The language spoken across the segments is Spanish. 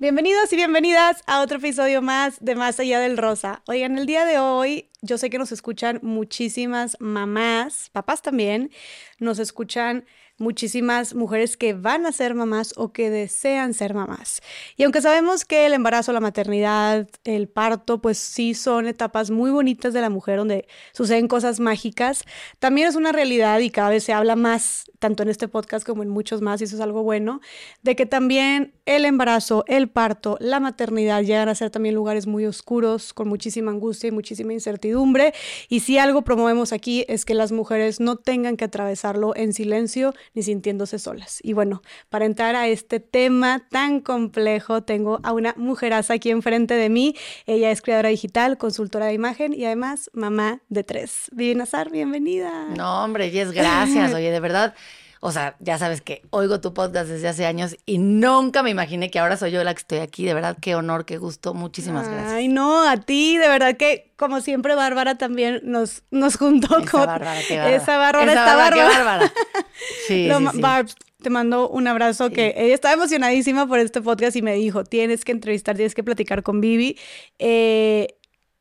Bienvenidos y bienvenidas a otro episodio más de Más Allá del Rosa. Oigan, el día de hoy yo sé que nos escuchan muchísimas mamás, papás también, nos escuchan muchísimas mujeres que van a ser mamás o que desean ser mamás. Y aunque sabemos que el embarazo, la maternidad, el parto, pues sí son etapas muy bonitas de la mujer donde suceden cosas mágicas, también es una realidad y cada vez se habla más, tanto en este podcast como en muchos más, y eso es algo bueno, de que también el embarazo, el parto, la maternidad llegan a ser también lugares muy oscuros, con muchísima angustia y muchísima incertidumbre. Y si algo promovemos aquí es que las mujeres no tengan que atravesarlo en silencio ni sintiéndose solas. Y bueno, para entrar a este tema tan complejo, tengo a una mujeraza aquí enfrente de mí. Ella es creadora digital, consultora de imagen y además mamá de tres. Vivi Nazar, bienvenida. No, hombre, Jess, gracias. Oye, de verdad. O sea, ya sabes que oigo tu podcast desde hace años y nunca me imaginé que ahora soy yo la que estoy aquí. De verdad, qué honor, qué gusto. Muchísimas gracias. Ay, no, a ti, de verdad que, como siempre, Bárbara también nos, nos juntó Esa con. Bárbara, qué bárbara. Esa Bárbara Esa está Bárbara, qué bárbara. bárbara. Sí, Lo sí, ma- sí. Barbs, te mando un abrazo que ella estaba emocionadísima por este podcast y me dijo, tienes que entrevistar, tienes que platicar con Vivi. Eh,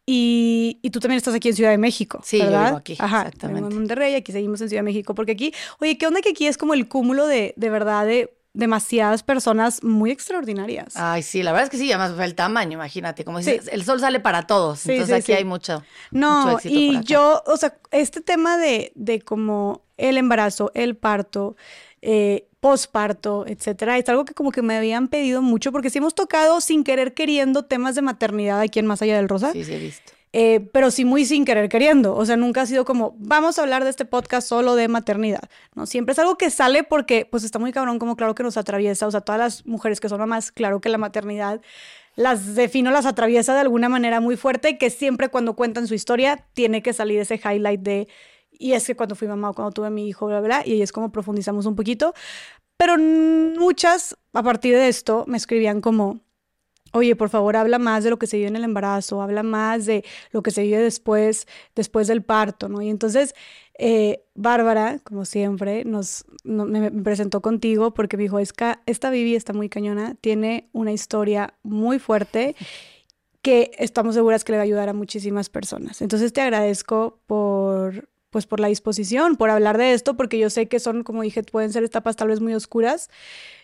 y, y tú también estás aquí en Ciudad de México, Sí, yo ¿verdad? vivo aquí, Ajá, exactamente. en Monterrey, aquí seguimos en Ciudad de México, porque aquí, oye, ¿qué onda que aquí es como el cúmulo de, de verdad de demasiadas personas muy extraordinarias? Ay, sí, la verdad es que sí, además el tamaño, imagínate. Como Sí. dices, el sol sale para todos. Sí, entonces sí, aquí hay mucho. No, mucho éxito por y yo, o sea, este tema de, de como el embarazo, el parto, eh, posparto, etcétera, es algo que como que me habían pedido mucho, porque sí hemos tocado sin querer queriendo temas de maternidad aquí en Más Allá del Rosa, Sí, sí, he visto. eh, pero sí muy sin querer queriendo. O sea, nunca ha sido como, vamos a hablar de este podcast solo de maternidad. No, siempre es algo que sale porque, pues está muy cabrón, como claro que nos atraviesa. O sea, todas las mujeres que son mamás, claro que la maternidad las defino, las atraviesa de alguna manera muy fuerte, que siempre cuando cuentan su historia tiene que salir ese highlight de, y es que cuando fui mamá o cuando tuve a mi hijo, bla, bla, y ahí es como profundizamos un poquito. Pero muchas, a partir de esto, me escribían como, Oye, por favor, habla más de lo que se vive en el embarazo, habla más de lo que se vive después, después del parto, ¿no? Y entonces, eh, Bárbara, como siempre, nos, no- me, me presentó contigo porque me dijo, es que esta Vivi está muy cañona, tiene una historia muy fuerte que estamos seguras que le va a ayudar a muchísimas personas. Entonces, te agradezco por pues por la disposición, por hablar de esto, porque yo sé que son, como dije, pueden ser etapas tal vez muy oscuras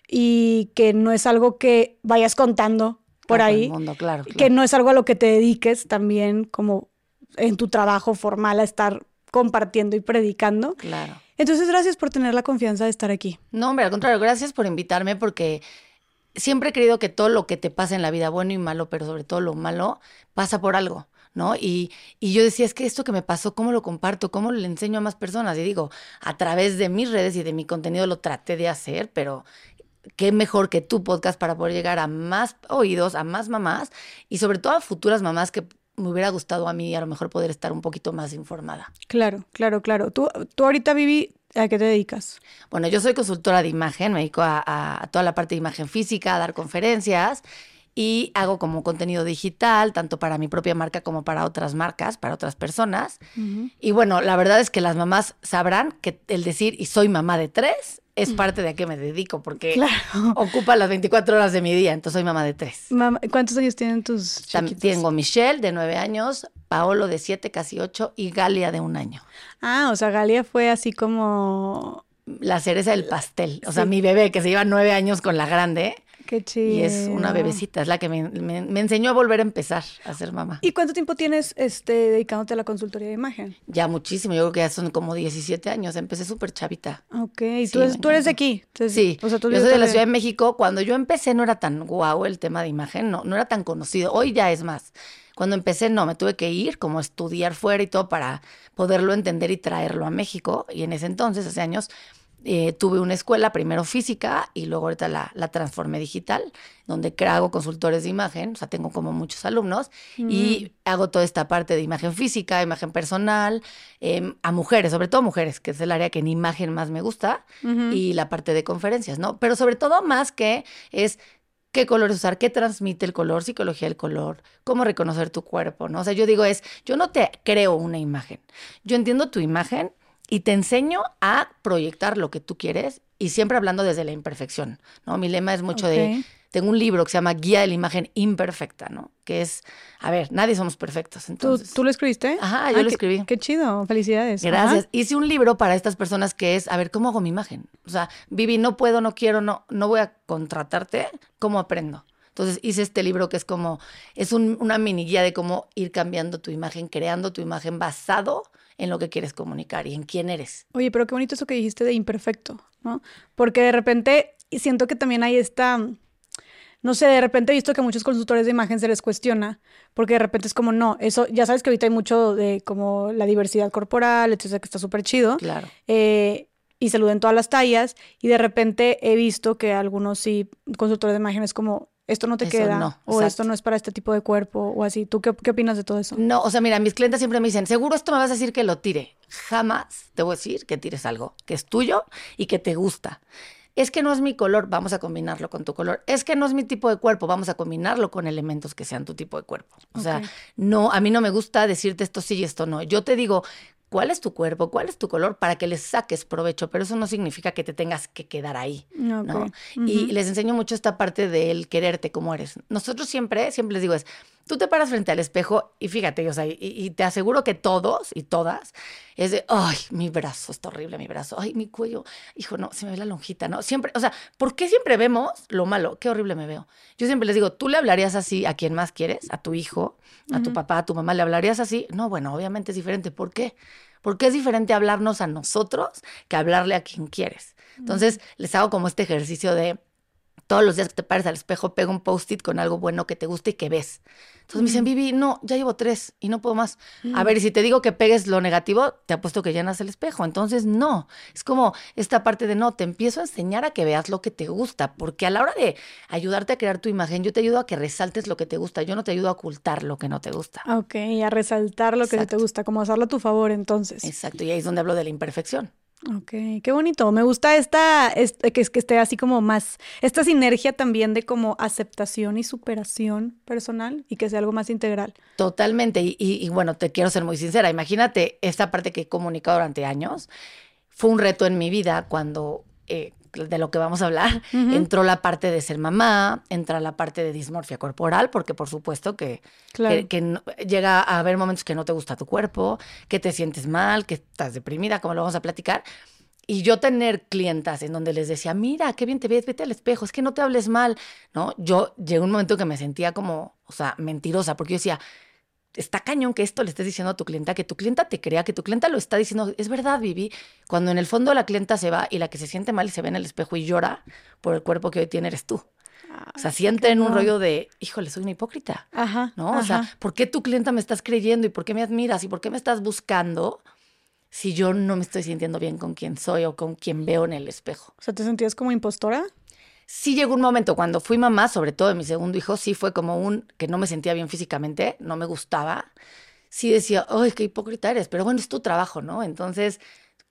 y que no es algo que vayas contando por ahí, mundo, claro, que no es algo a lo que te dediques también como en tu trabajo formal a estar compartiendo y predicando. Claro. Entonces, gracias por tener la confianza de estar aquí. No, hombre, al contrario, gracias por invitarme porque siempre he creído que todo lo que te pasa en la vida, bueno y malo, pero sobre todo lo malo, pasa por algo, ¿no? Y, y yo decía, es que esto que me pasó, ¿cómo lo comparto? ¿Cómo le enseño a más personas? Y digo, a través de mis redes y de mi contenido lo traté de hacer, pero qué mejor que tu podcast para poder llegar a más oídos, a más mamás y sobre todo a futuras mamás que me hubiera gustado a mí a lo mejor poder estar un poquito más informada. Claro, claro, claro. Tú, tú ahorita, Vivi, ¿a qué te dedicas? Bueno, yo soy consultora de imagen, me dedico a, a- a toda la parte de imagen física, a dar conferencias y hago como contenido digital, tanto para mi propia marca como para otras marcas, para otras personas. Y bueno, la verdad es que las mamás sabrán que el decir y soy mamá de tres es parte de a qué me dedico, porque Claro. ocupa las 24 horas de mi día, entonces soy mamá de tres. Mamá, ¿Cuántos años tienen tus chiquitos? Tengo Michelle de nueve años, Paolo de siete, casi ocho, y Galia de un año. Ah, o sea, Galia fue así como... La cereza del pastel. O sea, Sí. mi bebé que se lleva nueve años con la grande. Qué chido. Y es una bebecita, es la que me, me- me enseñó a volver a empezar a ser mamá. ¿Y cuánto tiempo tienes este, dedicándote a la consultoría de imagen? Ya muchísimo, yo creo que ya son como 17 años, empecé súper chavita. Ok, Sí, tú, me tú eres de aquí. Entonces, Sí, o sea, tú yo soy de la Ciudad de México. Cuando yo empecé no era tan guau el tema de imagen, no, no era tan conocido. Hoy ya es más. Cuando empecé no, me tuve que ir como a estudiar fuera y todo para poderlo entender y traerlo a México. Y en ese entonces, hace años, eh, tuve una escuela, primero física y luego ahorita la, la transformé digital, donde hago consultores de imagen, o sea, tengo como muchos alumnos y hago toda esta parte de imagen física, imagen personal, em, a mujeres, sobre todo mujeres, que es el área que en imagen más me gusta, y la parte de conferencias, ¿no? Pero sobre todo más que es qué colores usar, qué transmite el color, psicología del color, cómo reconocer tu cuerpo, ¿no? O sea, yo digo es, yo no te creo una imagen, yo entiendo tu imagen y te enseño a proyectar lo que tú quieres y siempre hablando desde la imperfección, ¿no? Mi lema es mucho de tengo un libro que se llama Guía de la Imagen Imperfecta, ¿no? Que es, a ver, nadie somos perfectos. Entonces, ¿Tú, ¿Tú, lo escribiste? Ajá, yo lo qué, escribí. Qué chido, felicidades. Gracias. Ajá. Hice un libro para estas personas que es, a ver, ¿cómo hago mi imagen? O sea, Vivi, no puedo, no quiero, no, no voy a contratarte, ¿cómo aprendo? Entonces hice este libro que es como, es un, una mini guía de cómo ir cambiando tu imagen, creando tu imagen basado en lo que quieres comunicar y en quién eres. Oye, pero qué bonito eso que dijiste de imperfecto, ¿no? Porque de repente siento que también hay esta, no sé, de repente he visto que a muchos consultores de imagen se les cuestiona, porque de repente es como, no, eso, ya sabes que ahorita hay mucho de como la diversidad corporal, etcétera, que está súper chido. Claro. Eh, y salud en todas las tallas, y de repente he visto que algunos sí, consultores de imagen es como, esto no te Eso queda, no, o esto no es para este tipo de cuerpo, o así. ¿Tú qué, qué opinas de todo eso? No, o sea, mira, mis clientes siempre me dicen, seguro esto me vas a decir que lo tire. Jamás te voy a decir que tires algo que es tuyo y que te gusta. Es que no es mi color, vamos a combinarlo con tu color. Es que no es mi tipo de cuerpo, vamos a combinarlo con elementos que sean tu tipo de cuerpo. O sea, no, a mí no me gusta decirte esto sí y esto no. Yo te digo, ¿cuál es tu cuerpo? ¿Cuál es tu color? Para que les saques provecho, pero eso no significa que te tengas que quedar ahí. Ok. ¿no? Y Ujú. les enseño mucho esta parte del quererte como eres. Nosotros siempre, siempre les digo es, tú te paras frente al espejo y fíjate, o sea, y, y te aseguro que todos y todas es de, ay, mi brazo está horrible, mi brazo, ay, mi cuello, hijo, no, se me ve la lonjita, ¿no? Siempre, o sea, ¿por qué siempre vemos lo malo? Qué horrible me veo. Yo siempre les digo, ¿tú le hablarías así a quien más quieres? ¿A tu hijo? ¿A tu papá? ¿A tu mamá? ¿Le hablarías así? No, bueno, obviamente es diferente. ¿Por qué? Porque es diferente hablarnos a nosotros que hablarle a quien quieres. Entonces, les hago como este ejercicio de todos los días que te pares al espejo, pega un post-it con algo bueno que te guste y que ves. Entonces me dicen, Vivi, no, ya llevo tres y no puedo más. A ver, y si te digo que pegues lo negativo, te apuesto que llenas el espejo. Entonces, no. Es como esta parte de no, te empiezo a enseñar a que veas lo que te gusta, porque a la hora de ayudarte a crear tu imagen, yo te ayudo a que resaltes lo que te gusta, yo no te ayudo a ocultar lo que no te gusta. Ok, a resaltar lo que sí te Exacto. gusta, como hacerlo a tu favor entonces. Exacto, y ahí es donde hablo de la imperfección. Ok, qué bonito. Me gusta esta, que, que esté así como más, esta sinergia también de como aceptación y superación personal y que sea algo más integral. Totalmente. Y, y- y bueno, te quiero ser muy sincera. Imagínate esta parte que he comunicado durante años. Fue un reto en mi vida cuando, eh, de lo que vamos a hablar, entró la parte de ser mamá, entra la parte de dismorfia corporal, porque por supuesto que, Claro. que, que no- llega a haber momentos que no te gusta tu cuerpo, que te sientes mal, que estás deprimida, como lo vamos a platicar. Y yo tener clientas en donde les decía, mira, qué bien te ves, vete al espejo, es que no te hables mal, ¿no? Yo llegó un momento que me sentía como, o sea, mentirosa, porque yo decía, está cañón que esto le estés diciendo a tu clienta, que tu clienta te crea, que tu clienta lo está diciendo, es verdad, Vivi, cuando en el fondo la clienta se va y la que se siente mal y se ve en el espejo y llora por el cuerpo que hoy tiene eres tú. O sea, siente en un rollo de, híjole, soy una hipócrita. Ajá. ¿no? O sea. ¿por qué tu clienta me estás creyendo y por qué me admiras y por qué me estás buscando si yo no me estoy sintiendo bien con quien soy o con quien veo en el espejo? O sea, ¿te sentías como impostora? Sí llegó un momento cuando fui mamá, sobre todo de mi segundo hijo, sí fue como un que no me sentía bien físicamente, no me gustaba. Sí decía, ay, qué hipócrita eres, pero bueno, es tu trabajo, ¿no? Entonces,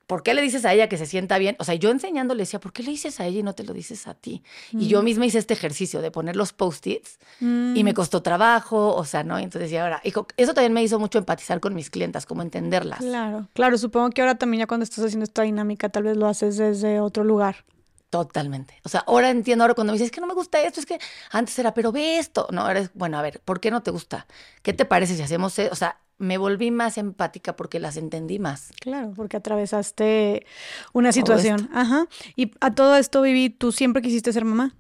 ¿por qué le dices a ella que se sienta bien? O sea, yo enseñándole decía, ¿por qué le dices a ella y no te lo dices a ti? Y yo misma hice este ejercicio de poner los post-its y Mm. me costó trabajo, o sea, ¿no? Y entonces, y ahora, hijo, eso también me hizo mucho empatizar con mis clientas, como entenderlas. Claro, claro, supongo que ahora también ya cuando estás haciendo esta dinámica tal vez lo haces desde otro lugar. Totalmente. O sea, ahora entiendo, ahora cuando me dices, es que no me gusta esto, es que antes era, pero ve esto. No, ahora es, bueno, a ver, ¿por qué no te gusta? ¿Qué te parece si hacemos, e-? o sea, me volví más empática porque las entendí más. Claro, porque atravesaste una situación. Ajá. Y a todo esto, Vivi, ¿tú siempre quisiste ser mamá?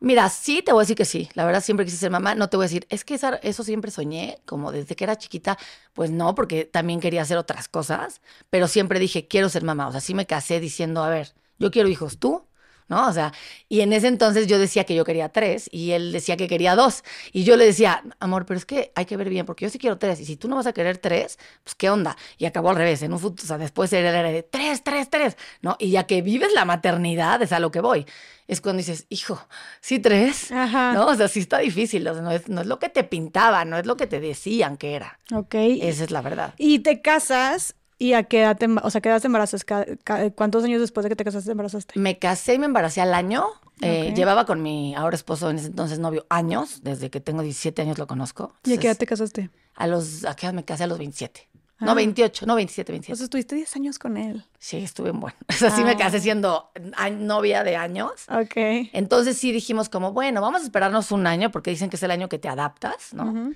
Mira, sí, te voy a decir que sí. La verdad, siempre quise ser mamá. No te voy a decir, es que esa- eso siempre soñé, como desde que era chiquita. Pues no, porque también quería hacer otras cosas, pero siempre dije, quiero ser mamá. O sea, sí me casé diciendo, a ver, yo quiero hijos, ¿tú? ¿No? O sea, y en ese entonces yo decía que yo quería tres y él decía que quería dos. Y yo le decía, amor, pero es que hay que ver bien, porque yo sí quiero tres. Y si tú no vas a querer tres, pues qué onda. Y acabó al revés, en un futuro, o sea, después era era de tres, tres, tres, ¿no? Y ya que vives la maternidad, es a lo que voy. Es cuando dices, hijo, sí, tres. Ajá. No, o sea, sí está difícil. o sea, no, es, no es lo que te pintaban, no es lo que te decían que era. Ok. Esa es la verdad. Y te casas y a qué edad te, emba- o sea, ¿qué edad te embarazas? Ca- ca- ¿Cuántos años después de que te casaste te embarazaste? Me casé y me embaracé al año. Eh, llevaba con mi ahora esposo, en ese entonces novio, años. Desde que tengo 17 años lo conozco. ¿Y a qué edad te casaste? A los, ¿a qué edad me casé? A los 27. No, Ah. 28, no, 27, 27. O sea, estuviste 10 años con él. Sí, estuve en bueno. O sea, sí me Ah. casé siendo novia de años. Ok. Entonces sí dijimos como, bueno, vamos a esperarnos un año porque dicen que es el año que te adaptas, ¿no? Ujú.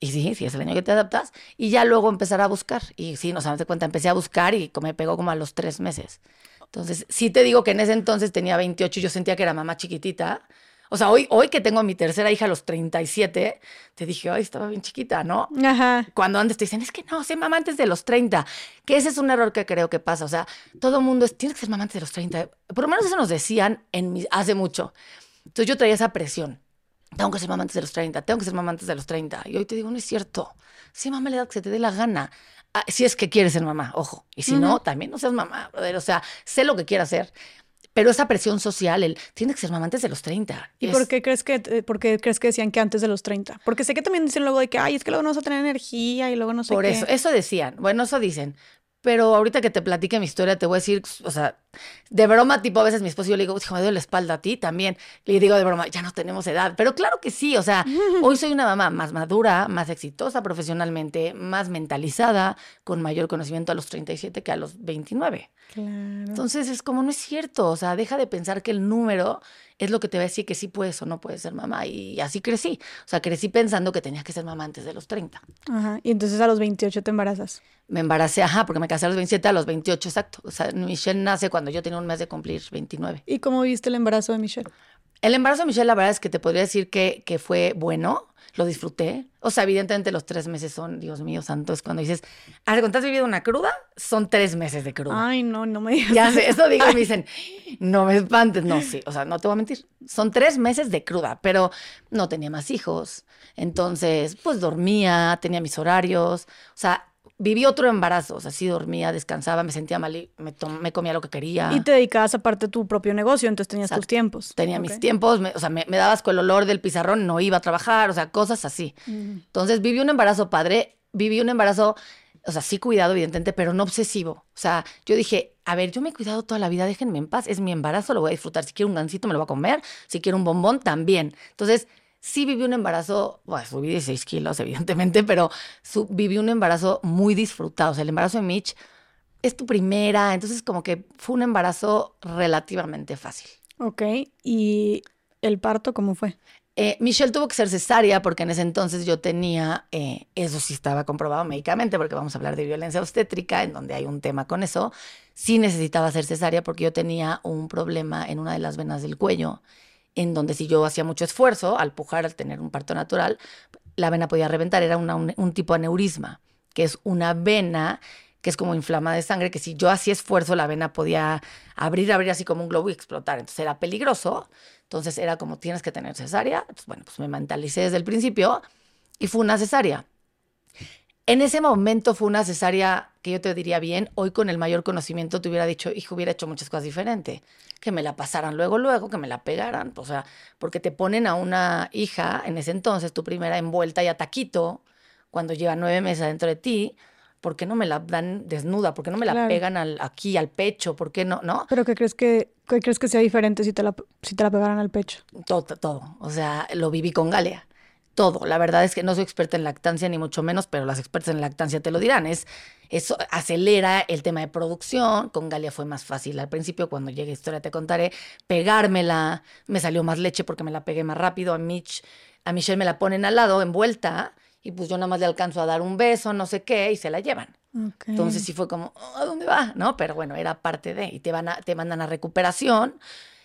Y sí, sí es el año que te adaptas. Y ya luego empezar a buscar. Y sí, no sabes de cuenta, empecé a buscar y me pegó como a los tres meses. Entonces, sí te digo que en ese entonces tenía 28 y yo sentía que era mamá chiquitita. O sea, hoy, hoy que tengo a mi tercera hija a los 37, te dije, ay, estaba bien chiquita, ¿no? Ajá. Cuando antes te dicen, es que no, sé mamá antes de los 30. Que ese es un error que creo que pasa. O sea, todo mundo es, tienes que ser mamá antes de los 30. Por lo menos eso nos decían en mi- hace mucho. Entonces yo traía esa presión. Tengo que ser mamá antes de los 30, tengo que ser mamá antes de los 30. Y hoy te digo, no es cierto. Sí, mamá, la edad que se te dé la gana. Ah, si es que quieres ser mamá, ojo. Y si no, Ujú. también no seas mamá, brother. O sea, sé lo que quieras hacer. Pero esa presión social, el tienes que ser mamá antes de los 30. ¿Y es- por qué crees que eh, por qué crees que decían que antes de los 30? Porque sé que también dicen luego de que, ay, es que luego no vas a tener energía y luego no sé Por qué. eso, eso decían. Bueno, eso dicen. Pero ahorita que te platique mi historia, te voy a decir, o sea, de broma, tipo, a veces mi esposo yo le digo, hijo, me duele la espalda a ti también. Le digo de broma, ya no tenemos edad. Pero claro que sí, o sea, hoy soy una mamá más madura, más exitosa profesionalmente, más mentalizada, con mayor conocimiento a los 37 que a los 29. Claro. Entonces es como, no es cierto, o sea, deja de pensar que el número es lo que te va a decir que sí puedes o no puedes ser mamá. Y así crecí. O sea, crecí pensando que tenía que ser mamá antes de los 30. Ajá. Y entonces a los 28 te embarazas. Me embaracé, ajá, porque me casé a los 27, a los 28, exacto. O sea, Michelle nace cuando yo tenía un mes de cumplir 29. ¿Y cómo viste el embarazo de Michelle? El embarazo de Michelle, la verdad es que te podría decir que, que fue bueno, lo disfruté. O sea, evidentemente los tres meses son, Dios mío santo, es cuando dices, a ver, cuando has vivido una cruda, son tres meses de cruda. Ay, no, no me digas. Ya sé, eso digo y me dicen, no me espantes. No, sí, o sea, no te voy a mentir. Son tres meses de cruda, pero no tenía más hijos. Entonces, pues dormía, tenía mis horarios. O sea, viví otro embarazo. O sea, sí dormía, descansaba, me sentía mal y me, me comía lo que quería. Y te dedicabas aparte a tu propio negocio, entonces tenías tus tiempos. Tenía mis tiempos, me- o sea, me, me dabas con el olor del pizarrón, no iba a trabajar, o sea, cosas así. Entonces viví un embarazo padre, viví un embarazo, o sea, sí cuidado, evidentemente, pero no obsesivo. O sea, yo dije, a ver, yo me he cuidado toda la vida, déjenme en paz, es mi embarazo, lo voy a disfrutar. Si quiero un gansito, me lo voy a comer, si quiero un bombón, también. Entonces, sí viví un embarazo, bueno, subí 16 kilos, evidentemente, pero viví un embarazo muy disfrutado. O sea, el embarazo de Mitch es tu primera, entonces como que fue un embarazo relativamente fácil. Ok. ¿Y el parto cómo fue? Eh, Michelle tuvo que ser cesárea porque en ese entonces yo tenía, eh, eso sí estaba comprobado médicamente, porque vamos a hablar de violencia obstétrica, en donde hay un tema con eso. Sí necesitaba ser cesárea porque yo tenía un problema en una de las venas del cuello, en donde si yo hacía mucho esfuerzo al pujar, al tener un parto natural, la vena podía reventar. Era un, tipo de aneurisma, que es una vena que es como inflamada de sangre, que si yo hacía esfuerzo, la vena podía abrir, abrir así como un globo y explotar. Entonces era peligroso. Entonces era como tienes que tener cesárea. Bueno, pues me mentalicé desde el principio y fue una cesárea. En ese momento fue una cesárea que yo te diría bien, hoy con el mayor conocimiento te hubiera dicho, hijo, hubiera hecho muchas cosas diferentes. Que me la pasaran luego, luego, que me la pegaran. O sea, porque te ponen a una hija, en ese entonces, tu primera envuelta y a taquito, cuando lleva nueve meses dentro de ti, ¿por qué no me la dan desnuda? ¿Por qué no me la Claro. pegan al, aquí, al pecho? ¿Por qué no? ¿No? ¿Pero qué crees que, qué crees que sea diferente si te la, si te la pegaran al pecho? Todo, todo. O sea, lo viví con Galia. Todo. La verdad es que no soy experta en lactancia, ni mucho menos, pero las expertas en lactancia te lo dirán. Es, eso acelera el tema de producción. Con Galia fue más fácil. Al principio, cuando llegue historia, te contaré. Pegármela. Me salió más leche porque me la pegué más rápido. A Mitch, a Michelle me la ponen al lado, envuelta. Y pues yo nada más le alcanzo a dar un beso, no sé qué, y se la llevan. Entonces sí fue como, "Oh, ¿a dónde va? ¿No? Pero bueno, era parte de, y te, van a, te mandan a recuperación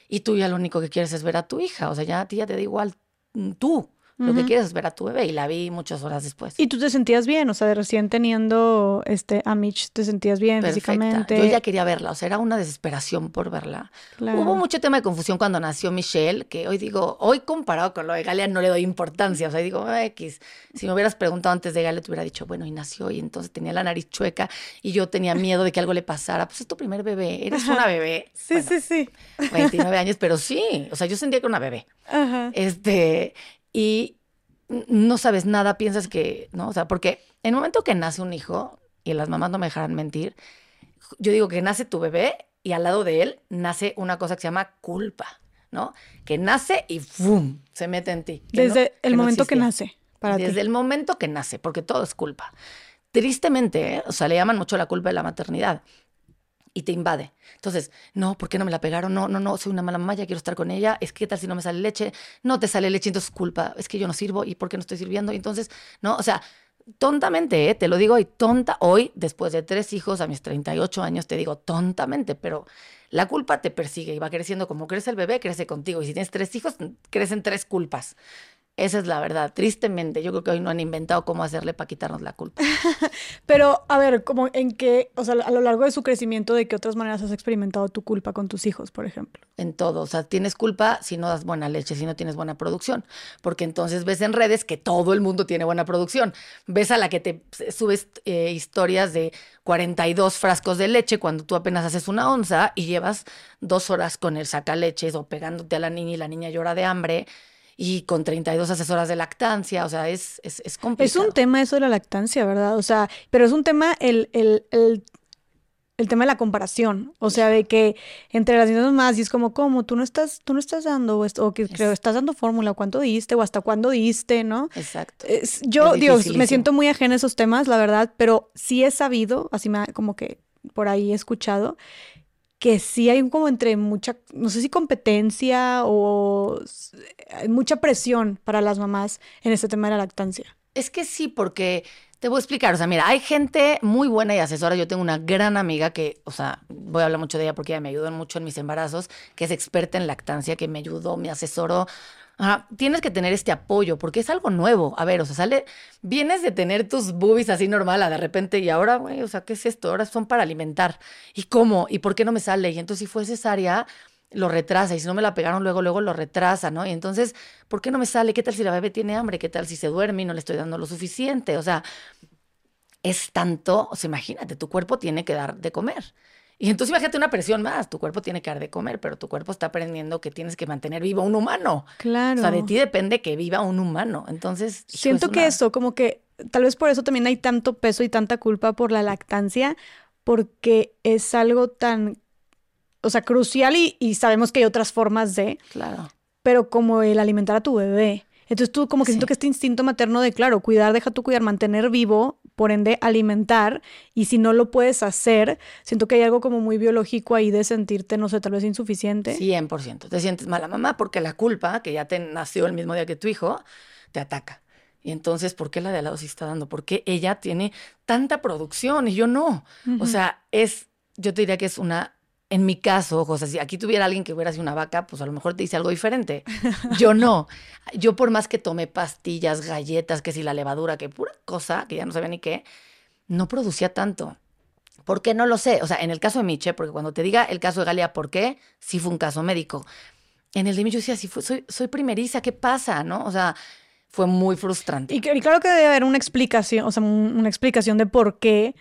y tú ya lo único que quieres es ver a tu hija, o sea, ya a ti ya te da igual mm, tú, lo que quieres es ver a tu bebé y la vi muchas horas después. ¿Y tú te sentías bien? O sea, de recién teniendo este, a Mitch, ¿te sentías bien Perfecta. físicamente? Yo ya quería verla, o sea, era una desesperación por verla. Claro. Hubo mucho tema de confusión cuando nació Michelle, que hoy digo, hoy comparado con lo de Galia no le doy importancia, o sea, digo, "Ah, X, si me hubieras preguntado antes de Galia te hubiera dicho, bueno, y nació y entonces tenía la nariz chueca y yo tenía miedo de que algo le pasara, pues es tu primer bebé, eres una bebé. Sí, Bueno, sí, sí. 29 años, pero sí, o sea, yo sentía que era una bebé. Ajá. Este, y no sabes nada, piensas que, ¿no? O sea, porque en el momento que nace un hijo, y las mamás no me dejarán mentir, yo digo que nace tu bebé y al lado de él nace una cosa que se llama culpa, ¿no? Que nace y ¡fum! se mete en ti. no- Desde el momento que nace, para Desde ti. el momento que nace, porque todo es culpa. tristemente, ¿eh? o sea, le llaman mucho la culpa de la maternidad y te invade. Entonces, no, ¿por qué no me la pegaron? No, no, no, soy una mala mamá, ya quiero estar con ella. Es que tal si no me sale leche, no te sale leche, entonces culpa, es que yo no sirvo y ¿por qué no estoy sirviendo? Y entonces, no, o sea, tontamente, ¿eh? te lo digo, y tonta, hoy, después de tres hijos, a mis 38 años, te digo tontamente, pero la culpa te persigue y va creciendo como crece el bebé, crece contigo. Y si tienes tres hijos, crecen tres culpas. Esa es la verdad. Tristemente, yo creo que hoy no han inventado cómo hacerle para quitarnos la culpa. Pero, a ver, como en qué, o sea, a lo largo de su crecimiento, ¿de qué otras maneras has experimentado tu culpa con tus hijos, por ejemplo? En todo. O sea, tienes culpa si no das buena leche, si no tienes buena producción. Porque entonces ves en redes que todo el mundo tiene buena producción. Ves a la que te subes eh, historias de 42 frascos de leche cuando tú apenas haces una onza y llevas dos horas con el sacaleches o pegándote a la niña y la niña llora de hambre y con 32 asesoras de lactancia, o sea, es, es, es complicado. Es un tema eso de la lactancia, ¿verdad? O sea, pero es un tema el, el, el, el tema de la comparación, o sea, de que entre las niñas más y es como, ¿cómo? Tú no estás, tú no estás dando, o, que creo, estás dando fórmula, ¿cuánto diste? O hasta cuándo diste, ¿no? Exacto. yo, Dios, me siento muy ajena a esos temas, la verdad, pero sí he sabido, así me como que por ahí he escuchado, que sí hay como entre mucha, no sé si competencia o mucha presión para las mamás en este tema de la lactancia. Es que sí, porque te voy a explicar, o sea, mira, hay gente muy buena y asesora. Yo tengo una gran amiga que, o sea, voy a hablar mucho de ella porque ella me ayudó mucho en mis embarazos, que es experta en lactancia, que me ayudó, me asesoró tienes que tener este apoyo porque es algo nuevo. A ver, o sea, sale, vienes de tener tus boobies así normal de repente y ahora, güey, o sea, ¿qué es esto? Ahora son para alimentar. ¿Y cómo? ¿Y por qué no me sale? Y entonces si fue cesárea, lo retrasa y si no me la pegaron luego, luego lo retrasa, ¿no? Y entonces, ¿por qué no me sale? ¿Qué tal si la bebé tiene hambre? ¿Qué tal si se duerme y no le estoy dando lo suficiente? O sea, es tanto, o sea, imagínate, tu cuerpo tiene que dar de comer. Y entonces imagínate una presión más, tu cuerpo tiene que dar de comer, pero tu cuerpo está aprendiendo que tienes que mantener vivo a un humano. Claro. O sea, de ti depende que viva un humano. Entonces... Siento que eso, como que tal vez por eso también hay tanto peso y tanta culpa por la lactancia, porque es algo tan, o sea, crucial y, y sabemos que hay otras formas de... Claro. Pero como el alimentar a tu bebé. Entonces tú como que siento que este instinto materno de, claro, cuidar, deja tú cuidar, mantener vivo, por ende alimentar, y si no lo puedes hacer, siento que hay algo como muy biológico ahí de sentirte, no sé, tal vez insuficiente. 100%. Te sientes mala mamá porque la culpa, que ya te nació el mismo día que tu hijo, te ataca. Y entonces, ¿por qué la de al lado sí está dando? ¿Por qué ella tiene tanta producción y yo no? O sea, es, yo te diría que es una en mi caso, sea, si aquí tuviera alguien que hubiera sido una vaca, pues a lo mejor te dice algo diferente. Yo no. Yo por más que tomé pastillas, galletas, que si la levadura, que pura cosa, que ya no sabía ni qué, no producía tanto. ¿Por qué? No lo sé. O sea, en el caso de Miche, porque cuando te diga el caso de Galia, ¿por qué? Sí fue un caso médico. En el de Miche yo decía, sí, soy, soy primeriza, ¿qué pasa? ¿No? O sea, fue muy frustrante. Y, claro que debe haber una explicación, o sea, una explicación de por qué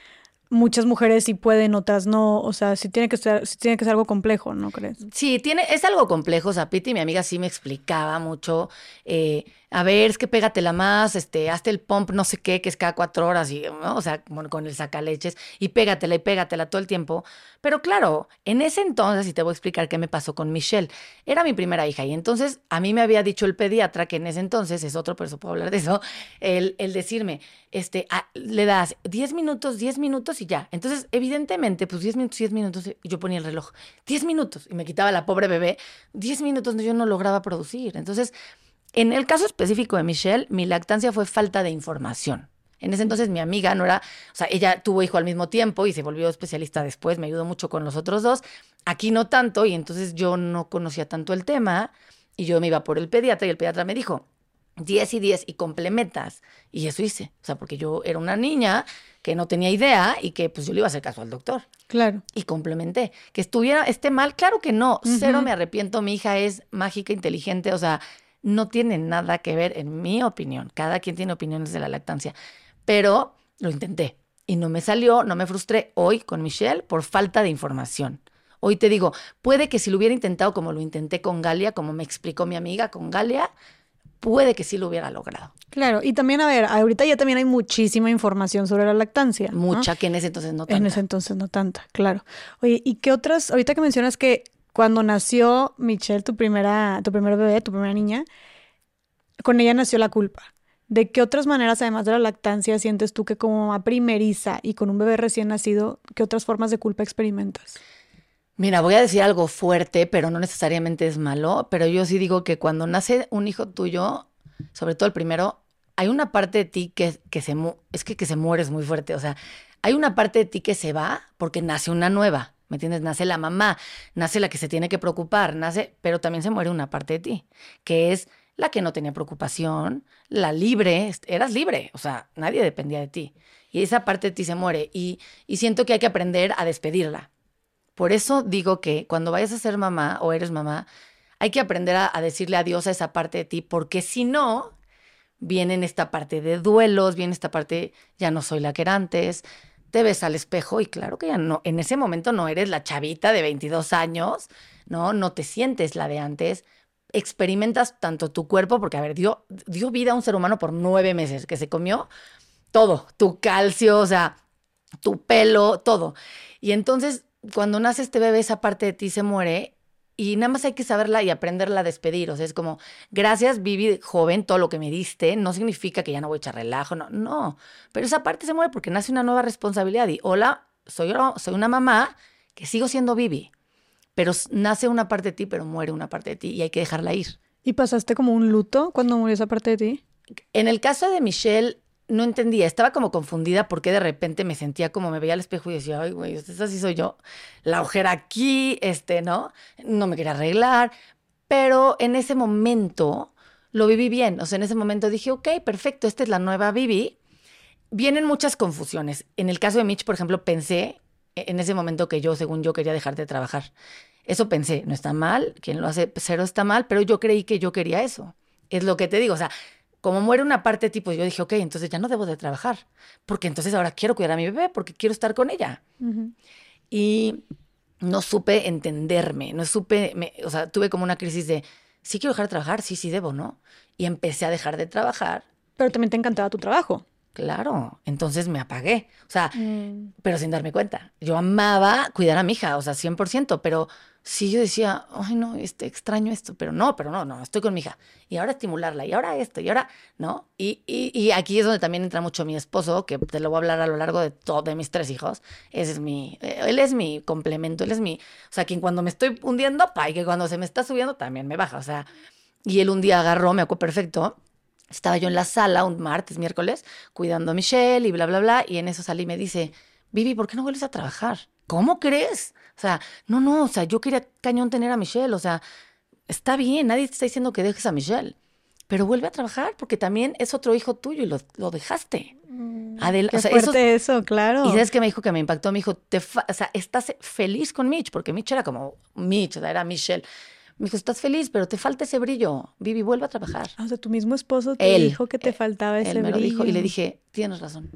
muchas mujeres sí pueden, otras no. O sea, sí tiene que ser, sí tiene que ser algo complejo, ¿no crees? Sí, tiene, es algo complejo. O sea, Piti, mi amiga, sí me explicaba mucho. Eh, a ver, es que pégatela más, este, hazte el pump, no sé qué, que es cada cuatro horas, y, o sea, con el sacaleches, y pégatela y pégatela todo el tiempo. Pero claro, en ese entonces, y te voy a explicar qué me pasó con Michelle, era mi primera hija, y entonces a mí me había dicho el pediatra, que en ese entonces, es otro, pero eso puedo hablar de eso, el, el decirme, este, le das 10 minutos, 10 minutos y ya. Entonces, evidentemente, pues 10 minutos, 10 minutos, y yo ponía el reloj, 10 minutos, y me quitaba la pobre bebé, 10 minutos yo no lograba producir. Entonces, en el caso específico de Michelle, mi lactancia fue falta de información. En ese entonces mi amiga no era, o sea, ella tuvo hijo al mismo tiempo y se volvió especialista después, me ayudó mucho con los otros dos. Aquí no tanto y entonces yo no conocía tanto el tema y yo me iba por el pediatra y el pediatra me dijo, 10 y 10 y complementas. Y eso hice, o sea, porque yo era una niña que no tenía idea y que pues yo le iba a hacer caso al doctor. Claro. Y complementé. Que estuviera, esté mal, claro que no, cero me arrepiento, mi hija es mágica, inteligente, o sea, no tiene nada que ver, en mi opinión. Cada quien tiene opiniones de la lactancia. Pero lo intenté y no me salió, no me frustré hoy con Michelle por falta de información. Hoy te digo, puede que si lo hubiera intentado como lo intenté con Galia, como me explicó mi amiga con Galia, puede que sí lo hubiera logrado. Claro, y también, a ver, ahorita ya también hay muchísima información sobre la lactancia. Mucha, que en ese entonces no tanta. En ese entonces no tanta, claro. Oye, ¿y qué otras, ahorita que mencionas que cuando nació Michelle, tu primera, tu primer bebé, tu primera niña, con ella nació la culpa. ¿De qué otras maneras, además de la lactancia, sientes tú que como mamá primeriza y con un bebé recién nacido, qué otras formas de culpa experimentas? Mira, voy a decir algo fuerte, pero no necesariamente es malo, pero yo sí digo que cuando nace un hijo tuyo, sobre todo el primero, hay una parte de ti que, que se es que, que se muere es muy fuerte, o sea, hay una parte de ti que se va porque nace una nueva, ¿me entiendes? Nace la mamá, nace la que se tiene que preocupar, nace, pero también se muere una parte de ti, que es la que no tenía preocupación, la libre, eras libre, o sea, nadie dependía de ti. Y esa parte de ti se muere y, siento que hay que aprender a despedirla. Por eso digo que cuando vayas a ser mamá o eres mamá, hay que aprender a, a decirle adiós a esa parte de ti, porque si no, viene esta parte de duelos, viene esta parte, ya no soy la que era antes, te ves al espejo y claro que ya no, en ese momento no eres la chavita de 22 años, ¿no? No te sientes la de antes, experimentas tanto tu cuerpo, porque, a ver, dio, dio vida a un ser humano por nueve meses, que se comió todo, tu calcio, o sea, tu pelo, todo. Y entonces, cuando nace este bebé, esa parte de ti se muere y nada más hay que saberla y aprenderla a despedir. O sea, es como, gracias, Vivi, joven, todo lo que me diste, no significa que ya no voy a echar relajo, no, no. Pero esa parte se muere porque nace una nueva responsabilidad y, hola, soy, soy una mamá que sigo siendo Vivi pero nace una parte de ti, pero muere una parte de ti y hay que dejarla ir. ¿Y pasaste como un luto cuando murió esa parte de ti? En el caso de Michelle, no entendía, estaba como confundida porque de repente me sentía como me veía al espejo y decía, ay, güey, esa sí soy yo. La ojera aquí, este, ¿no? No me quería arreglar. Pero en ese momento lo viví bien. O sea, en ese momento dije, ok, perfecto, esta es la nueva Vivi. Vienen muchas confusiones. En el caso de Mitch, por ejemplo, pensé e-, en ese momento que yo, según yo, quería dejar de trabajar. Eso pensé, no está mal, quien lo hace cero está mal, pero yo creí que yo quería eso. Es lo que te digo, o sea, como muere una parte tipo, yo dije, ok, entonces ya no debo de trabajar, porque entonces ahora quiero cuidar a mi bebé, porque quiero estar con ella. Y no supe entenderme, no supe, o sea, tuve como una crisis de, sí quiero dejar de trabajar, sí, sí debo, ¿no? Y empecé a dejar de trabajar. Pero también te encantaba tu trabajo. Claro, entonces me apagué, o sea, mm. pero sin darme cuenta. Yo amaba cuidar a mi hija, o sea, 100%, pero sí yo decía, ay, no, este, extraño esto, pero no, pero no, no, estoy con mi hija. Y ahora estimularla, y ahora esto, y ahora, ¿no? Y, y, aquí es donde también entra mucho mi esposo, que te lo voy a hablar a lo largo de todos de mis tres hijos. Ese es mi, eh, él es mi complemento, él es mi, o sea, quien cuando me estoy hundiendo, pa, y que cuando se me está subiendo también me baja, o sea, y él un día agarró, me acuerdo perfecto, estaba yo en la sala un martes, miércoles, cuidando a Michelle y bla, bla, bla. Y en eso salí y me dice, Vivi, ¿por qué no vuelves a trabajar? ¿Cómo crees? O sea, no, no, o sea, yo quería cañón tener a Michelle. O sea, está bien, nadie te está diciendo que dejes a Michelle. Pero vuelve a trabajar porque también es otro hijo tuyo y lo, dejaste. Mm, qué fuerte eso, claro. Y sabes que me dijo que me impactó, me dijo, te o sea, estás feliz con Mitch, porque Mitch era como Mitch, o sea, era Michelle. Me dijo, estás feliz, pero te falta ese brillo. Vivi, vuelve a trabajar. O sea, tu mismo esposo te dijo que te eh, faltaba ese él me brillo. dijo y le dije, tienes razón.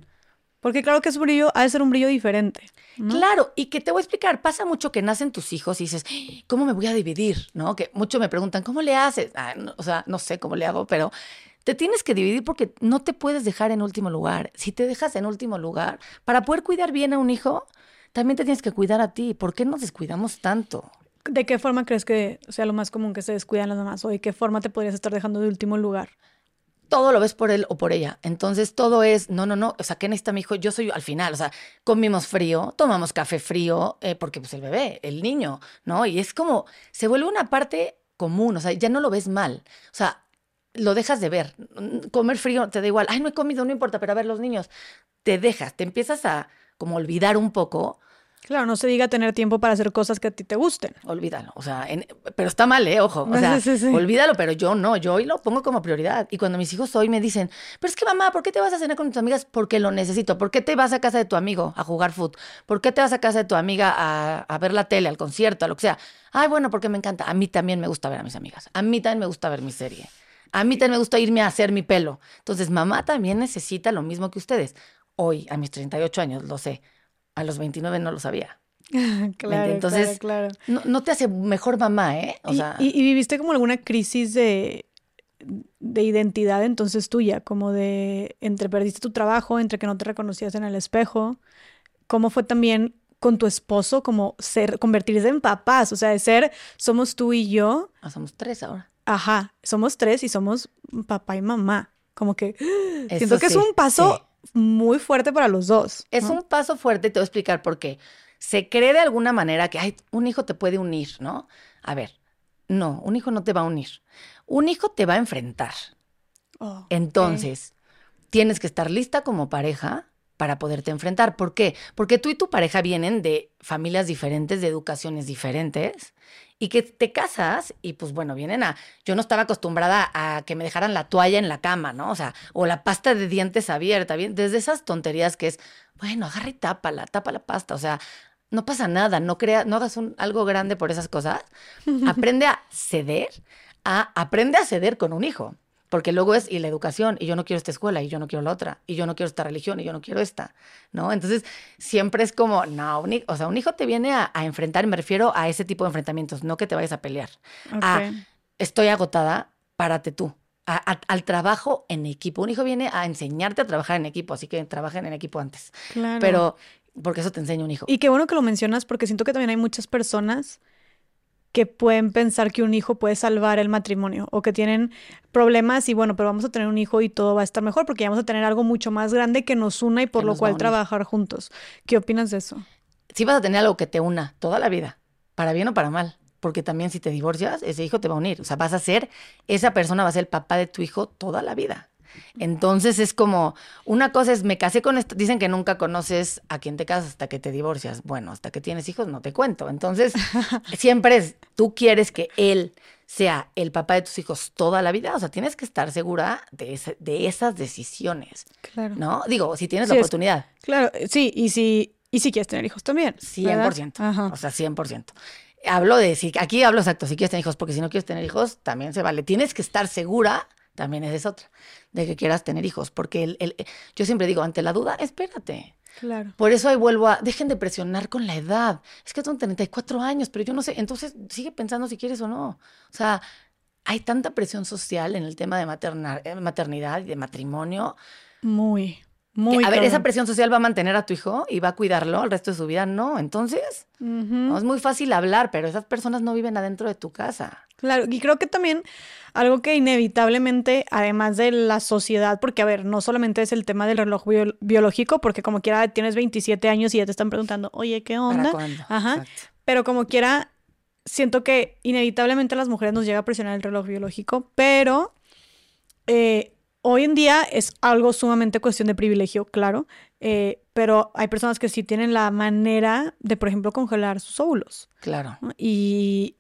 Porque claro que ese brillo ha de ser un brillo diferente. Claro, y que te voy a explicar, pasa mucho que nacen tus hijos y dices, ¿cómo me voy a dividir? ¿No? Que mucho me preguntan, ¿cómo le haces? Ah, o sea, no sé cómo le hago, pero te tienes que dividir porque no te puedes dejar en último lugar. Si te dejas en último lugar, para poder cuidar bien a un hijo, también te tienes que cuidar a ti. ¿Por qué nos descuidamos tanto? ¿De qué forma crees que sea lo más común que se descuidan las mamás? ¿O de qué forma te podrías estar dejando de último lugar? Todo lo ves por él o por ella. Entonces todo es, no, no, no, o sea, ¿qué necesita mi hijo? Yo soy al final, o sea, comimos frío, tomamos café frío, eh, porque pues el bebé, el niño, ¿no? Y es como, se vuelve una parte común, o sea, ya no lo ves mal. O sea, lo dejas de ver. Comer frío te da igual. Ay, no he comido, no importa, pero a ver, los niños, te dejas, te empiezas a como olvidar un poco Claro, no se diga tener tiempo para hacer cosas que a ti te gusten. Olvídalo, o sea, pero está mal, ¿eh? Ojo, o sea, olvídalo, pero yo no, yo hoy lo pongo como prioridad. Y cuando mis hijos hoy me dicen, pero es que mamá, ¿por qué te vas a cenar con tus amigas? Porque lo necesito. ¿Por qué te vas a casa de tu amigo a jugar fútbol? ¿Por qué te vas a casa de tu amiga a, a ver la tele, al concierto, a lo que sea? Ay, bueno, porque me encanta. A mí también me gusta ver a mis amigas. A mí también me gusta ver mi serie. A mí también me gusta irme a hacer mi pelo. Entonces, mamá también necesita lo mismo que ustedes. Hoy, a mis 38 años, lo sé. A los 29 no lo sabía. claro, Entonces, claro, No, te hace mejor mamá, ¿eh? O ¿Y, sea... ¿Y, viviste como alguna crisis de, de identidad entonces tuya? Como de entre perdiste tu trabajo, entre que no te reconocías en el espejo. ¿Cómo fue también con tu esposo como ser, convertirse en papás? O sea, de ser, somos tú y yo. Ah, somos tres ahora. Ajá, somos tres y somos papá y mamá. Como que siento que es un paso muy fuerte para los dos. Es un paso fuerte, te voy a explicar por qué. Se cree de alguna manera que ay, un hijo te puede unir, ¿no? A ver, no, un hijo no te va a unir. Un hijo te va a enfrentar. Oh, Entonces, tienes que estar lista como pareja para poderte enfrentar. ¿Por qué? Porque tú y tu pareja vienen de familias diferentes, de educaciones diferentes, y que te casas y pues bueno, vienen a, yo no estaba acostumbrada a que me dejaran la toalla en la cama, ¿no? O sea, o la pasta de dientes abierta, bien, desde esas tonterías que es, bueno, agarra y tápala, tapa la pasta, o sea, no pasa nada, no crea, no hagas un, algo grande por esas cosas. Aprende a ceder, a, aprende a ceder con un hijo. Porque luego es, y la educación, y yo no quiero esta escuela, y yo no quiero la otra, y yo no quiero esta religión, y yo no quiero esta, ¿no? Entonces, siempre es como, no, o sea, un hijo te viene a, enfrentar, y me refiero a ese tipo de enfrentamientos, no que te vayas a pelear. estoy agotada, párate tú. al trabajo en equipo. Un hijo viene a enseñarte a trabajar en equipo, así que trabajen en equipo antes. Claro. Pero, porque eso te enseña un hijo. Y qué bueno que lo mencionas, porque siento que también hay muchas personas que pueden pensar que un hijo puede salvar el matrimonio o que tienen problemas y bueno, pero vamos a tener un hijo y todo va a estar mejor porque vamos a tener algo mucho más grande que nos una y por lo cual trabajar juntos. ¿Qué opinas de eso? Sí vas a tener algo que te una toda la vida, para bien o para mal, porque también si te divorcias, ese hijo te va a unir, o sea, vas a ser, esa persona va a ser el papá de tu hijo toda la vida. Entonces es como, una cosa es, me casé con esto, dicen que nunca conoces a quien te casas hasta que te divorcias. Bueno, hasta que tienes hijos no te cuento. Entonces, siempre es, tú quieres que él sea el papá de tus hijos toda la vida, o sea, tienes que estar segura de, de esas decisiones. Claro. ¿No? Digo, si tienes la oportunidad. claro, sí, y si, y si quieres tener hijos también. 100%. O sea, 100%. Hablo de, si, aquí hablo exacto, si quieres tener hijos, porque si no quieres tener hijos, también se vale. Tienes que estar segura también es otra, de que quieras tener hijos, porque el, yo siempre digo, ante la duda, espérate. Claro. Por eso ahí vuelvo a, dejen de presionar con la edad. Es que son 34 años, pero yo no sé, entonces sigue pensando si quieres o no. O sea, hay tanta presión social en el tema de eh, maternidad y de matrimonio. Muy, muy. a ver, esa presión social va a mantener a tu hijo y va a cuidarlo el resto de su vida. No, entonces, no es muy fácil hablar, pero esas personas no viven adentro de tu casa. Claro, y creo que también algo que inevitablemente, además de la sociedad, porque a ver, no solamente es el tema del reloj biológico, porque como quiera tienes 27 años y ya te están preguntando, oye, ¿qué onda? Ajá. Pero como quiera, siento que inevitablemente a las mujeres nos llega a presionar el reloj biológico, pero eh, hoy en día es algo sumamente cuestión de privilegio, claro, eh, pero hay personas que sí tienen la manera de, por ejemplo, congelar sus óvulos. Claro. Y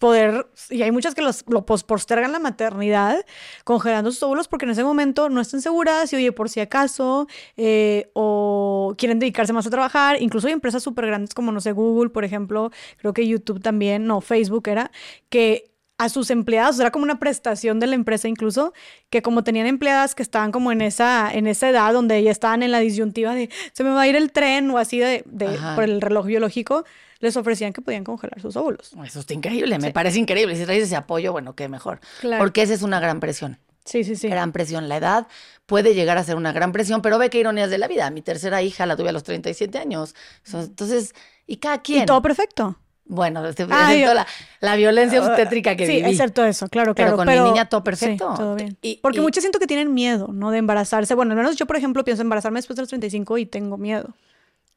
poder, y hay muchas que los, lo postergan la maternidad congelando sus óvulos porque en ese momento no están seguras y oye, por si acaso, eh, o quieren dedicarse más a trabajar, incluso hay empresas súper grandes como, no sé, Google, por ejemplo, creo que YouTube también, no, Facebook era, que a sus empleados, era como una prestación de la empresa incluso, que como tenían empleadas que estaban como en esa, en esa edad donde ya estaban en la disyuntiva de se me va a ir el tren o así de, de por el reloj biológico, les ofrecían que podían congelar sus óvulos. Eso está increíble, me parece increíble. Si traes ese apoyo, bueno, qué mejor. Porque esa es una gran presión. Sí, sí, sí. Gran presión. La edad puede llegar a ser una gran presión, pero ve qué ironías de la vida. Mi tercera hija la tuve a los 37 años. Entonces, y cada quien. Y todo perfecto. Bueno, te presento la, la, violencia obstétrica que sí, viví. Sí, es eso, claro, claro. Pero con mi niña todo perfecto. todo bien. Porque muchos siento que tienen miedo, ¿no? De embarazarse. Bueno, al menos yo, por ejemplo, pienso embarazarme después de los 35 y tengo miedo.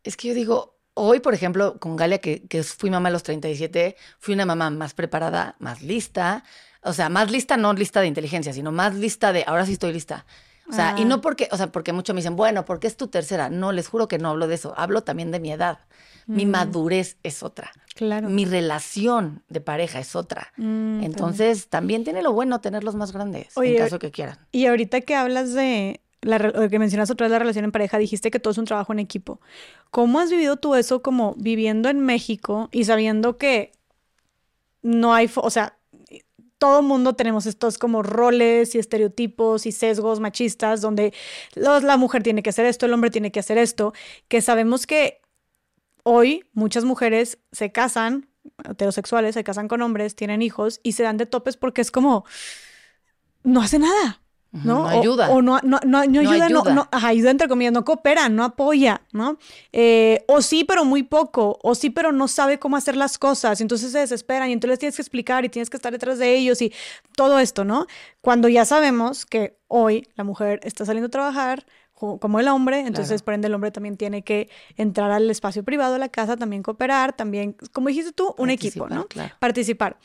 Es que yo digo, hoy, por ejemplo, con Galia, que, que fui mamá a los 37, fui una mamá más preparada, más lista. O sea, más lista, no lista de inteligencia, sino más lista de, ahora sí estoy lista. O sea, y no ah. porque, o sea, porque muchos me dicen, bueno, porque es tu tercera. No, les juro que no hablo de eso. Hablo también de mi edad. Mi mm. madurez es otra. Claro. Mi relación de pareja es otra. Mm, Entonces, también tiene lo bueno tenerlos más grandes, en caso que quieran. Y ahorita que hablas de, la, que mencionas otra vez la relación en pareja, dijiste que todo es un trabajo en equipo. ¿Cómo has vivido tú eso como viviendo en México y sabiendo que no hay, o sea, todo mundo tenemos estos como roles y estereotipos y sesgos machistas donde la mujer tiene que hacer esto, el hombre tiene que hacer esto, que sabemos que hoy muchas mujeres se casan, heterosexuales, se casan con hombres, tienen hijos y se dan de topes porque es como, no hace nada. ¿No? ayuda. O, no, no, no, ayuda, no, no, ayuda entre comillas, no coopera, no apoya, ¿no? Eh, o sí, pero muy poco, o sí, pero no sabe cómo hacer las cosas, entonces se desesperan y entonces les tienes que explicar y tienes que estar detrás de ellos y todo esto, ¿no? Cuando ya sabemos que hoy la mujer está saliendo a trabajar, como el hombre, entonces por ende el hombre también tiene que entrar al espacio privado de la casa, también cooperar, también, como dijiste tú, un equipo, ¿no? Participar.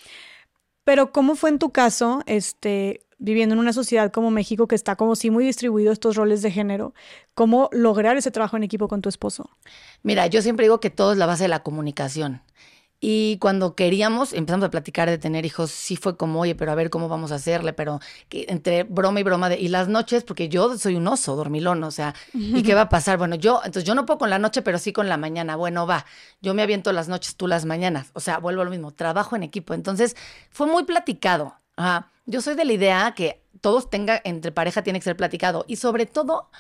Pero ¿cómo fue en tu caso, este, viviendo en una sociedad como México que está como sí muy distribuido estos roles de género, cómo lograr ese trabajo en equipo con tu esposo? Mira, yo siempre digo que todo es la base de la comunicación. Y cuando queríamos, empezamos a platicar de tener hijos, sí fue como, oye, pero a ver cómo vamos a hacerle, pero que entre broma y broma de, y las noches, porque yo soy un oso dormilón, o sea, ¿y qué va a pasar? Bueno, yo, entonces yo no puedo con la noche, pero sí con la mañana. Bueno, va, yo me aviento las noches, tú las mañanas, o sea, vuelvo a lo mismo, trabajo en equipo. Entonces, fue muy platicado. Ajá. Yo soy de la idea que todos tenga, entre pareja tiene que ser platicado. Y sobre todo,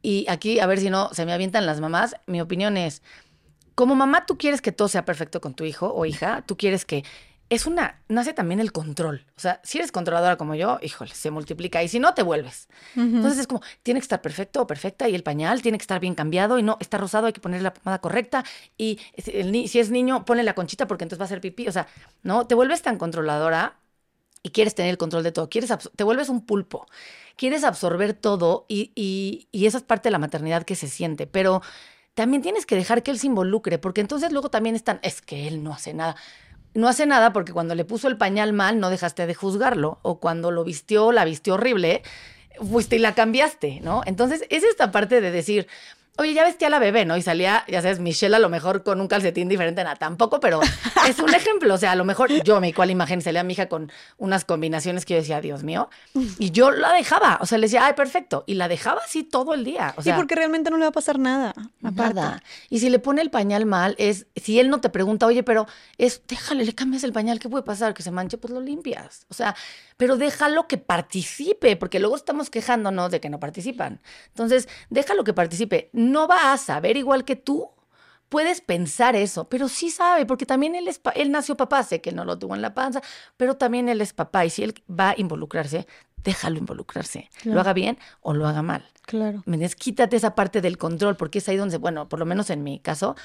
y aquí a ver si no se me avientan las mamás, mi opinión es, como mamá tú quieres que todo sea perfecto con tu hijo o hija, tú quieres que... Es una, nace también el control. O sea, si eres controladora como yo, híjole, se multiplica. Y si no, te vuelves. Entonces es como, tiene que estar perfecto o perfecta y el pañal tiene que estar bien cambiado y no, está rosado, hay que poner la pomada correcta. Y si es niño, ponle la conchita porque entonces va a ser pipí. O sea, no, te vuelves tan controladora y quieres tener el control de todo, quieres te vuelves un pulpo, quieres absorber todo y, y, y, esa es parte de la maternidad que se siente, pero también tienes que dejar que él se involucre, porque entonces luego también están, es que él no hace nada. No hace nada porque cuando le puso el pañal mal no dejaste de juzgarlo, o cuando lo vistió, la vistió horrible, fuiste y la cambiaste, ¿no? Entonces es esta parte de decir, Oye, ya vestía a la bebé, ¿no? Y salía, ya sabes, Michelle a lo mejor con un calcetín diferente, nada, tampoco, pero es un ejemplo. O sea, a lo mejor yo me cual imagen salía a mi hija con unas combinaciones que yo decía, Dios mío. Y yo la dejaba, o sea, le decía, ay, perfecto. Y la dejaba así todo el día. O sea, sí, porque realmente no le va a pasar nada. Nada. Y si le pone el pañal mal, es, si él no te pregunta, oye, pero es, déjale, le cambias el pañal, ¿qué puede pasar? Que se manche, pues lo limpias. O sea, pero déjalo que participe, porque luego estamos quejándonos de que no participan. Entonces, déjalo que participe. No va a saber igual que tú. Puedes pensar eso, pero sí sabe, porque también él, es, él nació papá, sé que no lo tuvo en la panza, pero también él es papá y si él va a involucrarse, déjalo involucrarse, lo haga bien o lo haga mal. Claro. ¿Me Quítate esa parte del control, porque es ahí donde, bueno, por lo menos en mi caso,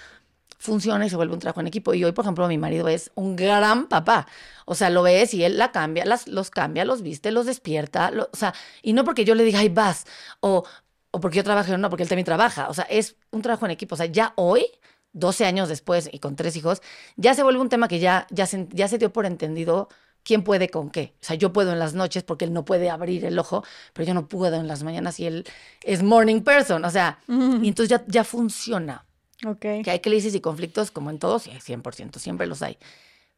funciona y se vuelve un trabajo en equipo. Y hoy, por ejemplo, mi marido es un gran papá. O sea, lo ves y él la cambia, las, los cambia, los viste, los despierta. o sea, y no porque yo le diga, ay, vas, o, o porque yo trabaje o no, porque él también trabaja. O sea, es un trabajo en equipo. O sea, ya hoy, 12 años después y con tres hijos, ya se vuelve un tema que ya, ya, se, ya se dio por entendido quién puede con qué. O sea, yo puedo en las noches porque él no puede abrir el ojo, pero yo no puedo en las mañanas y él es morning person. O sea, y entonces ya, ya funciona. Okay. Que hay crisis y conflictos como en todos, y 100%, siempre los hay.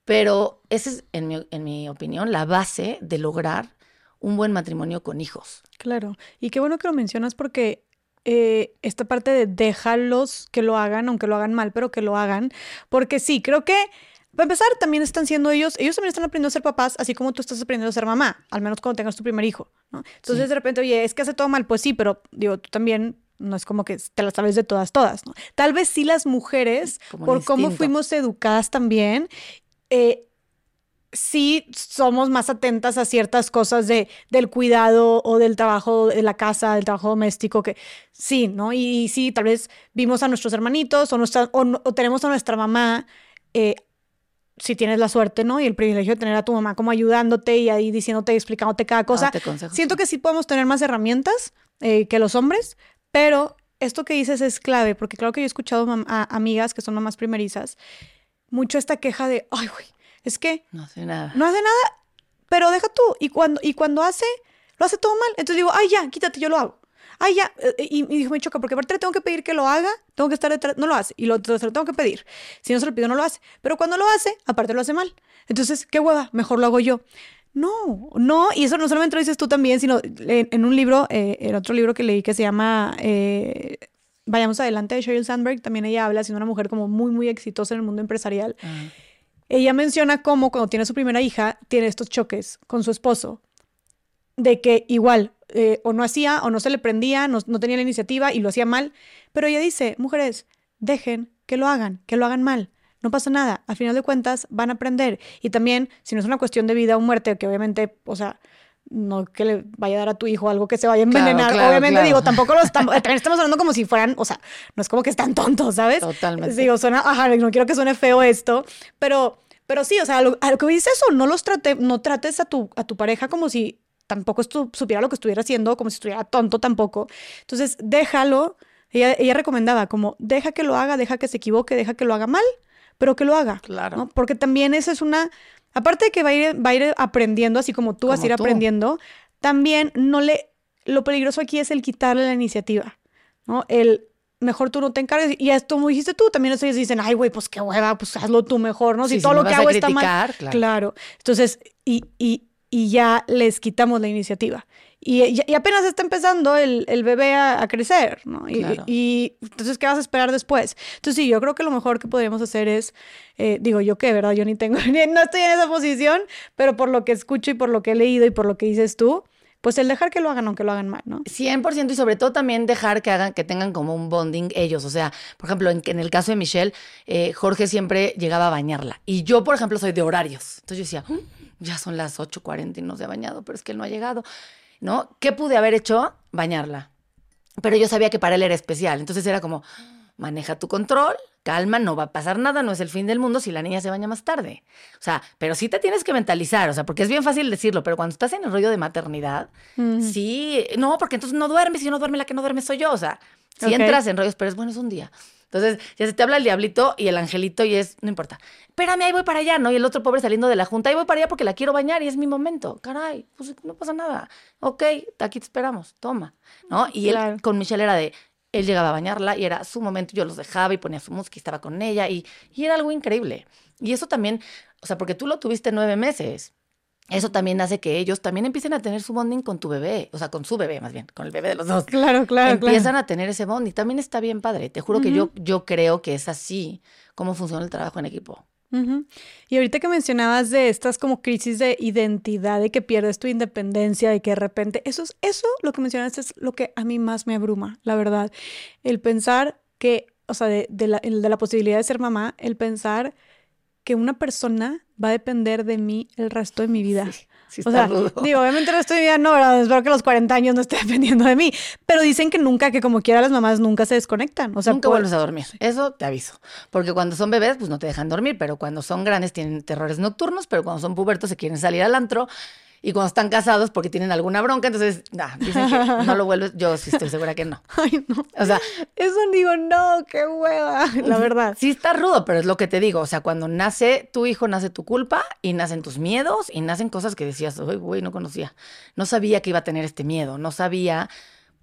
Pero esa es, en mi, en mi opinión, la base de lograr un buen matrimonio con hijos. Claro. Y qué bueno que lo mencionas porque eh, esta parte de déjalos que lo hagan, aunque lo hagan mal, pero que lo hagan. Porque sí, creo que para empezar, también están siendo ellos, ellos también están aprendiendo a ser papás, así como tú estás aprendiendo a ser mamá, al menos cuando tengas tu primer hijo, ¿no? Entonces, de repente, oye, es que hace todo mal, pues sí, pero digo, tú también no es como que te las sabes de todas, todas, ¿no? Tal vez sí las mujeres, por cómo fuimos educadas también, eh, sí somos más atentas a ciertas cosas de, del cuidado o del trabajo de la casa, del trabajo doméstico, que sí, ¿no? Y, sí, tal vez vimos a nuestros hermanitos o, nuestra, o, tenemos a nuestra mamá. Eh, si tienes la suerte, ¿no? Y el privilegio de tener a tu mamá como ayudándote y ahí diciéndote y explicándote cada cosa. Siento que sí podemos tener más herramientas eh, que los hombres, pero esto que dices es clave, porque claro que yo he escuchado a amigas que son mamás primerizas, mucho esta queja de, ay, güey, es que... No hace nada. No hace nada, pero deja tú. Y cuando, y cuando hace, lo hace todo mal. Entonces digo, ay, ya, quítate, yo lo hago. Ay, ya. Eh, y, y dijo, me choca, porque aparte le tengo que pedir que lo haga, tengo que estar detrás, no lo hace. Y lo, se lo tengo que pedir. Si no se lo pido, no lo hace. Pero cuando lo hace, aparte lo hace mal. Entonces, qué hueva, mejor lo hago yo. No, no, y eso no solamente lo dices tú también, sino en, un libro, eh, en otro libro que leí que se llama eh, Vayamos Adelante de Sheryl Sandberg, también ella habla, siendo una mujer como muy, muy exitosa en el mundo empresarial. Ella menciona cómo cuando tiene su primera hija, tiene estos choques con su esposo, de que igual eh, o no hacía o no se le prendía, no, no tenía la iniciativa y lo hacía mal, pero ella dice, mujeres, dejen que lo hagan, que lo hagan mal no pasa nada. Al final de cuentas van a aprender. Y también, si no es una cuestión de vida o muerte, que obviamente, o sea, no que le vaya a dar a tu hijo algo que se vaya a envenenar. Obviamente, digo, tampoco lo estamos, también estamos hablando como si fueran, o sea, no es como que están tontos, ¿sabes? Totalmente. Digo, suena, ajá, no quiero que suene feo esto, pero, pero sí, o sea, a lo, que dice eso, no los trate, no trates a tu, a tu pareja como si tampoco supiera lo que estuviera haciendo, como si estuviera tonto tampoco. Entonces, déjalo. Ella, ella recomendaba como, deja que lo haga, deja que se equivoque, deja que lo haga mal, pero que lo haga. Claro. Porque también esa es una Aparte de que va a ir, va a ir aprendiendo, así como tú vas a ir aprendiendo, también no le. Lo peligroso aquí es el quitarle la iniciativa, ¿no? El mejor tú no te encargues. Y esto como dijiste tú, también ellos dicen, ay, güey, pues qué hueva, pues hazlo tú mejor, ¿no? Si todo lo que hago está mal. Claro. claro. Entonces, y, y, y ya les quitamos la iniciativa. Y, apenas está empezando el, bebé a, crecer, ¿no? Y, entonces, ¿qué vas a esperar después? Entonces, sí, yo creo que lo mejor que podríamos hacer es, eh, digo, yo qué, ¿verdad? Yo ni tengo, no estoy en esa posición, pero por lo que escucho y por lo que he leído y por lo que dices tú, pues el dejar que lo hagan aunque lo hagan mal, ¿no? 100% y sobre todo también dejar que hagan, que tengan como un bonding ellos. O sea, por ejemplo, en, el caso de Michelle, eh, Jorge siempre llegaba a bañarla. Y yo, por ejemplo, soy de horarios. Entonces yo decía, mm, ya son las 8.40 y no se ha bañado, pero es que él no ha llegado. ¿no? ¿Qué pude haber hecho? Bañarla. Pero yo sabía que para él era especial. Entonces era como, maneja tu control, calma, no va a pasar nada, no es el fin del mundo si la niña se baña más tarde. O sea, pero sí te tienes que mentalizar, o sea, porque es bien fácil decirlo, pero cuando estás en el rollo de maternidad, sí, no, porque entonces no duermes, si no duerme la que no duerme soy yo, o sea, si entras en rollos, pero es bueno, es un día. Entonces, ya se te habla el diablito y el angelito y es, no importa. Espérame, ahí voy para allá, ¿no? Y el otro pobre saliendo de la junta, ahí voy para allá porque la quiero bañar y es mi momento. Caray, pues no pasa nada. Ok, aquí te esperamos, toma, ¿no? Y él con Michelle era de, él llegaba a bañarla y era su momento, yo los dejaba y ponía su música y estaba con ella y, y era algo increíble. Y eso también, o sea, porque tú lo tuviste nueve meses eso también hace que ellos también empiecen a tener su bonding con tu bebé, o sea, con su bebé más bien, con el bebé de los dos. Claro, claro. Empiezan a tener ese bonding. También está bien padre. Te juro que yo, yo creo que es así como funciona el trabajo en equipo. Y ahorita que mencionabas de estas como crisis de identidad, de que pierdes tu independencia, de que de repente, eso es, eso lo que mencionaste es lo que a mí más me abruma, la verdad. El pensar que, o sea, de, de, la, de la posibilidad de ser mamá, el pensar que una persona va a depender de mí el resto de mi vida. Sí, o sea, digo, obviamente de mi vida no, ¿verdad? espero que los 40 años no esté dependiendo de mí, pero dicen que nunca, que como quiera las mamás nunca se desconectan. O sea, nunca vuelves a dormir. Eso te aviso. Porque cuando son bebés, pues no te dejan dormir, pero cuando son grandes tienen terrores nocturnos, pero cuando son pubertos se quieren salir al antro y cuando están casados porque tienen alguna bronca, entonces, nah, dicen que no lo vuelves, yo sí estoy segura que no. Ay, no. O sea, eso digo, no, qué hueva, la verdad. Sí está rudo, pero es lo que te digo, o sea, cuando nace tu hijo, nace tu culpa y nacen tus miedos y nacen cosas que decías, uy, güey, no conocía. No sabía que iba a tener este miedo, no sabía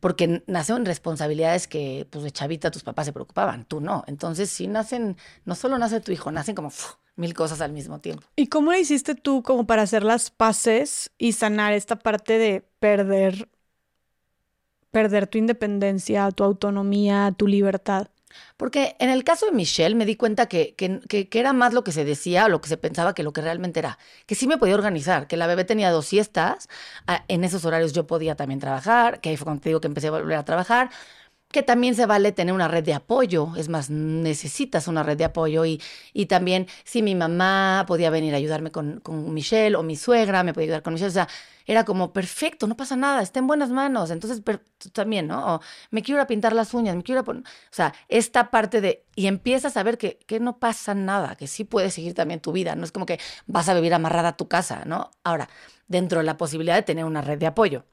porque nacen responsabilidades que, pues, de chavita tus papás se preocupaban, tú no. Entonces, sí nacen, no solo nace tu hijo, nacen como mil cosas al mismo tiempo. ¿Y cómo le hiciste tú como para hacer las paces y sanar esta parte de perder, perder tu independencia, tu autonomía, tu libertad? Porque en el caso de Michelle me di cuenta que, que, que, era más lo que se decía o lo que se pensaba que lo que realmente era. Que sí me podía organizar, que la bebé tenía dos siestas, en esos horarios yo podía también trabajar, que ahí fue cuando te digo que empecé a volver a trabajar, que también se vale tener una red de apoyo, es más, necesitas una red de apoyo y, y también si mi mamá podía venir a ayudarme con, Michelle o mi suegra me podía ayudar con Michelle, o sea, era como perfecto, no pasa nada, está en buenas manos, entonces también, ¿no? O, me quiero ir a pintar las uñas, me quiero ir a o sea, esta parte de, y empiezas a ver que, que no pasa nada, que sí puedes seguir también tu vida, no es como que vas a vivir amarrada a tu casa, ¿no? Ahora, dentro de la posibilidad de tener una red de apoyo.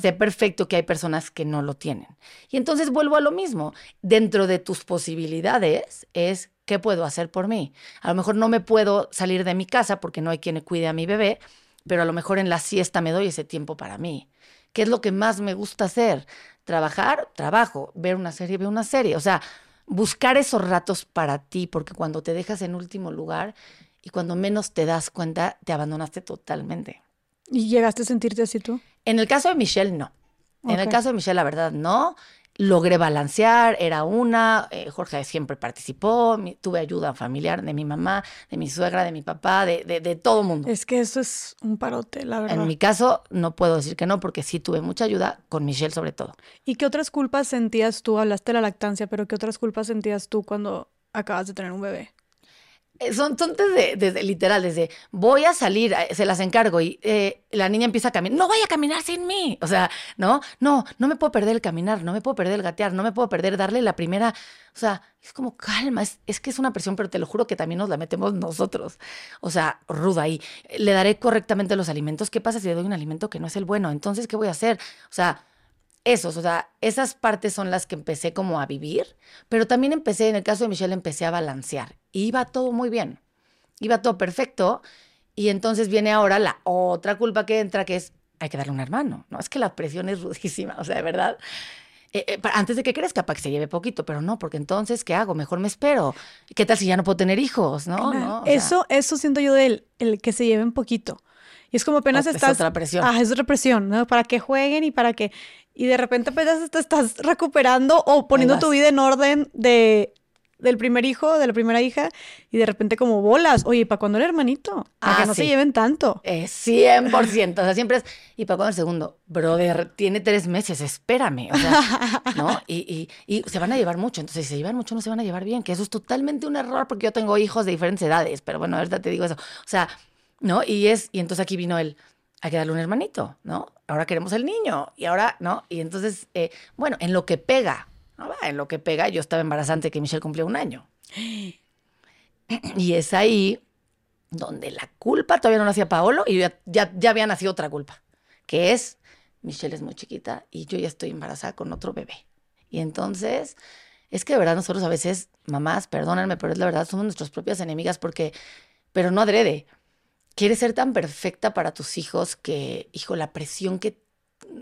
Sé perfecto que hay personas que no lo tienen. Y entonces vuelvo a lo mismo. Dentro de tus posibilidades es qué puedo hacer por mí. A lo mejor no me puedo salir de mi casa porque no hay quien cuide a mi bebé, pero a lo mejor en la siesta me doy ese tiempo para mí. ¿Qué es lo que más me gusta hacer? Trabajar, trabajo, ver una serie, ver una serie. O sea, buscar esos ratos para ti, porque cuando te dejas en último lugar y cuando menos te das cuenta, te abandonaste totalmente. ¿Y llegaste a sentirte así tú? En el caso de Michelle, no. En el caso de Michelle, la verdad, no. Logré balancear, era una, eh, Jorge siempre participó, tuve ayuda familiar de mi mamá, de mi suegra, de mi papá, de, de, de todo mundo. Es que eso es un parote, la verdad. En mi caso, no puedo decir que no, porque sí tuve mucha ayuda, con Michelle sobre todo. ¿Y qué otras culpas sentías tú? Hablaste de la lactancia, pero ¿qué otras culpas sentías tú cuando acabas de tener un bebé? Eh, Son, son desde, desde, literal, desde voy a salir, eh, se las encargo y eh, la niña empieza a caminar, no vaya a caminar sin mí. O sea, no, no, no me puedo perder el caminar, no me puedo perder el gatear, no me puedo perder darle la primera. O sea, es como calma, es, es que es una presión, pero te lo juro que también nos la metemos nosotros. O sea, ruda ahí. Le daré correctamente los alimentos. ¿Qué pasa si le doy un alimento que no es el bueno? Entonces, ¿qué voy a hacer? O sea, esos, o sea, esas partes son las que empecé como a vivir, pero también empecé, en el caso de Michelle, empecé a balancear y iba todo muy bien, iba todo perfecto y entonces viene ahora la otra culpa que entra, que es, hay que darle un hermano, ¿no? Es que la presión es rudísima, o sea, de verdad. Eh, eh, antes de que crezca, para que se lleve poquito, pero no, porque entonces, ¿qué hago? Mejor me espero. ¿Qué tal si ya no puedo tener hijos? ¿No? Claro. ¿No? O sea, eso, eso siento yo del el que se lleven poquito. Y es como apenas es estás. otra presión. Ah, es otra presión, ¿no? Para que jueguen y para que. Y de repente apenas te estás recuperando o poniendo tu vida en orden de del primer hijo, de la primera hija, y de repente como bolas. Oye, ¿para cuándo el hermanito? Para Ah, que no se sí. lleven tanto. Eh, 100%. O sea, siempre es. ¿Y para cuándo el segundo? Brother, tiene tres meses, espérame. O sea, ¿no? Y, y, y se van a llevar mucho. Entonces, si se llevan mucho, no se van a llevar bien. Que eso es totalmente un error porque yo tengo hijos de diferentes edades. Pero bueno, ahorita te digo eso. O sea, ¿no? Y es. Y entonces aquí vino el. Hay que darle un hermanito, ¿no? Ahora queremos el niño. Y ahora, ¿no? Y entonces, eh, bueno, en lo que pega. ¿no? En lo que pega, yo estaba embarazada antes de que Michelle cumplió un año. Y es ahí donde la culpa todavía no nacía Paolo y ya, ya, ya había nacido otra culpa, que es, Michelle es muy chiquita y yo ya estoy embarazada con otro bebé. Y entonces, es que de verdad nosotros a veces, mamás, perdónenme, pero es la verdad, somos nuestras propias enemigas porque, pero no adrede. Quieres ser tan perfecta para tus hijos que, hijo, la presión que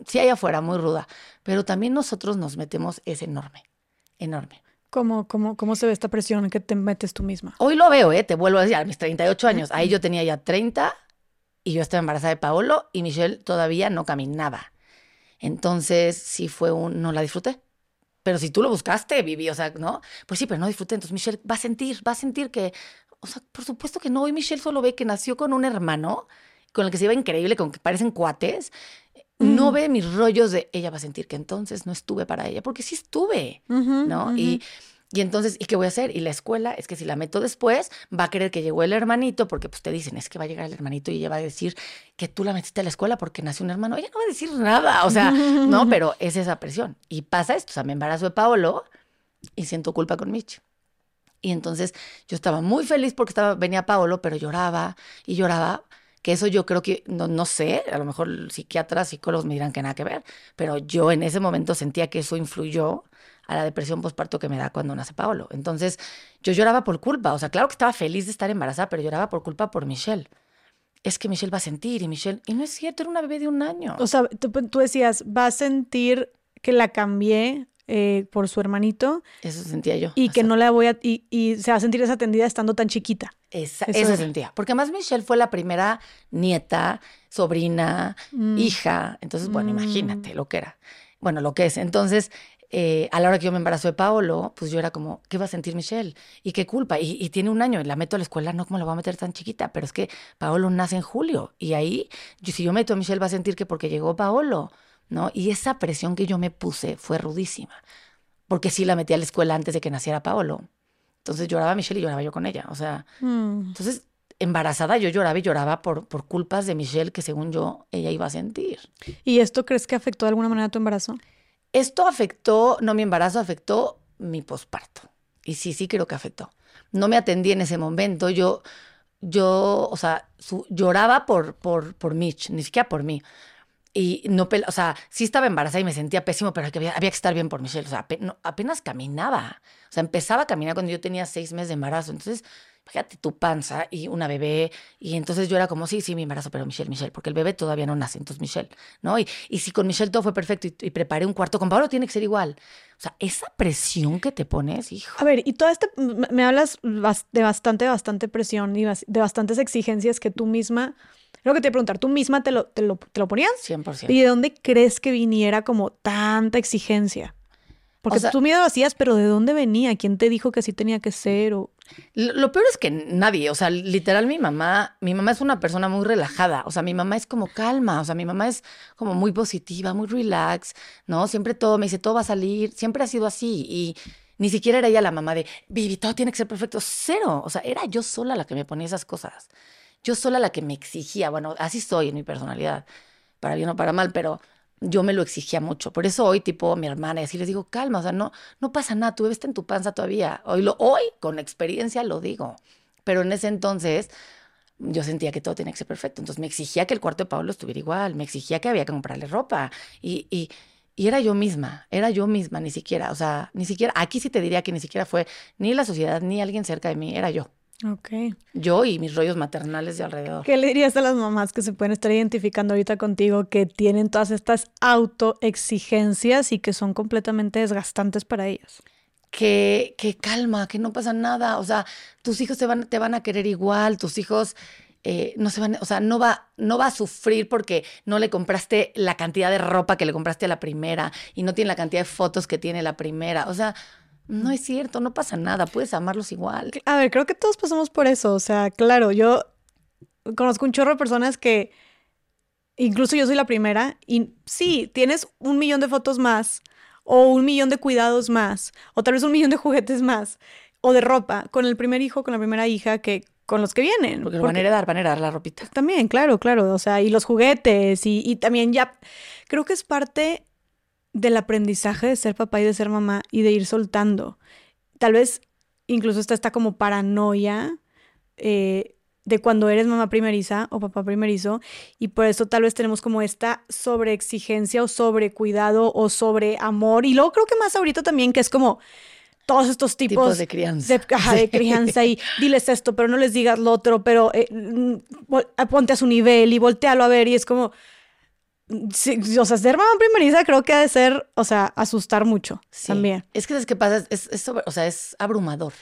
sí hay afuera, muy ruda, pero también nosotros nos metemos es enorme, enorme. ¿Cómo, cómo, ¿Cómo se ve esta presión que te metes tú misma? Hoy lo veo, ¿eh? Te vuelvo a decir, a mis 38 años. Ahí yo tenía ya 30 y yo estaba embarazada de Paolo y Michelle todavía no caminaba. Entonces, sí fue un... No la disfruté. Pero si tú lo buscaste, viví, o sea, ¿no? Pues sí, pero no disfruté. Entonces Michelle va a sentir, va a sentir que... O sea, por supuesto que no. Hoy Michelle solo ve que nació con un hermano con el que se iba increíble, con que parecen cuates. No Mm. ve mis rollos de ella va a sentir que entonces no estuve para ella, porque sí estuve. ¿no? Y, y entonces, ¿y qué voy a hacer? Y la escuela es que si la meto después, va a creer que llegó el hermanito, porque pues te dicen, es que va a llegar el hermanito y ella va a decir que tú la metiste a la escuela porque nació un hermano. Ella no va a decir nada, o sea, no, pero es esa presión. Y pasa esto, o sea, me embarazo de Paolo y siento culpa con Mitch. Y entonces yo estaba muy feliz porque estaba, venía Paolo, pero lloraba y lloraba. Que eso yo creo que, no, no sé, a lo mejor psiquiatras, psicólogos me dirán que nada que ver, pero yo en ese momento sentía que eso influyó a la depresión postparto que me da cuando nace Paolo. Entonces yo lloraba por culpa, o sea, claro que estaba feliz de estar embarazada, pero lloraba por culpa por Michelle. Es que Michelle va a sentir y Michelle, y no es cierto, era una bebé de un año. O sea, tú, tú decías, va a sentir que la cambié eh, por su hermanito eso sentía yo. y que no la voy a... Y, y se va a sentir desatendida estando tan chiquita. Esa- Eso eso sentía. Porque además Michelle fue la primera nieta, sobrina, Mm. hija. Entonces, bueno, Mm. imagínate lo que era. Bueno, lo que es. Entonces, eh, a la hora que yo me embarazo de Paolo, pues yo era como, ¿qué va a sentir Michelle? Y qué culpa. Y, y tiene un año y la meto a la escuela, no, ¿cómo la voy a meter tan chiquita? Pero es que Paolo nace en julio. Y ahí, yo- si yo meto a Michelle, va a sentir que porque llegó Paolo, ¿no? Y esa presión que yo me puse fue rudísima. Porque sí la metí a la escuela antes de que naciera Paolo. Entonces lloraba Michelle y lloraba yo con ella. O sea, Mm. entonces, embarazada yo lloraba y lloraba por, por culpas de Michelle que según yo ella iba a sentir. ¿Y esto crees que afectó de alguna manera tu embarazo? Esto afectó, no mi embarazo, afectó mi posparto. Y sí, sí creo que afectó. No me atendí en ese momento. Yo, yo, o sea, su- lloraba por, por, por Mitch, ni siquiera por mí. Y no, o sea, sí estaba embarazada y me sentía pésimo, pero había, había que estar bien por Michelle. O sea, ape- no, apenas caminaba. O sea, empezaba a caminar cuando yo tenía seis meses de embarazo. Entonces, fíjate tu panza y una bebé. Y entonces yo era como, sí, sí, mi embarazo, pero Michelle, Michelle, porque el bebé todavía no nace. Entonces, Michelle, ¿no? Y, y si con Michelle todo fue perfecto y, y preparé un cuarto, con Pablo tiene que ser igual. O sea, esa presión que te pones, hijo. A ver, y toda esta, me hablas de bastante, bastante presión y de bastantes exigencias que tú misma, lo que te iba a preguntar, ¿tú misma te lo, te lo, te lo ponías? 100%. ¿Y de dónde crees que viniera como tanta exigencia? Porque O sea- tú lo hacías, pero ¿de dónde venía? ¿Quién te dijo que así tenía que ser? O... Lo, lo peor es que nadie, o sea, literal mi mamá, mi mamá es una persona muy relajada, o sea, mi mamá es como calma, o sea, mi mamá es como muy positiva, muy relax, ¿no? Siempre todo, me dice, todo va a salir, siempre ha sido así y, Ni siquiera era ella la mamá de, Vivi, todo tiene que ser perfecto. Cero. O sea, era yo sola la que me ponía esas cosas. Yo sola la que me exigía. Bueno, así soy en mi personalidad, para bien o para mal, pero yo me lo exigía mucho. Por eso hoy, tipo, mi hermana, y así les digo, calma, o sea, no, no pasa nada, bebé está en tu panza todavía. Hoy, lo, hoy, con experiencia, lo digo. Pero en ese entonces, yo sentía que todo tenía que ser perfecto. Entonces me exigía que el cuarto de Pablo estuviera igual, me exigía que había que comprarle ropa. Y, y, y, era yo misma, era yo misma, ni siquiera, o sea, ni siquiera, aquí sí te diría que ni siquiera fue ni la sociedad, ni alguien cerca de mí, era yo. Ok. Yo y mis rollos maternales de alrededor. ¿Qué le dirías a las mamás que se pueden estar identificando ahorita contigo, que tienen todas estas autoexigencias y que son completamente desgastantes para ellas? Que, que calma, que no pasa nada. O sea, tus hijos te van, te van a querer igual, tus hijos eh, no se van, o sea, no va, no va a sufrir porque no le compraste la cantidad de ropa que le compraste a la primera y no tiene la cantidad de fotos que tiene la primera. O sea, no es cierto, no pasa nada, puedes amarlos igual. A ver, creo que todos pasamos por eso. O sea, claro, yo conozco un chorro de personas que, incluso yo soy la primera, y sí, tienes un millón de fotos más, o un millón de cuidados más, o tal vez un millón de juguetes más, o de ropa, con el primer hijo, con la primera hija, que con los que vienen. Porque, van a heredar, van a heredar la ropita. También, claro, claro. O sea, y los juguetes, y, y también ya, creo que es parte del aprendizaje de ser papá y de ser mamá y de ir soltando. Tal vez incluso está esta como paranoia eh, de cuando eres mamá primeriza o papá primerizo y por eso tal vez tenemos como esta sobreexigencia o sobrecuidado o sobre amor y luego creo que más ahorita también que es como todos estos tipos, de crianza. De, ajá, de crianza y diles esto, pero no les digas lo otro, pero eh, ponte a su nivel y voltealo a ver y es como Sí, o sea, ser mamá primeriza creo que ha de ser, o sea, asustar mucho también. Es que, ¿sabes qué pasa? Es, es, o sea, es abrumador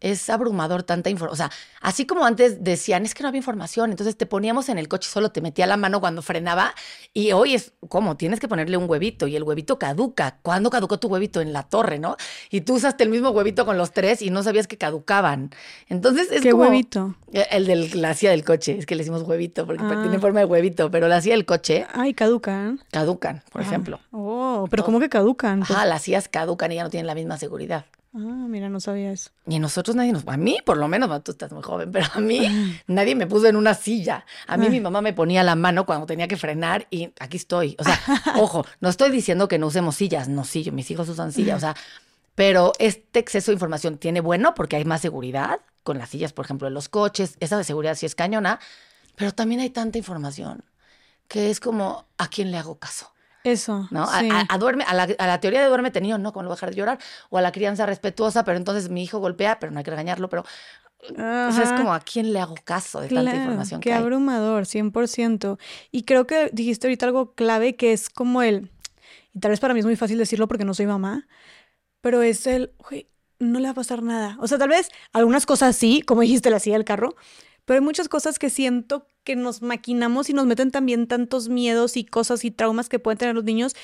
es abrumador tanta información. O sea, así como antes decían, es que no había información, entonces te poníamos en el coche, solo te metía la mano cuando frenaba y hoy es como tienes que ponerle un huevito y el huevito caduca. ¿Cuándo caducó tu huevito? En la torre, ¿no? Y tú usaste el mismo huevito con los tres y no sabías que caducaban. Entonces es ¿Qué huevito? E, el de la silla del coche, es que le decimos huevito porque ah. tiene forma de huevito, pero la silla del coche. Ay, caducan. Caducan, por ejemplo. Oh, pero ¿cómo que caducan? Ah, las sillas caducan y ya no tienen la misma seguridad. Ah, mira, no sabía eso. Y nosotros nadie nos, a mí por lo menos, tú estás muy joven, pero a mí nadie me puso en una silla. A mí mi mamá me ponía la mano cuando tenía que frenar y aquí estoy. O sea, ojo, no estoy diciendo que no usemos sillas, no, sí, mis hijos usan sillas, o sea, pero este exceso de información tiene bueno porque hay más seguridad con las sillas, por ejemplo, de los coches, esa de seguridad sí es cañona, pero también hay tanta información que es como, ¿a quién le hago caso? Eso. ¿No? A, duerme, a, la, teoría de duerme tenido, no, como lo voy a dejar de llorar, o a la crianza respetuosa, pero entonces mi hijo golpea, pero no hay que regañarlo, pero. O sea, es como a quién le hago caso de tanta información qué que hay. abrumador, 100%. Y creo que dijiste ahorita algo clave que es como el. Y tal vez para mí es muy fácil decirlo porque no soy mamá, pero es el. no le va a pasar nada. O sea, tal vez algunas cosas sí, como dijiste, la silla del carro, pero hay muchas cosas que siento que nos maquinamos y nos meten también tantos miedos y cosas y traumas que pueden tener los niños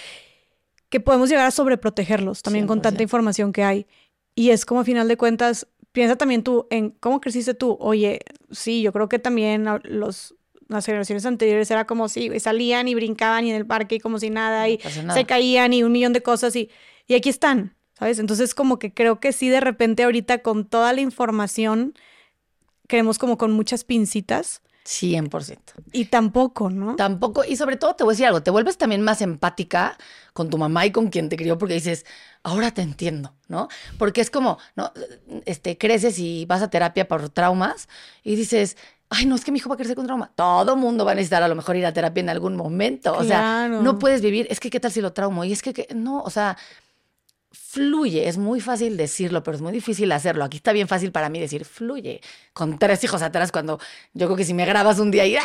que podemos llegar a sobreprotegerlos también con tanta información que hay. Y es como a final de cuentas, piensa también tú en cómo creciste tú. Oye, sí, yo creo que también los, las generaciones anteriores era como si salían y brincaban y en el parque y como si nada y se caían y un millón de cosas y, y aquí están, ¿sabes? Entonces como que creo que sí de repente ahorita con toda la información queremos como con muchas pincitas. 100%. Y tampoco, ¿no? Tampoco, y sobre todo te voy a decir algo, te vuelves también más empática con tu mamá y con quien te crió porque dices, ahora te entiendo, ¿no? Porque es como, ¿no? Este, creces y vas a terapia por traumas y dices, ay, no, es que mi hijo va a crecer con trauma. Todo mundo va a necesitar a lo mejor ir a terapia en algún momento. O sea, no puedes vivir, es que qué tal si lo traumo. Y es que, no, o sea, fluye. Es muy fácil decirlo, pero es muy difícil hacerlo. Aquí está bien fácil para mí decir fluye. Con tres hijos atrás, cuando yo creo que si me grabas un día y ¡ah!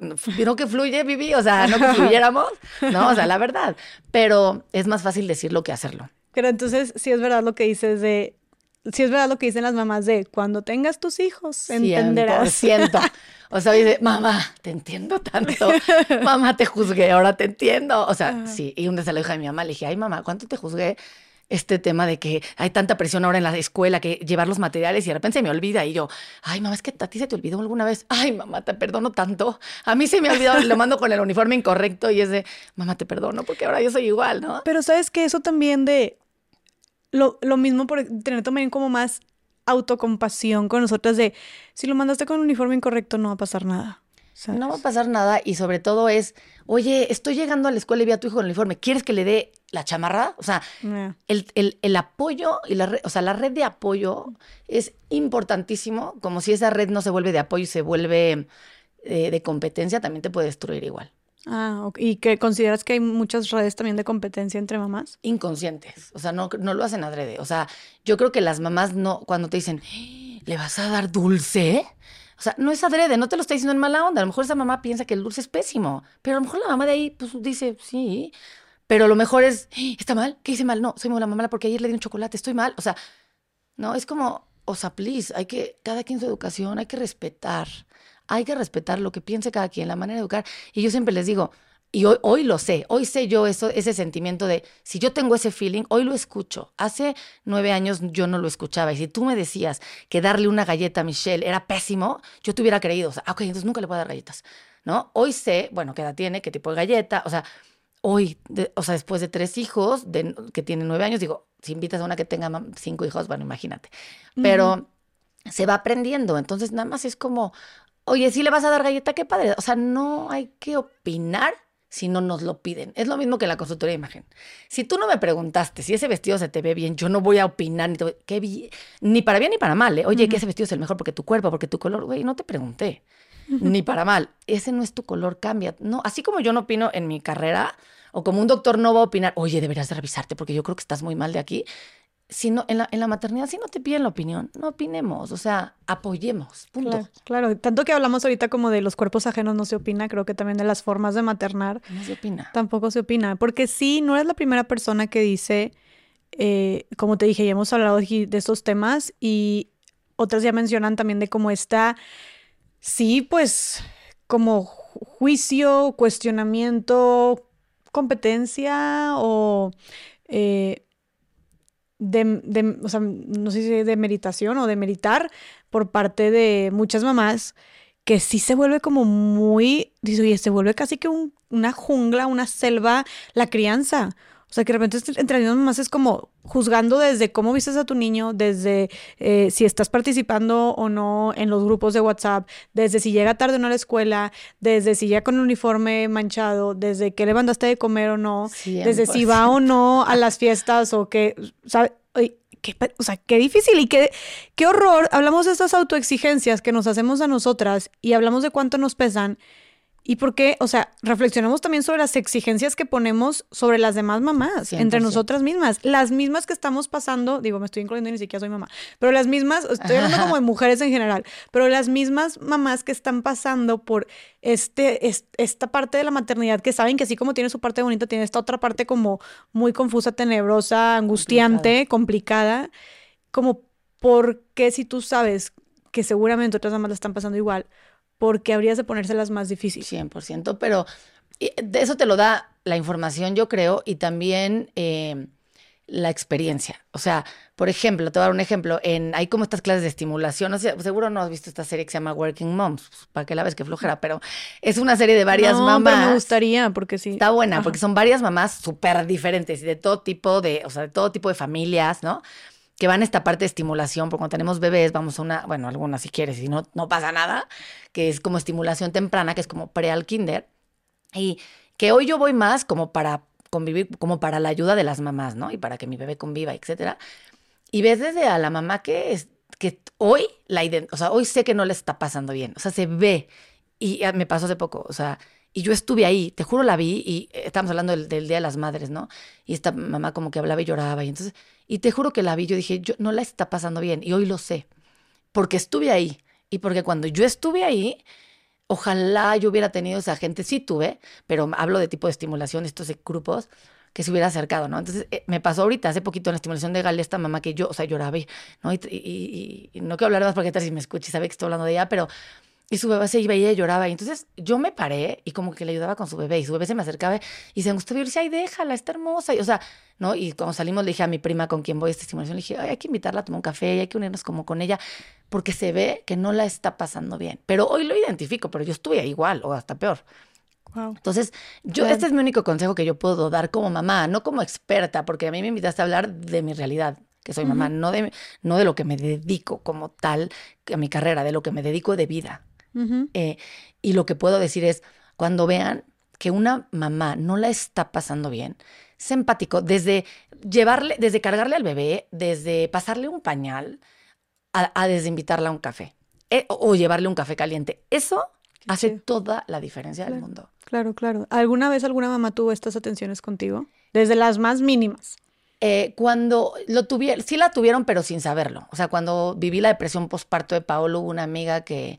no que fluye, viví, o sea, no que fluyéramos, no, o sea, la verdad. Pero es más fácil decirlo que hacerlo. Pero entonces, si es verdad lo que dices de. Si es verdad lo que dicen las mamás de cuando tengas tus hijos, entenderás. siento O sea, dice, mamá, te entiendo tanto. mamá, te juzgué, ahora te entiendo. O sea, sí. Y un día se lo dije a mi mamá, le dije, ay, mamá, ¿cuánto te juzgué? Este tema de que hay tanta presión ahora en la escuela que llevar los materiales y de repente se me olvida y yo, ay mamá, es que a ti se te olvidó alguna vez, ay mamá, te perdono tanto, a mí se me ha olvidado, lo mando con el uniforme incorrecto y es de, mamá, te perdono porque ahora yo soy igual, ¿no? Pero sabes que eso también de, lo, lo mismo por tener también como más autocompasión con nosotras de si lo mandaste con un uniforme incorrecto no va a pasar nada. No va a pasar nada y sobre todo es, oye, estoy llegando a la escuela y vi a tu hijo con el uniforme, ¿quieres que le dé la chamarra? O sea, el, apoyo y la red, o sea, la red de apoyo es importantísimo, como si esa red no se vuelve de apoyo y se vuelve eh, de competencia, también te puede destruir igual. Ah, ¿y que consideras que hay muchas redes también de competencia entre mamás? Inconscientes, o sea, no, no lo hacen adrede. O sea, yo creo que las mamás no, cuando te dicen, ¿le vas a dar dulce? O sea, no es adrede, no te lo está diciendo en mala onda. A lo mejor esa mamá piensa que el dulce es pésimo, pero a lo mejor la mamá de ahí, pues dice, sí, pero lo mejor es, ¿está mal? ¿Qué hice mal? No, soy la mamá porque ayer le di un chocolate, estoy mal. O sea, no, es como, o sea, please, hay que, cada quien su educación, hay que respetar hay que respetar lo que piense cada quien, la manera de educar. Y yo siempre les digo, y hoy, hoy lo sé, hoy sé yo eso, ese sentimiento de, si yo tengo ese feeling, hoy lo escucho. Hace nueve años yo no lo escuchaba. Y si tú me decías que darle una galleta a Michelle era pésimo, yo te hubiera creído. O sea, ok, entonces nunca le puedo dar galletas. ¿No? Hoy sé, bueno, qué edad tiene, qué tipo de galleta. O sea, hoy, o sea, después de tres hijos, de, que tienen nueve años, digo, si invitas a una que tenga cinco hijos, bueno, imagínate. Pero se va aprendiendo. Entonces, nada más es como, oye, si le vas a dar galleta, qué padre. O sea, no hay que opinar si no nos lo piden. Es lo mismo que la consultoría de imagen. Si tú no me preguntaste si ese vestido se te ve bien, yo no voy a opinar ni, qué ni para bien ni para mal. ¿eh? Oye, que ese vestido es el mejor porque tu cuerpo, porque tu color, güey, no te pregunté. Ni para mal. Ese no es tu color, cambia. No, así como yo no opino en mi carrera, o como un doctor no va a opinar, oye, deberías de revisarte porque yo creo que estás muy mal de aquí si no, en, la, en la maternidad, si no te piden la opinión, no opinemos, o sea, apoyemos, punto. Claro, tanto que hablamos ahorita como de los cuerpos ajenos no se opina, creo que también de las formas de maternar. No se opina. Tampoco se opina, porque sí, no eres la primera persona que dice, eh, como te dije, ya hemos hablado de estos temas y otras ya mencionan también de cómo está, sí, pues, como juicio, cuestionamiento, competencia o... Eh, de, o sea, no sé si de meditación o de meditar por parte de muchas mamás que sí se vuelve como muy, dice, oye, se vuelve casi que una jungla, una selva, la crianza. O sea, que de repente entre las mamás es como juzgando desde cómo vistes a tu niño, desde eh, si estás participando o no en los grupos de WhatsApp, desde si llega tarde o no a la escuela, desde si llega con el uniforme manchado, desde qué le mandaste de comer o no, desde si va o no a las fiestas o qué, ¿sabes? Qué, o sea, qué difícil y qué, qué horror. Hablamos de estas autoexigencias que nos hacemos a nosotras y hablamos de cuánto nos pesan y por qué, o sea, reflexionamos también sobre las exigencias que ponemos sobre las demás mamás, entre nosotras mismas, las mismas que estamos pasando, digo, me estoy incluyendo y ni siquiera soy mamá, pero las mismas, estoy hablando como de mujeres en general, pero las mismas mamás que están pasando por este, esta parte de la maternidad, que saben que así como tiene su parte bonita, tiene esta otra parte como muy confusa, tenebrosa, angustiante, complicada, como por qué si tú sabes que seguramente otras mamás la están pasando igual, porque habrías de ponérselas más difíciles. 100%, pero de eso te lo da la información, yo creo, y también eh, la experiencia. O sea, por ejemplo, te voy a dar un ejemplo, en, hay como estas clases de estimulación, o sea, seguro no has visto esta serie que se llama Working Moms, pues, para que la ves que flojera, pero es una serie de varias no, mamás. Pero me gustaría, porque sí. Está buena, porque son varias mamás súper diferentes y de todo tipo de, o sea, de todo tipo de familias, ¿no? Que van a esta parte de estimulación, porque cuando tenemos bebés vamos a una, bueno, algunas si quieres, si no, no pasa nada, que es como estimulación temprana, que es como pre al kinder, y que hoy yo voy más como para convivir, como para la ayuda de las mamás, ¿no? Y para que mi bebé conviva, etcétera. Y ves desde a la mamá que es, que hoy la o sea, hoy sé que no le está pasando bien, o sea, se ve, y me pasó hace poco, o sea, y yo estuve ahí, te juro la vi, y estamos hablando del, del, Día de las Madres, ¿no? Y esta mamá como que hablaba y lloraba, y entonces y te juro que la vi, yo dije, yo no la está pasando bien y hoy lo sé, porque estuve ahí y porque cuando yo estuve ahí, ojalá yo hubiera tenido esa gente, sí tuve, pero hablo de tipo de estimulación, estos grupos que se hubiera acercado, ¿no? Entonces, eh, me pasó ahorita, hace poquito en la estimulación de Gale, esta mamá que yo, o sea, lloraba, ¿no? Y, no quiero hablar más porque tal si me escucha y sabe que estoy hablando de ella, pero y su bebé se iba y ella lloraba. Y entonces yo me paré y como que le ayudaba con su bebé. Y su bebé se me acercaba y se gustaba. Y yo le decía, ay, déjala, está hermosa. Y, o sea, ¿no? Y cuando salimos le dije a mi prima con quien voy a esta estimulación, le dije, ay, hay que invitarla a tomar un café y hay que unirnos como con ella. Porque se ve que no la está pasando bien. Pero hoy lo identifico, pero yo estuve igual o hasta peor. Wow. Entonces, yo, Claro. este es mi único consejo que yo puedo dar como mamá, no como experta, porque a mí me invitaste a hablar de mi realidad, que soy mamá, no de, no de lo que me dedico como tal, a mi carrera, de lo que me dedico de vida. Eh, y lo que puedo decir es, cuando vean que una mamá no la está pasando bien, es empático, desde llevarle, desde cargarle al bebé, desde pasarle un pañal, a, a desde invitarla a un café, eh, o, o llevarle un café caliente. Eso hace chido. toda la diferencia del mundo. Claro, claro. ¿Alguna vez alguna mamá tuvo estas atenciones contigo? Desde las más mínimas. Eh, cuando lo tuvieron, sí la tuvieron, pero sin saberlo. O sea, cuando viví la depresión postparto de Paolo, hubo una amiga que,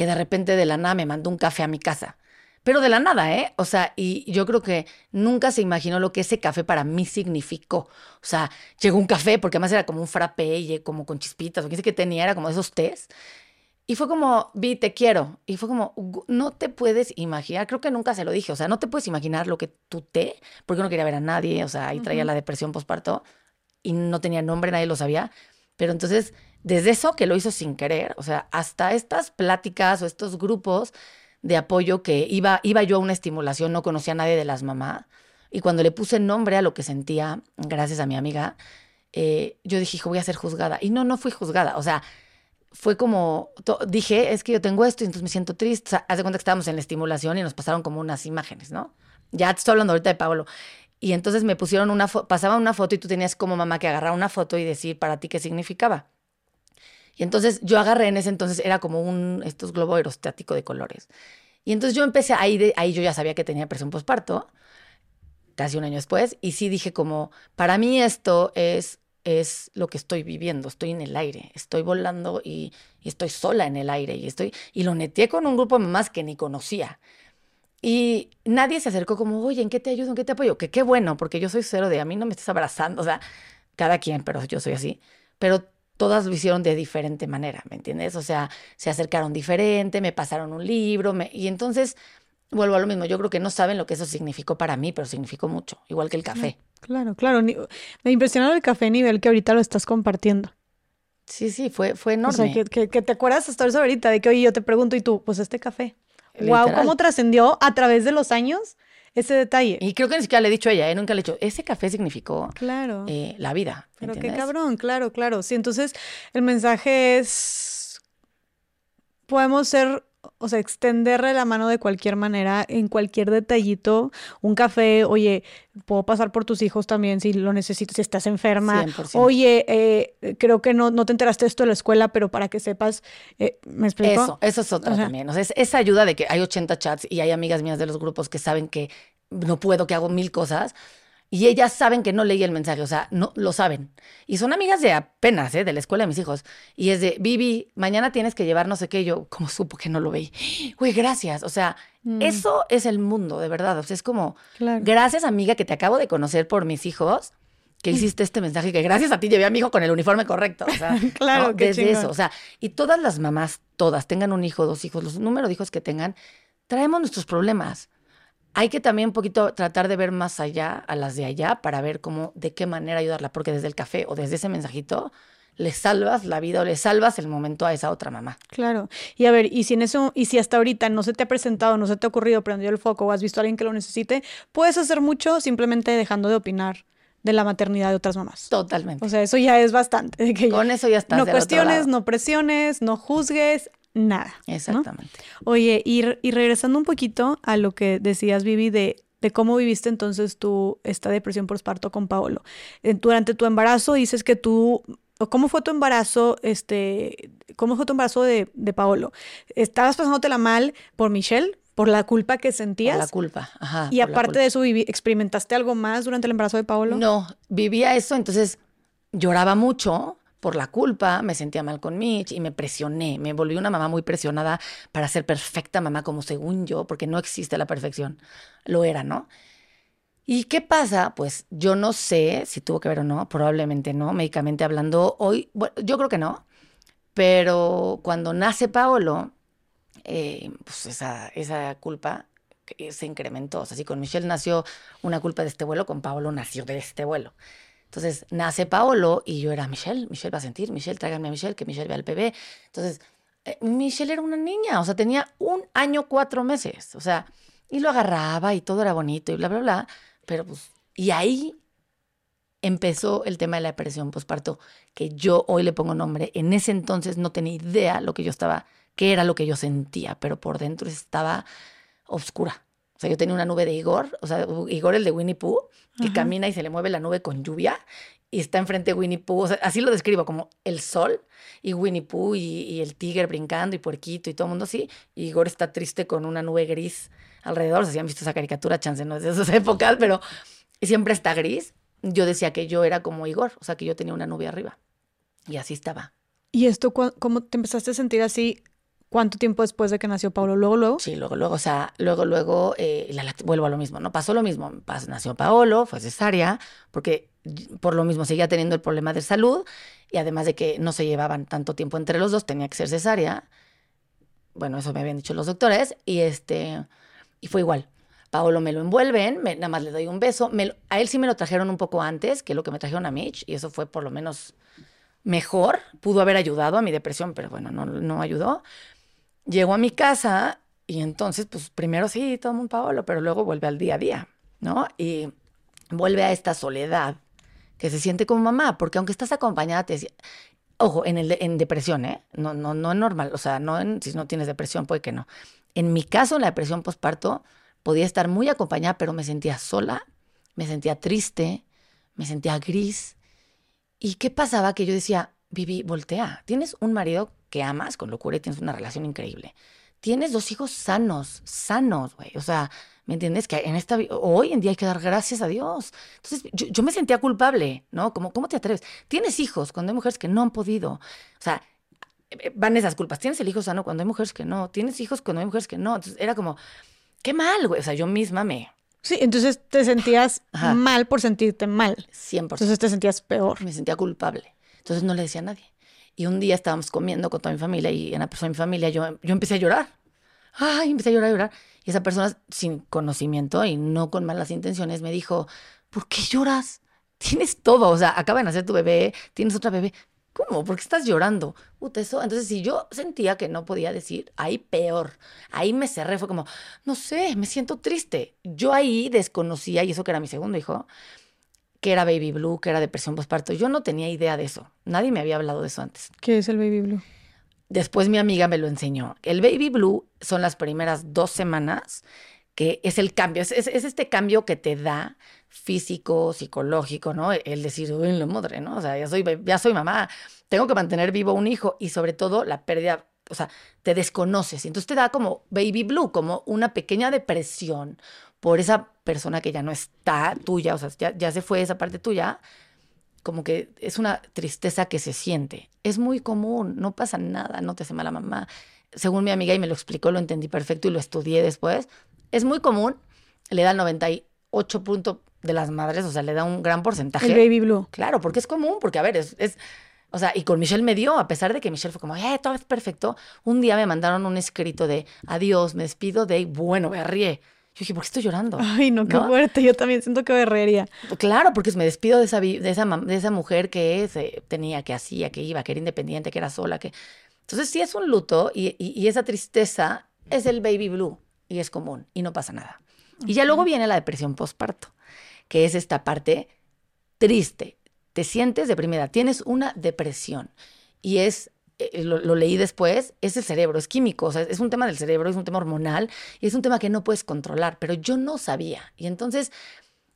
que de repente de la nada me mandó un café a mi casa. Pero de la nada, ¿eh? O sea, y yo creo que nunca se imaginó lo que ese café para mí significó. O sea, llegó un café, porque además era como un frappé, y como con chispitas, o qué sé que tenía, era como esos tés. Y fue como, vi, te quiero. Y fue como, "Gu- no te puedes imaginar, creo que nunca se lo dije, o sea, no te puedes imaginar lo que tú té, porque no quería ver a nadie, o sea, ahí traía la depresión postparto y no tenía nombre, nadie lo sabía. Pero entonces, desde eso que lo hizo sin querer, o sea, hasta estas pláticas o estos grupos de apoyo que iba, iba yo a una estimulación, no conocía a nadie de las mamás, y cuando le puse nombre a lo que sentía, gracias a mi amiga, eh, yo dije, hijo, voy a ser juzgada. Y no, no fui juzgada, o sea, fue como, dije, es que yo tengo esto y entonces me siento triste. O sea, haz de cuenta que estábamos en la estimulación y nos pasaron como unas imágenes, ¿no? Ya te estoy hablando ahorita de Pablo. Y entonces me pusieron una foto, pasaban una foto y tú tenías como mamá que agarrar una foto y decir para ti qué significaba. Y entonces yo agarré en ese entonces, era como un, estos globo aerostático de colores. Y entonces yo empecé ahí, de, ahí yo ya sabía que tenía presión postparto, casi un año después, y sí dije como, para mí esto es, es lo que estoy viviendo, estoy en el aire, estoy volando y, y estoy sola en el aire, y estoy, y lo neteé con un grupo de mamás que ni conocía. Y nadie se acercó como, oye, ¿en qué te ayudo? ¿En qué te apoyo? Que qué bueno, porque yo soy cero de a mí no me estés abrazando, o sea, cada quien, pero yo soy así. Pero todas lo hicieron de diferente manera, ¿me entiendes? O sea, se acercaron diferente, me pasaron un libro, me- y entonces vuelvo a lo mismo. Yo creo que no saben lo que eso significó para mí, pero significó mucho, igual que el café. Claro, claro. Me impresiona el café nivel que ahorita lo estás compartiendo. Sí, sí, fue, fue O enorme. sea, que, que- que te acuerdas hasta eso ahorita de que, oye, yo te pregunto y tú, pues este café. Wow, Literal. cómo trascendió a través de los años ese detalle. Y creo que ni siquiera le he dicho a ella, ¿eh? nunca le he dicho, ese café significó Claro. eh, la vida. ¿me Pero qué cabrón, claro, claro. Sí, entonces el mensaje es, podemos ser, o sea, extenderle la mano de cualquier manera, en cualquier detallito, un café, oye, puedo pasar por tus hijos también si lo necesitas, si estás enferma. 100%. Oye, eh, creo que no, no te enteraste de esto de la escuela, pero para que sepas, eh, ¿me explico? Eso, eso es otra O sea- también. O sea, es esa ayuda de que hay 80 chats y hay amigas mías de los grupos que saben que no puedo, que hago mil cosas. Y ellas saben que no leí el mensaje, o sea, no lo saben. Y son amigas de apenas, ¿eh? de la escuela de mis hijos. Y es de, Vivi, mañana tienes que llevar no sé qué. Y Yo, como supo que no lo veí? Güey, gracias. O sea, Mm. eso es el mundo, de verdad. O sea, es como, Claro. gracias amiga que te acabo de conocer por mis hijos, que hiciste este mensaje, que gracias a ti llevé a mi hijo con el uniforme correcto. O sea, Claro, ¿no? desde chingón. eso. O sea, y todas las mamás, todas, tengan un hijo, dos hijos, los número de hijos que tengan, traemos nuestros problemas. Hay que también un poquito tratar de ver más allá a las de allá para ver cómo, de qué manera ayudarla, porque desde el café o desde ese mensajito le salvas la vida o le salvas el momento a esa otra mamá. Claro. Y a ver, y si en eso, y si hasta ahorita no se te ha presentado, no se te ha ocurrido, prendió el foco o has visto a alguien que lo necesite, puedes hacer mucho simplemente dejando de opinar de la maternidad de otras mamás. Totalmente. O sea, eso ya es bastante. de que ya- Con eso ya estás no cuestiones, no presiones, no juzgues, nada. ¿no? Exactamente. Oye, y, y regresando un poquito a lo que decías, Vivi, de, de cómo viviste entonces tú esta depresión postparto con Paolo. Durante tu embarazo dices que tú, ¿cómo fue tu embarazo, este, cómo fue tu embarazo de, de Paolo? ¿Estabas pasándotela mal por Michelle, por la culpa que Por sentías? la culpa. Ajá, y por aparte de eso, viví- ¿experimentaste algo más durante el embarazo de Paolo? No, vivía eso, entonces lloraba mucho por la culpa, me sentía mal con Mitch y me presioné, me volví una mamá muy presionada para ser perfecta mamá como según yo, porque no existe la perfección. Lo era, ¿no? ¿Y qué pasa? Pues yo no sé si tuvo que ver o no, probablemente no, médicamente hablando, hoy, bueno, yo creo que no, pero cuando nace Paolo, eh, pues esa, esa culpa eh, se incrementó. O sea, si con Michelle nació una culpa de este vuelo, con Paolo nació de este vuelo. Entonces nace Paolo y yo era Michelle, Michelle va a sentir, Michelle, tráiganme a Michelle, que Michelle vea al bebé. Entonces, eh, Michelle era una niña, o sea, tenía un año, cuatro meses. O sea, Y lo agarraba y todo era bonito y bla, bla, bla. Pero pues, y ahí empezó el tema de la depresión postparto, que yo hoy le pongo nombre. En ese entonces no tenía idea lo que yo estaba, qué era lo que yo sentía, pero por dentro estaba oscura. O sea, yo tenía una nube de Igor, o sea, Igor el de Winnie Pooh, que camina y se le mueve la nube con lluvia y está enfrente de Winnie Pooh. O sea, así lo describo, como el sol y Winnie Pooh y, el tigre brincando y puerquito y todo el mundo así. Y Igor está triste con una nube gris alrededor. O sea, si han visto esa caricatura, chance no es de esas épocas, pero siempre está gris yo decía que yo era como Igor, o sea, que yo tenía una nube arriba. Y así estaba. ¿Y esto cómo te empezaste a sentir así? ¿Cuánto tiempo después de que nació Pablo? ¿Luego, luego? Sí, luego, luego. O sea, luego, luego, eh, vuelvo a lo mismo, ¿no? Pasó lo mismo. nació Paolo, fue cesárea, porque por lo mismo seguía teniendo el problema de salud y además de que no se llevaban tanto tiempo entre los dos, tenía que ser cesárea. Bueno, eso me habían dicho los doctores y este, y fue igual. Paolo me lo envuelven, nada más le doy un beso. a él sí me lo trajeron un poco antes que lo que me trajeron a Mitch, y eso fue por lo menos mejor. Pudo haber ayudado a mi depresión, pero bueno, no, no ayudó. Llegó a mi casa y entonces, pues primero sí, tomo un Paolo, pero luego vuelve al día a día, ¿no? Y vuelve a esta soledad que se siente como mamá, porque aunque estás acompañada, te ojo, en, el, en depresión, ¿eh? No, no, no es normal, o sea, no si no tienes depresión, puede que no. En mi caso, la depresión postparto, podía estar muy acompañada, pero me sentía sola, me sentía triste, me sentía gris. ¿Y qué pasaba? Que yo decía, Vivi, voltea, tienes un marido que amas con locura y tienes una relación increíble. Tienes dos hijos sanos, sanos, güey. O sea, ¿me entiendes? Que en esta hoy en día hay que dar gracias a Dios. Entonces, yo, me sentía culpable, ¿no? Como, ¿cómo te atreves? Tienes hijos cuando hay mujeres que no han podido. O sea, eh, van esas culpas. Tienes el hijo sano cuando hay mujeres que no. Tienes hijos cuando hay mujeres que no. Entonces, era como, qué mal, güey. O sea, yo misma me... Sí, entonces te sentías mal por sentirte mal. 100%. Entonces te sentías peor. Me sentía culpable. Entonces no le decía a nadie. Y un día estábamos comiendo con toda mi familia y en la persona de mi familia yo, yo empecé a llorar. Ay, empecé a llorar, a llorar. Y esa persona sin conocimiento y no con malas intenciones me dijo, ¿por qué lloras? Tienes todo, o sea, acaba de nacer tu bebé, tienes otra bebé. ¿Cómo? ¿Por qué estás llorando? Puta, eso. Entonces, si yo sentía que no podía decir, ahí peor. Ahí me cerré, fue como, no sé, me siento triste. Yo ahí desconocía, y eso que era mi segundo hijo, que era baby blue, que era depresión postparto. Yo no tenía idea de eso. Nadie me había hablado de eso antes. ¿Qué es el baby blue? Después mi amiga me lo enseñó. El baby blue son las primeras dos semanas que es el cambio, es, este cambio que te da físico, psicológico, ¿no? El decir, uy, la madre, ¿no? O sea, ya soy, ya soy mamá, tengo que mantener vivo un hijo y sobre todo la pérdida, o sea, te desconoces. Entonces te da como baby blue, como una pequeña depresión por esa persona que ya no está tuya, o sea, ya, ya se fue esa parte tuya, como que es una tristeza que se siente. Es muy común, no pasa nada, no te hace mala mamá. Según mi amiga y me lo explicó, lo entendí perfecto y lo estudié después, es muy común, le da el 98 puntos de las madres, o sea, le da un gran porcentaje. El baby blue. Claro, porque es común, porque a ver, es, es o sea, y con Michelle me dio, a pesar de que Michelle fue como, eh, todo es perfecto, un día me mandaron un escrito de, adiós, me despido de, bueno, me ríe. Yo dije, ¿por qué estoy llorando? Ay, no, qué fuerte. Yo también siento que berrería. Claro, porque me despido de esa, de esa, de esa mujer que se, tenía, que hacía, que iba, que era independiente, que era sola. que Entonces, sí es un luto y, y esa tristeza es el baby blue y es común y no pasa nada. Y ya luego viene la depresión postparto, que es esta parte triste. Te sientes deprimida, tienes una depresión y es eh, lo, leí después, es el cerebro, es químico, o sea, es un tema del cerebro, es un tema hormonal y es un tema que no puedes controlar, pero yo no sabía. Y entonces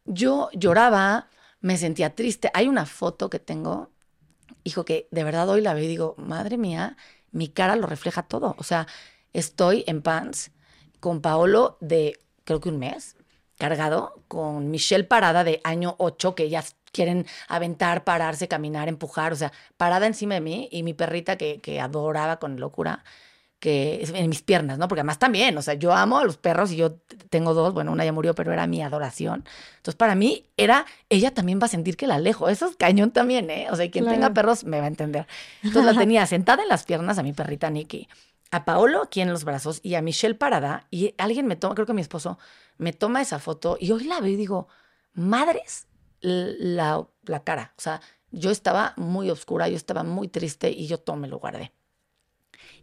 yo lloraba, me sentía triste. Hay una foto que tengo, hijo, que de verdad hoy la veo y digo, madre mía, mi cara lo refleja todo. O sea, estoy en pants, con Paolo de creo que un mes, cargado, con Michelle parada de año 8, que ellas quieren aventar, pararse, caminar, empujar, o sea, parada encima de mí y mi perrita que, que adoraba con locura, que en mis piernas, ¿no? Porque además también, o sea, yo amo a los perros y yo tengo dos, bueno, una ya murió, pero era mi adoración. Entonces, para mí era, ella también va a sentir que la alejo. Eso es cañón también, ¿eh? O sea, quien tenga perros me va a entender. Entonces, la tenía sentada en las piernas a mi perrita Nikki a Paolo aquí en los brazos y a Michelle parada y alguien me toma, creo que mi esposo, me toma esa foto y hoy la veo y digo, madres, la, la cara. O sea, yo estaba muy oscura, yo estaba muy triste y yo todo me lo guardé.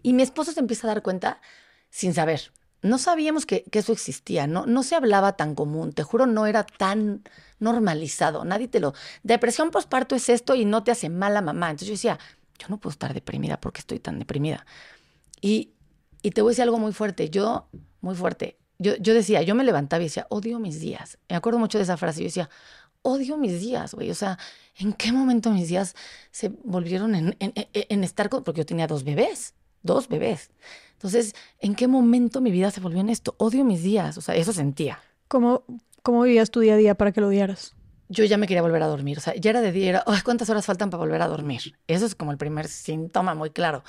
Y mi esposo se empieza a dar cuenta sin saber. no sabíamos que, eso existía, ¿no? no se hablaba tan común, te juro, no era tan normalizado, nadie te lo... Depresión postparto es esto y no te hace mal la mamá. Entonces yo decía, yo no puedo estar deprimida porque estoy tan deprimida. Y, y te voy a decir algo muy fuerte, yo, muy fuerte, yo, yo decía, yo me levantaba y decía, odio mis días. Me acuerdo mucho de esa frase, yo decía, odio mis días, güey. O sea, ¿en qué momento mis días se volvieron en, en, en, estar con... Porque yo tenía dos bebés, dos bebés. Entonces, ¿en qué momento mi vida se volvió en esto? Odio mis días, o sea, eso sentía. ¿Cómo, cómo vivías tu día a día para que lo odiaras? Yo ya me quería volver a dormir, o sea, ya era de día, era, ¿cuántas horas faltan para volver a dormir? Eso es como el primer síntoma muy claro.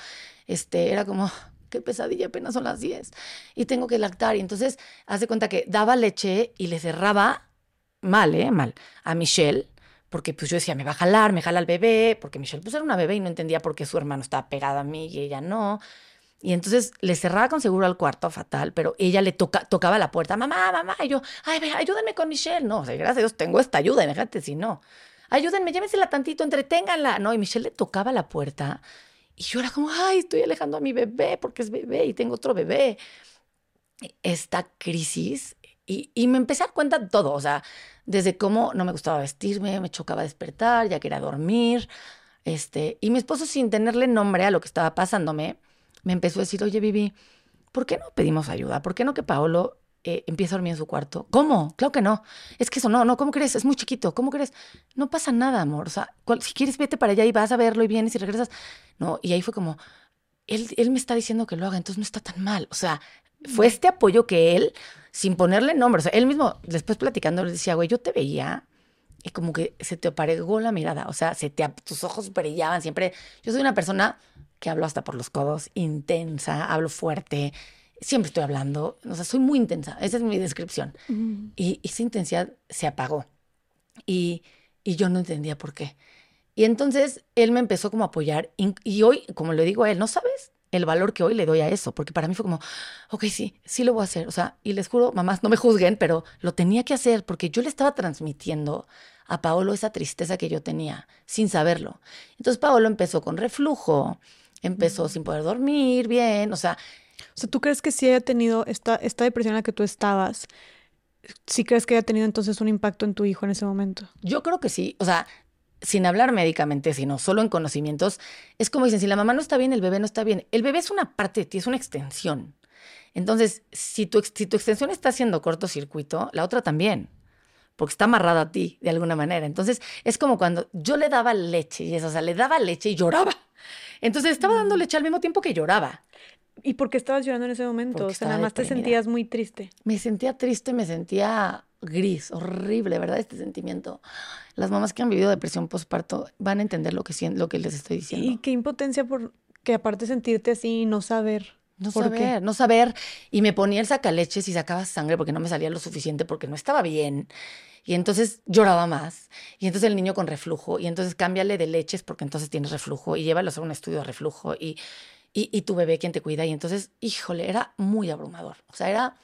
Este, era como, qué pesadilla, apenas son las 10 y tengo que lactar. Y entonces, hace cuenta que daba leche y le cerraba mal, ¿eh? Mal, a Michelle, porque pues yo decía, me va a jalar, me jala al bebé, porque Michelle pues era una bebé y no entendía por qué su hermano estaba pegado a mí y ella no. Y entonces le cerraba con seguro al cuarto, fatal, pero ella le toca, tocaba la puerta, mamá, mamá, y yo, ay, ayúdenme con Michelle. No, gracias a Dios tengo esta ayuda, imagínate si no. Ayúdenme, llévensela tantito, entreténganla. No, y Michelle le tocaba la puerta y yo era como, ay, estoy alejando a mi bebé porque es bebé y tengo otro bebé. Esta crisis, y, y me empecé a dar cuenta de todo, o sea, desde cómo no me gustaba vestirme, me chocaba despertar, ya quería dormir. Este, y mi esposo, sin tenerle nombre a lo que estaba pasándome, me empezó a decir, oye, Vivi, ¿por qué no pedimos ayuda? ¿Por qué no que Paolo eh, empiece a dormir en su cuarto? ¿Cómo? Claro que no. Es que eso no, no, ¿cómo crees? Es muy chiquito. ¿Cómo crees? No pasa nada, amor. O sea, si quieres, vete para allá y vas a verlo y vienes y regresas. No, y ahí fue como, él, él me está diciendo que lo haga, entonces no está tan mal. O sea, fue este apoyo que él, sin ponerle nombre, o sea, él mismo, después platicando, le decía, güey, yo te veía y como que se te aparegó la mirada, o sea, se te, tus ojos brillaban siempre. Yo soy una persona que hablo hasta por los codos, intensa, hablo fuerte, siempre estoy hablando, o sea, soy muy intensa, esa es mi descripción. Y, esa intensidad se apagó. Y, y, yo no entendía por qué. Y entonces él me empezó como a apoyar y, hoy, como le digo a él, no sabes el valor que hoy le doy a eso, porque para mí fue como, ok, sí, sí lo voy a hacer. O sea, y les juro, mamás, no me juzguen, pero lo tenía que hacer porque yo le estaba transmitiendo a Paolo esa tristeza que yo tenía sin saberlo. Entonces Paolo empezó con reflujo, empezó sin poder dormir bien, o sea... O sea, ¿tú crees que si haya tenido esta, esta depresión en la que tú estabas, sí crees que haya tenido entonces un impacto en tu hijo en ese momento? Yo creo que sí, o sea, sin hablar médicamente, sino solo en conocimientos, es como dicen, si la mamá no está bien, el bebé no está bien. El bebé es una parte de ti, es una extensión. Entonces, si tu, si tu extensión está haciendo cortocircuito, la otra también porque está amarrada a ti de alguna manera. Entonces, es como cuando yo le daba leche y eso, o sea, le daba leche y lloraba. Entonces estaba dando mm. leche al mismo tiempo que lloraba. ¿Y por qué estabas llorando en ese momento? o sea, nada más te sentías muy triste. Me sentía triste, me sentía gris, horrible, ¿verdad? Este sentimiento. Las mamás que han vivido depresión postparto van a entender lo que, lo que les estoy diciendo. Y qué impotencia por que aparte sentirte así y no saber. No saber, no saber. Y me ponía el sacaleches y sacaba sangre porque no me salía lo suficiente, porque no estaba bien. Y entonces lloraba más. Y entonces el niño con reflujo. Y entonces cámbiale de leches porque entonces tienes reflujo. Y llévalo a un estudio de reflujo. Y, y, y tu bebé quien te cuida. Y entonces, híjole, era muy abrumador. O sea, era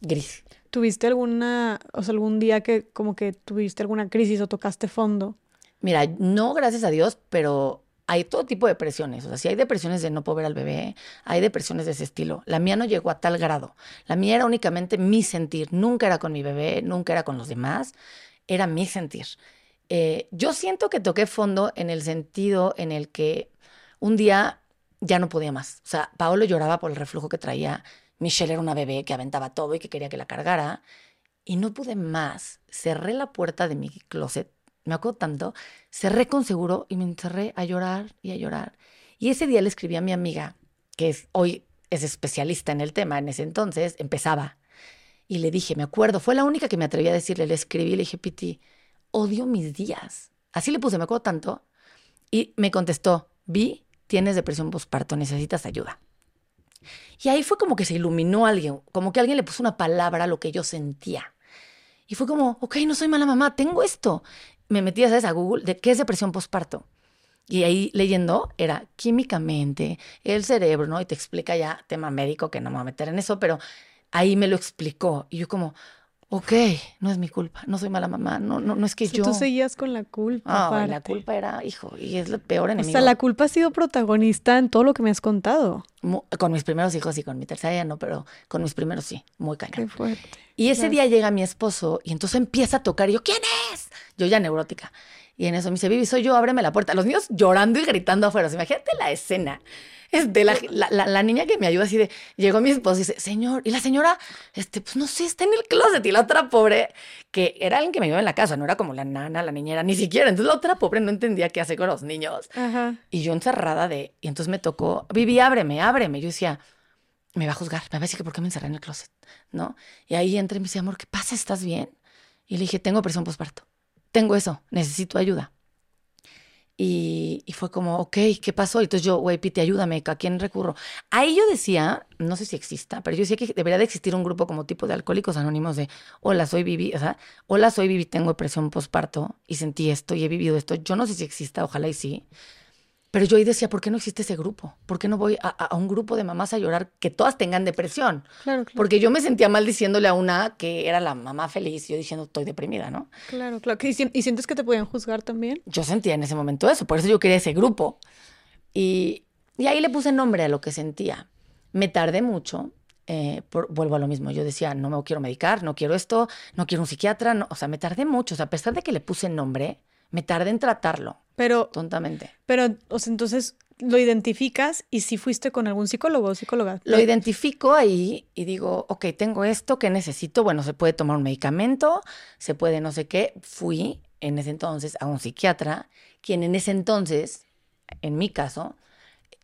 gris. ¿Tuviste alguna, o sea, algún día que como que tuviste alguna crisis o tocaste fondo? Mira, no, gracias a Dios, pero hay todo tipo de depresiones. O sea, si hay depresiones de no poder ver al bebé, hay depresiones de ese estilo. La mía no llegó a tal grado. La mía era únicamente mi sentir. Nunca era con mi bebé, nunca era con los demás. Era mi sentir. Eh, yo siento que toqué fondo en el sentido en el que un día ya no podía más. O sea, Paolo lloraba por el reflujo que traía. Michelle era una bebé que aventaba todo y que quería que la cargara. Y no pude más. Cerré la puerta de mi closet me acuerdo tanto, cerré con seguro y me encerré a llorar y a llorar. Y ese día le escribí a mi amiga, que hoy es especialista en el tema, en ese entonces empezaba. Y le dije, me acuerdo, fue la única que me atreví a decirle, le escribí, le dije, Piti, odio mis días. Así le puse, me acuerdo tanto. Y me contestó, vi, tienes depresión postparto, necesitas ayuda. Y ahí fue como que se iluminó alguien, como que alguien le puso una palabra a lo que yo sentía. Y fue como, ok, no soy mala mamá, tengo esto me metí a Google de qué es depresión postparto. Y ahí leyendo era químicamente el cerebro, ¿no? Y te explica ya tema médico, que no me voy a meter en eso, pero ahí me lo explicó. Y yo como, ok, no es mi culpa, no soy mala mamá, no, no, no es que yo... Tú seguías con la culpa. Ah, la culpa era, hijo, y es el peor O enemigo. sea, la culpa ha sido protagonista en todo lo que me has contado. Con mis primeros hijos y con mi tercera ya no, pero con mis primeros sí, muy Qué cañón. fuerte. Y ese claro. día llega mi esposo y entonces empieza a tocar y yo, ¿quién es? Yo ya neurótica. Y en eso me dice, Vivi, soy yo, ábreme la puerta. Los niños llorando y gritando afuera. O sea, imagínate la escena. Es de la, la, la- la niña que me ayuda así de, llegó mi esposo y dice, señor, y la señora, este, pues no sé, está en el closet. Y la otra pobre, que era alguien que me ayudaba en la casa, no era como la nana, la niñera, ni siquiera. Entonces la otra pobre no entendía qué hacer con los niños. Ajá. Y yo encerrada de, y entonces me tocó, Vivi, ábreme, ábreme. Yo decía, me va a juzgar, me va a decir que por qué me encerré en el closet, ¿no? Y ahí entré y me dice, amor, ¿qué pasa? ¿Estás bien? Y le dije, tengo presión postparto, tengo eso, necesito ayuda. Y, fue como, ok, ¿qué pasó? Y entonces yo, güey, Piti, ayúdame, ¿a quién recurro? Ahí yo decía, no sé si exista, pero yo decía que debería de existir un grupo como tipo de alcohólicos anónimos de, hola, soy Vivi, o sea, hola, soy Vivi, tengo depresión postparto y sentí esto y he vivido esto. Yo no sé si exista, ojalá y sí. Pero yo ahí decía, ¿por qué no existe ese grupo? ¿Por qué no voy a, un grupo de mamás a llorar que todas tengan depresión? Claro, claro. Porque yo me sentía mal diciéndole a una que era la mamá feliz yo diciendo, estoy deprimida, ¿no? Claro, claro. ¿Y, si- y sientes que te podían juzgar también? Yo sentía en ese momento eso, por eso yo quería ese grupo. Y, y ahí le puse nombre a lo que sentía. Me tardé mucho, eh, por- vuelvo a lo mismo, yo decía, no me quiero medicar, no quiero esto, no quiero un psiquiatra, no, o sea, me tardé mucho, o sea, a pesar de que le puse nombre, me tardé en tratarlo, Pero, tontamente. pero, o sea, entonces lo identificas y si fuiste con algún psicólogo o psicóloga. Lo identifico ahí y digo, ok, tengo esto, ¿qué necesito? Bueno, se puede tomar un medicamento, se puede no sé qué. Fui en ese entonces a un psiquiatra, quien en ese entonces, en mi caso,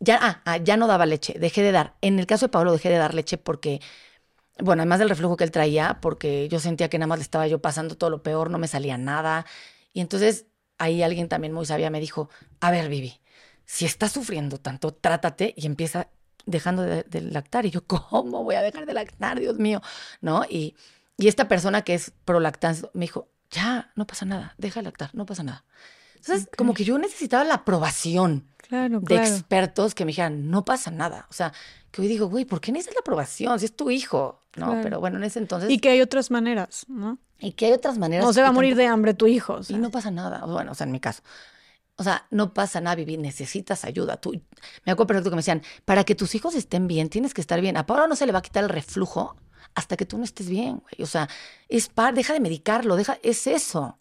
ya, ah, ah, ya no daba leche, dejé de dar. En el caso de Pablo dejé de dar leche porque, bueno, además del reflujo que él traía, porque yo sentía que nada más le estaba yo pasando todo lo peor, no me salía nada. Y entonces ahí alguien también muy sabia me dijo, a ver, Vivi, si estás sufriendo tanto, trátate y empieza dejando de, de lactar. Y yo, ¿cómo voy a dejar de lactar, Dios mío? ¿No? Y, y esta persona que es pro lactancia me dijo, ya, no pasa nada, deja de lactar, no pasa nada. Entonces, Ok. como que yo necesitaba la aprobación Claro, de claro. expertos que me dijeran, no pasa nada. O sea, que hoy digo, güey, ¿por qué necesitas la aprobación? Si es tu hijo, ¿no? Claro. Pero bueno, en ese entonces... Y que hay otras maneras, ¿no? Y que hay otras maneras... No se va a morir de hambre tu hijo. o sea. Y no pasa nada. Bueno, o sea, en mi caso. O sea, no pasa nada, Vivi, necesitas ayuda. Tú, me acuerdo perfecto que me decían, para que tus hijos estén bien, tienes que estar bien. A Pablo no se le va a quitar el reflujo hasta que tú no estés bien, güey. O sea, es par, deja de medicarlo, deja, es eso.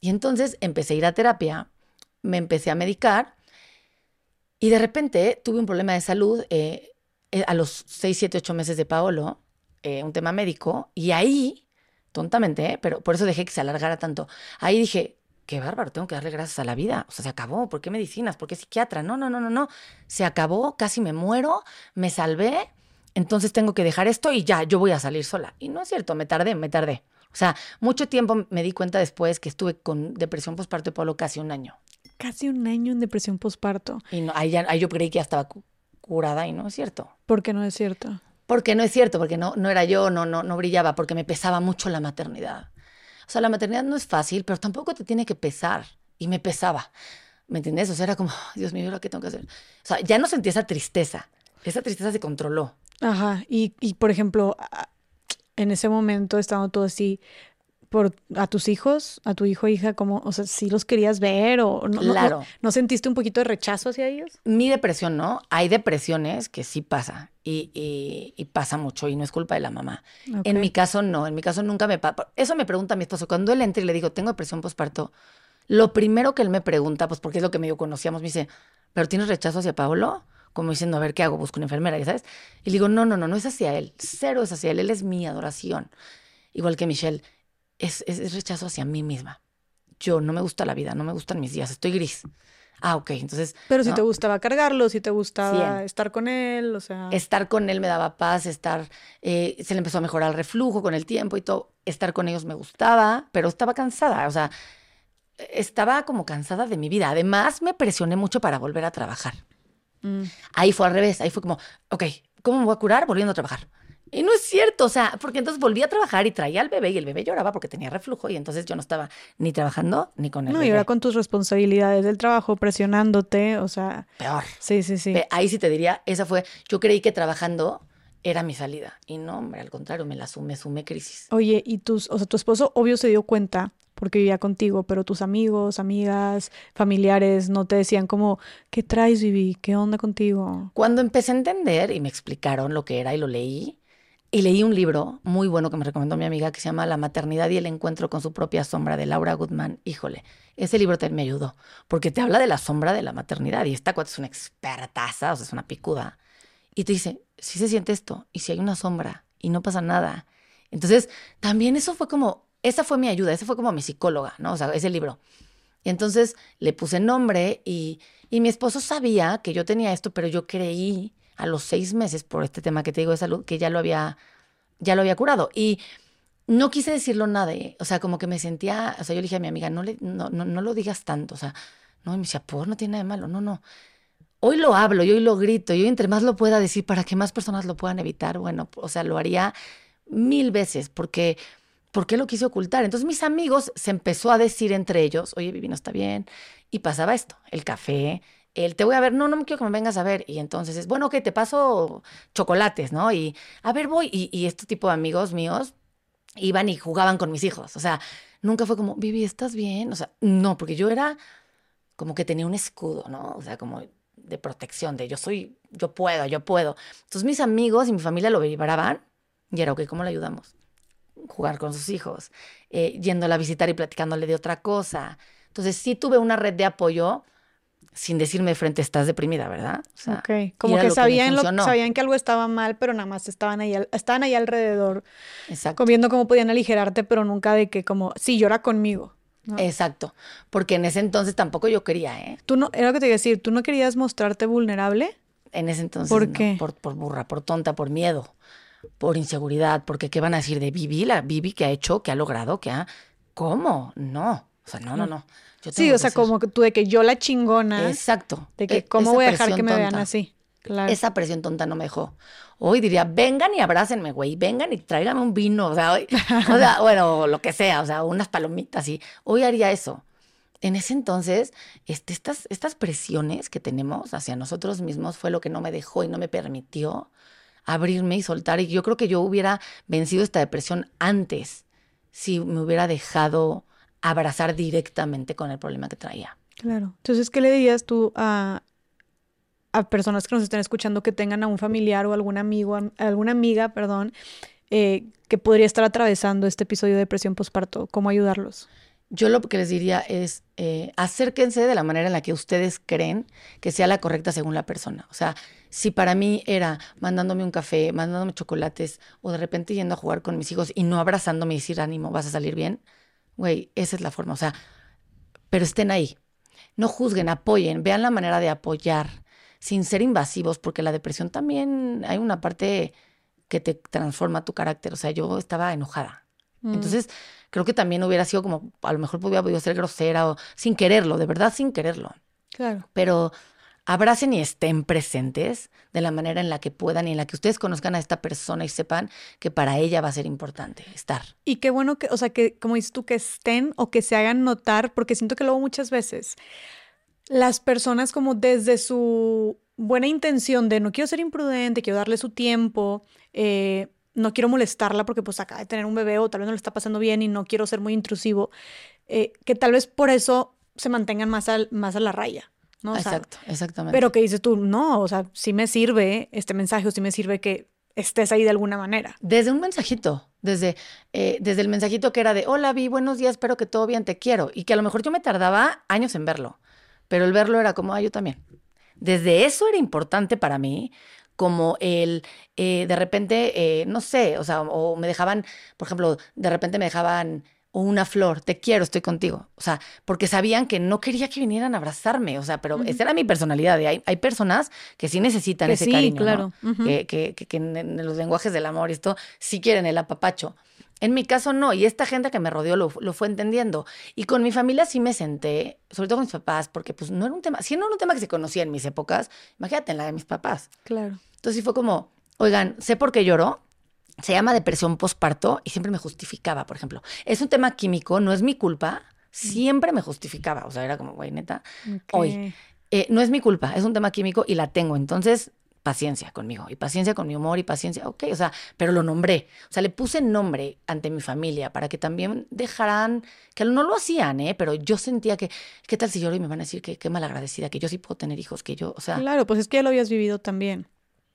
Y entonces empecé a ir a terapia, me empecé a medicar y de repente tuve un problema de salud eh, eh, a los 6, 7, 8 meses de Paolo, eh, un tema médico, y ahí, tontamente, ¿eh? pero por eso dejé que se alargara tanto, ahí dije, qué bárbaro, tengo que darle gracias a la vida, o sea, se acabó, ¿por qué medicinas? ¿Por qué psiquiatra? No, no, no, no, no, se acabó, casi me muero, me salvé, entonces tengo que dejar esto y ya, yo voy a salir sola. Y no es cierto, me tardé, me tardé. O sea, mucho tiempo me di cuenta después que estuve con depresión postparto de Pablo casi un año. Casi un año en depresión postparto. Y no, ahí, ya- ahí yo creí que ya estaba cu- curada y no es cierto. ¿Por qué no es cierto? Porque no es cierto, porque no, no era yo, no, no, no brillaba, porque me pesaba mucho la maternidad. O sea, la maternidad no es fácil, pero tampoco te tiene que pesar. Y me pesaba. ¿Me entiendes? O sea, era como, Dios mío, ¿ahora qué tengo que hacer? O sea, ya no sentí esa tristeza. Esa tristeza se controló. Ajá. Y, y por ejemplo, en ese momento, estando todo así, por a tus hijos, a tu hijo o hija, como, o sea, si los querías ver o no, Claro. no, ¿no sentiste un poquito de rechazo hacia ellos? Mi depresión, ¿no? Hay depresiones que sí pasa. Y, y- y pasa mucho y no es culpa de la mamá. En mi caso, no. En mi caso, nunca me pasa. Eso me pregunta mi esposo. Cuando él entra y le digo, tengo depresión postparto, lo primero que él me pregunta, pues porque es lo que medio conocíamos, me dice, ¿pero tienes rechazo hacia Pablo? Como diciendo, a ver, ¿qué hago? Busco una enfermera, ¿ya sabes? Y le digo, no, no, no, no es hacia él. Cero es hacia él. Él es mi adoración. Igual que Michelle, es, es, es rechazo hacia mí misma. Yo no me gusta la vida, no me gustan mis días, estoy gris. Ah, ok, entonces Pero si ¿no? te gustaba cargarlo, si te gustaba estar con él, o sea. estar con él me daba paz, estar, eh, se le empezó a mejorar el reflujo con el tiempo y todo. Estar con ellos me gustaba, pero estaba cansada, o sea, estaba como cansada de mi vida. Además, me presioné mucho para volver a trabajar. mm, Ahí fue al revés, ahí fue como, ok, ¿cómo me voy a curar? Volviendo a trabajar. Y no es cierto, o sea, porque entonces volví a trabajar y traía al bebé y el bebé lloraba porque tenía reflujo y entonces yo no estaba ni trabajando ni con el No, y bebé. ahora con tus responsabilidades del trabajo, presionándote, o sea, Peor. sí, sí, sí. Ahí sí te diría, esa fue, yo creí que trabajando era mi salida. Y no, hombre, al contrario, me la sumé, sumé crisis. Oye, y tus, o sea, tu esposo obvio se dio cuenta porque vivía contigo, pero tus amigos, amigas, familiares no te decían como, ¿qué traes, Vivi? ¿Qué onda contigo? Cuando empecé a entender y me explicaron lo que era y lo leí, y leí un libro muy bueno que me recomendó mi amiga que se llama La maternidad y el encuentro con su propia sombra de Laura Goodman. Híjole, ese libro también me ayudó, porque te habla de la sombra de la maternidad y esta cuate es una expertaza, o sea, es una picuda. Y te dice, si se siente esto, y si hay una sombra, y no pasa nada. Entonces, también eso fue como, esa fue mi ayuda, esa fue como mi psicóloga, ¿no? O sea, ese libro. Y entonces le puse nombre y, y mi esposo sabía que yo tenía esto, pero yo creí a los seis meses, por este tema que te digo de salud, que ya lo había, ya lo había curado. Y no quise decirlo nada, ¿eh? o sea, como que me sentía, o sea, yo le dije a mi amiga, no, le, no, no, no lo digas tanto, o sea, no, y me decía, por no tiene nada de malo, no, no. Hoy lo hablo, y hoy lo grito, y hoy entre más lo pueda decir para que más personas lo puedan evitar, bueno, o sea, lo haría mil veces, porque, porque lo quise ocultar. Entonces mis amigos se empezó a decir entre ellos, oye, Vivi, no está bien, y pasaba esto, el café, el te voy a ver, no, no me quiero que me vengas a ver. Y entonces es, bueno, ok, te paso chocolates, ¿no? Y a ver, voy. Y, y este tipo de amigos míos iban y jugaban con mis hijos. O sea, nunca fue como, Vivi, ¿estás bien? O sea, no, porque yo era como que tenía un escudo, ¿no? O sea, como de protección, de yo soy, yo puedo, yo puedo. Entonces mis amigos y mi familia lo vibraban y era, ok, ¿cómo le ayudamos? Jugar con sus hijos, eh, yéndola a visitar y platicándole de otra cosa. Entonces sí tuve una red de apoyo sin decirme de frente, estás deprimida, ¿verdad? O sea, ok, como que, sabían, lo, sabían que algo estaba mal, pero nada más estaban ahí, estaban ahí alrededor, Exacto. viendo cómo podían aligerarte, pero nunca de que como, sí, llora conmigo. Exacto, porque en ese entonces tampoco yo quería, ¿eh? Tú no, era lo que te iba a decir, ¿tú no querías mostrarte vulnerable? En ese entonces ¿Por qué? Por, por burra, por tonta, por miedo, por inseguridad, porque ¿qué van a decir de Vivi, la Vivi que ha hecho, que ha logrado, que ha... ¿Cómo? No, o sea, no, no, no. sí, o sea, como tú de que yo la chingona. Exacto. De que e, cómo voy a dejar que me vean así. Claro. Esa presión tonta no me dejó. Hoy diría, vengan y abrácenme, güey, vengan y tráiganme un vino, o sea, hoy, o sea, bueno, lo que sea, o sea, unas palomitas y hoy haría eso. En ese entonces, este, estas, estas presiones que tenemos hacia nosotros mismos fue lo que no me dejó y no me permitió abrirme y soltar. Y yo creo que yo hubiera vencido esta depresión antes si me hubiera dejado abrazar directamente con el problema que traía. Claro. Entonces, ¿qué le dirías tú a, a personas que nos estén escuchando que tengan a un familiar o algún amigo, a alguna amiga, perdón, eh, que podría estar atravesando este episodio de depresión postparto? ¿Cómo ayudarlos? Yo lo que les diría es eh, acérquense de la manera en la que ustedes creen que sea la correcta según la persona. O sea, si para mí era mandándome un café, mandándome chocolates o de repente yendo a jugar con mis hijos y no abrazándome y decir ánimo, vas a salir bien, güey, esa es la forma. O sea, pero estén ahí. No juzguen, apoyen, vean la manera de apoyar sin ser invasivos, porque la depresión también hay una parte que te transforma tu carácter. O sea, yo estaba enojada. Mm. Entonces, creo que también hubiera sido como, a lo mejor podía podido ser grosera o sin quererlo, de verdad sin quererlo. Claro. Pero abracen y estén presentes de la manera en la que puedan y en la que ustedes conozcan a esta persona y sepan que para ella va a ser importante estar. Y qué bueno que, o sea, que como dices tú, que estén o que se hagan notar, porque siento que luego muchas veces las personas como desde su buena intención de no quiero ser imprudente, quiero darle su tiempo, eh, no quiero molestarla porque pues acaba de tener un bebé o tal vez no le está pasando bien y no quiero ser muy intrusivo, eh, que tal vez por eso se mantengan más, más a la raya. Exacto, exactamente. Pero que dices tú, no, o sea, sí me sirve este mensaje o sí me sirve que estés ahí de alguna manera. Desde un mensajito, desde, eh, desde el mensajito que era de, hola, Vi, buenos días, espero que todo bien, te quiero. Y que a lo mejor yo me tardaba años en verlo, pero el verlo era como, ah, yo también. Desde eso era importante para mí, como el, eh, de repente, eh, no sé, o sea, o me dejaban, por ejemplo, de repente me dejaban o una flor, te quiero, estoy contigo. O sea, porque sabían que no quería que vinieran a abrazarme. O sea, pero esa era mi personalidad. Hay, hay personas que sí necesitan ese cariño. Claro. que, que, que, en, los lenguajes del amor y esto sí quieren el apapacho. En mi caso no, y esta gente que me rodeó lo, lo, fue entendiendo. Y con mi familia sí me senté, sobre todo con mis papás, porque pues no era un tema, si no era un tema que se conocía en mis épocas, imagínate en la de mis papás. Claro. Entonces sí fue como, oigan, sé por qué lloró, se llama depresión postparto y siempre me justificaba, por ejemplo. Es un tema químico, no es mi culpa, siempre me justificaba. O sea, era como, güey, neta, hoy. Eh, no es mi culpa, es un tema químico y la tengo. Entonces, paciencia conmigo y paciencia con mi humor y paciencia, ok, o sea, pero lo nombré, o sea, le puse nombre ante mi familia para que también dejaran, que no lo hacían, ¿eh? Pero yo sentía que, ¿qué tal si lloro y me van a decir que qué malagradecida, que yo sí puedo tener hijos, que yo, o sea. Claro, pues es que ya lo habías vivido también.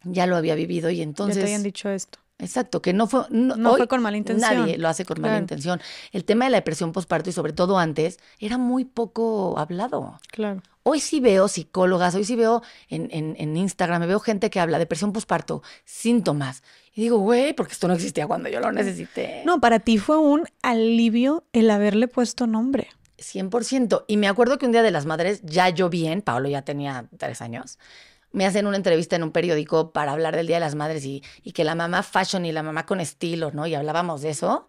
Ya lo había vivido y entonces. Ya te habían dicho esto. Exacto, que no fue. No, no fue con mala intención. Nadie lo hace con mala intención. El tema de la depresión postparto y sobre todo antes era muy poco hablado. Claro. Hoy sí veo psicólogas, hoy sí veo en, en, en Instagram, veo gente que habla de depresión postparto, síntomas. Y digo, güey, porque esto no existía cuando yo lo necesité. No, para ti fue un alivio el haberle puesto nombre. 100%. Y me acuerdo que un día de las madres, ya yo bien, Pablo ya tenía tres años, me hacen una entrevista en un periódico para hablar del Día de las Madres y, y, que la mamá fashion y la mamá con estilo, ¿no? Y hablábamos de eso.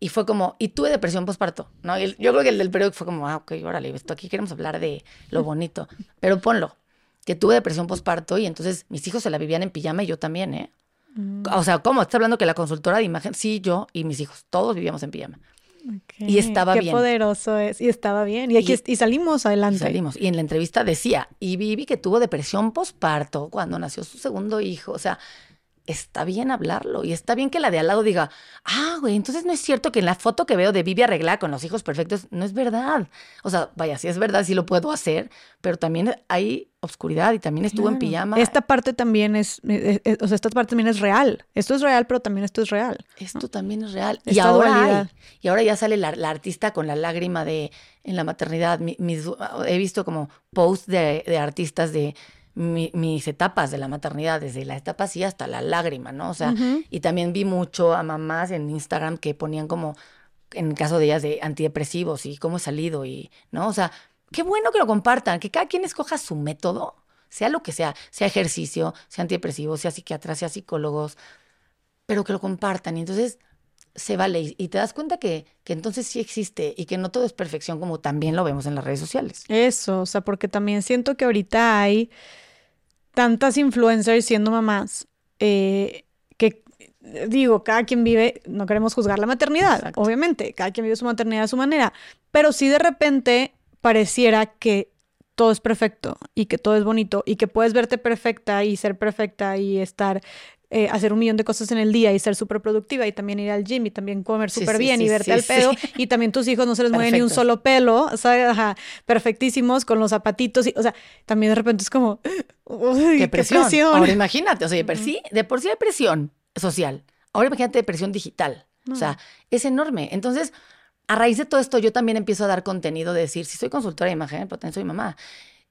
Y fue como, y tuve depresión postparto, ¿no? Y yo creo que el del periódico fue como, ah, ok, órale, esto aquí queremos hablar de lo bonito. Pero ponlo, que tuve depresión postparto y entonces mis hijos se la vivían en pijama y yo también, ¿eh? Mm. O sea, ¿cómo? ¿Estás hablando que la consultora de imagen? Sí, yo y mis hijos, todos vivíamos en pijama. Okay. Y estaba Qué bien. Qué poderoso es. Y estaba bien. Y, aquí, y, y salimos adelante. Salimos. Y en la entrevista decía, y Vivi que tuvo depresión postparto cuando nació su segundo hijo. O sea, está bien hablarlo. Y está bien que la de al lado diga, ah, güey, entonces no es cierto que en la foto que veo de Vivi arreglada con los hijos perfectos, no es verdad. O sea, vaya, sí es verdad, sí lo puedo hacer, pero también hay oscuridad y también estuvo claro. en pijama. Esta parte también es, es, es, o sea, esta parte también es real. Esto es real, pero también esto es real. Esto ¿no? también es real. Esta y ahora hay, y ahora ya sale la, la, artista con la lágrima de en la maternidad. Mi, mis, he visto como posts de, de artistas de mi, mis etapas de la maternidad, desde la etapa así hasta la lágrima, ¿no? O sea, uh -huh. y también vi mucho a mamás en Instagram que ponían como, en el caso de ellas, de antidepresivos y cómo he salido y, ¿no? O sea, qué bueno que lo compartan, que cada quien escoja su método, sea lo que sea, sea ejercicio, sea antidepresivo, sea psiquiatra, sea psicólogos, pero que lo compartan. Y entonces se vale y te das cuenta que, que entonces sí existe y que no todo es perfección como también lo vemos en las redes sociales. Eso, o sea, porque también siento que ahorita hay tantas influencers siendo mamás eh, que digo, cada quien vive, no queremos juzgar la maternidad, Exacto. obviamente, cada quien vive su maternidad a su manera, pero sí de repente pareciera que todo es perfecto y que todo es bonito y que puedes verte perfecta y ser perfecta y estar eh, hacer un millón de cosas en el día y ser súper productiva y también ir al gym y también comer súper sí, bien sí, y verte al pedo y también tus hijos no se les mueve ni un solo pelo, o sea, ajá, perfectísimos con los zapatitos, y, o sea, también de repente es como, uy, qué presión. Qué presión. Ahora imagínate, o sea, de por, sí, de por sí hay presión social, ahora imagínate presión digital, no. o sea, es enorme. Entonces, a raíz de todo esto, yo también empiezo a dar contenido de decir, si soy consultora de imagen, pero también soy mamá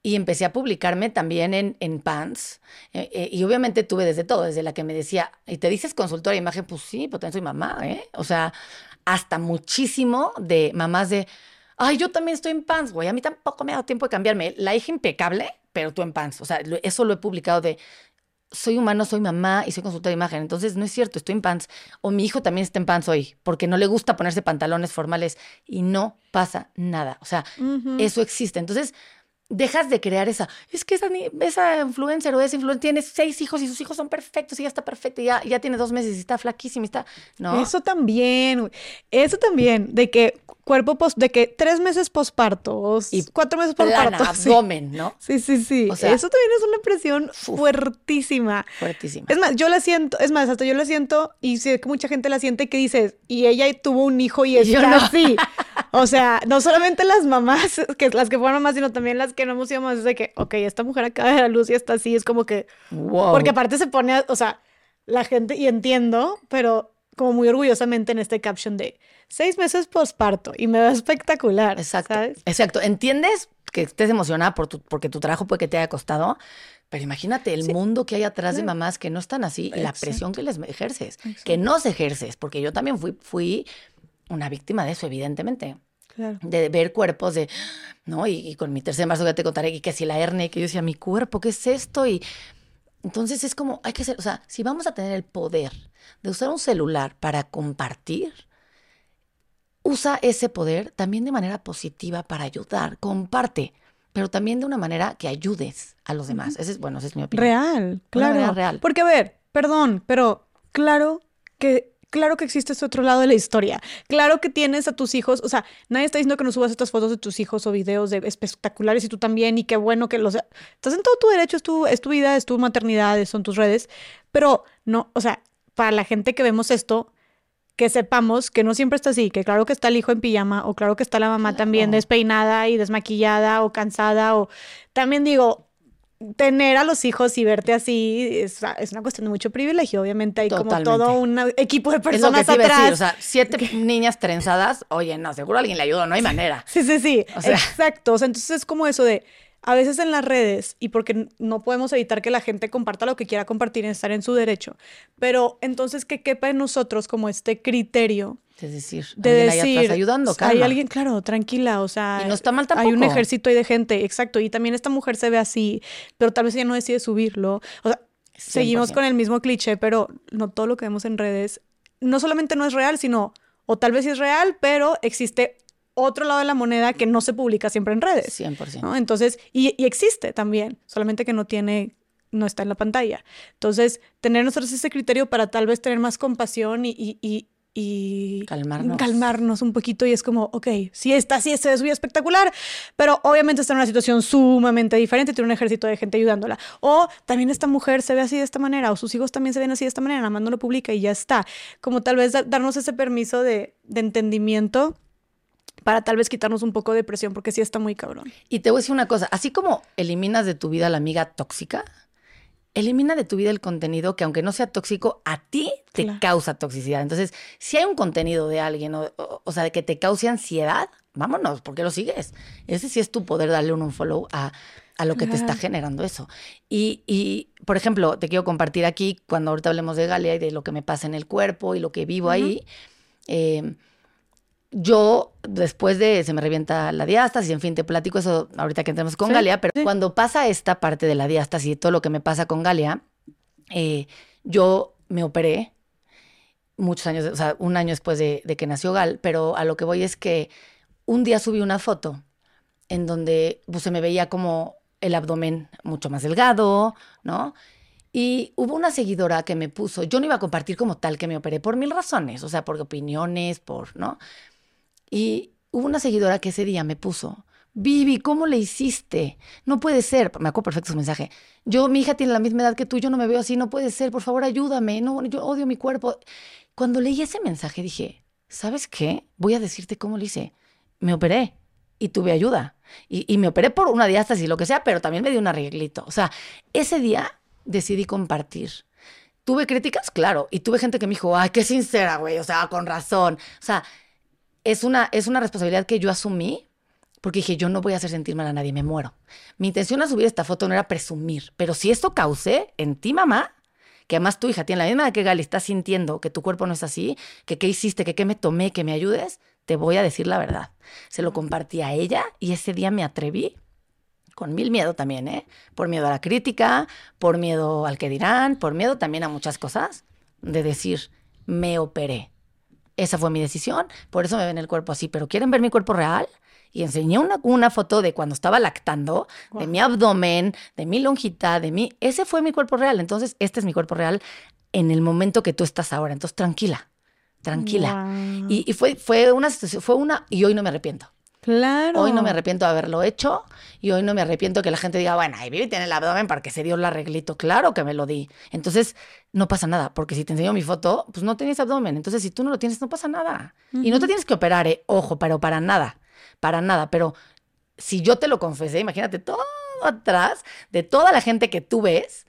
y empecé a publicarme también en, en Pants. Eh, eh, y obviamente tuve desde todo, desde la que me decía, ¿y te dices consultora de imagen? Pues sí, pues también soy mamá, ¿eh? O sea, hasta muchísimo de mamás de, ay, yo también estoy en Pants, güey, a mí tampoco me ha dado tiempo de cambiarme. La hija impecable, pero tú en Pants. O sea, eso lo he publicado de, soy humano, soy mamá y soy consultora de imagen. Entonces, no es cierto, estoy en pants. O mi hijo también está en pants hoy, porque no le gusta ponerse pantalones formales y no pasa nada. O sea, uh -huh. eso existe. Entonces, dejas de crear esa, es que esa, esa influencer o ese influencer tiene seis hijos y sus hijos son perfectos y ya está perfecta y ya, ya tiene dos meses y está flaquísima y está, ¿no? Eso también, eso también, de que cuerpo post, de que tres meses posparto y cuatro meses posparto. Plana, sí. abdomen, ¿no? Sí, sí, sí. O sea, eso también es una presión uf, fuertísima. Fuertísima. Es más, yo la siento, es más, hasta yo la siento y sé que mucha gente la siente que dices, y ella tuvo un hijo y está no. así. O sea, no solamente las mamás, que las que fueron mamás, sino también las que no hemos sido mamás, es de que, ok, esta mujer acaba de la luz y está así, es como que, wow. Porque aparte se pone, a, o sea, la gente, y entiendo, pero como muy orgullosamente en este caption de seis meses posparto y me va espectacular. Exacto. ¿sabes? Exacto. ¿Entiendes que estés emocionada por tu, porque tu trabajo puede que te haya costado? Pero imagínate el sí. mundo que hay atrás de mamás que no están así y la presión que les ejerces, Exacto. que no se ejerces, porque yo también fui, fui una víctima de eso, evidentemente. Claro. De ver cuerpos de, ¿no? Y, y, con mi tercer marzo ya te contaré y que si la hernia, que yo decía, mi cuerpo, ¿qué es esto? Y entonces es como, hay que ser, o sea, si vamos a tener el poder de usar un celular para compartir, usa ese poder también de manera positiva para ayudar, comparte, pero también de una manera que ayudes a los demás. Ese es, bueno, esa es mi opinión. Real, claro. real. Porque, a ver, perdón, pero claro que claro que existe ese otro lado de la historia. Claro que tienes a tus hijos, o sea, nadie está diciendo que no subas estas fotos de tus hijos o videos de espectaculares y tú también y qué bueno que los... Estás en todo tu derecho, es tu, es tu vida, es tu maternidad, son tus redes, pero no, o sea, para la gente que vemos esto, que sepamos que no siempre está así, que claro que está el hijo en pijama o claro que está la mamá también despeinada y desmaquillada o cansada o también digo, tener a los hijos y verte así es, una cuestión de mucho privilegio. Obviamente hay como todo un equipo de personas atrás. o sea, siete niñas trenzadas, oye, no, seguro alguien le ayudó, no hay manera. Sí, sí, sí. Exacto. O sea, entonces es como eso de a veces en las redes, y porque no podemos evitar que la gente comparta lo que quiera compartir y estar en su derecho, pero entonces que quepa en nosotros como este criterio. Es decir, de decir, ayudando, Hay alguien, claro, tranquila, o sea, y no está mal tampoco. hay un ejército ahí de gente, exacto, y también esta mujer se ve así, pero tal vez ella no decide subirlo. O sea, seguimos con el mismo cliché, pero no todo lo que vemos en redes no solamente no es real, sino o tal vez sí es real, pero existe otro lado de la moneda que no se publica siempre en redes. 100%. Entonces, y, existe también, solamente que no tiene, no está en la pantalla. Entonces, tener nosotros ese criterio para tal vez tener más compasión y, y, calmarnos. calmarnos un poquito y es como, ok, sí está, sí, se es muy espectacular, pero obviamente está en una situación sumamente diferente, tiene un ejército de gente ayudándola. O también esta mujer se ve así de esta manera, o sus hijos también se ven así de esta manera, nada más no lo publica y ya está. Como tal vez darnos ese permiso de, de entendimiento para tal vez quitarnos un poco de presión, porque sí está muy cabrón. Y te voy a decir una cosa, así como eliminas de tu vida a la amiga tóxica, elimina de tu vida el contenido que aunque no sea tóxico, a ti te causa toxicidad. Entonces, si hay un contenido de alguien, o, o, sea, de que te cause ansiedad, vámonos, ¿por qué lo sigues? Ese sí es tu poder darle un follow a, a lo que te está generando eso. Y, y, por ejemplo, te quiero compartir aquí, cuando ahorita hablemos de Galia y de lo que me pasa en el cuerpo y lo que vivo ahí, eh, yo, después de se me revienta la diástasis, en fin, te platico eso ahorita que entremos con Galia, pero cuando pasa esta parte de la diástasis y todo lo que me pasa con Galia, eh, yo me operé muchos años, o sea, un año después de, que nació Gal, pero a lo que voy es que un día subí una foto en donde pues, se me veía como el abdomen mucho más delgado, ¿no? Y hubo una seguidora que me puso, yo no iba a compartir como tal que me operé por mil razones, o sea, por opiniones, por, ¿no? Y hubo una seguidora que ese día me puso, Vivi, ¿cómo le hiciste? No puede ser. Me acuerdo perfecto su mensaje. Yo, mi hija tiene la misma edad que tú, yo no me veo así, no puede ser, por favor, ayúdame. No, yo odio mi cuerpo. Cuando leí ese mensaje dije, ¿sabes qué? Voy a decirte cómo le hice. Me operé y tuve ayuda. Y, me operé por una diástasis, lo que sea, pero también me dio un arreglito. O sea, ese día decidí compartir. Tuve críticas, claro, y tuve gente que me dijo, ay, qué sincera, güey, o sea, con razón. O sea, es una, es una responsabilidad que yo asumí porque dije, yo no voy a hacer sentir mal a nadie, me muero. Mi intención a subir esta foto no era presumir, pero si esto causé en ti, mamá, que además tu hija tiene la misma edad que Gali, estás sintiendo que tu cuerpo no es así, que qué hiciste, que qué me tomé, que me ayudes, te voy a decir la verdad. Se lo compartí a ella y ese día me atreví, con mil miedo también, ¿eh? Por miedo a la crítica, por miedo al que dirán, por miedo también a muchas cosas, de decir, me operé esa fue mi decisión, por eso me ven el cuerpo así. Pero ¿quieren ver mi cuerpo real? Y enseñé una, una foto de cuando estaba lactando, de mi abdomen, de mi lonjita, de mí. Ese fue mi cuerpo real. Entonces, este es mi cuerpo real en el momento que tú estás ahora. Entonces, tranquila, tranquila. Y, y, fue, fue una fue una, y hoy no me arrepiento. Claro. Hoy no me arrepiento de haberlo hecho y hoy no me arrepiento que la gente diga, bueno, ahí Vivi tiene el abdomen para que se dio el arreglito. Claro que me lo di. Entonces, no pasa nada, porque si te enseño mi foto, pues no tienes abdomen. Entonces, si tú no lo tienes, no pasa nada. Y no te tienes que operar, ¿eh? ojo, pero para nada, para nada. Pero si yo te lo confesé, imagínate todo atrás de toda la gente que tú ves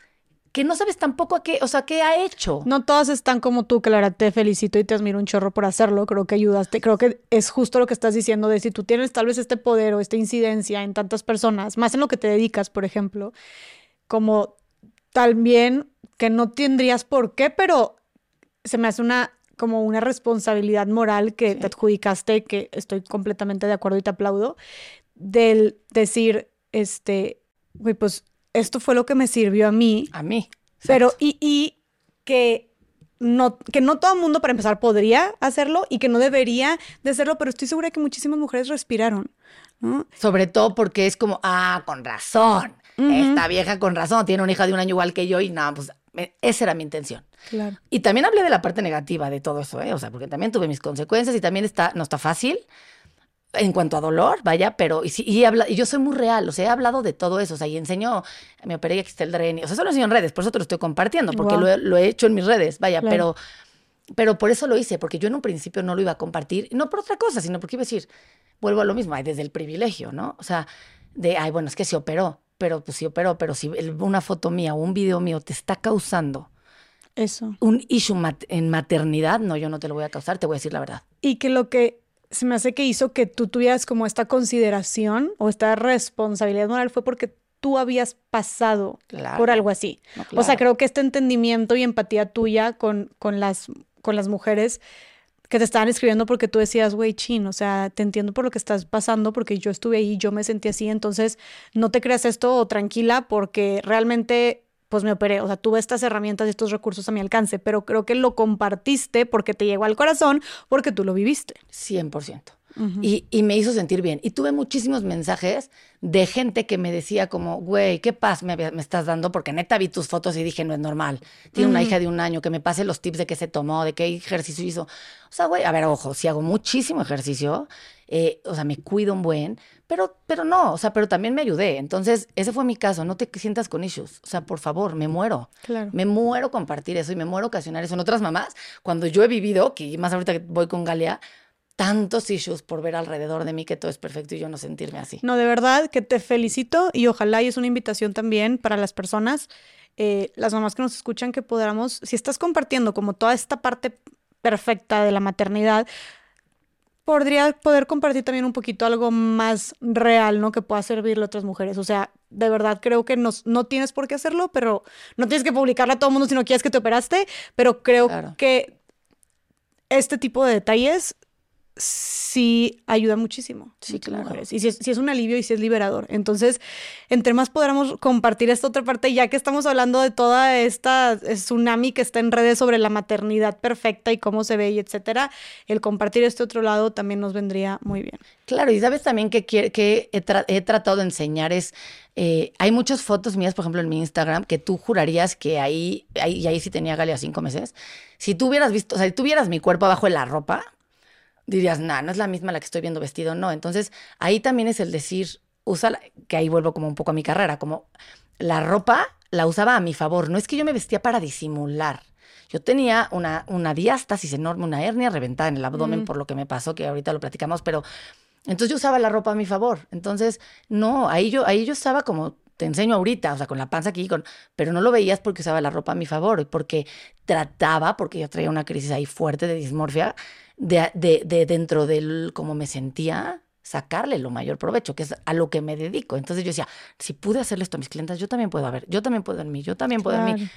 que no sabes tampoco a qué, o sea, qué ha hecho. No todas están como tú, Clara, te felicito y te admiro un chorro por hacerlo, creo que ayudaste, creo que es justo lo que estás diciendo de si tú tienes tal vez este poder o esta incidencia en tantas personas, más en lo que te dedicas, por ejemplo, como también que no tendrías por qué, pero se me hace una como una responsabilidad moral que te adjudicaste, que estoy completamente de acuerdo y te aplaudo, del decir, este, güey, pues esto fue lo que me sirvió a mí. A mí. Pero, y, y que no, que no todo el mundo, para empezar, podría hacerlo y que no debería de hacerlo, pero estoy segura que muchísimas mujeres respiraron. Sobre todo porque es como, ah, con razón. Esta vieja con razón tiene una hija de un año igual que yo y nada, pues esa era mi intención. Claro. Y también hablé de la parte negativa de todo eso, ¿eh? O sea, porque también tuve mis consecuencias y también está, no está fácil en cuanto a dolor, vaya, pero y, sí- y, he habla- y yo soy muy real, o sea, he hablado de todo eso, o sea, y enseño, me operé y aquí está el dren, o sea, eso lo enseño en redes, por eso te lo estoy compartiendo, porque lo, he, lo he hecho en mis redes, vaya, Claro. pero, pero por eso lo hice, porque yo en un principio no lo iba a compartir, no por otra cosa, sino porque iba a decir, vuelvo a lo mismo, ay, desde el privilegio, ¿no? O sea, de, ay, bueno, es que se operó, pero pues sí operó, pero si una foto mía o un video mío te está causando Eso. un issue mat- en maternidad, no, yo no te lo voy a causar, te voy a decir la verdad. Y que lo que se me hace que hizo que tú tuvieras como esta consideración o esta responsabilidad moral fue porque tú habías pasado Claro. por algo así. No, O sea, creo que este entendimiento y empatía tuya con, con, las, con las mujeres que te estaban escribiendo porque tú decías, güey, chin, o sea, te entiendo por lo que estás pasando porque yo estuve ahí, yo me sentí así, entonces no te creas esto tranquila porque realmente pues me operé, o sea, tuve estas herramientas y estos recursos a mi alcance, pero creo que lo compartiste porque te llegó al corazón, porque tú lo viviste. 100%. Ujú. Y, y me hizo sentir bien. Y tuve muchísimos mensajes de gente que me decía como, güey, ¿qué paz me, me estás dando? Porque neta vi tus fotos y dije, no es normal. Tiene una hija de un año, que me pase los tips de qué se tomó, de qué ejercicio hizo. O sea, güey, a ver, ojo, si hago muchísimo ejercicio, eh, o sea, me cuido un buen, pero, pero no, o sea, pero también me ayudé. Entonces, ese fue mi caso, no te sientas con issues. O sea, por favor, me muero. Claro. Me muero compartir eso y me muero ocasionar eso en otras mamás. Cuando yo he vivido, que más ahorita que voy con Galia, tantos issues por ver alrededor de mí que todo es perfecto y yo no sentirme así. No, de verdad que te felicito y ojalá y es una invitación también para las personas, eh, las mamás que nos escuchan, que podamos, si estás compartiendo como toda esta parte perfecta de la maternidad, podría poder compartir también un poquito algo más real, ¿no? Que pueda servirle a otras mujeres. O sea, de verdad creo que nos, no tienes por qué hacerlo, pero no tienes que publicarle a todo el mundo si no quieres que te operaste, pero creo Claro. que este tipo de detalles sí ayuda muchísimo. Sí, claro. mujeres. Y si es, si es un alivio y si es liberador. Entonces, entre más podamos compartir esta otra parte, ya que estamos hablando de toda esta tsunami que está en redes sobre la maternidad perfecta y cómo se ve y etcétera, el compartir este otro lado también nos vendría muy bien. Claro, y sabes también que, quiere- que he, tra- he tratado de enseñar es, eh, hay muchas fotos mías, por ejemplo, en mi Instagram, que tú jurarías que ahí, ahí y ahí sí tenía Galia cinco meses. Si tú hubieras visto, o sea, si tú vieras mi cuerpo abajo de la ropa, dirías, nah, no es la misma la que estoy viendo vestido, no. Entonces, ahí también es el decir, usa, que ahí vuelvo como un poco a mi carrera, como la ropa la usaba a mi favor, no es que yo me vestía para disimular. Yo tenía una, una diástasis enorme, una hernia reventada en el abdomen Mm. por lo que me pasó, que ahorita lo platicamos, pero entonces yo usaba la ropa a mi favor. Entonces, no, ahí yo, ahí yo estaba como te enseño ahorita, o sea, con la panza aquí, con, pero no lo veías porque usaba la ropa a mi favor y porque trataba, porque yo traía una crisis ahí fuerte de dismorfia, de, de, de dentro del cómo me sentía, sacarle lo mayor provecho, que es a lo que me dedico. Entonces yo decía, si pude hacerle esto a mis clientes, yo también puedo, a ver, yo también puedo en mí, yo también puedo en mí.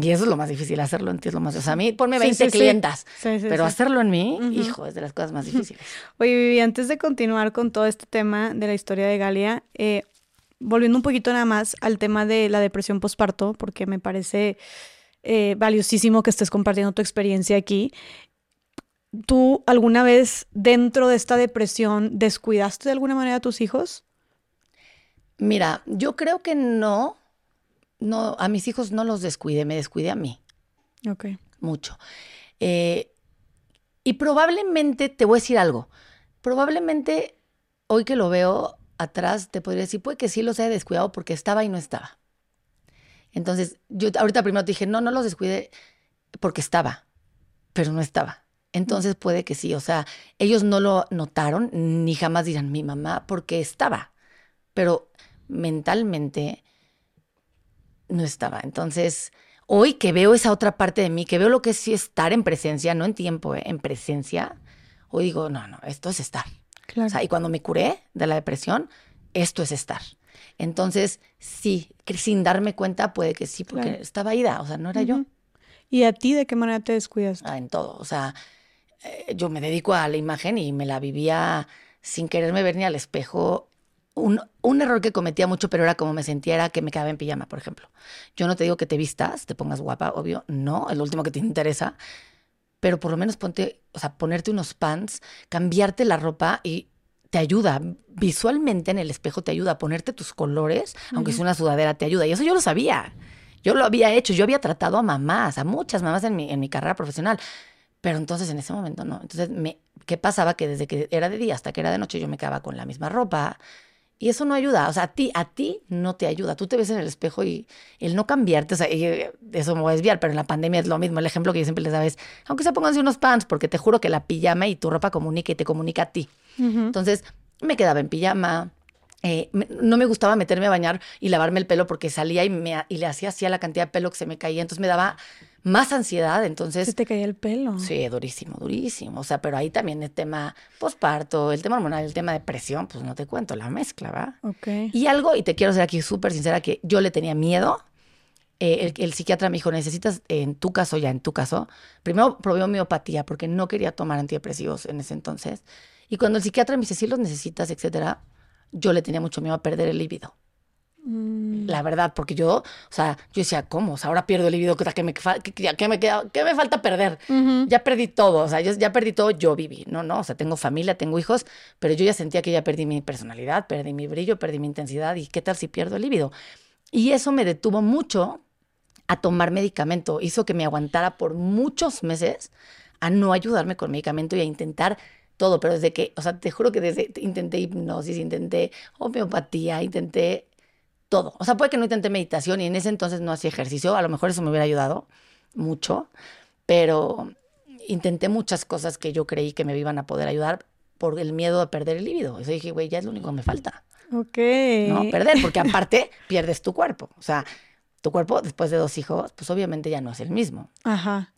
Y eso es lo más difícil, hacerlo en ti es lo más. O sea, a mí ponme Sí, 20 sí, sí. clientas, Sí, pero hacerlo en mí, hijo, es de las cosas más difíciles. Oye, Vivi, antes de continuar con todo este tema de la historia de Galia, eh, volviendo un poquito nada más al tema de la depresión postparto, porque me parece eh, valiosísimo que estés compartiendo tu experiencia aquí. ¿Tú alguna vez dentro de esta depresión descuidaste de alguna manera a tus hijos? Mira, yo creo que no, no, a mis hijos no los descuidé, me descuidé a mí Ok. mucho. Eh, y probablemente, te voy a decir algo, probablemente hoy que lo veo atrás, te podría decir, puede que sí los haya descuidado porque estaba y no estaba. Entonces, yo ahorita primero te dije, no, no los descuidé porque estaba, pero no estaba. Entonces puede que sí, o sea, ellos no lo notaron, ni jamás dirán mi mamá porque estaba, pero mentalmente no estaba. Entonces, hoy que veo esa otra parte de mí, que veo lo que es sí estar en presencia, no en tiempo, ¿eh? en presencia, hoy digo, no, no, esto es estar. Claro. O sea, y cuando me curé de la depresión, esto es estar. Entonces, sí, que sin darme cuenta puede que sí, porque Claro. estaba ida, o sea, no era yo. ¿Y a ti de qué manera te descuidaste? Ah, en todo. O sea, yo me dedico a la imagen y me la vivía sin quererme ver ni al espejo. Un, un error que cometía mucho, pero era como me sentía, era que me quedaba en pijama, por ejemplo. Yo no te digo que te vistas, te pongas guapa, obvio, no, es lo último que te interesa, pero por lo menos ponte, o sea, ponerte unos pants, cambiarte la ropa y te ayuda, visualmente en el espejo te ayuda a ponerte tus colores, aunque sea una sudadera, te ayuda. Y eso yo lo sabía. Yo lo había hecho, yo había tratado a mamás, a muchas mamás en mi, en mi carrera profesional. Pero entonces en ese momento no. Entonces, me, ¿qué pasaba? Que desde que era de día hasta que era de noche yo me quedaba con la misma ropa. Y eso no ayuda. O sea, a ti, a ti no te ayuda. Tú te ves en el espejo y el no cambiarte, o sea, eso me voy a desviar, pero en la pandemia es lo mismo. El ejemplo que yo siempre les daba es, aunque se pónganse unos pants, porque te juro que la pijama y tu ropa comunica y te comunica a ti. Entonces, me quedaba en pijama, eh, no me gustaba meterme a bañar y lavarme el pelo porque salía y, me, y le hacía así a la cantidad de pelo que se me caía. Entonces me daba más ansiedad. Entonces. Se te caía el pelo. Sí, durísimo, durísimo. O sea, pero ahí también el tema posparto, el tema hormonal, el tema de presión, pues no te cuento, la mezcla, ¿va? Ok. Y algo, y te quiero ser aquí súper sincera, que yo le tenía miedo. Eh, el, el, psiquiatra me dijo, necesitas, en tu caso, ya en tu caso, primero probé homeopatía porque no quería tomar antidepresivos en ese entonces. Y cuando el psiquiatra me dice, sí los necesitas, etcétera, yo le tenía mucho miedo a perder el líbido. Mm. La verdad, porque yo, o sea, yo decía, ¿cómo? O sea, ahora pierdo el líbido, ¿qué me, qué, me, queda, qué me falta perder? Ya perdí todo, o sea, yo ya perdí todo, yo viví, no, no, o sea, tengo familia, tengo hijos, pero yo ya sentía que ya perdí mi personalidad, perdí mi brillo, perdí mi intensidad, ¿y qué tal si pierdo el líbido? Y eso me detuvo mucho a tomar medicamento, hizo que me aguantara por muchos meses a no ayudarme con medicamento y a intentar todo, pero desde que, o sea, te juro que desde intenté hipnosis, intenté homeopatía, intenté todo. O sea, puede que no intenté meditación y en ese entonces no hacía ejercicio, a lo mejor eso me hubiera ayudado mucho, pero intenté muchas cosas que yo creí que me iban a poder ayudar por el miedo a perder el líbido. Eso dije, güey, ya es lo único que me falta. Ok. No, perder, porque aparte pierdes tu cuerpo. O sea, tu cuerpo después de dos hijos, pues obviamente ya no es el mismo. Ajá.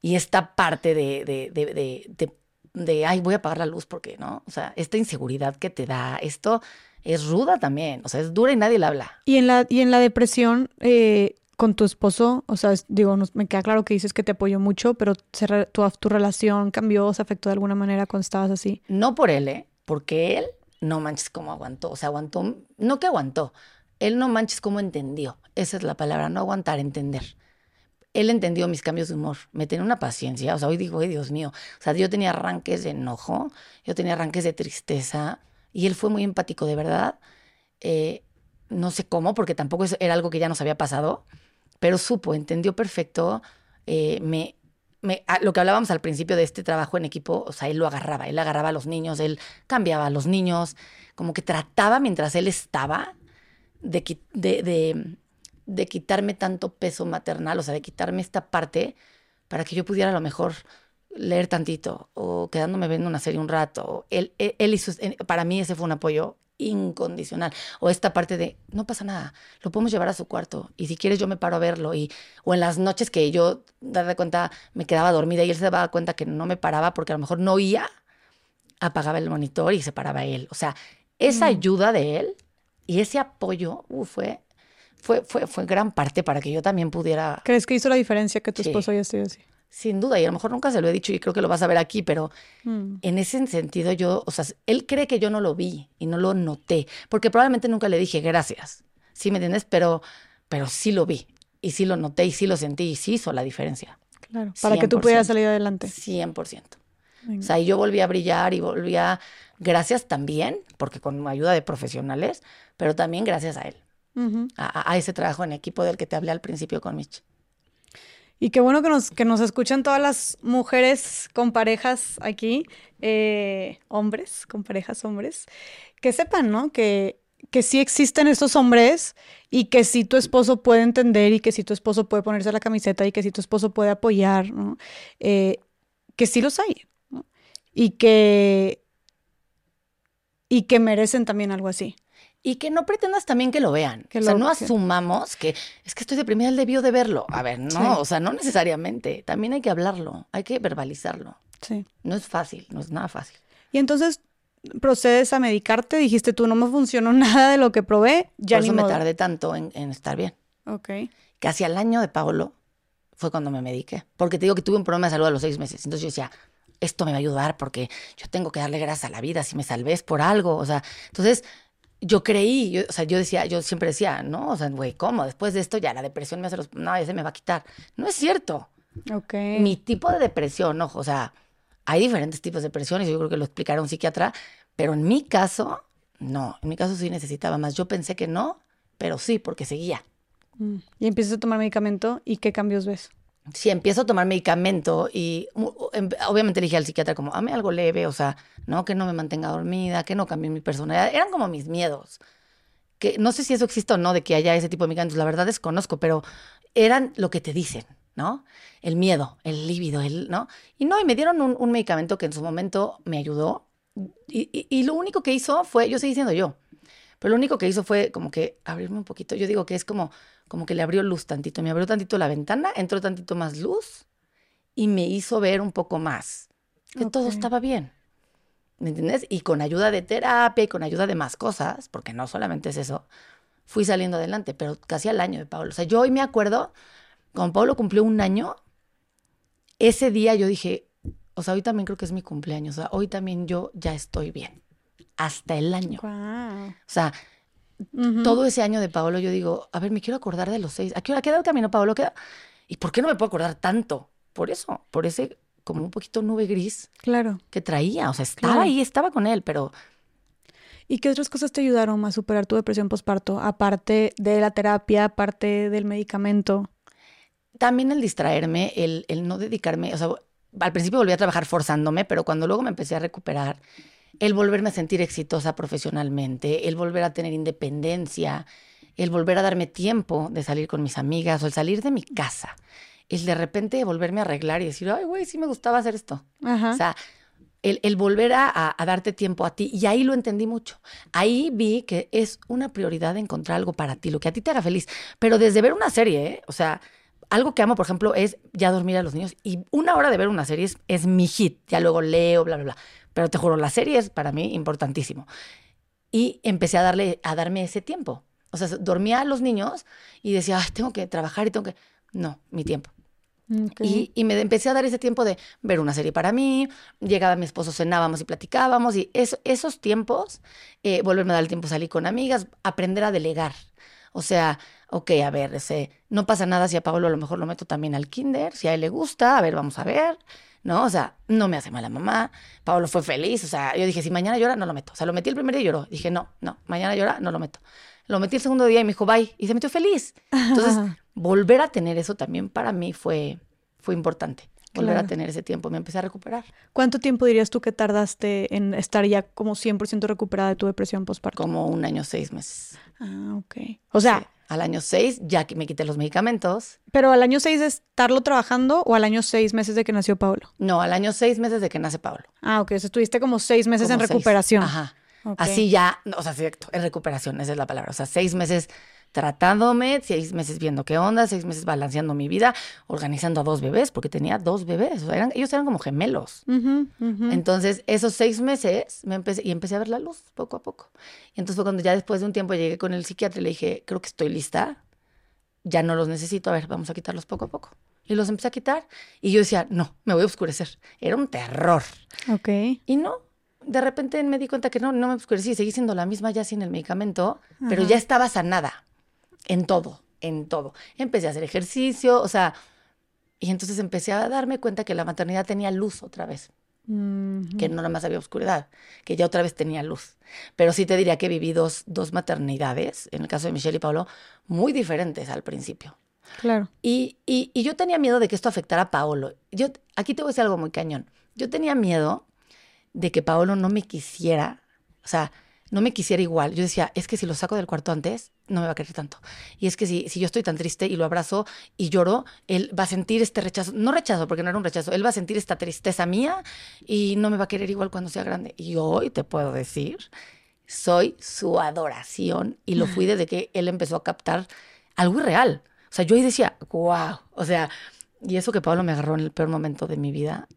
Y esta parte de, de, de, de de, ay, voy a apagar la luz porque, ¿no? O sea, esta inseguridad que te da, esto es ruda también, o sea, es dura y nadie la habla. Y en la, y en la depresión, eh, con tu esposo, o sea, digo, me queda claro que dices que te apoyó mucho, pero tu, tu relación cambió, se afectó de alguna manera cuando estabas así. No por él, ¿eh? Porque él, no manches cómo aguantó, o sea, aguantó, no que aguantó, él no manches cómo entendió, esa es la palabra, no aguantar, entender él entendió mis cambios de humor, me tenía una paciencia, o sea, hoy digo, ay Dios mío, o sea, yo tenía arranques de enojo, yo tenía arranques de tristeza, y él fue muy empático, de verdad. Eh, no sé cómo, porque tampoco era algo que ya nos había pasado, pero supo, entendió perfecto, eh, me, lo que hablábamos al principio de este trabajo en equipo, o sea, él lo agarraba, él agarraba a los niños, él cambiaba a los niños, como que trataba mientras él estaba de, de de quitarme tanto peso maternal, o sea, de quitarme esta parte para que yo pudiera a lo mejor leer tantito o quedándome viendo una serie un rato. Él, él, hizo, para mí ese fue un apoyo incondicional. O esta parte de, no pasa nada, lo podemos llevar a su cuarto y si quieres yo me paro a verlo. Y, o en las noches que yo, darle cuenta, me quedaba dormida y él se daba cuenta que no me paraba porque a lo mejor no oía, apagaba el monitor y se paraba él. O sea, esa mm. ayuda de él y ese apoyo fue fue, fue, fue gran parte para que yo también pudiera... ¿Crees que hizo la diferencia que tu esposo haya sido así? Sin duda, y a lo mejor nunca se lo he dicho y creo que lo vas a ver aquí, pero mm. en ese sentido yo, o sea, él cree que yo no lo vi y no lo noté, porque probablemente nunca le dije gracias, ¿sí me entiendes? Pero, pero sí lo vi y sí lo noté y sí lo sentí y sí hizo la diferencia. Claro, para que tú pudieras salir adelante. 100%. O sea, y yo volví a brillar y volví a, gracias también, porque con ayuda de profesionales, pero también gracias a él a, ese trabajo en equipo del que te hablé al principio con Mitch. Y qué bueno que nos, que nos escuchan todas las mujeres con parejas aquí, eh, hombres, con parejas hombres, que sepan, ¿no? Que, que sí existen estos hombres y que sí tu esposo puede entender y que sí tu esposo puede ponerse la camiseta y que sí tu esposo puede apoyar, ¿no? Eh, que sí los hay, ¿no? Y que, y que merecen también algo así. Y que no pretendas también que lo vean. o sea, no asumamos que es que estoy deprimida, él debió de verlo. A ver, no, o sea, no necesariamente. También hay que hablarlo, hay que verbalizarlo. Sí. No es fácil, no es nada fácil. Y entonces procedes a medicarte, dijiste tú, no me funcionó nada de lo que probé, ya Por eso me tardé tanto en, estar bien. Ok. Casi al año de Paolo fue cuando me mediqué. Porque te digo que tuve un problema de salud a los seis meses. Entonces yo decía, esto me va a ayudar porque yo tengo que darle gracias a la vida si me salves por algo. O sea, entonces yo creí, yo, o sea, yo decía, yo siempre decía, no, o sea, güey, ¿cómo? Después de esto ya la depresión me hace los, no, ya se me va a quitar. No es cierto. Ok. Mi tipo de depresión, ojo, o sea, hay diferentes tipos de depresiones, yo creo que lo explicará un psiquiatra, pero en mi caso, no, en mi caso sí necesitaba más. Yo pensé que no, pero sí, porque seguía. Mm. Y empiezas a tomar medicamento y qué cambios ves. Si empiezo a tomar medicamento y em- obviamente le dije al psiquiatra como, dame algo leve, o sea, no que no me mantenga dormida, que no cambie mi personalidad. Eran como mis miedos. Que no sé si eso existe o no, de que haya ese tipo de medicamentos, la verdad desconozco, pero eran lo que te dicen, ¿no? El miedo, el líbido, el, ¿no? Y no, y me dieron un, medicamento que en su momento me ayudó. Y, y- y lo único que hizo fue, yo seguí siendo yo, pero lo único que hizo fue como que abrirme un poquito. Yo digo que es como, como que le abrió luz tantito. Me abrió tantito la ventana, entró tantito más luz y me hizo ver un poco más que todo estaba bien. ¿Me entiendes? Y con ayuda de terapia y con ayuda de más cosas, porque no solamente es eso, fui saliendo adelante, pero casi al año de Pablo. O sea, yo hoy me acuerdo, cuando Pablo cumplió un año, ese día yo dije, o sea, hoy también creo que es mi cumpleaños, o sea, hoy también yo ya estoy bien. Hasta el año. Wow. O sea, todo ese año de Paolo, yo digo, a ver, me quiero acordar de los seis. ¿A qué hora queda el camino, Paolo? ¿Qué? ¿Y por qué no me puedo acordar tanto? Por eso, por ese como un poquito nube gris Claro. que traía. O sea, estaba Claro. ahí, estaba con él, pero ¿Y qué otras cosas te ayudaron a superar tu depresión postparto? Aparte de la terapia, aparte del medicamento. también el distraerme, el, el no dedicarme, o sea, al principio volví a trabajar forzándome, pero cuando luego me empecé a recuperar, el volverme a sentir exitosa profesionalmente, el volver a tener independencia, el volver a darme tiempo de salir con mis amigas o el salir de mi casa, el de repente volverme a arreglar y decir, ay, güey, sí me gustaba hacer esto. Ajá. O sea, el, el volver a, a- darte tiempo a ti. Y ahí lo entendí mucho. Ahí vi que es una prioridad encontrar algo para ti, lo que a ti te haga feliz. Pero desde ver una serie, ¿eh? o sea, algo que amo, por ejemplo, es ya dormir a los niños. Y una hora de ver una serie es, es mi hit. Ya luego leo, bla, bla, bla. Pero te juro, la serie es para mí importantísimo. Y empecé a, darle, a darme ese tiempo. O sea, dormía a los niños y decía, Ay, tengo que trabajar y tengo que... No, mi tiempo. Y, y me empecé a dar ese tiempo de ver una serie para mí, llegaba mi esposo, cenábamos y platicábamos, y eso- esos tiempos, eh, volverme a dar el tiempo, salir con amigas, aprender a delegar. O sea, ok, a ver, ese, no pasa nada si a Pablo a lo mejor lo meto también al kinder, si a él le gusta, a ver, vamos a ver, ¿no? O sea, no me hace mala mamá, Pablo fue feliz, o sea, yo dije, si mañana llora, no lo meto. O sea, lo metí el primer día y lloró. Dije, no, no, mañana llora, no lo meto. Lo metí el segundo día y me dijo, bye, y se metió feliz. Entonces, volver a tener eso también para mí fue, fue importante. Volver Claro. a tener ese tiempo. Me empecé a recuperar. ¿Cuánto tiempo dirías tú que tardaste en estar ya como 100% recuperada de tu depresión postparto? Como un año, seis meses. Ah, ok. O sea, Sí. Al año seis, ya que me quité los medicamentos. pero al año 6 de estarlo trabajando o al año 6 meses de que nació Pablo. No, al año seis meses de que nace Pablo. Ah, ok. O sea, estuviste como 6 meses en seis. recuperación. Ajá. Así ya, o sea, exacto, en recuperación, esa es la palabra. O sea, seis meses tratándome, seis meses viendo qué onda, seis meses balanceando mi vida, organizando a dos bebés, porque tenía dos bebés. O sea, eran, ellos eran como gemelos. Entonces, esos seis meses me empecé, y empecé a ver la luz poco a poco. Y entonces fue cuando ya después de un tiempo llegué con el psiquiatra y le dije, creo que estoy lista, ya no los necesito, a ver, vamos a quitarlos poco a poco. Y los empecé a quitar y yo decía, no, me voy a oscurecer. Era un terror. Ok. Y no, de repente me di cuenta que no, no me oscurecí, seguí siendo la misma ya sin el medicamento, pero ya estaba sanada en todo, en todo. Empecé a hacer ejercicio, o sea, y entonces empecé a darme cuenta que la maternidad tenía luz otra vez Mm, que no nada más había oscuridad, que ya otra vez tenía luz. Pero sí te diría que viví dos, dos maternidades, en el caso de Michelle y Pablo, muy diferentes al principio. claro. Y, y, y yo tenía miedo de que esto afectara a Paolo. Yo, aquí te voy a decir algo muy cañón. Yo tenía miedo de que Paolo no me quisiera, o sea, no me quisiera igual. Yo decía, es que si lo saco del cuarto antes, no me va a querer tanto. Y es que si, si yo estoy tan triste y lo abrazo y lloro, él va a sentir este rechazo, no rechazo, porque no era un rechazo, él va a sentir esta tristeza mía y no me va a querer igual cuando sea grande. Y hoy te puedo decir, soy su adoración y lo fui desde que él empezó a captar algo irreal. O sea, yo ahí decía, wow. O sea, y eso que Pablo me agarró en el peor momento de mi vida,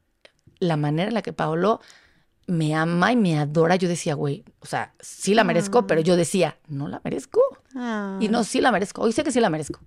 la manera en la que Pablo me ama y me adora, yo decía, güey, o sea, sí la merezco, pero yo decía, no la merezco. Ah. Y no, sí la merezco. Hoy sé que sí la merezco.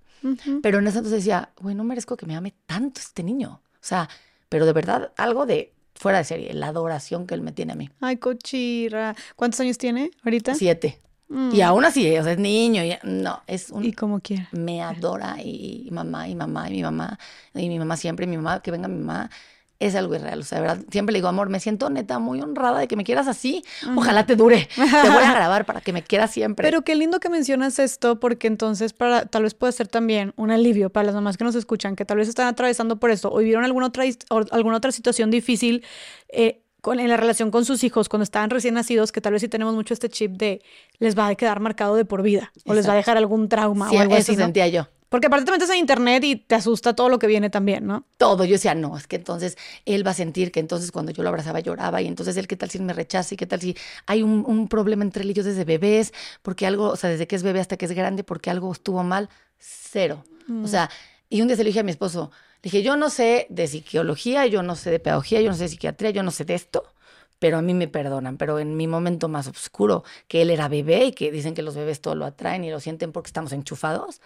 Pero en ese entonces decía, güey, no merezco que me ame tanto este niño. O sea, pero de verdad, algo de fuera de serie, la adoración que él me tiene a mí. Ay, cochira. ¿Cuántos años tiene ahorita? Siete. Mm. Y aún así, o sea, es niño. y- no, es un Y como quiera. me adora y, y mamá y mamá y mi mamá y mi mamá siempre, y mi mamá, que venga mi mamá, es algo irreal. O sea, de verdad, siempre le digo, amor, me siento neta muy honrada de que me quieras así. Ojalá te dure. Te voy a grabar para que me quieras siempre. Pero qué lindo que mencionas esto, porque entonces para, tal vez puede ser también un alivio para las mamás que nos escuchan, que tal vez están atravesando por esto o vivieron alguna otra, alguna otra situación difícil. Eh, con, en la relación con sus hijos cuando estaban recién nacidos, que tal vez sí tenemos mucho este chip de les va a quedar marcado de por vida o les va a dejar algún trauma o algo eso así. sentía yo. Porque aparte te metes en internet y te asusta todo lo que viene también, ¿no? Todo. Yo decía, no, es que entonces él va a sentir que entonces cuando yo lo abrazaba lloraba y entonces él, ¿qué tal si me rechaza y qué tal si hay un, problema entre él y yo desde bebés? Porque algo, o sea, desde que es bebé hasta que es grande, porque algo estuvo mal. Cero. O mm. sea, y un día se lo dije a mi esposo, dije, yo no sé de psicología, yo no sé de pedagogía, yo no sé de psiquiatría, yo no sé de esto, pero a mí me perdonan. Pero en mi momento más oscuro, que él era bebé y que dicen que los bebés todo lo atraen y lo sienten porque estamos enchufados,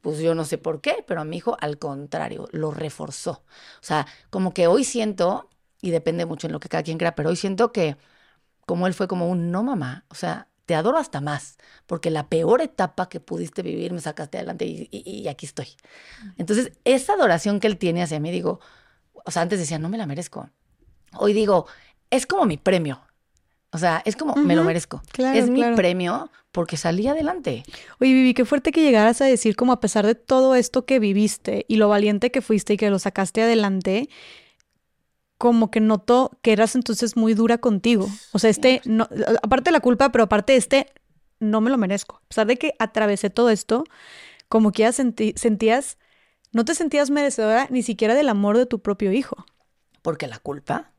pues yo no sé por qué, pero a mi hijo al contrario, lo reforzó. O sea, como que hoy siento, y depende mucho en lo que cada quien crea, pero hoy siento que como él fue como un no mamá, o sea, te adoro hasta más, porque la peor etapa que pudiste vivir me sacaste adelante y, aquí estoy. Entonces, esa adoración que él tiene hacia mí, digo, o sea, antes decía, no me la merezco. Hoy digo, es como mi premio. O sea, es como, me lo merezco. es mi premio porque salí adelante. Oye, Vivi, qué fuerte que llegaras a decir como a pesar de todo esto que viviste y lo valiente que fuiste y que lo sacaste adelante, como que notó que eras entonces muy dura contigo. O sea, este, no, aparte de la culpa, pero aparte de este, no me lo merezco. A pesar de que atravesé todo esto, como que ya sentías, no te sentías merecedora ni siquiera del amor de tu propio hijo. Porque la culpa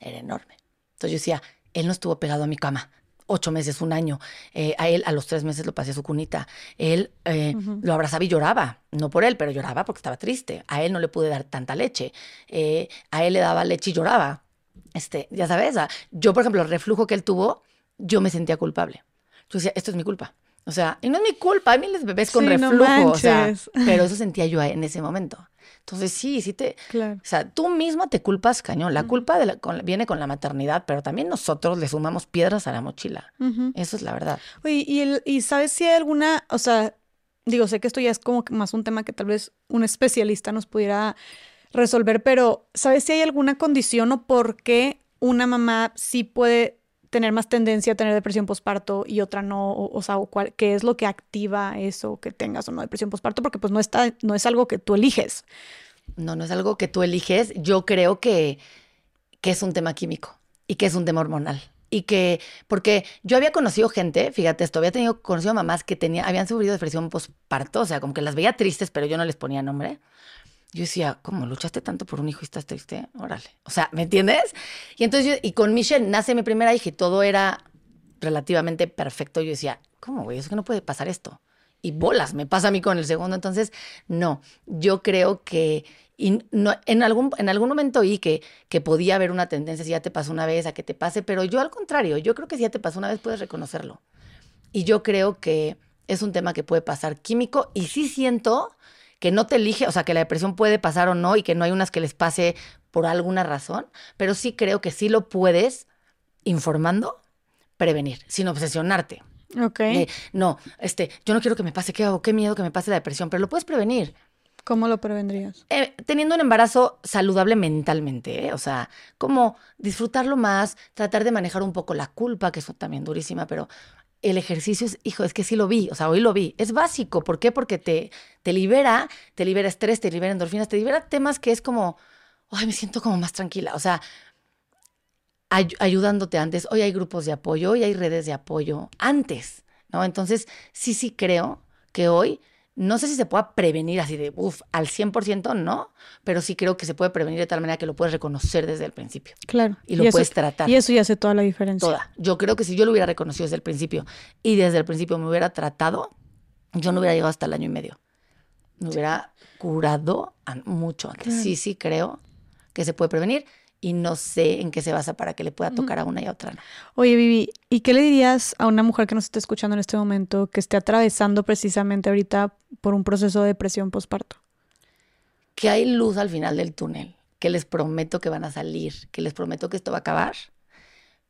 era enorme. Entonces yo decía, él no estuvo pegado a mi cama ocho meses, un año. Eh, a él a los tres meses lo pasé a su cunita. Él eh, lo abrazaba y lloraba. No por él, pero lloraba porque estaba triste. A él no le pude dar tanta leche. Eh, a él le daba leche y lloraba. Este, ya sabes, yo, por ejemplo, el reflujo que él tuvo, yo me sentía culpable. Yo decía, esto es mi culpa. O sea, y no es mi culpa, hay miles bebés con reflujo, o sea, pero eso sentía yo en ese momento. Entonces, sí, sí te. Claro. O sea, tú misma te culpas cañón. La culpa de viene con la maternidad, pero también nosotros le sumamos piedras a la mochila. Eso es la verdad. Oye, ¿y, el, ¿y sabes si hay alguna. O sea, digo, sé que esto ya es como más un tema que tal vez un especialista nos pudiera resolver, pero ¿sabes si hay alguna condición o por qué una mamá sí puede tener más tendencia a tener depresión postparto y otra no, o, sea, qué es lo que activa eso, que tengas o no depresión postparto, porque pues no, está, no es algo que tú eliges. No, no es algo que tú eliges. Yo creo que, que es un tema químico y que es un tema hormonal. Y que, porque yo había conocido gente, fíjate esto, había tenido, conocido mamás que tenía, habían sufrido depresión postparto, o sea, como que las veía tristes, pero yo no les ponía nombre yo decía, ¿cómo luchaste tanto por un hijo y estás triste? Órale. O sea, ¿me entiendes? Y entonces yo, y con Michelle nace mi primera hija y todo era relativamente perfecto. Yo decía, ¿cómo, güey? Es que no puede pasar esto. Y bolas, me pasa a mí con el segundo. Entonces, no, yo creo que no, en, algún, en algún momento oí que, que podía haber una tendencia, si ya te pasó una vez, a que te pase, pero yo al contrario, yo creo que si ya te pasó una vez puedes reconocerlo. Y yo creo que es un tema que puede pasar químico y sí siento que no te elige, o sea, que la depresión puede pasar o no y que no hay unas que les pase por alguna razón, pero sí creo que sí lo puedes informando prevenir, sin obsesionarte. Ok. no, este, yo no quiero que me pase, ¿qué hago? Qué miedo que me pase la depresión, pero lo puedes prevenir. ¿Cómo lo prevendrías? Eh, teniendo un embarazo saludable mentalmente, ¿eh? o sea, como disfrutarlo más, tratar de manejar un poco la culpa, que es también durísima, pero el ejercicio es, hijo, es que sí lo vi, o sea, hoy lo vi. Es básico. ¿Por qué? Porque te, te libera, te libera estrés, te libera endorfinas, te libera temas que es como, ay, me siento como más tranquila. O sea, ayudándote antes. Hoy hay grupos de apoyo, hoy hay redes de apoyo antes, ¿no? Entonces, sí, sí creo que hoy no sé si se pueda prevenir así de, uff, al 100% no, pero sí creo que se puede prevenir de tal manera que lo puedes reconocer desde el principio. Claro. Y lo puedes tratar. Y eso ya hace toda la diferencia. Toda. Yo creo que si yo lo hubiera reconocido desde el principio y desde el principio me hubiera tratado, yo no hubiera llegado hasta el año y medio. Me hubiera curado mucho antes. Sí, sí creo que se puede prevenir y no sé en qué se basa para que le pueda tocar a una y a otra. Oye, Vivi, ¿y qué le dirías a una mujer que nos esté escuchando en este momento que esté atravesando precisamente ahorita por un proceso de depresión postparto? Que hay luz al final del túnel, que les prometo que van a salir, que les prometo que esto va a acabar,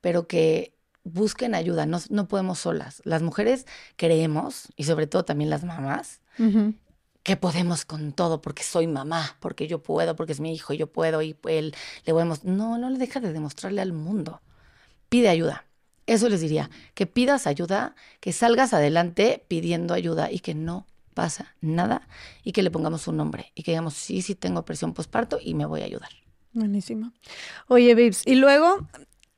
pero que busquen ayuda, no, podemos solas. Las mujeres creemos, y sobre todo también las mamás, que podemos con todo, porque soy mamá, porque yo puedo, porque es mi hijo, yo puedo, y él le voy. No, no le deja de demostrarle al mundo. Pide ayuda. Eso les diría, que pidas ayuda, que salgas adelante pidiendo ayuda y que no pasa nada y que le pongamos un nombre y que digamos, sí, sí tengo presión postparto y me voy a ayudar. Buenísimo. Oye, Vips, y luego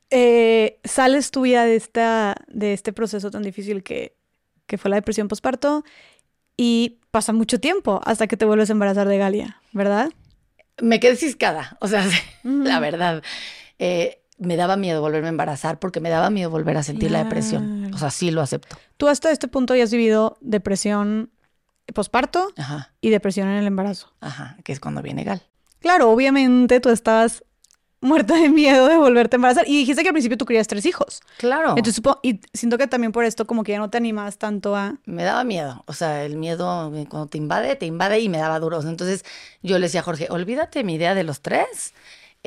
eh, sales tú ya de, esta, de este proceso tan difícil que, que fue la depresión postparto y pasa mucho tiempo hasta que te vuelves a embarazar de Galia, ¿verdad? Me quedé ciscada, o sea, la verdad. Eh, me daba miedo volverme a embarazar porque me daba miedo volver a sentir la depresión. O sea, sí lo acepto. Tú hasta este punto ya has vivido depresión posparto y depresión en el embarazo. Ajá, que es cuando viene Gal. Claro, obviamente tú estabas muerta de miedo de volverte a embarazar. Y dijiste que al principio tú querías tres hijos. Claro. Entonces, y siento que también por esto como que ya no te animas tanto a... Me daba miedo. O sea, el miedo cuando te invade, te invade y me daba duros. Entonces yo le decía a Jorge, olvídate mi idea de los tres.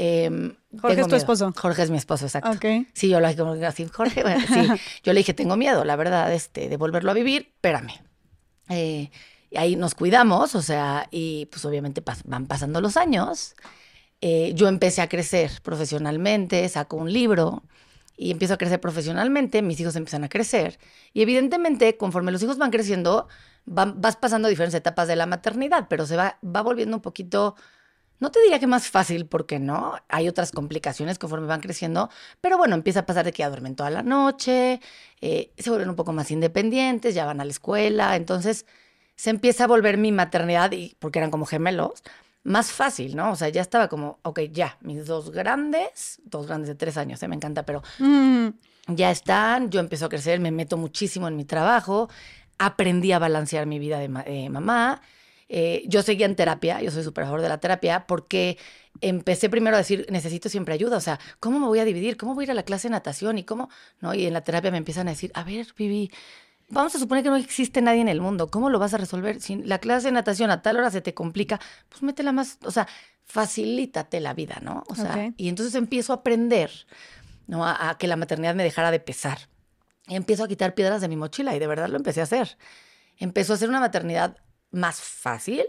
Em, Jorge es tu esposo. Jorge es mi esposo, exacto. Sí, yo lo dije así, Jorge, sí. Yo le dije, tengo miedo, la verdad, este, de volverlo a vivir, espérame. Eh, y ahí nos cuidamos, o sea, y pues obviamente van pasando los años. Eh, yo empecé a crecer profesionalmente, saco un libro y empiezo a crecer profesionalmente, mis hijos empiezan a crecer. Y evidentemente, conforme los hijos van creciendo, vas pasando diferentes etapas de la maternidad, pero se va, va volviendo un poquito, no te diría que más fácil, porque no, hay otras complicaciones conforme van creciendo, pero bueno, empieza a pasar de que ya duermen toda la noche, eh, se vuelven un poco más independientes, ya van a la escuela, entonces se empieza a volver mi maternidad, y, porque eran como gemelos, más fácil, ¿no? O sea, ya estaba como, ok, ya, mis dos grandes, dos grandes de tres años, ¿eh? me encanta, pero mm. ya están, yo empiezo a crecer, me meto muchísimo en mi trabajo, aprendí a balancear mi vida de, mamá. Eh, yo seguía en terapia, yo soy súper favor de la terapia, porque empecé primero a decir, necesito siempre ayuda, o sea, ¿cómo me voy a dividir? ¿Cómo voy a ir a la clase de natación? ¿Y cómo? ¿No? Y en la terapia me empiezan a decir, a ver, Vivi, vamos a suponer que no existe nadie en el mundo. ¿Cómo lo vas a resolver? Si la clase de natación a tal hora se te complica, pues métela más, o sea, facilítate la vida, ¿no? O sea, y entonces empiezo a aprender, ¿no? A, que la maternidad me dejara de pesar. Y empiezo a quitar piedras de mi mochila y de verdad lo empecé a hacer. Empezó a ser una maternidad más fácil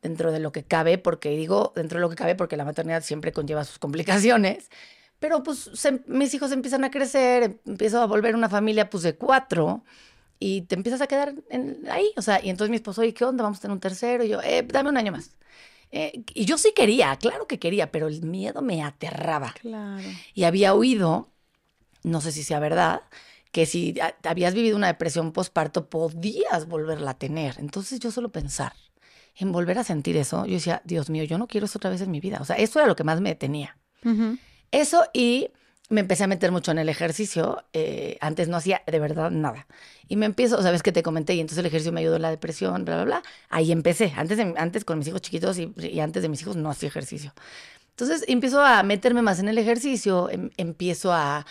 dentro de lo que cabe, porque digo dentro de lo que cabe porque la maternidad siempre conlleva sus complicaciones. Pero pues mis hijos empiezan a crecer, empiezo a volver una familia pues de cuatro y te empiezas a quedar ahí, o sea, y entonces mi esposo, oye, ¿qué onda? Vamos a tener un tercero, y yo, eh, dame un año más. Eh, y yo sí quería, claro que quería, pero el miedo me aterraba. Claro. Y había oído, no sé si sea verdad, que si habías vivido una depresión postparto podías volverla a tener. Entonces yo solo pensar en volver a sentir eso, yo decía, Dios mío, yo no quiero eso otra vez en mi vida. O sea, eso era lo que más me detenía. Eso y me empecé a meter mucho en el ejercicio. Eh, antes no hacía de verdad nada. Y me empiezo, sabes que te comenté, y entonces el ejercicio me ayudó en la depresión, bla, bla, bla. Ahí empecé. Antes, antes con mis hijos chiquitos y, antes de mis hijos no hacía ejercicio. Entonces empiezo a meterme más en el ejercicio, em, empiezo a,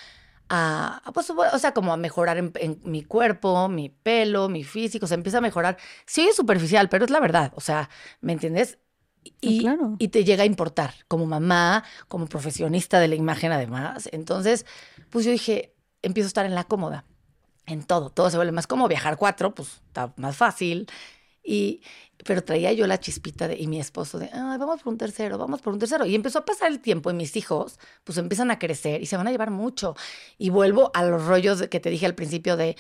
a, pues, o sea, como a mejorar en, mi cuerpo, mi pelo, mi físico, se empieza a mejorar. Sí es superficial, pero es la verdad. O sea, ¿me entiendes? Y, y, te llega a importar como mamá, como profesionista de la imagen además. Entonces, pues yo dije, empiezo a estar en la cómoda, en todo, todo se vuelve más cómodo. Viajar cuatro, pues está más fácil. Y, pero traía yo la chispita de, y mi esposo de, Ay, vamos por un tercero, vamos por un tercero. Y empezó a pasar el tiempo y mis hijos, pues empiezan a crecer y se van a llevar mucho. Y vuelvo a los rollos que te dije al principio de,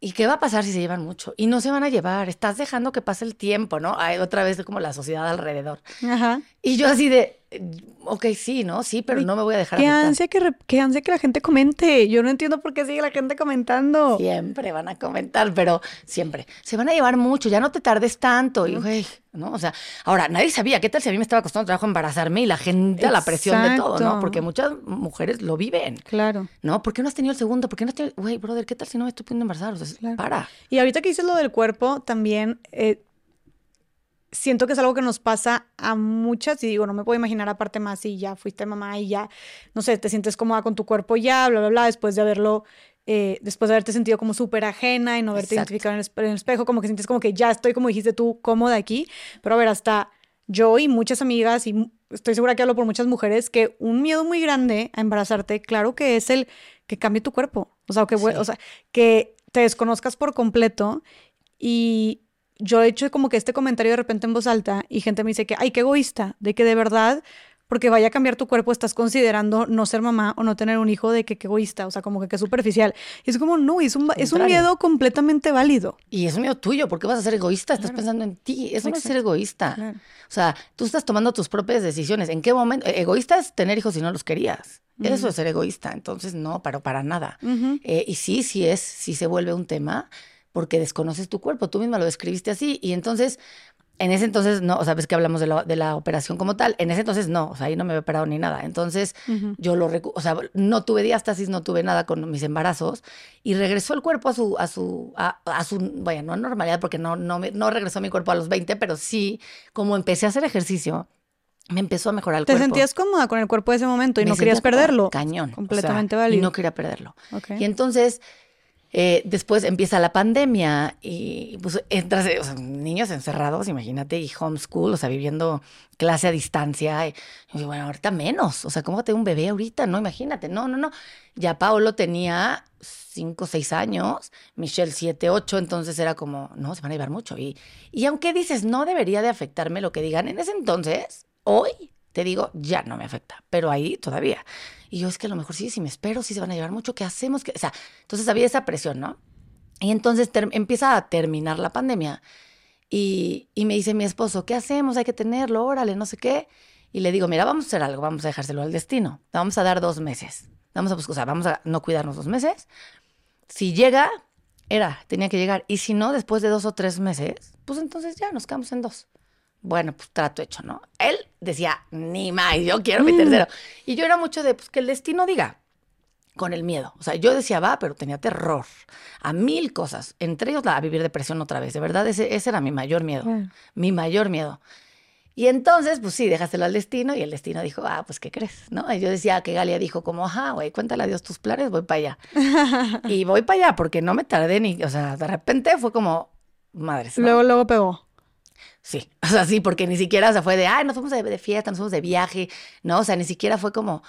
¿Y qué va a pasar si se llevan mucho? Y no se van a llevar, estás dejando que pase el tiempo, ¿no? Hay otra vez como la sociedad alrededor. Ajá. Y yo así de, ok, sí, ¿no? Sí, pero no me voy a dejar. Qué ansia que, qué ansia que la gente comente. Yo no entiendo por qué sigue la gente comentando. Siempre van a comentar, pero siempre. Se van a llevar mucho, ya no te tardes tanto. Y, güey, ¿no? O sea, ahora, nadie sabía, ¿qué tal si a mí me estaba costando trabajo embarazarme y la gente, a la presión de todo, ¿no? Porque muchas mujeres lo viven. Claro. ¿No? ¿Por qué no has tenido el segundo? ¿Por qué no has tenido, güey, brother, ¿qué tal si no me estoy pudiendo embarazar? O sea, para. Y ahorita que dices lo del cuerpo, también... Eh, siento que es algo que nos pasa a muchas y digo, no me puedo imaginar aparte más si ya fuiste mamá y ya, no sé, te sientes cómoda con tu cuerpo ya, bla, bla, bla, después de haberlo, eh, después de haberte sentido como súper ajena y no haberte identificado en el, espejo, como que sientes como que ya estoy, como dijiste tú, cómoda aquí, pero a ver, hasta yo y muchas amigas y estoy segura que hablo por muchas mujeres, que un miedo muy grande a embarazarte, claro que es el que cambie tu cuerpo, o sea, que, o sea, que te desconozcas por completo y yo he hecho como que este comentario de repente en voz alta y gente me dice que, ay, qué egoísta, de que de verdad porque vaya a cambiar tu cuerpo, estás considerando no ser mamá o no tener un hijo de que qué egoísta, o sea, como que qué superficial. Y es como, no, es un, es un miedo completamente válido. Y es un miedo tuyo, ¿por qué vas a ser egoísta? Estás pensando en ti, eso no es ser egoísta. O sea, tú estás tomando tus propias decisiones. ¿En qué momento? E, egoísta es tener hijos si no los querías. Eso es ser egoísta, entonces no, pero para nada. Eh, y sí, sí es, sí se vuelve un tema porque desconoces tu cuerpo, tú misma lo describiste así y entonces en ese entonces no, o sea, ves que hablamos de la, de la, operación como tal, en ese entonces no, o sea, ahí no me había operado ni nada. Entonces yo lo, o sea, no tuve diástasis, no tuve nada con mis embarazos y regresó el cuerpo a su, a su, a, su, vaya, no a normalidad porque no, no, no regresó mi cuerpo a los 20, pero sí, como empecé a hacer ejercicio, me empezó a mejorar el ¿Te cuerpo. ¿Te sentías cómoda con el cuerpo de ese momento y no querías perderlo? Cañón. Completamente válido. Y no quería perderlo. Y entonces eh, después empieza la pandemia y pues entras, niños encerrados, imagínate, y homeschool, o sea, viviendo clase a distancia. Bueno, ahorita menos, o sea, ¿cómo tengo un bebé ahorita? No, imagínate, no, no, no. Ya Paolo tenía cinco, seis años, Michelle siete, ocho, entonces era como, no, se van a llevar mucho. Y, y aunque dices, no debería de afectarme lo que digan, en ese entonces, hoy, te digo, ya no me afecta, pero ahí todavía. Y yo es que a lo mejor sí, si me espero, sí se van a llevar mucho, ¿qué hacemos? O sea, entonces había esa presión, ¿no? Y entonces empieza a terminar la pandemia y, me dice mi esposo, ¿qué hacemos? Hay que tenerlo, órale, no sé qué. Y le digo, mira, vamos a hacer algo, vamos a dejárselo al destino, vamos a dar dos meses. Vamos a buscar, o sea, vamos a no cuidarnos dos meses. Si llega, era, tenía que llegar. Y si no, después de dos o tres meses, pues entonces ya nos quedamos en dos bueno, pues trato hecho, ¿no? Él decía, ni más, yo quiero mi mm. tercero. Y yo era mucho de, pues que el destino diga, con el miedo. O sea, yo decía, va, pero tenía terror a mil cosas, entre ellos la, a vivir depresión otra vez. De verdad, ese, ese era mi mayor miedo, mi mayor miedo. Y entonces, pues sí, déjaselo al destino y el destino dijo, ah, pues, ¿qué crees? ¿No? Y yo decía que Galia dijo como, ajá, güey, cuéntale a Dios tus planes, voy para allá. y voy para allá porque no me tardé ni, o sea, de repente fue como, madre. Luego, luego pegó. Sí, o sea, sí, porque ni siquiera se fue de, ay, nos fuimos de, fiesta, nos fuimos de viaje, ¿no? O sea, ni siquiera fue como...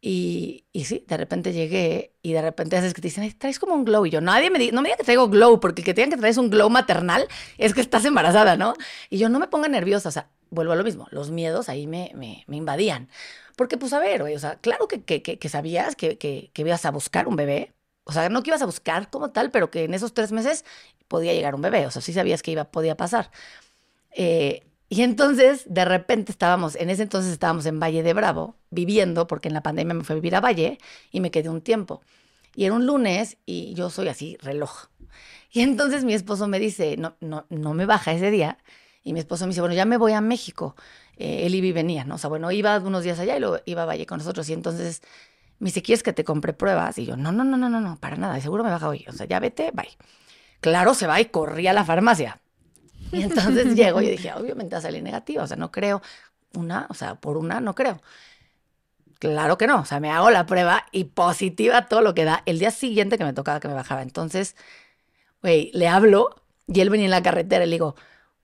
Y, y sí, de repente llegué y de repente haces que te dicen, ay, traes como un glow. Y yo, nadie me diga, no me diga que traigo glow, porque el que te digan que traes un glow maternal es que estás embarazada, ¿no? Y yo no me ponga nerviosa, o sea, vuelvo a lo mismo, los miedos ahí me, me, me invadían. Porque, pues, a ver, o sea, claro que, que, que, sabías que, que, que ibas a buscar un bebé, o sea, no que ibas a buscar como tal, pero que en esos tres meses podía llegar un bebé, o sea, sí sabías que iba, podía pasar. Eh, y entonces, de repente estábamos, en ese entonces estábamos en Valle de Bravo, viviendo, porque en la pandemia me fui a vivir a Valle y me quedé un tiempo. Y era un lunes y yo soy así, reloj. Y entonces mi esposo me dice, no, no, no me baja ese día. Y mi esposo me dice, bueno, ya me voy a México. Eh, él y venía, ¿no? O sea, bueno, iba unos días allá y luego iba a Valle con nosotros. Y entonces me dice, ¿quieres que te compre pruebas? Y yo, no, no, no, no, no, no, para nada. Seguro me baja hoy. O sea, ya vete, bye. Claro, se va y corría a la farmacia. Y entonces llego y dije, obviamente va a salir negativa, o sea, no creo. Una, o sea, por una no creo. Claro que no, o sea, me hago la prueba y positiva todo lo que da. El día siguiente que me tocaba que me bajaba. Entonces, güey, le hablo y él venía en la carretera y le digo,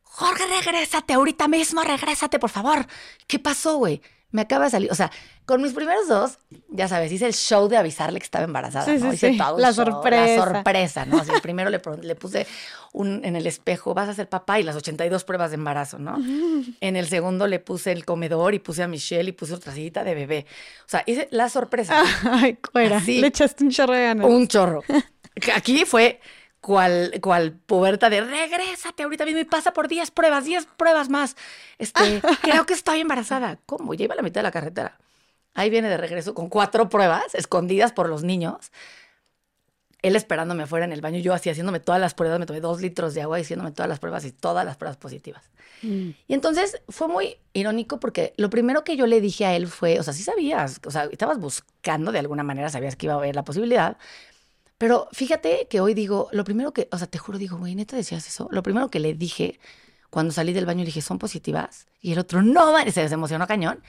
Jorge, regrésate, ahorita mismo, regrésate, por favor. ¿Qué pasó, güey? Me acaba de salir, o sea, con mis primeros dos, ya sabes, hice el show de avisarle que estaba embarazada, sí, ¿no? Sí, sí. la sorpresa. La sorpresa, ¿no? Así, primero le, le, puse un, en el espejo, vas a ser papá y las 82 pruebas de embarazo, ¿no? En el segundo le puse el comedor y puse a Michelle y puse otra sillita de bebé. O sea, hice la sorpresa. Ay, cuera. le echaste un chorro de ganas. Un chorro. Aquí fue cual, cual puberta de regrésate ahorita mismo y pasa por 10 pruebas, 10 pruebas más. Este, creo que estoy embarazada. ¿Cómo? Lleva la mitad de la carretera. Ahí viene de regreso con cuatro pruebas escondidas por los niños. Él esperándome afuera en el baño, yo así haciéndome todas las pruebas, me tomé dos litros de agua haciéndome todas las pruebas y todas las pruebas positivas. Mm. Y entonces fue muy irónico porque lo primero que yo le dije a él fue, o sea, sí sabías, o sea, estabas buscando de alguna manera, sabías que iba a haber la posibilidad, pero fíjate que hoy digo, lo primero que, o sea, te juro, digo, güey, neta decías eso. Lo primero que le dije cuando salí del baño, le dije, ¿son positivas? Y el otro, no, se emocionó cañón.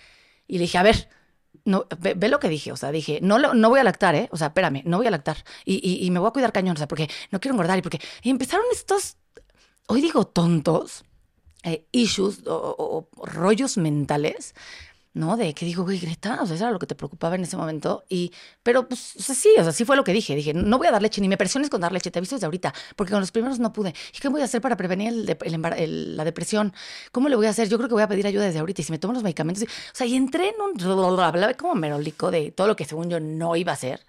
Y le dije, a ver, no, ve, lo que dije, o sea, dije, no, no voy a lactar, ¿eh? O sea, espérame, no voy a lactar. Y, y, me voy a cuidar cañón, o sea, porque no quiero engordar y porque... Y empezaron estos, hoy digo tontos, eh, issues o rollos mentales ¿no? De que digo, güey, Greta, o sea, eso era lo que te preocupaba en ese momento. Y, pero, pues, o sea, sí, o sea, sí fue lo que dije. Dije, no voy a dar leche, ni me presiones con dar leche, te aviso desde ahorita, porque con los primeros no pude. ¿Y qué voy a hacer para prevenir el el el- la depresión? ¿Cómo le voy a hacer? Yo creo que voy a pedir ayuda desde ahorita. Y si me tomo los medicamentos, y- o sea, y entré en un, hablaba como merolico de todo lo que según yo no iba a hacer.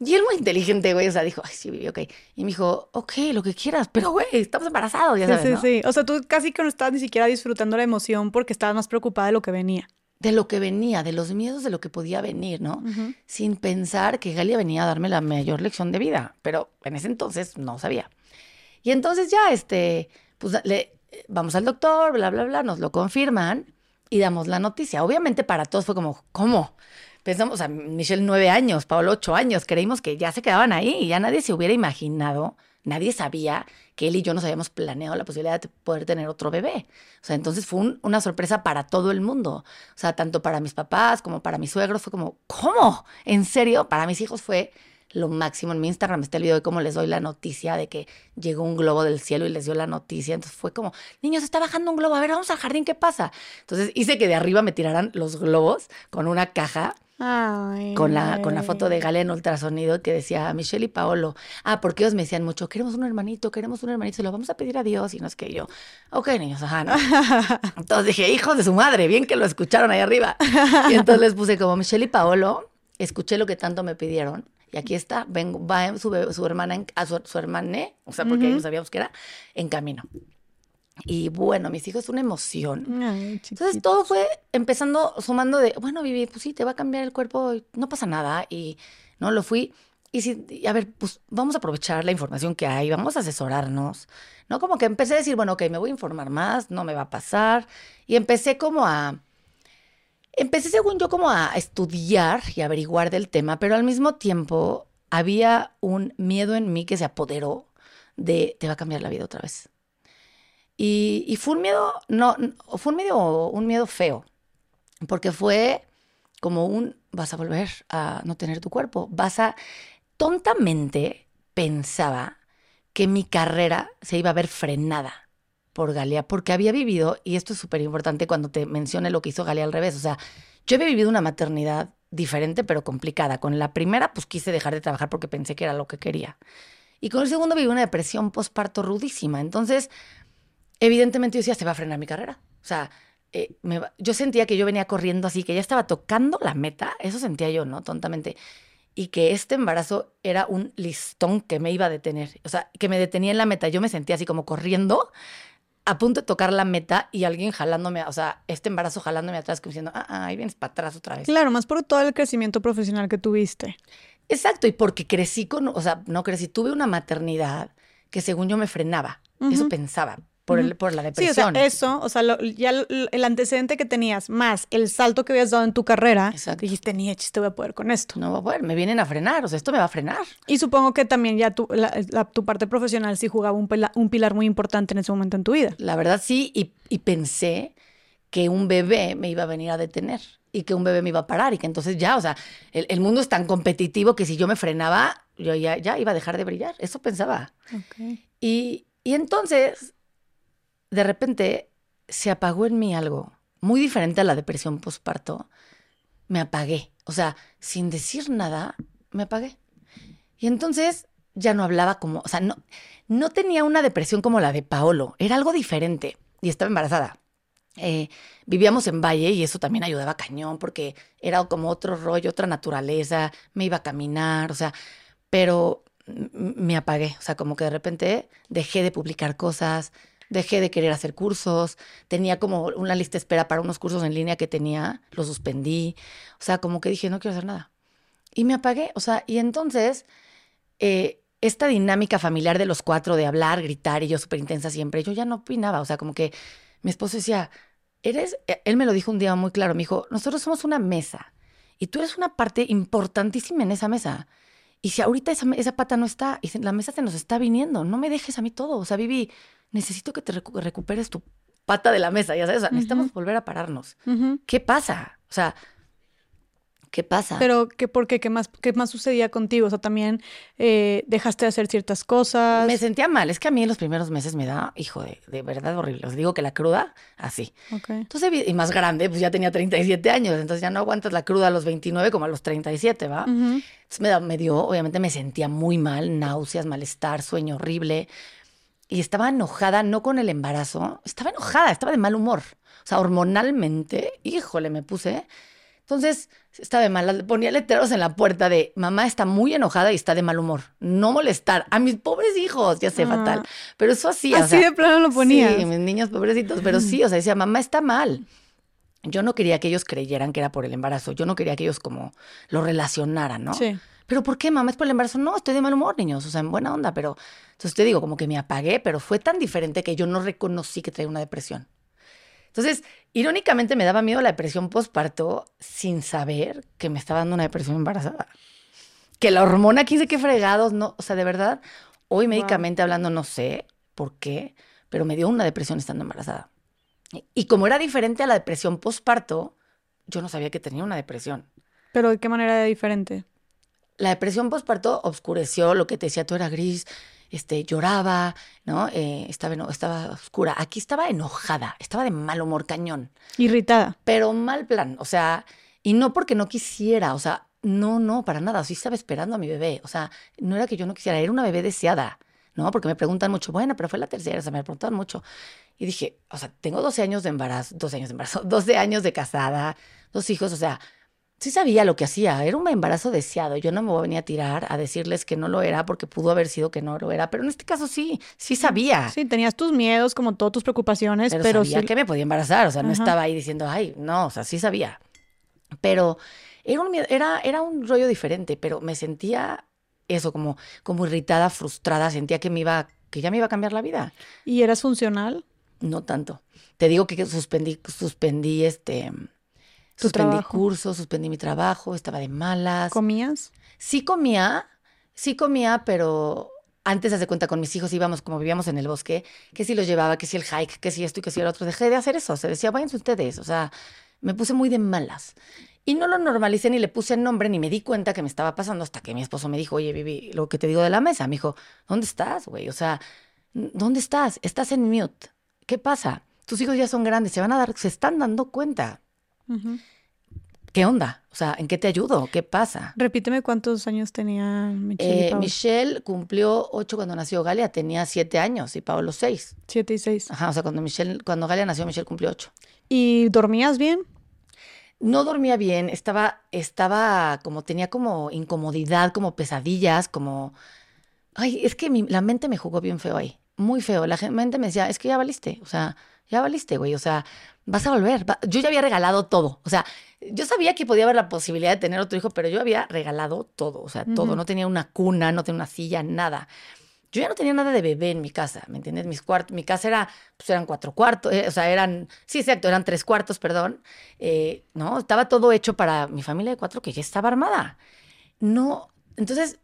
Y él muy inteligente, güey, o sea, dijo, ay, sí, ok. Y me dijo, ok, lo que quieras, pero, güey, estamos embarazados, ya Sí, sabes, sí, ¿no? sí. O sea, tú casi que no estabas ni siquiera disfrutando la emoción porque estabas más preocupada de lo que venía. De lo que venía, de los miedos de lo que podía venir, ¿no? Sin pensar que Galia venía a darme la mayor lección de vida, pero en ese entonces no sabía. Y entonces ya, este, pues le, vamos al doctor, bla, bla, bla, nos lo confirman y damos la noticia. Obviamente para todos fue como, ¿cómo? Pensamos, o sea, Michelle nueve años, Pablo ocho años, creímos que ya se quedaban ahí y ya nadie se hubiera imaginado, nadie sabía que él y yo nos habíamos planeado la posibilidad de poder tener otro bebé. O sea, entonces fue un- una sorpresa para todo el mundo. O sea, tanto para mis papás como para mis suegros fue como, ¿cómo? ¿En serio? Para mis hijos fue lo máximo. En mi Instagram está el video de cómo les doy la noticia de que llegó un globo del cielo y les dio la noticia. Entonces fue como, niños, está bajando un globo, a ver, vamos al jardín, ¿qué pasa? Entonces hice que de arriba me tiraran los globos con una caja Ay, con la, con la foto de güey. Galia en ultrasonido que decía Michelle y Paolo. Ah, porque ellos me decían mucho, queremos un hermanito, queremos un hermanito, se lo vamos a pedir a Dios. Y no es que yo, ok, niños, ajá, no. Entonces dije, hijos de su madre, bien que lo escucharon ahí arriba. Y entonces les puse como Michelle y Paolo, escuché lo que tanto me pidieron. Y aquí está, vengo, va su, bebé- su hermana, en- a su, su hermané, o sea, porque Ujú. no sabíamos que era, en camino. Y bueno, mis hijos, una emoción. Ay, Entonces todo fue empezando, sumando de, bueno, Vivi, pues sí, te va a cambiar el cuerpo, no pasa nada. Y no lo fui. Y y a ver, pues vamos a aprovechar la información que hay, vamos a asesorarnos. No como que empecé a decir, bueno, ok, me voy a informar más, no me va a pasar. Y empecé como a, empecé según yo como a estudiar y averiguar del tema, pero al mismo tiempo había un miedo en mí que se apoderó de, te va a cambiar la vida otra vez. Y, fue un miedo, no, fue un miedo, un miedo feo, porque fue como un, vas a volver a no tener tu cuerpo, vas a, tontamente pensaba que mi carrera se iba a ver frenada por Galia, porque había vivido, y esto es súper importante cuando te mencione lo que hizo Galia al revés, o sea, yo había vivido una maternidad diferente pero complicada. Con la primera, pues quise dejar de trabajar porque pensé que era lo que quería. Y con el segundo viví una depresión postparto rudísima. Entonces, evidentemente yo decía, se va a frenar mi carrera. O sea, eh, yo sentía que yo venía corriendo así, que ya estaba tocando la meta, eso sentía yo, ¿no? Tontamente. Y que este embarazo era un listón que me iba a detener. O sea, que me detenía en la meta. Yo me sentía así como corriendo, a punto de tocar la meta y alguien jalándome, o sea, este embarazo jalándome atrás, como diciendo, ah, ah, ahí vienes para atrás otra vez. Claro, más por todo el crecimiento profesional que tuviste. Exacto, y porque crecí con, o sea, no crecí, tuve una maternidad que según yo me frenaba. Eso Ujú. pensaba, por, el, por la Sí, o sea, depresión. eso, o sea, lo- ya el, el antecedente que tenías, más el salto que habías dado en tu carrera, Exacto. dijiste, ni chiste voy a poder con esto. No va a poder, me vienen a frenar, o sea, esto me va a frenar. Y supongo que también ya tu, la- la- tu parte profesional sí jugaba un, un pilar muy importante en ese momento en tu vida. La verdad sí, y, y pensé que un bebé me iba a venir a detener y que un bebé me iba a parar y que entonces ya, o sea, el, el mundo es tan competitivo que si yo me frenaba, yo ya, ya iba a dejar de brillar. Eso pensaba. Y, y entonces, de repente, se apagó en mí algo muy diferente a la depresión postparto. Me apagué. O sea, sin decir nada, me apagué. Y entonces ya no hablaba como, o sea, no, no tenía una depresión como la de Paolo. Era algo diferente. Y estaba embarazada. Eh, vivíamos en Valle y eso también ayudaba cañón porque era como otro rollo, otra naturaleza. Me iba a caminar, o sea, pero me apagué. O sea, como que de repente dejé de publicar cosas, dejé de querer hacer cursos, tenía como una lista de espera para unos cursos en línea que tenía, los suspendí. O sea, como que dije, no quiero hacer nada. Y me apagué. O sea, y entonces, eh, esta dinámica familiar de los cuatro, de hablar, gritar y yo súper intensa siempre, yo ya no opinaba. O sea, como que mi esposo decía, eres, eh, él me lo dijo un día muy claro, me dijo, nosotros somos una mesa y tú eres una parte importantísima en esa mesa. Y si ahorita esa, esa pata no está y la mesa se nos está viniendo, no me dejes a mí todo. O sea, Vivi, necesito que te recu- recuperes tu pata de la mesa, ya sabes, o sea, necesitamos volver a pararnos. ¿Qué pasa? O sea, ¿Qué pasa? Pero, ¿qué, ¿por qué? ¿Qué más, ¿Qué más sucedía contigo? O sea, también eh, dejaste de hacer ciertas cosas. Me sentía mal. Es que a mí en los primeros meses me da, hijo, de, de verdad horrible. Os digo que la cruda, así. Ok. Entonces, y más grande, pues ya tenía 37 años. Entonces ya no aguantas la cruda a los 29 como a los 37, ¿va? Ujú. Entonces me, da- me dio, obviamente me sentía muy mal, náuseas, malestar, sueño horrible. Y estaba enojada, no con el embarazo, estaba enojada, estaba de mal humor. O sea, hormonalmente, híjole, me puse. Entonces, estaba de mal. Ponía letreros en la puerta de mamá está muy enojada y está de mal humor. No molestar a mis pobres hijos, ya sé, Ah. fatal. Pero eso así, o Así sea, de plano lo ponías. Sí, mis niños pobrecitos, pero sí, o sea, decía, mamá está mal. Yo no quería que ellos creyeran que era por el embarazo. Yo no quería que ellos como lo relacionaran, ¿no? Sí. ¿Pero por qué, mamá? ¿Es por el embarazo? No, estoy de mal humor, niños. O sea, en buena onda, pero... Entonces te digo, como que me apagué, pero fue tan diferente que yo no reconocí que traía una depresión. Entonces, irónicamente me daba miedo la depresión postparto sin saber que me estaba dando una depresión embarazada. Que la hormona, quién sé qué fregados, no, o sea, de verdad, hoy Wow. médicamente hablando no sé por qué, pero me dio una depresión estando embarazada. Y- Y como era diferente a la depresión postparto, yo no sabía que tenía una depresión. Pero ¿de qué manera era diferente? La depresión postparto obscureció lo que te decía, tú era gris, este, lloraba, ¿no? Eh, estaba, eno- estaba oscura. Aquí estaba enojada, estaba de mal humor cañón, Irritada. pero mal plan, o sea, y no porque no quisiera, o sea, no, no, para nada, sí estaba esperando a mi bebé, o sea, no era que yo no quisiera, era una bebé deseada, ¿no? Porque me preguntan mucho, bueno, pero fue la tercera, o sea, me preguntan mucho. Y dije, o sea, tengo 12 años de embarazo, 12 años de embarazo, 12 años de casada, dos hijos, o sea, sí sabía lo que hacía, era un embarazo deseado. Yo no me voy a venir a tirar a decirles que no lo era porque pudo haber sido que no lo era, pero en este caso sí, sí sabía. Sí, tenías tus miedos, como todas tus preocupaciones, pero, pero, sabía sí. que me podía embarazar, o sea, no Ajá. estaba ahí diciendo, ay, no, o sea, sí sabía. Pero era un, miedo- era, era un rollo diferente, pero me sentía eso, como, como irritada, frustrada, sentía que me iba, que ya me iba a cambiar la vida. ¿Y eras funcional? No tanto. Te digo que suspendí, suspendí este, suspendí trabajo. cursos, suspendí mi trabajo, estaba de malas. ¿Comías? Sí comía, sí comía, pero antes, hace cuenta, con mis hijos íbamos, como vivíamos en el bosque, que si los llevaba, que si el hike, que si esto y que si el otro. Dejé de hacer eso. Se decía, váyanse ustedes. O sea, me puse muy de malas. Y no lo normalicé ni le puse nombre ni me di cuenta que me estaba pasando hasta que mi esposo me dijo, oye, Vivi, lo que te digo de la mesa. Me dijo, ¿dónde estás, güey? O sea, ¿dónde estás? Estás en mute. ¿Qué pasa? Tus hijos ya son grandes, se van a dar, se están dando cuenta. ¿Qué onda? O sea, ¿en qué te ayudo? ¿Qué pasa? Repíteme cuántos años tenía Michelle Eh. Michelle cumplió ocho cuando nació Galia, tenía siete años y Pablo seis. Siete y seis. Ajá, o sea, cuando Michelle, cuando Galia nació, Michelle cumplió ocho. ¿Y dormías bien? No dormía bien, estaba, estaba como, tenía como incomodidad, como pesadillas, como... Ay, es que mi- la mente me jugó bien feo ahí, muy feo. La mente me decía, es que ya valiste, o sea, ya valiste, güey, o sea, vas a volver. Yo ya había regalado todo, o sea, yo sabía que podía haber la posibilidad de tener otro hijo, pero yo había regalado todo, o sea, todo. No tenía una cuna, no tenía una silla, nada. Yo ya no tenía nada de bebé en mi casa, ¿me entiendes? Mis cuartos, mi casa era, pues eran cuatro cuartos, eh, o sea, eran, sí, exacto, eran tres cuartos, perdón. Eh, no, estaba todo hecho para mi familia de cuatro que ya estaba armada. No, entonces,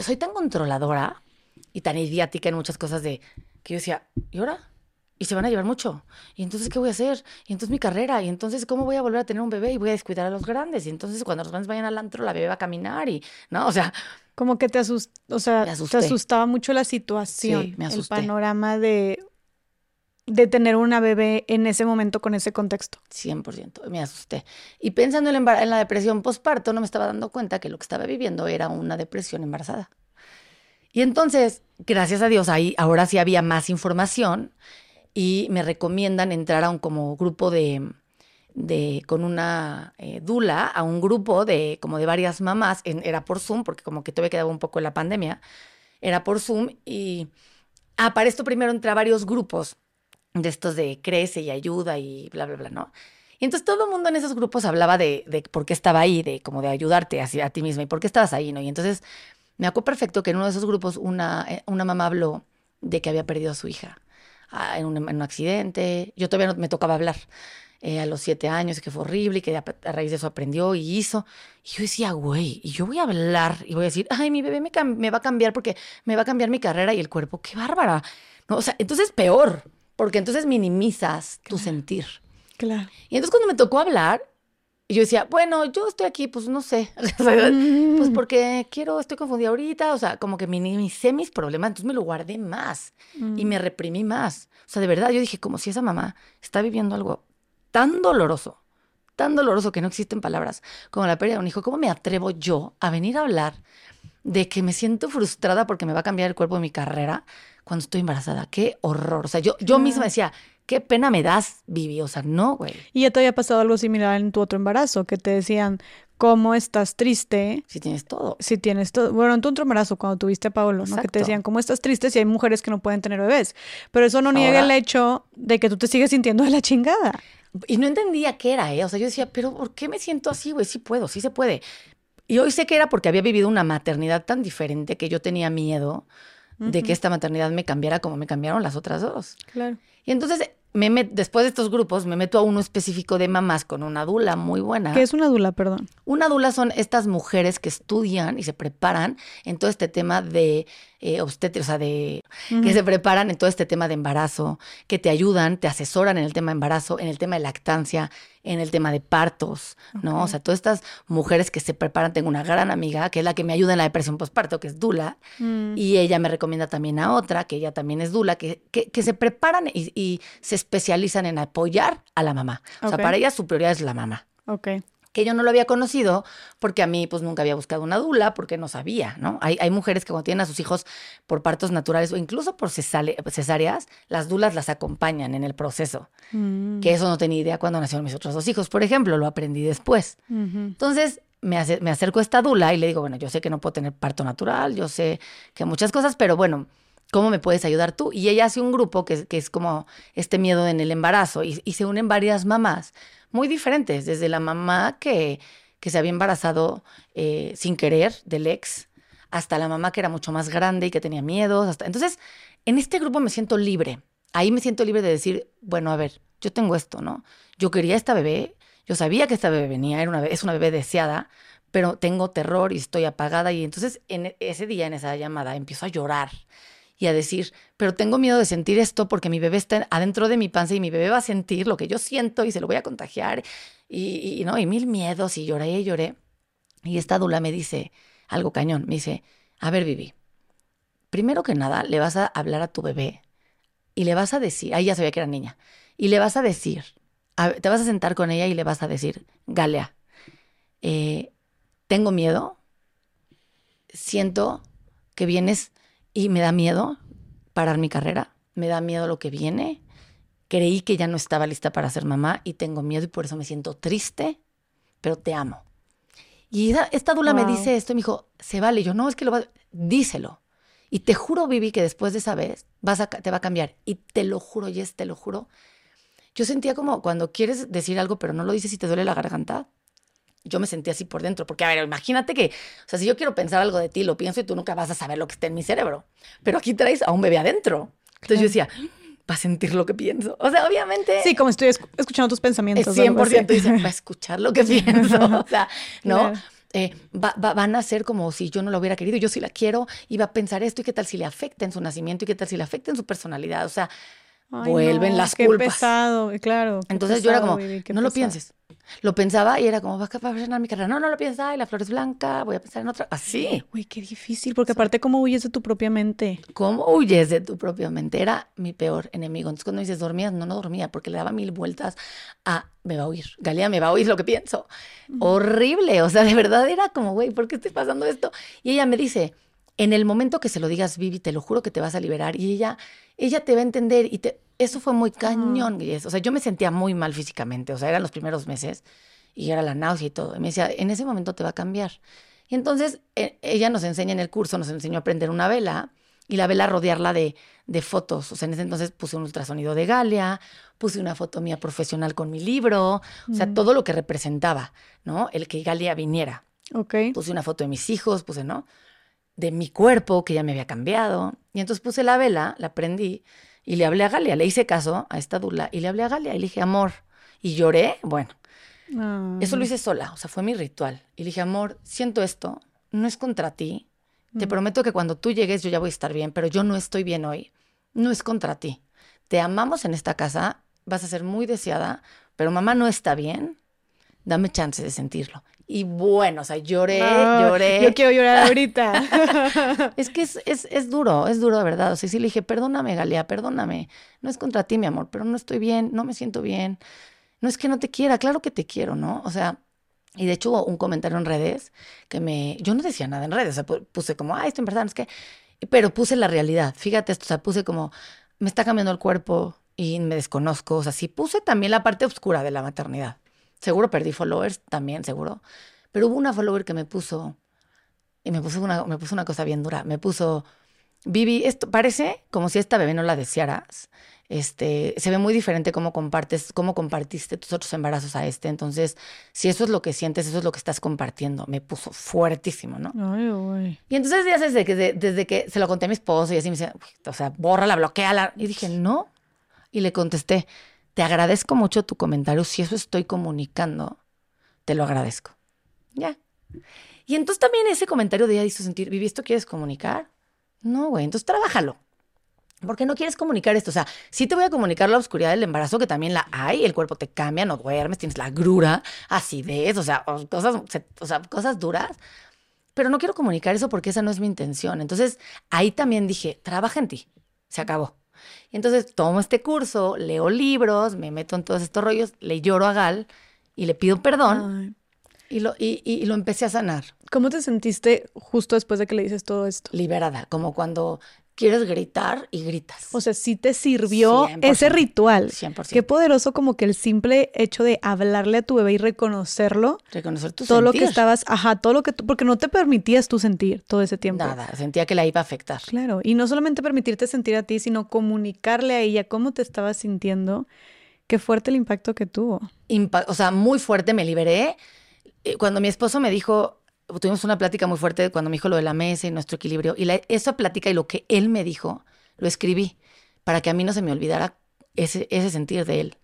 soy tan controladora y tan idiática en muchas cosas de que yo decía, ¿y ahora? Y se van a llevar mucho. ¿Y entonces qué voy a hacer? Y entonces mi carrera. ¿Y entonces cómo voy a volver a tener un bebé? Y voy a descuidar a los grandes. Y entonces cuando los grandes vayan al antro, la bebé va a caminar. Y, ¿no? O sea, Como que te asust, o sea, te asustaba mucho la situación, Sí, me el panorama de, de tener una bebé en ese momento con ese contexto. 100%, me asusté. Y pensando en, embar- en la depresión postparto, no me estaba dando cuenta que lo que estaba viviendo era una depresión embarazada. Y entonces, gracias a Dios, ahí ahora sí había más información y me recomiendan entrar a un como grupo de, de con una eh, dula, a un grupo de como de varias mamás, en- era por Zoom, porque como que todavía quedaba un poco en la pandemia, era por Zoom y ah, para esto primero entré varios grupos de estos de crece y ayuda y bla, bla, bla, ¿no? Y entonces todo el mundo en esos grupos hablaba de, de por qué estaba ahí, de como de ayudarte a ti misma y por qué estabas ahí, ¿no? Y entonces me acuerdo perfecto que en uno de esos grupos una, eh, una mamá habló de que había perdido a su hija en un, en un accidente. Yo todavía no me tocaba hablar eh, a los siete años, que fue horrible y que a, a raíz de eso aprendió y hizo. Y yo decía, güey, y yo voy a hablar y voy a decir, ay, mi bebé me, me va a cambiar porque me va a cambiar mi carrera y el cuerpo. ¡Qué bárbara! No, o sea, entonces peor, porque entonces minimizas tu sentir. Claro. Y entonces cuando me tocó hablar, Y yo decía, bueno, yo estoy aquí, pues no sé. Mm. pues porque quiero, estoy confundida ahorita. O sea, como que minimicé mis problemas, entonces me lo guardé más y me reprimí más. O sea, de verdad, yo dije, como si esa mamá está viviendo algo tan doloroso, tan doloroso que no existen palabras, como la pérdida de un hijo, ¿cómo me atrevo yo a venir a hablar de que me siento frustrada porque me va a cambiar el cuerpo de mi carrera cuando estoy embarazada? Qué horror. O sea, yo, yo misma decía, qué pena me das, Vivi. O sea, no, güey. Y ya te había pasado algo similar en tu otro embarazo, que te decían, ¿cómo estás triste? Si tienes todo. Si tienes todo. Bueno, en tu otro embarazo, cuando tuviste a Pablo, ¿no? Que te decían, ¿cómo estás triste si hay mujeres que no pueden tener bebés? Pero eso no niega el hecho de que tú te sigues sintiendo de la chingada. Y no entendía qué era, ¿eh? O sea, yo decía, pero ¿por qué me siento así, güey? Sí puedo, sí se puede. Y hoy sé que era porque había vivido una maternidad tan diferente que yo tenía miedo de que esta maternidad me cambiara como me cambiaron las otras dos. Claro. Y entonces, me met- después de estos grupos, me meto a uno específico de mamás con una dula muy buena. ¿Qué es una dula, perdón? Una dula son estas mujeres que estudian y se preparan en todo este tema de eh, obstetri- o sea, de que se preparan en todo este tema de embarazo, que te ayudan, te asesoran en el tema de embarazo, en el tema de lactancia, en el tema de partos, ¿no? O sea, todas estas mujeres que se preparan, tengo una gran amiga que es la que me ayuda en la depresión postparto, que es dula, Mm. y ella me recomienda también a otra, que ella también es dula, que, que, que se preparan y, y se especializan en apoyar a la mamá. O sea, para ellas su prioridad es la mamá Ok. Que yo no lo había conocido porque a mí pues nunca había buscado una dula porque no sabía, ¿no? Hay, hay mujeres que cuando tienen a sus hijos por partos naturales o incluso por cesale- cesáreas, las dulas las acompañan en el proceso, Mm. que eso no tenía idea cuando nacieron mis otros dos hijos, por ejemplo, lo aprendí después. Entonces me, me acerco a esta dula y le digo, bueno, yo sé que no puedo tener parto natural, yo sé que muchas cosas, pero bueno, ¿cómo me puedes ayudar tú? Y ella hace un grupo que, es- que es como este miedo en el embarazo y, y se unen varias mamás muy diferentes, desde la mamá que, que se había embarazado eh, sin querer del ex, hasta la mamá que era mucho más grande y que tenía miedos. Hasta... Entonces, en este grupo me siento libre. Ahí me siento libre de decir, bueno, a ver, yo tengo esto, ¿no? Yo quería esta bebé, yo sabía que esta bebé venía, era una, es una bebé deseada, pero tengo terror y estoy apagada. Y entonces, en e- ese día, en esa llamada, empiezo a llorar y a decir, pero tengo miedo de sentir esto porque mi bebé está adentro de mi panza y mi bebé va a sentir lo que yo siento y se lo voy a contagiar y, no, y mil miedos y lloré y lloré. Y esta dula me dice algo cañón, me dice, a ver, Vivi, primero que nada le vas a hablar a tu bebé y le vas a decir, ahí ya sabía que era niña, y le vas a decir, te vas a sentar con ella y le vas a decir, Galea, eh, tengo miedo, siento que vienes y me da miedo parar mi carrera, me da miedo lo que viene, creí que ya no estaba lista para ser mamá y tengo miedo y por eso me siento triste, pero te amo. Y esa- esta dula me dice esto y me dijo, se vale, Y yo no, es que lo va, díselo. Y te juro, Vivi, que después de esa vez vas a, te va a cambiar. Y te lo juro, Jess, te lo juro. Yo sentía como cuando quieres decir algo, pero no lo dices y te duele la garganta. Yo me sentía así por dentro, porque a ver, imagínate que, o sea, si yo quiero pensar algo de ti, lo pienso y tú nunca vas a saber lo que está en mi cerebro. Pero aquí traes a un bebé adentro. Entonces yo decía, va a sentir lo que pienso. O sea, obviamente. Sí, como estoy escu- escuchando tus pensamientos. o 100% algo así. dice, va a escuchar lo que pienso. O sea, ¿no? Claro. Eh, va- va- van a ser como si yo no lo hubiera querido, yo sí la quiero, y va a pensar esto, y qué tal si le afecta en su nacimiento, y qué tal si le afecta en su personalidad. O sea, Ay, vuelven no, las qué culpas. pesado, claro. qué Entonces yo era como, no lo pienses. Lo pensaba y era como, va a frenar mi carrera. No, no lo piensa, ay, la flor es blanca, voy a pensar en otra. Así. Uy, qué difícil, porque aparte, ¿cómo huyes de tu propia mente? ¿Cómo huyes de tu propia mente? Era mi peor enemigo. Entonces, cuando dices dormías, no, no dormía, porque le daba mil vueltas a me va a oír. Galea me va a oír lo que pienso. Horrible. O sea, de verdad era como, güey, ¿por qué estoy pasando esto? Y ella me dice, en el momento que se lo digas, Vivi, te lo juro que te vas a liberar. Y ella, ella te va a entender. Y te, eso fue muy cañón. O sea, yo me sentía muy mal físicamente. O sea, eran los primeros meses y era la náusea y todo. Y me decía, en ese momento te va a cambiar. Y entonces eh, ella nos enseña en el curso, nos enseñó a prender una vela y la vela rodearla de, de fotos. O sea, en ese entonces puse un ultrasonido de Galia, puse una foto mía profesional con mi libro, o sea, todo lo que representaba, ¿no? El que Galia viniera. Ok. Puse una foto de mis hijos, puse, ¿no? De mi cuerpo, que ya me había cambiado. Y entonces puse la vela, la prendí y le hablé a Galia. Le hice caso a esta dula y le hablé a Galia y le dije, amor. Y lloré, bueno, Ah, eso lo hice sola, o sea, fue mi ritual. Y le dije, amor, siento esto, no es contra ti. Te prometo que cuando tú llegues yo ya voy a estar bien, pero yo no estoy bien hoy. No es contra ti. Te amamos en esta casa, vas a ser muy deseada, pero mamá no está bien. dame chance de sentirlo. Y bueno, o sea, lloré, lloré. Yo quiero llorar ahorita. Es que es, es, es duro, es duro de verdad. O sea, sí le dije, perdóname, Galia, perdóname. No es contra ti, mi amor, pero no estoy bien, no me siento bien. No es que no te quiera, claro que te quiero, ¿no? O sea, y de hecho hubo un comentario en redes que me... Yo no decía nada en redes, o sea, pu- puse como, ay, esto en verdad, no es que... Pero puse la realidad, fíjate esto, o sea, puse como, me está cambiando el cuerpo y me desconozco, o sea, sí puse también la parte oscura de la maternidad. Seguro perdí followers, también, seguro. Pero hubo una follower que me puso, y me puso una, me puso una cosa bien dura. Me puso, Vivi, esto parece como si esta bebé no la desearas. Este, se ve muy diferente cómo compartes, cómo compartiste tus otros embarazos a este. Entonces, si eso es lo que sientes, eso es lo que estás compartiendo. Me puso fuertísimo, ¿no? Ay. Y entonces ya desde que, de- desde que se lo conté a mi esposo y así me dice, "Uy, o sea, bórrala, bloqueala. Y dije, no. Y le contesté, te agradezco mucho tu comentario. Si eso estoy comunicando, te lo agradezco. Ya. Y entonces también ese comentario de ella hizo sentir, Vivi, ¿esto quieres comunicar? No, güey, entonces trabájalo. ¿Por qué no quieres comunicar esto? O sea, sí te voy a comunicar la oscuridad del embarazo, que también la hay, el cuerpo te cambia, no duermes, tienes la grura, acidez, o sea, o sea, cosas duras. Pero no quiero comunicar eso porque esa no es mi intención. Entonces, ahí también dije, trabaja en ti. Se acabó. Y entonces tomo este curso, leo libros, me meto en todos estos rollos, le lloro a Gal y le pido perdón Ay. y, lo, y, y- y lo empecé a sanar. ¿Cómo te sentiste justo después de que le dices todo esto? Liberada, como cuando quieres gritar y gritas. O sea, sí te sirvió 100%. ese ritual. 100%. Qué poderoso como que el simple hecho de hablarle a tu bebé y reconocerlo, Reconocer tu todo lo que estabas, ajá, todo lo que tú, porque no te permitías tú sentir todo ese tiempo. Nada, sentía que la iba a afectar. Claro, y no solamente permitirte sentir a ti, sino comunicarle a ella cómo te estabas sintiendo. Qué fuerte el impacto que tuvo. Impa- o sea, muy fuerte, me liberé. Eh, Cuando mi esposo me dijo, tuvimos una plática muy fuerte cuando me dijo lo de la mesa y nuestro equilibrio, y la- esa plática y lo que él me dijo, lo escribí para que a mí no se me olvidara ese, ese sentir de él.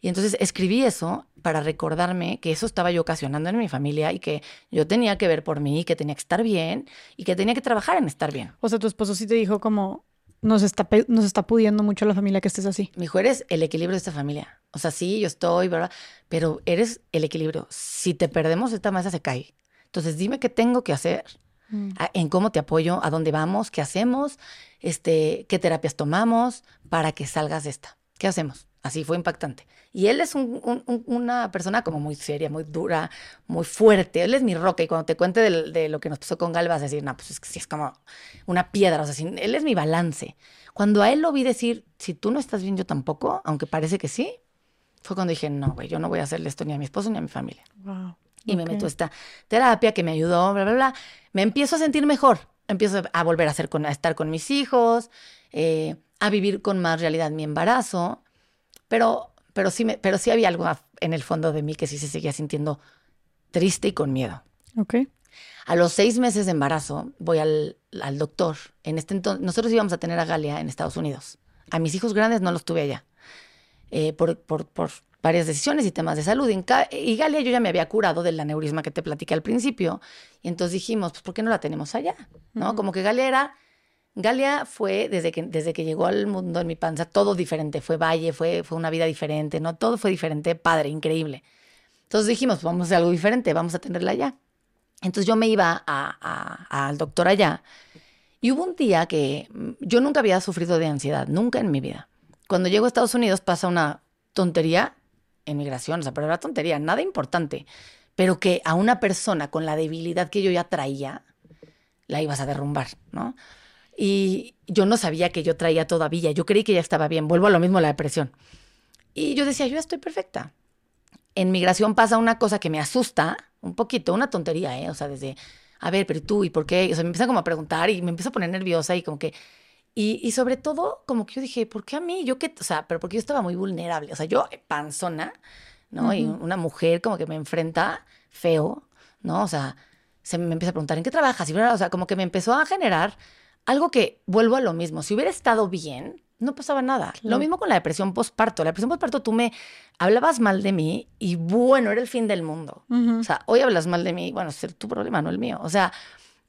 Y entonces escribí eso para recordarme que eso estaba yo ocasionando en mi familia y que yo tenía que ver por mí, que tenía que estar bien y que tenía que trabajar en estar bien. O sea, tu esposo sí te dijo como, nos está, nos está pudiendo mucho la familia que estés así. Mi hijo, eres el equilibrio de esta familia. O sea, sí, yo estoy, ¿verdad? Pero eres el equilibrio. Si te perdemos, esta mesa se cae. Entonces, dime qué tengo que hacer, Mm. a- en cómo te apoyo, a dónde vamos, qué hacemos, este, qué terapias tomamos para que salgas de esta. ¿Qué hacemos? Así fue impactante. Y él es un- un- un- una persona como muy seria, muy dura, muy fuerte. Él es mi roca. Y cuando te cuente de, lo que nos pasó con Gal, vas a decir, no, pues es que sí es como una piedra. O sea, sí, él es mi balance. Cuando a él lo vi decir, si tú no estás bien, yo tampoco, aunque parece que sí, fue cuando dije, no, güey, yo no voy a hacerle esto ni a mi esposo ni a mi familia. Wow. Y me Ok. meto a esta terapia que me ayudó, bla, bla, bla. Me empiezo a sentir mejor. Empiezo a volver a, hacer con, a estar con mis hijos, eh, a vivir con más realidad mi embarazo. Pero, pero, sí me, pero sí había algo en el fondo de mí que sí se seguía sintiendo triste y con miedo. Ok. A los seis meses de embarazo voy al, al doctor. En este entonces, nosotros íbamos a tener a Galia en Estados Unidos. A mis hijos grandes no los tuve allá. eh, por, por, por varias decisiones y temas de salud. Y, Galia yo ya me había curado del aneurisma que te platiqué al principio. Y entonces dijimos, pues, ¿por qué no la tenemos allá? ¿No? Como que Galia era... Galia fue, desde que, desde que llegó al mundo en mi panza, todo diferente. Fue valle, fue, fue una vida diferente, ¿no? Todo fue diferente, padre, increíble. Entonces dijimos, vamos a hacer algo diferente, vamos a tenerla allá. Entonces yo me iba a- a- al doctor allá y hubo un día que mm, yo nunca había sufrido de ansiedad, nunca en mi vida. Cuando llego a Estados Unidos pasa una tontería en migración, o sea, pero era tontería, nada importante, pero que a una persona con la debilidad que yo ya traía, la ibas a derrumbar, ¿no? Y yo no sabía que yo traía todavía, yo creí que ya estaba bien, vuelvo a lo mismo la depresión. Y yo decía, yo ya estoy perfecta. En migración pasa una cosa que me asusta un poquito, una tontería, ¿eh? O sea, desde, a ver, pero tú, ¿y por qué? O sea, me empiezan como a preguntar y me empiezo a poner nerviosa y como que, y, y sobre todo, como que yo dije, ¿por qué a mí? Yo qué, o sea, pero porque yo estaba muy vulnerable, o sea, yo eh, panzona, ¿no? Y una mujer como que me enfrenta feo, ¿no? O sea, se me empieza a preguntar, ¿en qué trabajas? Y, o sea, como que me empezó a generar algo que vuelvo a lo mismo. Si hubiera estado bien, no pasaba nada. Lo mismo con la depresión postparto. La depresión postparto tú me hablabas mal de mí y bueno, era el fin del mundo. O sea, hoy hablas mal de mí, bueno, es tu problema, no el mío. O sea,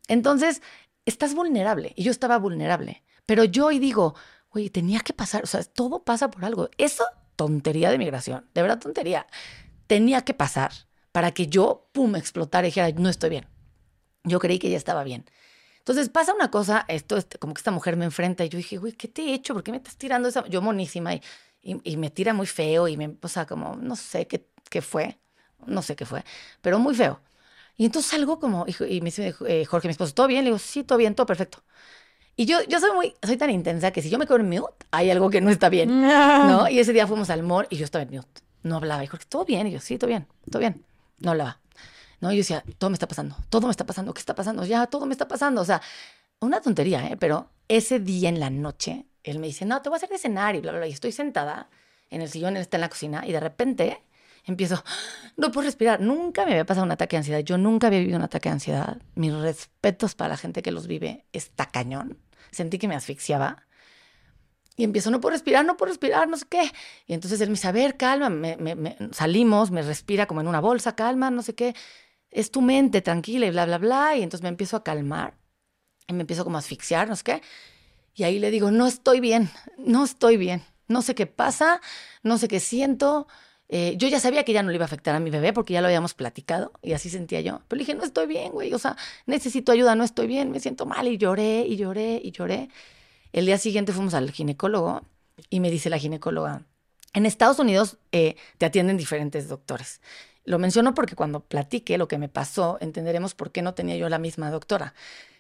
entonces estás vulnerable y yo estaba vulnerable. Pero yo hoy digo, oye, tenía que pasar, o sea, todo pasa por algo. Eso, tontería de migración, de verdad tontería. Tenía que pasar para que yo, pum, explotara y dijera, no estoy bien. Yo creí que ya estaba bien. Entonces pasa una cosa, esto, este, como que esta mujer me enfrenta y yo dije, güey, ¿qué te he hecho? ¿Por qué me estás tirando esa? Yo monísima y, y, me tira muy feo y me, o sea, como, no sé qué, qué fue, no sé qué fue, pero muy feo. Y entonces salgo como, y me dice eh, Jorge, mi esposo, ¿todo bien? Le digo, sí, todo bien, todo perfecto. Y yo, yo soy muy, soy tan intensa que si yo me quedo en mute, hay algo que no está bien, ¿no? Y ese día fuimos al mall y yo estaba en mute, no hablaba. Y Jorge, ¿todo bien? Y yo, sí, todo bien, todo bien. No hablaba. No, y yo decía, todo me está pasando, todo me está pasando, ¿qué está pasando? Ya, todo me está pasando. O sea, una tontería, ¿eh? Pero ese día en la noche, él me dice, no, te voy a hacer de cenar y bla, bla, bla. Y estoy sentada en el sillón, él está en la cocina y de repente empiezo, no puedo respirar. Nunca me había pasado un ataque de ansiedad. Yo nunca había vivido un ataque de ansiedad. Mis respetos para la gente que los vive. Está cañón. Sentí que me asfixiaba. Y empiezo, no puedo respirar, no puedo respirar, no sé qué. Y entonces él me dice, a ver, calma, me, salimos, me respira como en una bolsa, calma, no sé qué. Es tu mente, tranquila y bla, bla, bla. Y entonces me empiezo a calmar y me empiezo como a asfixiar, no sé qué. Y ahí le digo, no estoy bien, no estoy bien. No sé qué pasa, no sé qué siento, eh, yo ya sabía que ya no le iba a afectar a mi bebé porque ya lo habíamos platicado y así sentía yo. Pero le dije, no estoy bien, güey. O sea, necesito ayuda, no estoy bien, me siento mal. Y lloré y lloré y lloré. El día siguiente fuimos al ginecólogo y me dice la ginecóloga, en Estados Unidos eh, te atienden diferentes doctores. Lo menciono porque cuando platique lo que me pasó, entenderemos por qué no tenía yo la misma doctora.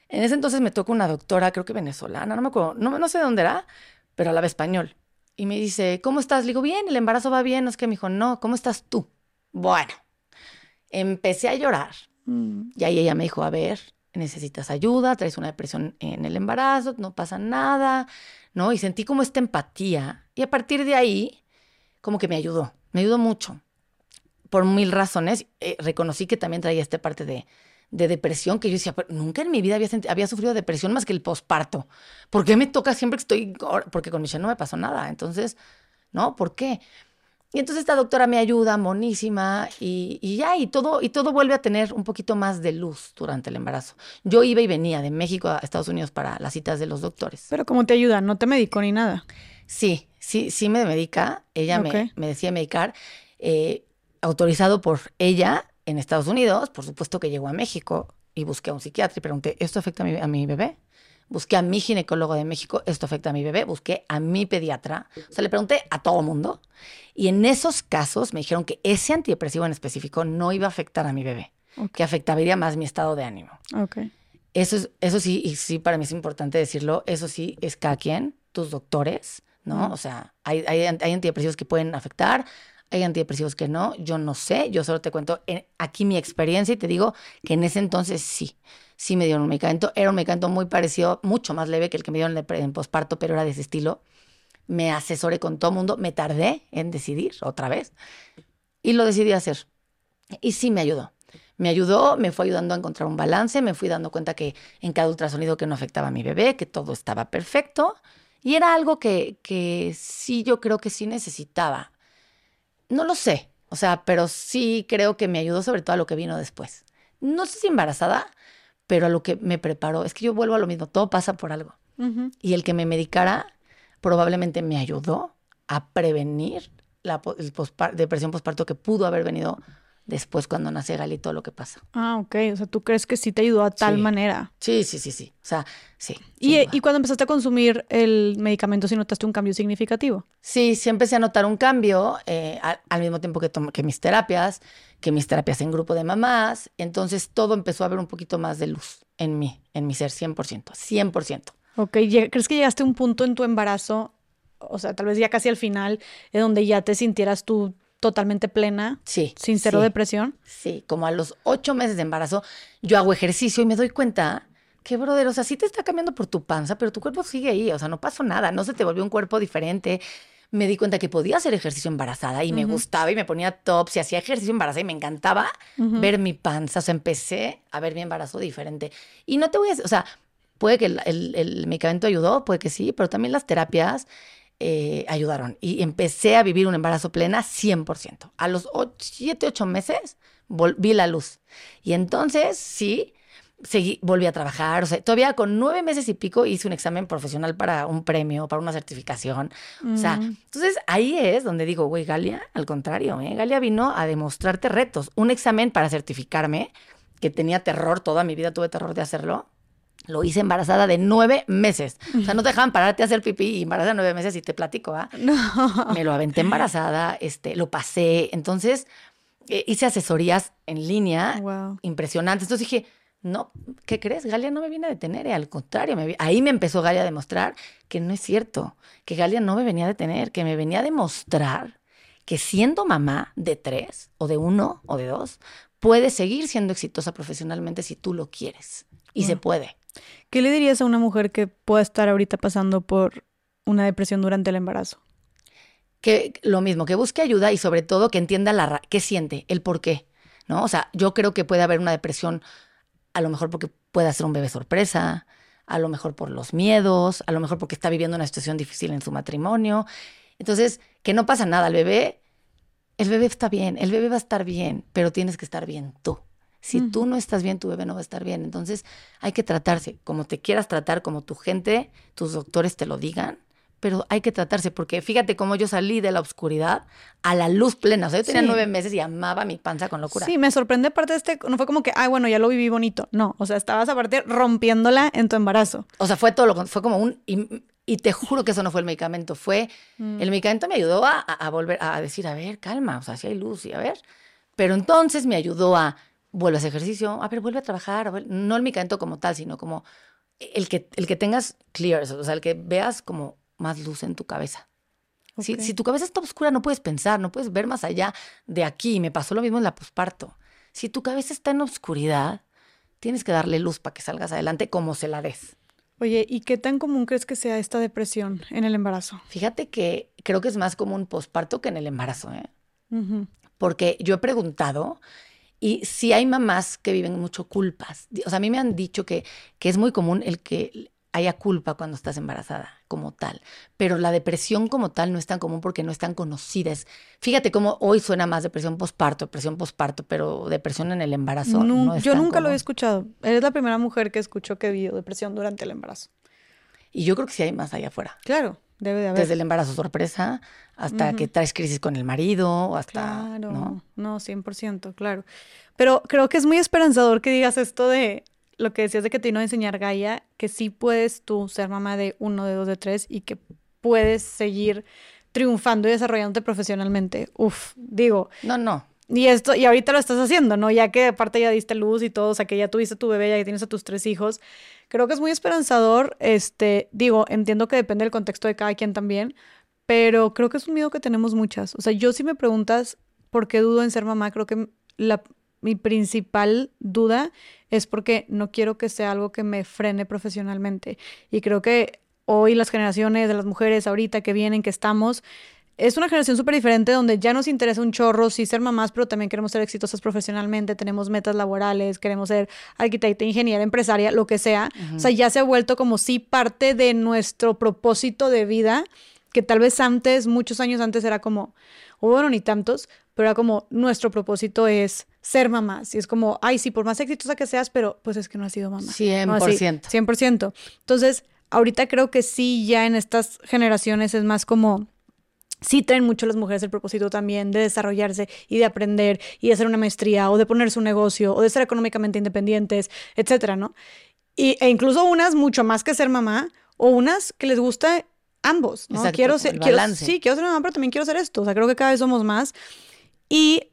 En ese entonces me tocó una doctora, creo que venezolana, no me acuerdo, no, no sé de dónde era, pero hablaba español y me dice, ¿cómo estás? Le digo, bien, el embarazo va bien. No es que me dijo, no, ¿cómo estás tú? Bueno, empecé a llorar. Mm. Y ahí ella me dijo, a ver, necesitas ayuda, traes una depresión en el embarazo, no pasa nada, ¿no? Y sentí como esta empatía. Y a partir de ahí, como que me ayudó, me ayudó mucho. Por mil razones, eh, reconocí que también traía esta parte de, de depresión que yo decía, nunca en mi vida había, había sufrido depresión más que el posparto. ¿Por qué me toca siempre que estoy, porque con Michelle no me pasó nada? Entonces, ¿no? ¿Por qué? Y entonces esta doctora me ayuda, monísima, y, y, ya, y todo, y todo vuelve a tener un poquito más de luz durante el embarazo. Yo iba y venía de México a Estados Unidos para las citas de los doctores. Pero ¿cómo te ayuda? ¿No te medicó ni nada? Sí, sí, sí me medica. Ella me, me, decía medicar, eh, autorizado por ella en Estados Unidos, por supuesto que llegó a México y busqué a un psiquiatra y pregunté, ¿esto afecta a mi, bebé? Busqué a mi ginecólogo de México, ¿esto afecta a mi bebé? Busqué a mi pediatra. O sea, le pregunté a todo mundo. Y en esos casos me dijeron que ese antidepresivo en específico no iba a afectar a mi bebé, que afectaría más mi estado de ánimo. Okay. Eso, es, eso sí, y sí, para mí es importante decirlo, eso sí es cada quien, tus doctores, ¿no? O sea, hay, hay, hay antidepresivos que pueden afectar, hay antidepresivos que no, yo no sé, yo solo te cuento aquí mi experiencia y te digo que en ese entonces sí, sí me dieron un medicamento, era un medicamento muy parecido, mucho más leve que el que me dieron en, posparto, pero era de ese estilo. Me asesoré con todo el mundo, me tardé en decidir otra vez y lo decidí hacer. Y sí me ayudó. Me ayudó, me fue ayudando a encontrar un balance, me fui dando cuenta que en cada ultrasonido que no afectaba a mi bebé, que todo estaba perfecto. Y era algo que, que sí, yo creo que sí necesitaba no lo sé, o sea, pero sí creo que me ayudó sobre todo a lo que vino después. No sé si embarazada, pero a lo que me preparó. Es que yo vuelvo a lo mismo, todo pasa por algo. Y el que me medicara probablemente me ayudó a prevenir la depresión postparto que pudo haber venido después cuando nace Galito lo que pasa. Ah, ok. O sea, ¿tú crees que sí te ayudó a tal manera? Sí, sí, sí, sí. O sea, sí. ¿Y, ¿Y, cuando empezaste a consumir el medicamento, sí notaste un cambio significativo? Sí, sí empecé a notar un cambio eh, al, mismo tiempo que, que mis terapias, que mis terapias en grupo de mamás. Entonces todo empezó a haber un poquito más de luz en mí, en mi ser, 100%, 100%. Ok, ¿crees que llegaste a un punto en tu embarazo, o sea, tal vez ya casi al final, en donde ya te sintieras tú totalmente plena. Sí. Sin cero depresión. Sí, como a los ocho meses de embarazo, yo hago ejercicio y me doy cuenta que, brother, o sea, sí te está cambiando por tu panza, pero tu cuerpo sigue ahí, o sea, no pasó nada, no se te volvió un cuerpo diferente. Me di cuenta que podía hacer ejercicio embarazada y me gustaba y me ponía tops y hacía ejercicio embarazada y me encantaba ver mi panza. O sea, empecé a ver mi embarazo diferente. Y no te voy a decir, o sea, puede que el, el medicamento ayudó, puede que sí, pero también las terapias eh, ayudaron. Y empecé a vivir un embarazo plena 100%. A los 7, 8 meses volví la luz. Y entonces, sí, seguí, volví a trabajar. O sea, todavía con nueve meses y pico hice un examen profesional para un premio, para una certificación. O sea, Mm. entonces ahí es donde digo, güey, Galia, al contrario, ¿eh? Galia vino a demostrarte retos. Un examen para certificarme, que tenía terror, toda mi vida tuve terror de hacerlo. Lo hice embarazada de nueve meses. O sea, no te dejaban pararte a hacer pipí y embarazada de nueve meses y te platico, ¿ah? No. Me lo aventé embarazada, este, lo pasé. Entonces, eh, hice asesorías en línea Wow. impresionantes. Entonces dije, no, ¿qué crees? Galia no me viene a detener, eh, al contrario, me ahí me empezó Galia a demostrar que no es cierto, que Galia no me venía a detener, que me venía a demostrar que siendo mamá de tres, o de uno, o de dos, puedes seguir siendo exitosa profesionalmente si tú lo quieres. Y se puede. ¿Qué le dirías a una mujer que pueda estar ahorita pasando por una depresión durante el embarazo? que lo mismo, que busque ayuda y sobre todo que entienda la ra- qué siente, el por qué, ¿no? O sea, yo creo que puede haber una depresión a lo mejor porque pueda ser un bebé sorpresa, a lo mejor por los miedos, a lo mejor porque está viviendo una situación difícil en su matrimonio. Entonces, que no pasa nada, el bebé, el bebé está bien, el bebé va a estar bien, pero tienes que estar bien tú. Si tú no estás bien, tu bebé no va a estar bien. Entonces, hay que tratarse como te quieras tratar, como tu gente, tus doctores te lo digan, pero hay que tratarse, porque fíjate cómo yo salí de la oscuridad a la luz plena. O sea, yo tenía Sí. nueve meses y amaba mi panza con locura. Sí, me sorprende aparte de este, no fue como que, ay, bueno, ya lo viví bonito. No, o sea, estabas aparte rompiéndola en tu embarazo. O sea, fue todo lo fue como un y, y te juro que eso no fue el medicamento, fue Mm. el medicamento me ayudó a, a- a volver a decir, a ver, calma, o sea, si hay luz y a ver. Pero entonces me ayudó a vuelve a hacer ejercicio, a ver, vuelve a trabajar, no el medicamento como tal, sino como el que el que tengas clear, o sea, el que veas como más luz en tu cabeza. Si, si tu cabeza está oscura, no puedes pensar, no puedes ver más allá de aquí. Me pasó lo mismo en la posparto. Si tu cabeza está en oscuridad, tienes que darle luz para que salgas adelante como se la des. Oye, ¿y qué tan común crees que sea esta depresión en el embarazo? Fíjate que creo que es más común posparto que en el embarazo, ¿eh? Porque yo he preguntado y si hay mamás que viven mucho culpas. O sea, a mí me han dicho que, que es muy común el que haya culpa cuando estás embarazada como tal, pero la depresión como tal no es tan común porque no es tan conocida. Es- Fíjate cómo hoy suena más depresión posparto, depresión posparto, pero depresión en el embarazo. No es yo nunca lo he escuchado. Eres la primera mujer que escucho que vivió depresión durante el embarazo. Y yo creo que sí hay más allá afuera. Claro, debe de haber. Desde el embarazo sorpresa hasta que traes crisis con el marido, o hasta, Claro, ¿no? no, 100%, claro. Pero creo que es muy esperanzador que digas esto de lo que decías de que te vino a enseñar Gaia, que sí puedes tú ser mamá de uno, de dos, de tres y que puedes seguir triunfando y desarrollándote profesionalmente. Uf, digo, No, no. Y esto, y ahorita lo estás haciendo, ¿no? Ya que aparte ya diste luz y todo, o sea, que ya tuviste tu bebé, ya tienes a tus tres hijos. Creo que es muy esperanzador. Este, digo, entiendo que depende del contexto de cada quien también, pero creo que es un miedo que tenemos muchas. O sea, yo si me preguntas por qué dudo en ser mamá, creo que mi principal duda es porque no quiero que sea algo que me frene profesionalmente. Y creo que hoy las generaciones de las mujeres ahorita que vienen, que estamos, es una generación súper diferente donde ya nos interesa un chorro, sí ser mamás, pero también queremos ser exitosas profesionalmente, tenemos metas laborales, queremos ser arquitecta, ingeniera, empresaria, lo que sea. O sea, ya se ha vuelto como sí parte de nuestro propósito de vida, que tal vez antes, muchos años antes era como, o bueno, ni tantos, pero era como nuestro propósito es ser mamás. Y es como, ay, sí, por más exitosa que seas, pero pues es que no has sido mamá. ¿no? Así, 100%. 100%. Entonces, ahorita creo que sí, ya en estas generaciones es más como sí traen mucho las mujeres el propósito también de desarrollarse y de aprender y de hacer una maestría o de poner su negocio o de ser económicamente independientes, etcétera, ¿no? Y, e incluso unas mucho más que ser mamá o unas que les gusta ambos, ¿no? Exacto, quiero ser, quiero- sí, quiero ser mamá, pero también quiero hacer esto. O sea, creo que cada vez somos más. Y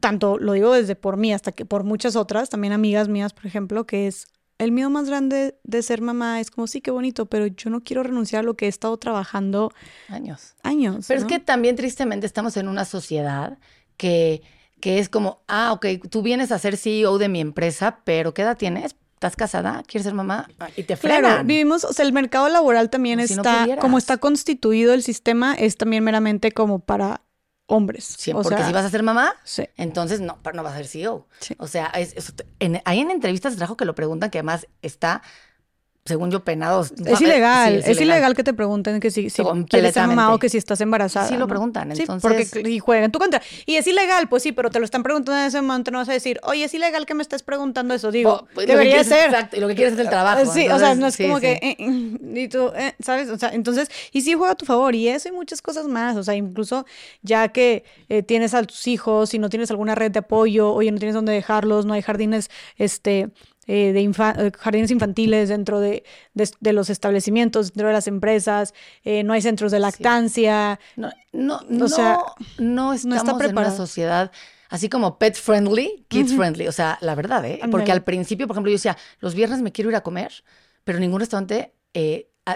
tanto lo digo desde por mí hasta que por muchas otras, también amigas mías, por ejemplo, que es el miedo más grande de ser mamá es como, sí, qué bonito, pero yo no quiero renunciar a lo que he estado trabajando Años. años. Pero ¿no? es que también tristemente estamos en una sociedad que, que es como, ah, ok, tú vienes a ser CEO de mi empresa, pero ¿qué edad tienes? ¿Estás casada? ¿Quieres ser mamá? Ah, Y te frenan. Claro, vivimos, o sea, el mercado laboral también Como si no está, como está constituido el sistema, es también meramente como para hombres. Sí, o porque sea, si vas a ser mamá, sí. entonces no, pero no vas a ser CEO. Sí. O sea, es, es- en- hay en entrevistas de trabajo que lo preguntan, que además está según yo, penados. Es ilegal, es, ilegal. que te pregunten que si, si ser mamá o que si estás embarazada. Sí lo preguntan, entonces. porque y juegan en tu contra. Y es ilegal, pues sí, pero te lo están preguntando en ese momento, no vas a decir, oye, es ilegal que me estés preguntando eso. Digo, pues, debería ser. Exacto, y lo que quieres es el trabajo. Sí, o sea, no es como que, eh, eh, y tú, eh, ¿sabes? O sea, entonces, y sí juega a tu favor, y eso y muchas cosas más. O sea, incluso ya que tienes a tus hijos, si no tienes alguna red de apoyo, oye, no tienes dónde dejarlos, no hay jardines, este eh, de eh, jardines infantiles dentro de, de, los establecimientos, dentro de las empresas, eh, no hay centros de lactancia. No, no, no, no estamos en una sociedad así como pet friendly, kids friendly. O sea, la verdad, ¿eh? Porque al principio, por ejemplo, yo decía, los viernes me quiero ir a comer, pero ningún restaurante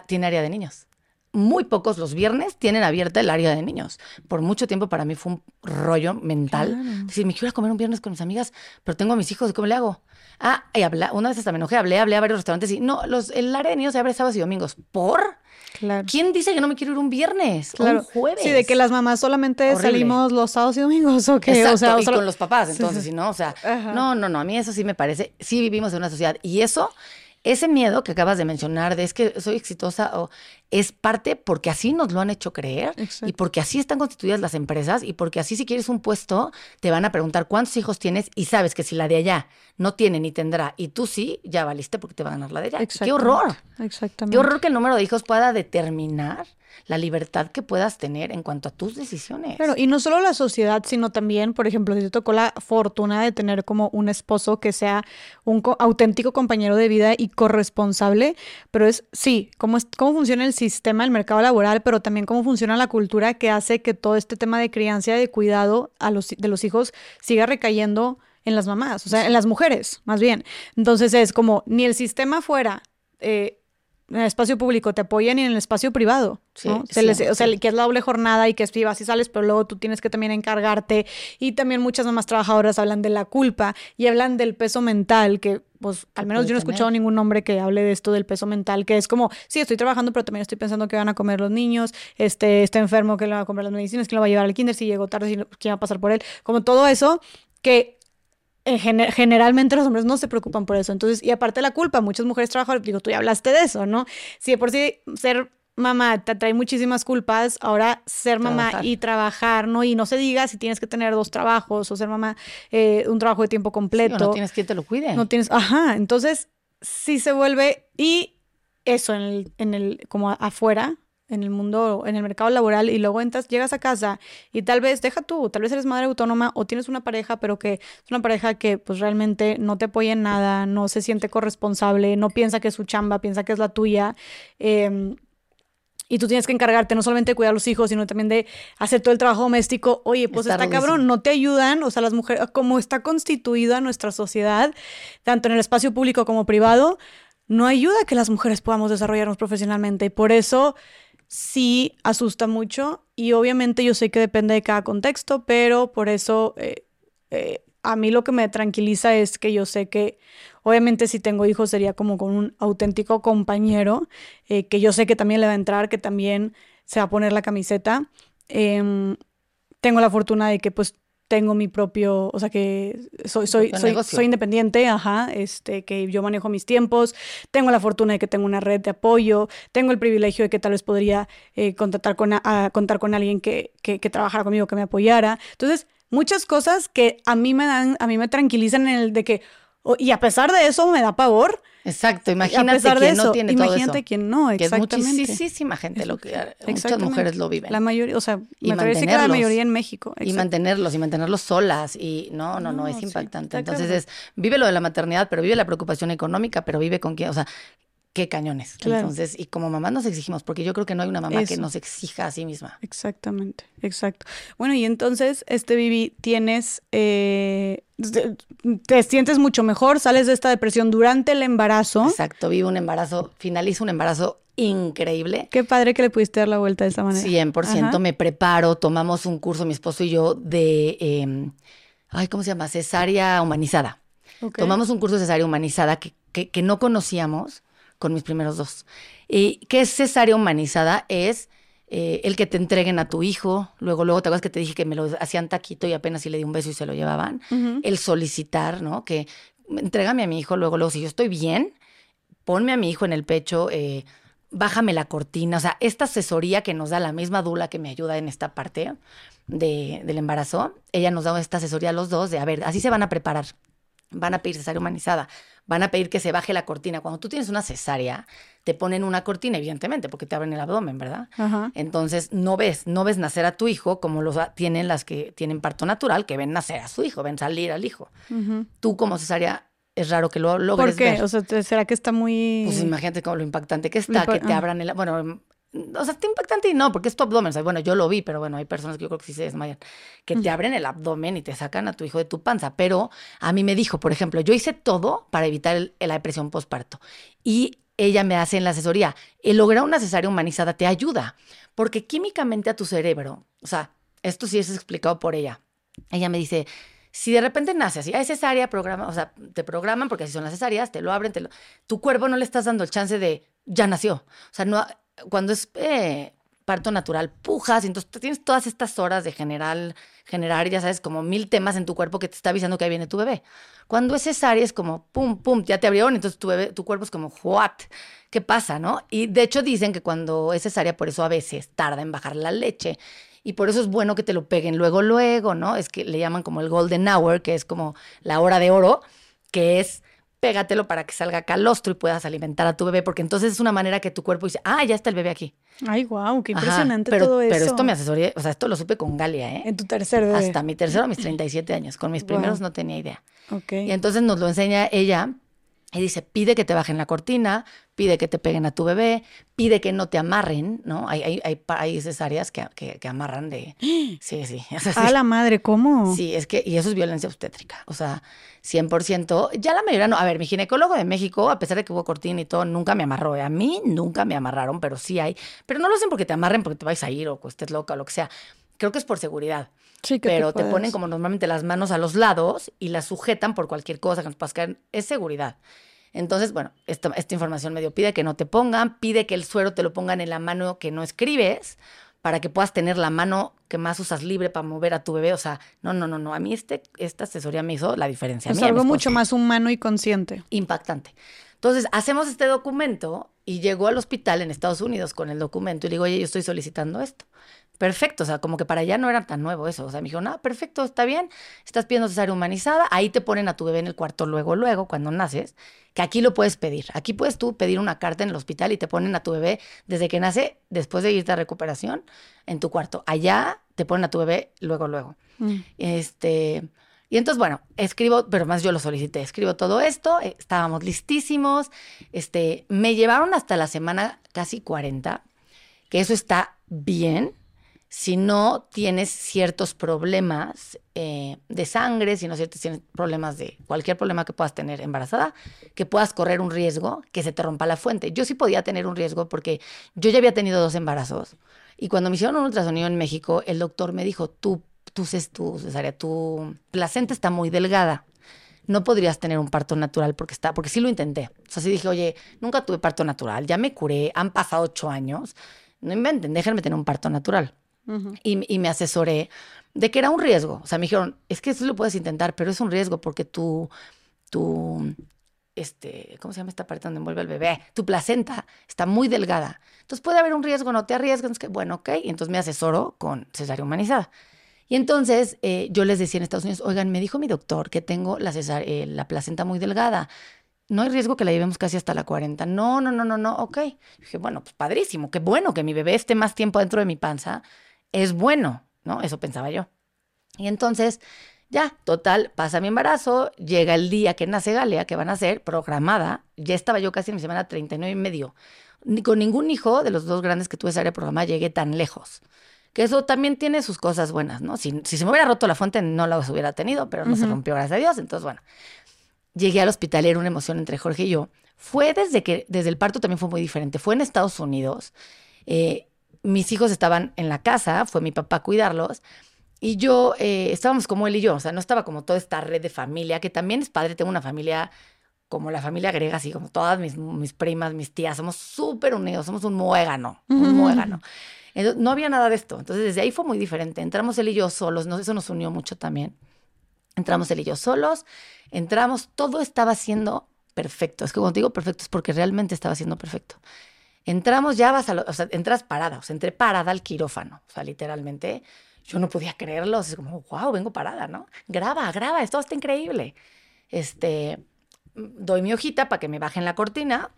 tiene área de niños muy pocos los viernes tienen abierta el área de niños. Por mucho tiempo para mí fue un rollo mental. Decir, me quiero ir a comer un viernes con mis amigas, pero tengo a mis hijos, ¿cómo le hago? Ah, y habla, una vez hasta me enojé, hablé, hablé a varios restaurantes y no, los, el área de niños se abre sábados y domingos. ¿Por? Claro. ¿Quién dice que no me quiero ir un viernes claro. un jueves? Sí, de que las mamás solamente salimos los sábados y domingos o qué. o sea, y con los papás, entonces, si no, o sea, no, no, no, a mí eso sí me parece, sí vivimos en una sociedad y eso ese miedo que acabas de mencionar de es que soy exitosa o es parte porque así nos lo han hecho creer y porque así están constituidas las empresas y porque así si quieres un puesto te van a preguntar cuántos hijos tienes y sabes que si la de allá no tiene ni tendrá y tú sí, ya valiste porque te va a ganar la de allá. ¡Qué horror! Exactamente. Qué horror que el número de hijos pueda determinar la libertad que puedas tener en cuanto a tus decisiones. Claro, y no solo la sociedad, sino también, por ejemplo, si te tocó la fortuna de tener como un esposo que sea un auténtico compañero de vida y corresponsable, pero es, sí, cómo, es, cómo funciona el sistema, el mercado laboral, pero también cómo funciona la cultura que hace que todo este tema de crianza y de cuidado a los, de los hijos siga recayendo en las mamás, o sea, en las mujeres, más bien. Entonces es como, ni el sistema fuera... Eh, en el espacio público te apoyan y en el espacio privado. ¿no? Se les, o sea, que es la doble jornada y que es viva, y sales, pero luego tú tienes que también encargarte. Y también muchas mamás trabajadoras hablan de la culpa y hablan del peso mental, que pues al menos yo no he escuchado ningún hombre que hable de esto del peso mental, que es como, sí, estoy trabajando, pero también estoy pensando que van a comer los niños, este, está enfermo, que le va a comprar las medicinas, que lo va a llevar al kinder, si llegó tarde, quién va a pasar por él. Como todo eso que generalmente los hombres no se preocupan por eso. Entonces, y aparte la culpa, muchas mujeres trabajan, digo, tú ya hablaste de eso, ¿no? Si de por sí ser mamá te trae muchísimas culpas, ahora ser mamá y trabajar, ¿no? Y no se diga si tienes que tener dos trabajos o ser mamá, eh, un trabajo de tiempo completo. no tienes quien te lo cuide. No tienes, ajá, entonces sí se vuelve, y eso en el, en el como afuera, en el mundo, en el mercado laboral y luego entras, llegas a casa y tal vez, deja tú, tal vez eres madre autónoma o tienes una pareja, pero que es una pareja que pues realmente no te apoya en nada, no se siente corresponsable, no piensa que es su chamba, piensa que es la tuya. Em, y tú tienes que encargarte no solamente de cuidar a los hijos, sino también de hacer todo el trabajo doméstico. Oye, pues está, cabrón, no te ayudan, o sea, las mujeres, como está constituida nuestra sociedad, tanto en el espacio público como privado, no ayuda a que las mujeres podamos desarrollarnos profesionalmente. Y por eso sí asusta mucho y obviamente yo sé que depende de cada contexto, pero por eso eh, eh, a mí lo que me tranquiliza es que yo sé que obviamente si tengo hijos sería como con un auténtico compañero, eh, que yo sé que también le va a entrar, que también se va a poner la camiseta. Em, tengo la fortuna de que pues tengo mi propio, o sea que soy, soy, soy, soy, independiente, ajá, este, que yo manejo mis tiempos, tengo la fortuna de que tengo una red de apoyo, tengo el privilegio de que tal vez podría eh, contactar con, a, contar con alguien que, que, que, trabajara conmigo, que me apoyara. Entonces, muchas cosas que a mí me dan, a mí me tranquilizan en el de que, y a pesar de eso me da pavor. Exacto, imagínate quien no tiene todo eso. Imagínate quien no, exactamente. Que es muchísima gente lo que muchas mujeres lo viven. La mayoría, o sea, y me parece que la mayoría en México. Y mantenerlos y mantenerlos solas y no, no, no, es impactante. Entonces es vive lo de la maternidad, pero vive la preocupación económica, pero vive con quién, o sea, qué cañones. Entonces, y como mamá nos exigimos, porque yo creo que no hay una mamá que nos exija a sí misma. Exactamente, exacto. Bueno, y entonces, este Vivi, tienes, eh, te sientes mucho mejor, sales de esta depresión durante el embarazo. Exacto, vivo un embarazo, finalizo un embarazo increíble. Qué padre que le pudiste dar la vuelta de esa manera. 100%, me preparo, tomamos un curso, mi esposo y yo, de, em, ay, ¿cómo se llama? Cesárea humanizada. Tomamos un curso de cesárea humanizada que, que, que no conocíamos con mis primeros dos. ¿Y qué es cesárea humanizada? Es eh, el que te entreguen a tu hijo, luego, luego te acuerdas que te dije que me lo hacían taquito y apenas si le di un beso y se lo llevaban. El solicitar, ¿no? Que entrégame a mi hijo, luego, luego, si yo estoy bien, ponme a mi hijo en el pecho, eh, bájame la cortina, o sea, esta asesoría que nos da la misma dula que me ayuda en esta parte de, del embarazo, ella nos da esta asesoría a los dos de, a ver, así se van a preparar. Van a pedir cesárea humanizada, van a pedir que se baje la cortina. Cuando tú tienes una cesárea, te ponen una cortina, evidentemente, porque te abren el abdomen, ¿verdad? Entonces, no ves, no ves nacer a tu hijo como lo tienen las que tienen parto natural, que ven nacer a su hijo, ven salir al hijo. Tú como cesárea es raro que lo logres ¿Por qué? O sea, ¿será que está muy...? Pues imagínate lo impactante que está, que te ah. abran el... Bueno, o sea, está impactante y no, porque es tu abdomen. O sea, bueno, yo lo vi, pero bueno, hay personas que yo creo que sí se desmayan, que te abren el abdomen y te sacan a tu hijo de tu panza. Pero a mí me dijo, por ejemplo, yo hice todo para evitar la depresión postparto. Y ella me hace en la asesoría, el lograr una cesárea humanizada te ayuda, porque químicamente a tu cerebro, o sea, esto sí es explicado por ella. Ella me dice, si de repente nace así, hay cesárea, programa, o sea, te programan porque así son las cesáreas, te lo abren, te lo, tu cuerpo no le estás dando el chance de ya nació. O sea, no, cuando es eh, parto natural, pujas, y entonces tienes todas estas horas de general, generar, ya sabes, como mil temas en tu cuerpo que te está avisando que ahí viene tu bebé. Cuando es cesárea es como, pum, pum, ya te abrieron, entonces tu bebé, tu cuerpo es como, what, ¿qué pasa, no? Y de hecho dicen que cuando es cesárea, por eso a veces tarda en bajar la leche. Y por eso es bueno que te lo peguen luego, luego, ¿no? Es que le llaman como el golden hour, que es como la hora de oro, que es pégatelo para que salga calostro y puedas alimentar a tu bebé, porque entonces es una manera que tu cuerpo dice, ah, ya está el bebé aquí. Ay, wow, qué impresionante todo eso. Pero esto me asesoré, o sea, esto lo supe con Galia, ¿eh? En tu tercer bebé. Hasta mi tercero, mis 37 años. Con mis primeros no tenía idea. Ok. Y entonces nos lo enseña ella y dice, pide que te bajen la cortina, pide que te peguen a tu bebé, pide que no te amarren, ¿no? Hay, hay, hay países, áreas que, que, amarran de... Sí, sí. a la madre, ¿cómo? Sí, es que, y eso es violencia obstétrica, o sea, 100%. Ya la mayoría no. A ver, mi ginecólogo de México, a pesar de que hubo cortina y todo, nunca me amarró. ¿eh? A mí nunca me amarraron, pero sí hay. Pero no lo hacen porque te amarren, porque te vais a ir o estés loca o lo que sea. Creo que es por seguridad. Sí, que pero te, ponen como normalmente las manos a los lados y las sujetan por cualquier cosa que nos pueda caer. Es seguridad. Entonces, bueno, esta, esta información medio pide que no te pongan, pide que el suero te lo pongan en la mano que no escribes para que puedas tener la mano que más usas libre para mover a tu bebé. O sea, no, no, no, no. A mí este, esta asesoría me hizo la diferencia. Es algo mucho más humano y consciente. Impactante. Entonces, hacemos este documento y llegó al hospital en Estados Unidos con el documento y digo, oye, yo estoy solicitando esto perfecto, o sea, como que para allá no era tan nuevo eso, o sea, me dijo, no, perfecto, está bien, estás pidiendo cesárea humanizada, ahí te ponen a tu bebé en el cuarto luego, luego, cuando naces, que aquí lo puedes pedir, aquí puedes tú pedir una carta en el hospital y te ponen a tu bebé desde que nace, después de irte a recuperación, en tu cuarto, allá te ponen a tu bebé luego, luego. Mm. Este... Y entonces, bueno, escribo, pero más yo lo solicité, escribo todo esto, eh, estábamos listísimos, este, me llevaron hasta la semana casi 40, que eso está bien, si no tienes ciertos problemas eh, de sangre, si no tienes problemas de cualquier problema que puedas tener embarazada, que puedas correr un riesgo que se te rompa la fuente. Yo sí podía tener un riesgo porque yo ya había tenido dos embarazos y cuando me hicieron un ultrasonido en México, el doctor me dijo, tú, tú, tú cesárea, tu placenta está muy delgada. No podrías tener un parto natural porque está, porque sí lo intenté. O dije, oye, nunca tuve parto natural, ya me curé, han pasado ocho años. No inventen, déjenme tener un parto natural y, me asesoré de que era un riesgo. O sea, me dijeron, es que eso lo puedes intentar, pero es un riesgo porque tu, tu, este, ¿cómo se llama esta parte donde envuelve el bebé? Tu placenta está muy delgada. Entonces puede haber un riesgo, no te arriesgas. que, bueno, ok. Entonces me asesoro con cesárea humanizada. Y entonces eh, yo les decía en Estados Unidos, oigan, me dijo mi doctor que tengo la, eh, la placenta muy delgada. No hay riesgo que la llevemos casi hasta la 40. No, no, no, no, no, ok. dije, bueno, pues padrísimo, qué bueno que mi bebé esté más tiempo dentro de mi panza es bueno, ¿no? Eso pensaba yo. Y entonces, ya, total, pasa mi embarazo, llega el día que nace Galea, que van a ser programada, ya estaba yo casi en mi semana 39 y medio. Ni con ningún hijo de los dos grandes que tuve esa área programada llegué tan lejos. Que eso también tiene sus cosas buenas, ¿no? Si, se me hubiera roto la fuente, no la hubiera tenido, pero no se rompió, gracias a Dios. Entonces, bueno, llegué al hospital y era una emoción entre Jorge y yo. Fue desde que, desde el parto también fue muy diferente. Fue en Estados Unidos. Eh, mis hijos estaban en la casa, fue mi papá a cuidarlos. Y yo, eh, estábamos como él y yo, o sea, no estaba como toda esta red de familia, que también es padre, tengo una familia como la familia griega, así como todas mis, mis primas, mis tías, somos súper unidos, somos un muégano, un muégano. no había nada de esto, entonces desde ahí fue muy diferente. Entramos él y yo solos, no, eso nos unió mucho también. Entramos él y yo solos, entramos, todo estaba siendo perfecto. Es que cuando digo perfecto es porque realmente estaba siendo perfecto. Entramos, ya vas a, lo- o sea, entras parada, o sea, entré parada al quirófano, o sea, literalmente. Yo no podía creerlo, es como, wow, vengo parada, ¿no? Graba, graba, esto está increíble. Este, doy mi hojita para que me bajen la cortina.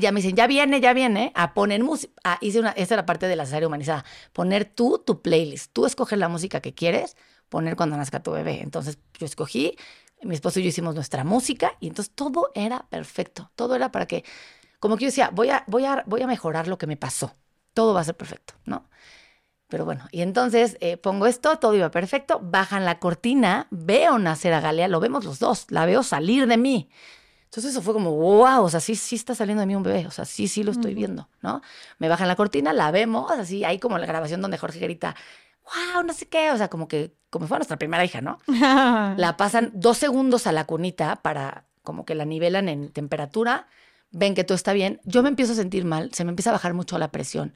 Ya me dicen, ya viene, ya viene, a poner música. Hice una, esta es la parte de la cesárea humanizada. Poner tú tu playlist. Tú escoges la música que quieres poner cuando nazca tu bebé. Entonces yo escogí, mi esposo y yo hicimos nuestra música y entonces todo era perfecto. Todo era para que, como que yo decía, voy a, voy a, voy a mejorar lo que me pasó. Todo va a ser perfecto, ¿no? Pero bueno, y entonces eh, pongo esto, todo iba perfecto, bajan la cortina, veo nacer a Galea, lo vemos los dos, la veo salir de mí. Entonces eso fue como, wow, o sea, sí, sí está saliendo de mí un bebé, o sea, sí, sí lo estoy viendo, ¿no? Me bajan la cortina, la vemos, así, ahí como la grabación donde Jorge grita, wow, no sé qué, o sea, como que, como fue nuestra primera hija, ¿no? La pasan dos segundos a la cunita para como que la nivelan en temperatura, ven que todo está bien. Yo me empiezo a sentir mal, se me empieza a bajar mucho la presión.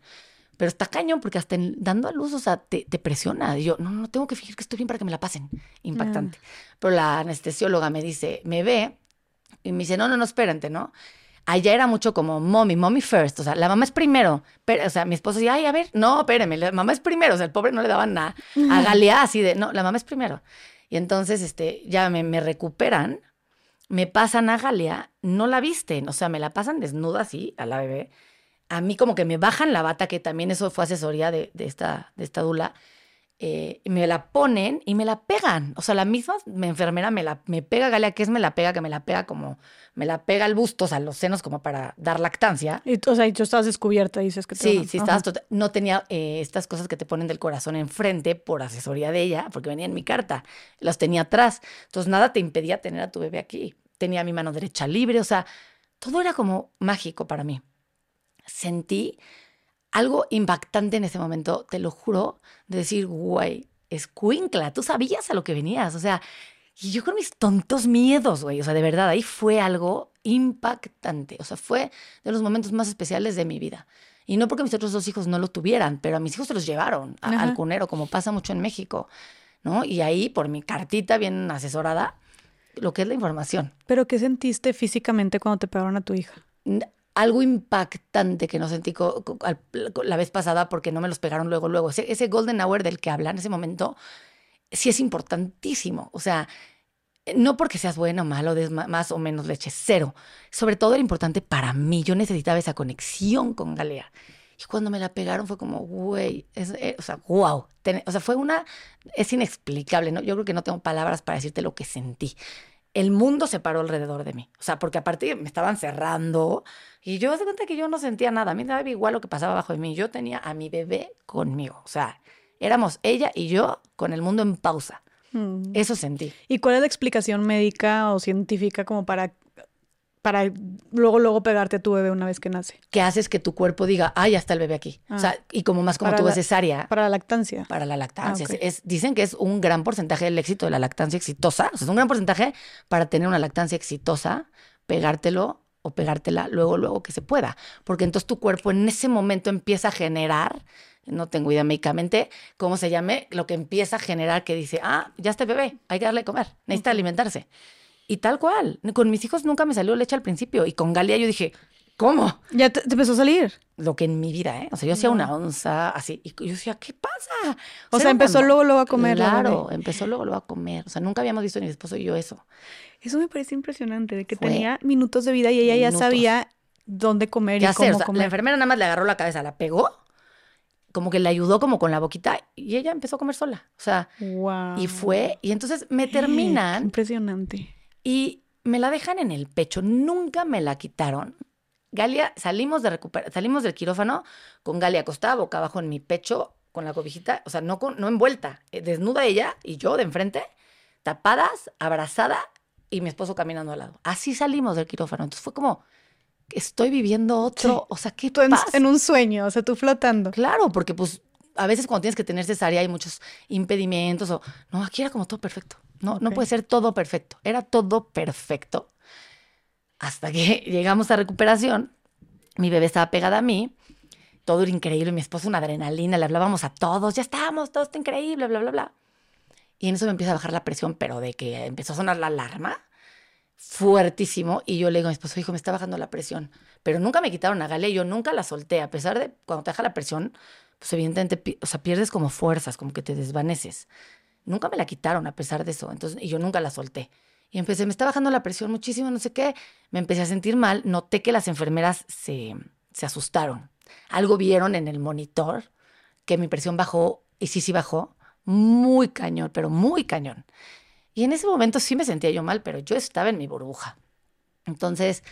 Pero está cañón porque hasta en- dando a luz, o sea, te, te presiona. Y yo, no, no, tengo que fingir que estoy bien para que me la pasen. Impactante. Pero la anestesióloga me dice, me ve y me dice, no, no, no, espérate, ¿no? Allá era mucho como mommy, mommy first, o sea, la mamá es primero. Pero, o sea, mi esposo decía, ay, a ver, no, espérame, la mamá es primero. O sea, el pobre no le daban nada. A Galea así de, no, la mamá es primero. Y entonces, este, ya me, me recuperan, me pasan a Galea, no la visten, o sea, me la pasan desnuda así a la bebé. A mí como que me bajan la bata, que también eso fue asesoría de, de esta, de esta dula. eh, y me la ponen y me la pegan. O sea, la misma me- enfermera me la me pega Galea, que es me la pega, que me la pega como, me la pega al busto, o sea, los senos como para dar lactancia. Y, tú- o sea, y tú estabas descubierta, dices que te Sí, van- sí, estabas tota- no tenía eh, estas cosas que te ponen del corazón enfrente por asesoría de ella, porque venía en mi carta, las tenía atrás. Entonces nada te impedía tener a tu bebé aquí. Tenía mi mano derecha libre, o sea, todo era como mágico para mí. Sentí algo impactante en ese momento, te lo juro, de decir, güey, escuincla, tú sabías a lo que venías, o sea, y yo con mis tontos miedos, güey, o sea, de verdad, ahí fue algo impactante, o sea, fue de los momentos más especiales de mi vida. Y no porque mis otros dos hijos no lo tuvieran, pero a mis hijos se los llevaron a- al cunero, como pasa mucho en México, ¿no? Y ahí, por mi cartita bien asesorada, lo que es la información. Pero ¿qué sentiste físicamente cuando te pegaron a tu hija? Algo impactante que no sentí la vez pasada porque no me los pegaron luego, luego. Ese, ese golden hour del que hablan, ese momento, sí es importantísimo. O sea, no porque seas bueno o malo, des más o menos leche, cero. Sobre todo era importante para mí. Yo necesitaba esa conexión con Galea. Y cuando me la pegaron fue como, güey, eh, o sea, wow. o sea, fue una, es inexplicable, ¿no? Yo creo que no tengo palabras para decirte lo que sentí. El mundo se paró alrededor de mí. O sea, porque aparte me estaban cerrando y yo de cuenta que yo no sentía nada. A mí me daba igual lo que pasaba abajo de mí. Yo tenía a mi bebé conmigo. O sea, éramos ella y yo con el mundo en pausa. Mm. Eso sentí. ¿Y cuál es la explicación médica o científica como para, para luego, luego pegarte a tu bebé una vez que nace? que haces que tu cuerpo diga, ah, ya está el bebé aquí. O sea, y como más como Para tuvo la- cesárea Para la lactancia. para la lactancia. Ah, es, dicen que es un gran porcentaje del éxito de la lactancia exitosa. O sea, es un gran porcentaje para tener una lactancia exitosa, pegártelo o pegártela luego, luego que se pueda. Porque entonces tu cuerpo en ese momento empieza a generar, no tengo idea médicamente cómo se llame, lo que empieza a generar que dice, ah, ya está el bebé, hay que darle de comer, necesita alimentarse. Y tal cual. Con mis hijos nunca me salió leche al principio. Y con Galia yo dije, ¿cómo? Ya te, te empezó a salir. lo que en mi vida, ¿eh? O sea, yo hacía una onza así. Y yo decía, ¿qué pasa? O sea, empezó una- luego, luego a comer la Claro, empezó luego, luego a comer. O sea, nunca habíamos visto ni mi esposo y yo eso. Eso me parece impresionante, de que Fue tenía minutos de vida y ella ya sabía dónde comer ¿Qué y hacer? cómo O sea, la comer. enfermera nada más le agarró la cabeza, la pegó, como que le ayudó como con la boquita y ella empezó a comer sola. O sea, Wow. y fue, y entonces me terminan Impresionante. Y me la dejan en el pecho. Nunca me la quitaron. Galia, salimos de recuper- salimos del quirófano con Galia acostada boca abajo en mi pecho con la cobijita, o sea, no, con, no envuelta, eh, desnuda ella y yo de enfrente, tapadas, abrazada y mi esposo caminando al lado. Así salimos del quirófano. Entonces fue como, estoy viviendo otro, Sí. o sea, ¿qué Tú en, en un sueño, o sea, tú flotando. Claro, porque pues a veces cuando tienes que tener cesárea hay muchos impedimentos o no, aquí era como todo perfecto. No, no puede ser todo perfecto. Era todo perfecto. Hasta que llegamos a recuperación, mi bebé estaba pegada a mí, todo era increíble, mi esposo una adrenalina, le hablábamos a todos, ya estamos, todo está increíble, bla, bla, bla. Y en eso me empieza a bajar la presión, pero de que empezó a sonar la alarma, fuertísimo y yo le digo a mi esposo, hijo, me está bajando la presión. Pero nunca me quitaron a Gale, yo nunca la solté, a pesar de cuando te baja la presión, pues evidentemente, o sea, pierdes como fuerzas, como que te desvaneces. Nunca me la quitaron a pesar de eso, entonces, y yo nunca la solté. Y empecé, me está bajando la presión muchísimo, no sé qué, me empecé a sentir mal, noté que las enfermeras se, se asustaron. Algo vieron en el monitor, que mi presión bajó, y sí, sí bajó, muy cañón, pero muy cañón. Y en ese momento sí me sentía yo mal, pero yo estaba en mi burbuja. Entonces,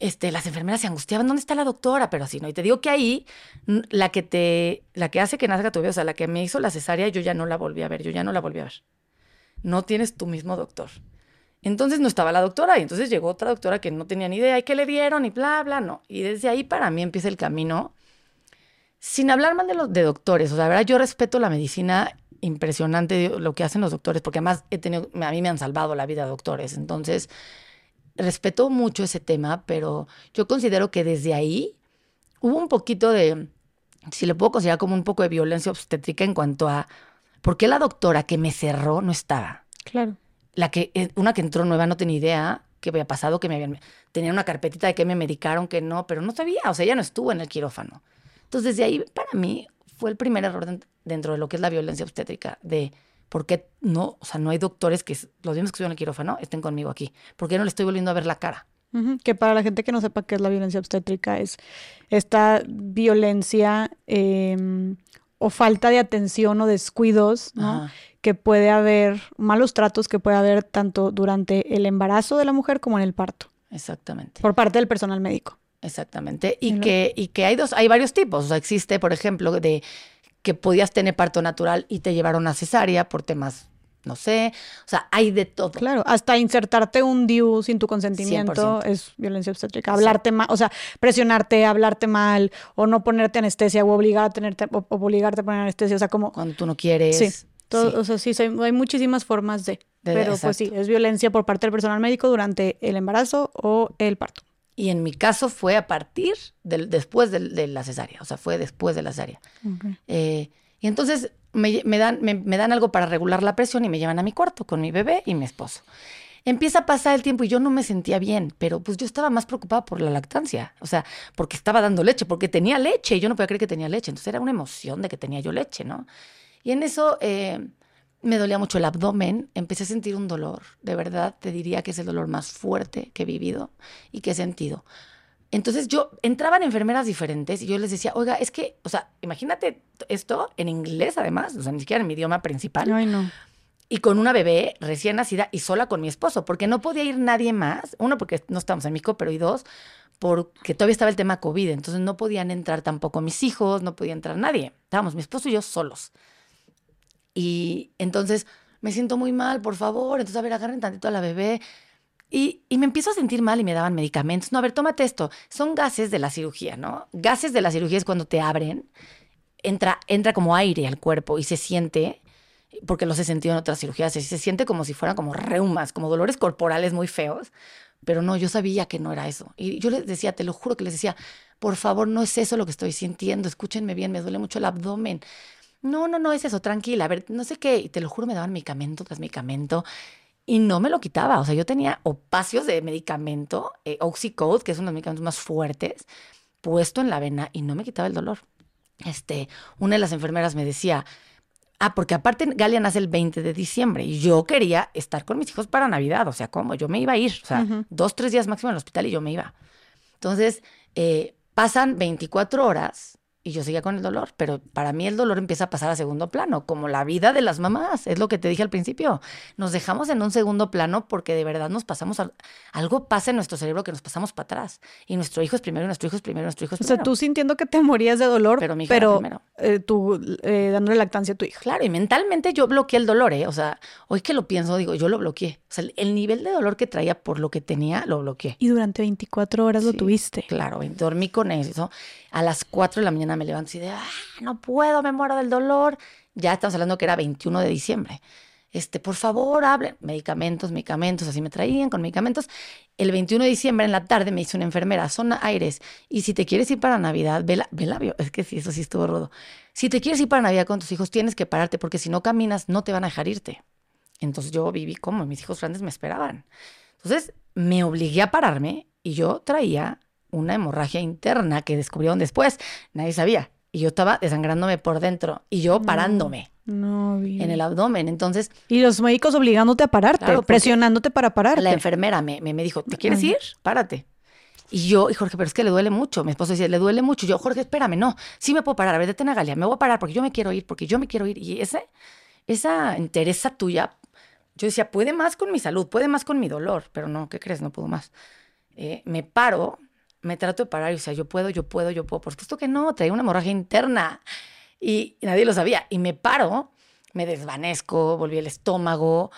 este, las enfermeras se angustiaban, ¿dónde está la doctora? Pero así, ¿no? Y te digo que ahí, la que te, la que hace que nazca tu bebé, o sea, la que me hizo la cesárea, yo ya no la volví a ver, yo ya no la volví a ver. No tienes tu mismo doctor. Entonces no estaba la doctora y entonces llegó otra doctora que no tenía ni idea y qué le dieron y bla, bla, no. Y desde ahí para mí empieza el camino, sin hablar mal de los de doctores, o sea, la verdad yo respeto la medicina impresionante lo que hacen los doctores, porque además he tenido, a mí me han salvado la vida doctores, entonces respeto mucho ese tema, pero yo considero que desde ahí hubo un poquito de, si le puedo considerar como un poco de violencia obstétrica en cuanto a por qué la doctora que me cerró no estaba. Claro. La que, eh, una que entró nueva no tenía idea qué había pasado, que me habían, tenía una carpetita de que me medicaron, que no, pero no sabía, o sea, ella no estuvo en el quirófano. Entonces, desde ahí, para mí, fue el primer error dentro de lo que es la violencia obstétrica, de por qué no, o sea, no hay doctores que los mismos que estuvieron en el quirófano estén conmigo aquí. ¿Por qué no le estoy volviendo a ver la cara? Que para la gente que no sepa qué es la violencia obstétrica, es esta violencia em, o falta de atención o descuidos, ¿no? Que puede haber, malos tratos que puede haber tanto durante el embarazo de la mujer como en el parto. Exactamente. Por parte del personal médico. Exactamente. Y, que, y que hay dos, hay varios tipos. O sea, existe, por ejemplo, de que podías tener parto natural y te llevaron a cesárea por temas, no sé. O sea, hay de todo. Claro, hasta insertarte un DIU sin tu consentimiento es violencia obstétrica. Hablarte mal, o sea, presionarte, hablarte mal, o no ponerte anestesia, o obligar a tenerte, o, obligarte a poner anestesia. O sea, como. Cuando tú no quieres. Sí. O sea, sí, hay muchísimas formas de. pero pues sí, es violencia por parte del personal médico durante el embarazo o el parto. Y en mi caso fue a partir del, después de, la cesárea, o sea, fue después de la cesárea. Eh, y entonces me, dan, me, dan algo para regular la presión y me llevan a mi cuarto con mi bebé y mi esposo. Empieza a pasar el tiempo y yo no me sentía bien, pero pues yo estaba más preocupada por la lactancia, o sea, porque estaba dando leche, porque tenía leche y yo no podía creer que tenía leche, entonces era una emoción de que tenía yo leche, ¿no? Y en eso eh, me dolía mucho el abdomen, empecé a sentir un dolor, de verdad te diría que es el dolor más fuerte que he vivido y que he sentido. Entonces yo entraban enfermeras diferentes y yo les decía, oiga, es que, o sea, imagínate esto en inglés además, o sea, ni siquiera en mi idioma principal. Ay, no. Y con una bebé recién nacida y sola con mi esposo, porque no podía ir nadie más. Uno, porque no estábamos en México, pero y dos, porque todavía estaba el tema COVID. Entonces no podían entrar tampoco mis hijos, no podía entrar nadie. Estábamos mi esposo y yo solos. Y entonces me siento muy mal, por favor. Entonces, a ver, agarren tantito a la bebé. Y, y, me empiezo a sentir mal y me daban medicamentos. No, a ver, tómate esto. Son gases de la cirugía, ¿no? Gases de la cirugía es cuando te abren, entra, entra como aire al cuerpo y se siente, porque los he sentido en otras cirugías, se, se siente como si fueran como reumas, como dolores corporales muy feos. Pero no, yo sabía que no era eso. Y yo les decía, te lo juro que les decía, por favor, no es eso lo que estoy sintiendo, escúchenme bien, me duele mucho el abdomen no, no, no es eso, tranquila, a ver, no sé qué, y te lo juro, me daban medicamento tras medicamento y no me lo quitaba, o sea, yo tenía opacios de medicamento, eh, Oxycode, que es uno de los medicamentos más fuertes, puesto en la vena y no me quitaba el dolor. Este, una de las enfermeras me decía, ah, porque aparte Galia nace el 20 de diciembre y yo quería estar con mis hijos para Navidad, o sea, ¿cómo? Yo me iba a ir, o sea, dos, tres días máximo en el hospital y yo me iba. Entonces, eh, pasan 24 horas y yo seguía con el dolor, pero para mí el dolor empieza a pasar a segundo plano, como la vida de las mamás, es lo que te dije al principio. Nos dejamos en un segundo plano porque de verdad nos pasamos, algo pasa en nuestro cerebro que nos pasamos para atrás. Y nuestro hijo es primero, nuestro hijo es primero, nuestro hijo es primero. O sea, tú sintiendo que te morías de dolor, pero, mi pero eh, tú eh, dándole lactancia a tu hijo. Claro, y mentalmente yo bloqueé el dolor, ¿eh? O sea, hoy que lo pienso, digo, yo lo bloqueé. O sea, el nivel de dolor que traía por lo que tenía, lo bloqueé. Y durante 24 horas lo tuviste. Claro, dormí con eso. A las 4 de la mañana me levanto y de, ah, no puedo, me muero del dolor. Ya estamos hablando que era 21 de diciembre. Este, por favor, hablen. Medicamentos, medicamentos, así me traían con medicamentos. El 21 de diciembre en la tarde me dice una enfermera, son aires. Y si te quieres ir para Navidad, ve la, ve Es que sí, eso sí estuvo rodo. Si te quieres ir para Navidad con tus hijos, tienes que pararte porque si no caminas, no te van a dejar irte. Entonces yo viví como mis hijos grandes me esperaban. Entonces me obligué a pararme y yo traía una hemorragia interna que descubrieron después. Nadie sabía. Y yo estaba desangrándome por dentro y yo parándome No, bien. en el abdomen. Entonces Y los médicos obligándote a pararte, Claro, presionándote para pararte. la enfermera me, me, me dijo, ¿te quieres Ay. ir? Párate. Y yo, y Jorge, pero es que le duele mucho. Mi esposo decía, le duele mucho. Y yo, Jorge, espérame, no, sí me puedo parar. A ver, detén a Galia, me voy a parar porque yo me quiero ir, porque yo me quiero ir. Y ese, esa interesa tuya, yo decía, puede más con mi salud, puede más con mi dolor, pero no, ¿qué crees? No puedo más. Eh, me paro, me trato de parar y o sea, yo puedo, yo puedo, yo puedo. Por supuesto que no, traía una hemorragia interna y nadie lo sabía. Y me paro, me desvanezco, volví el estómago.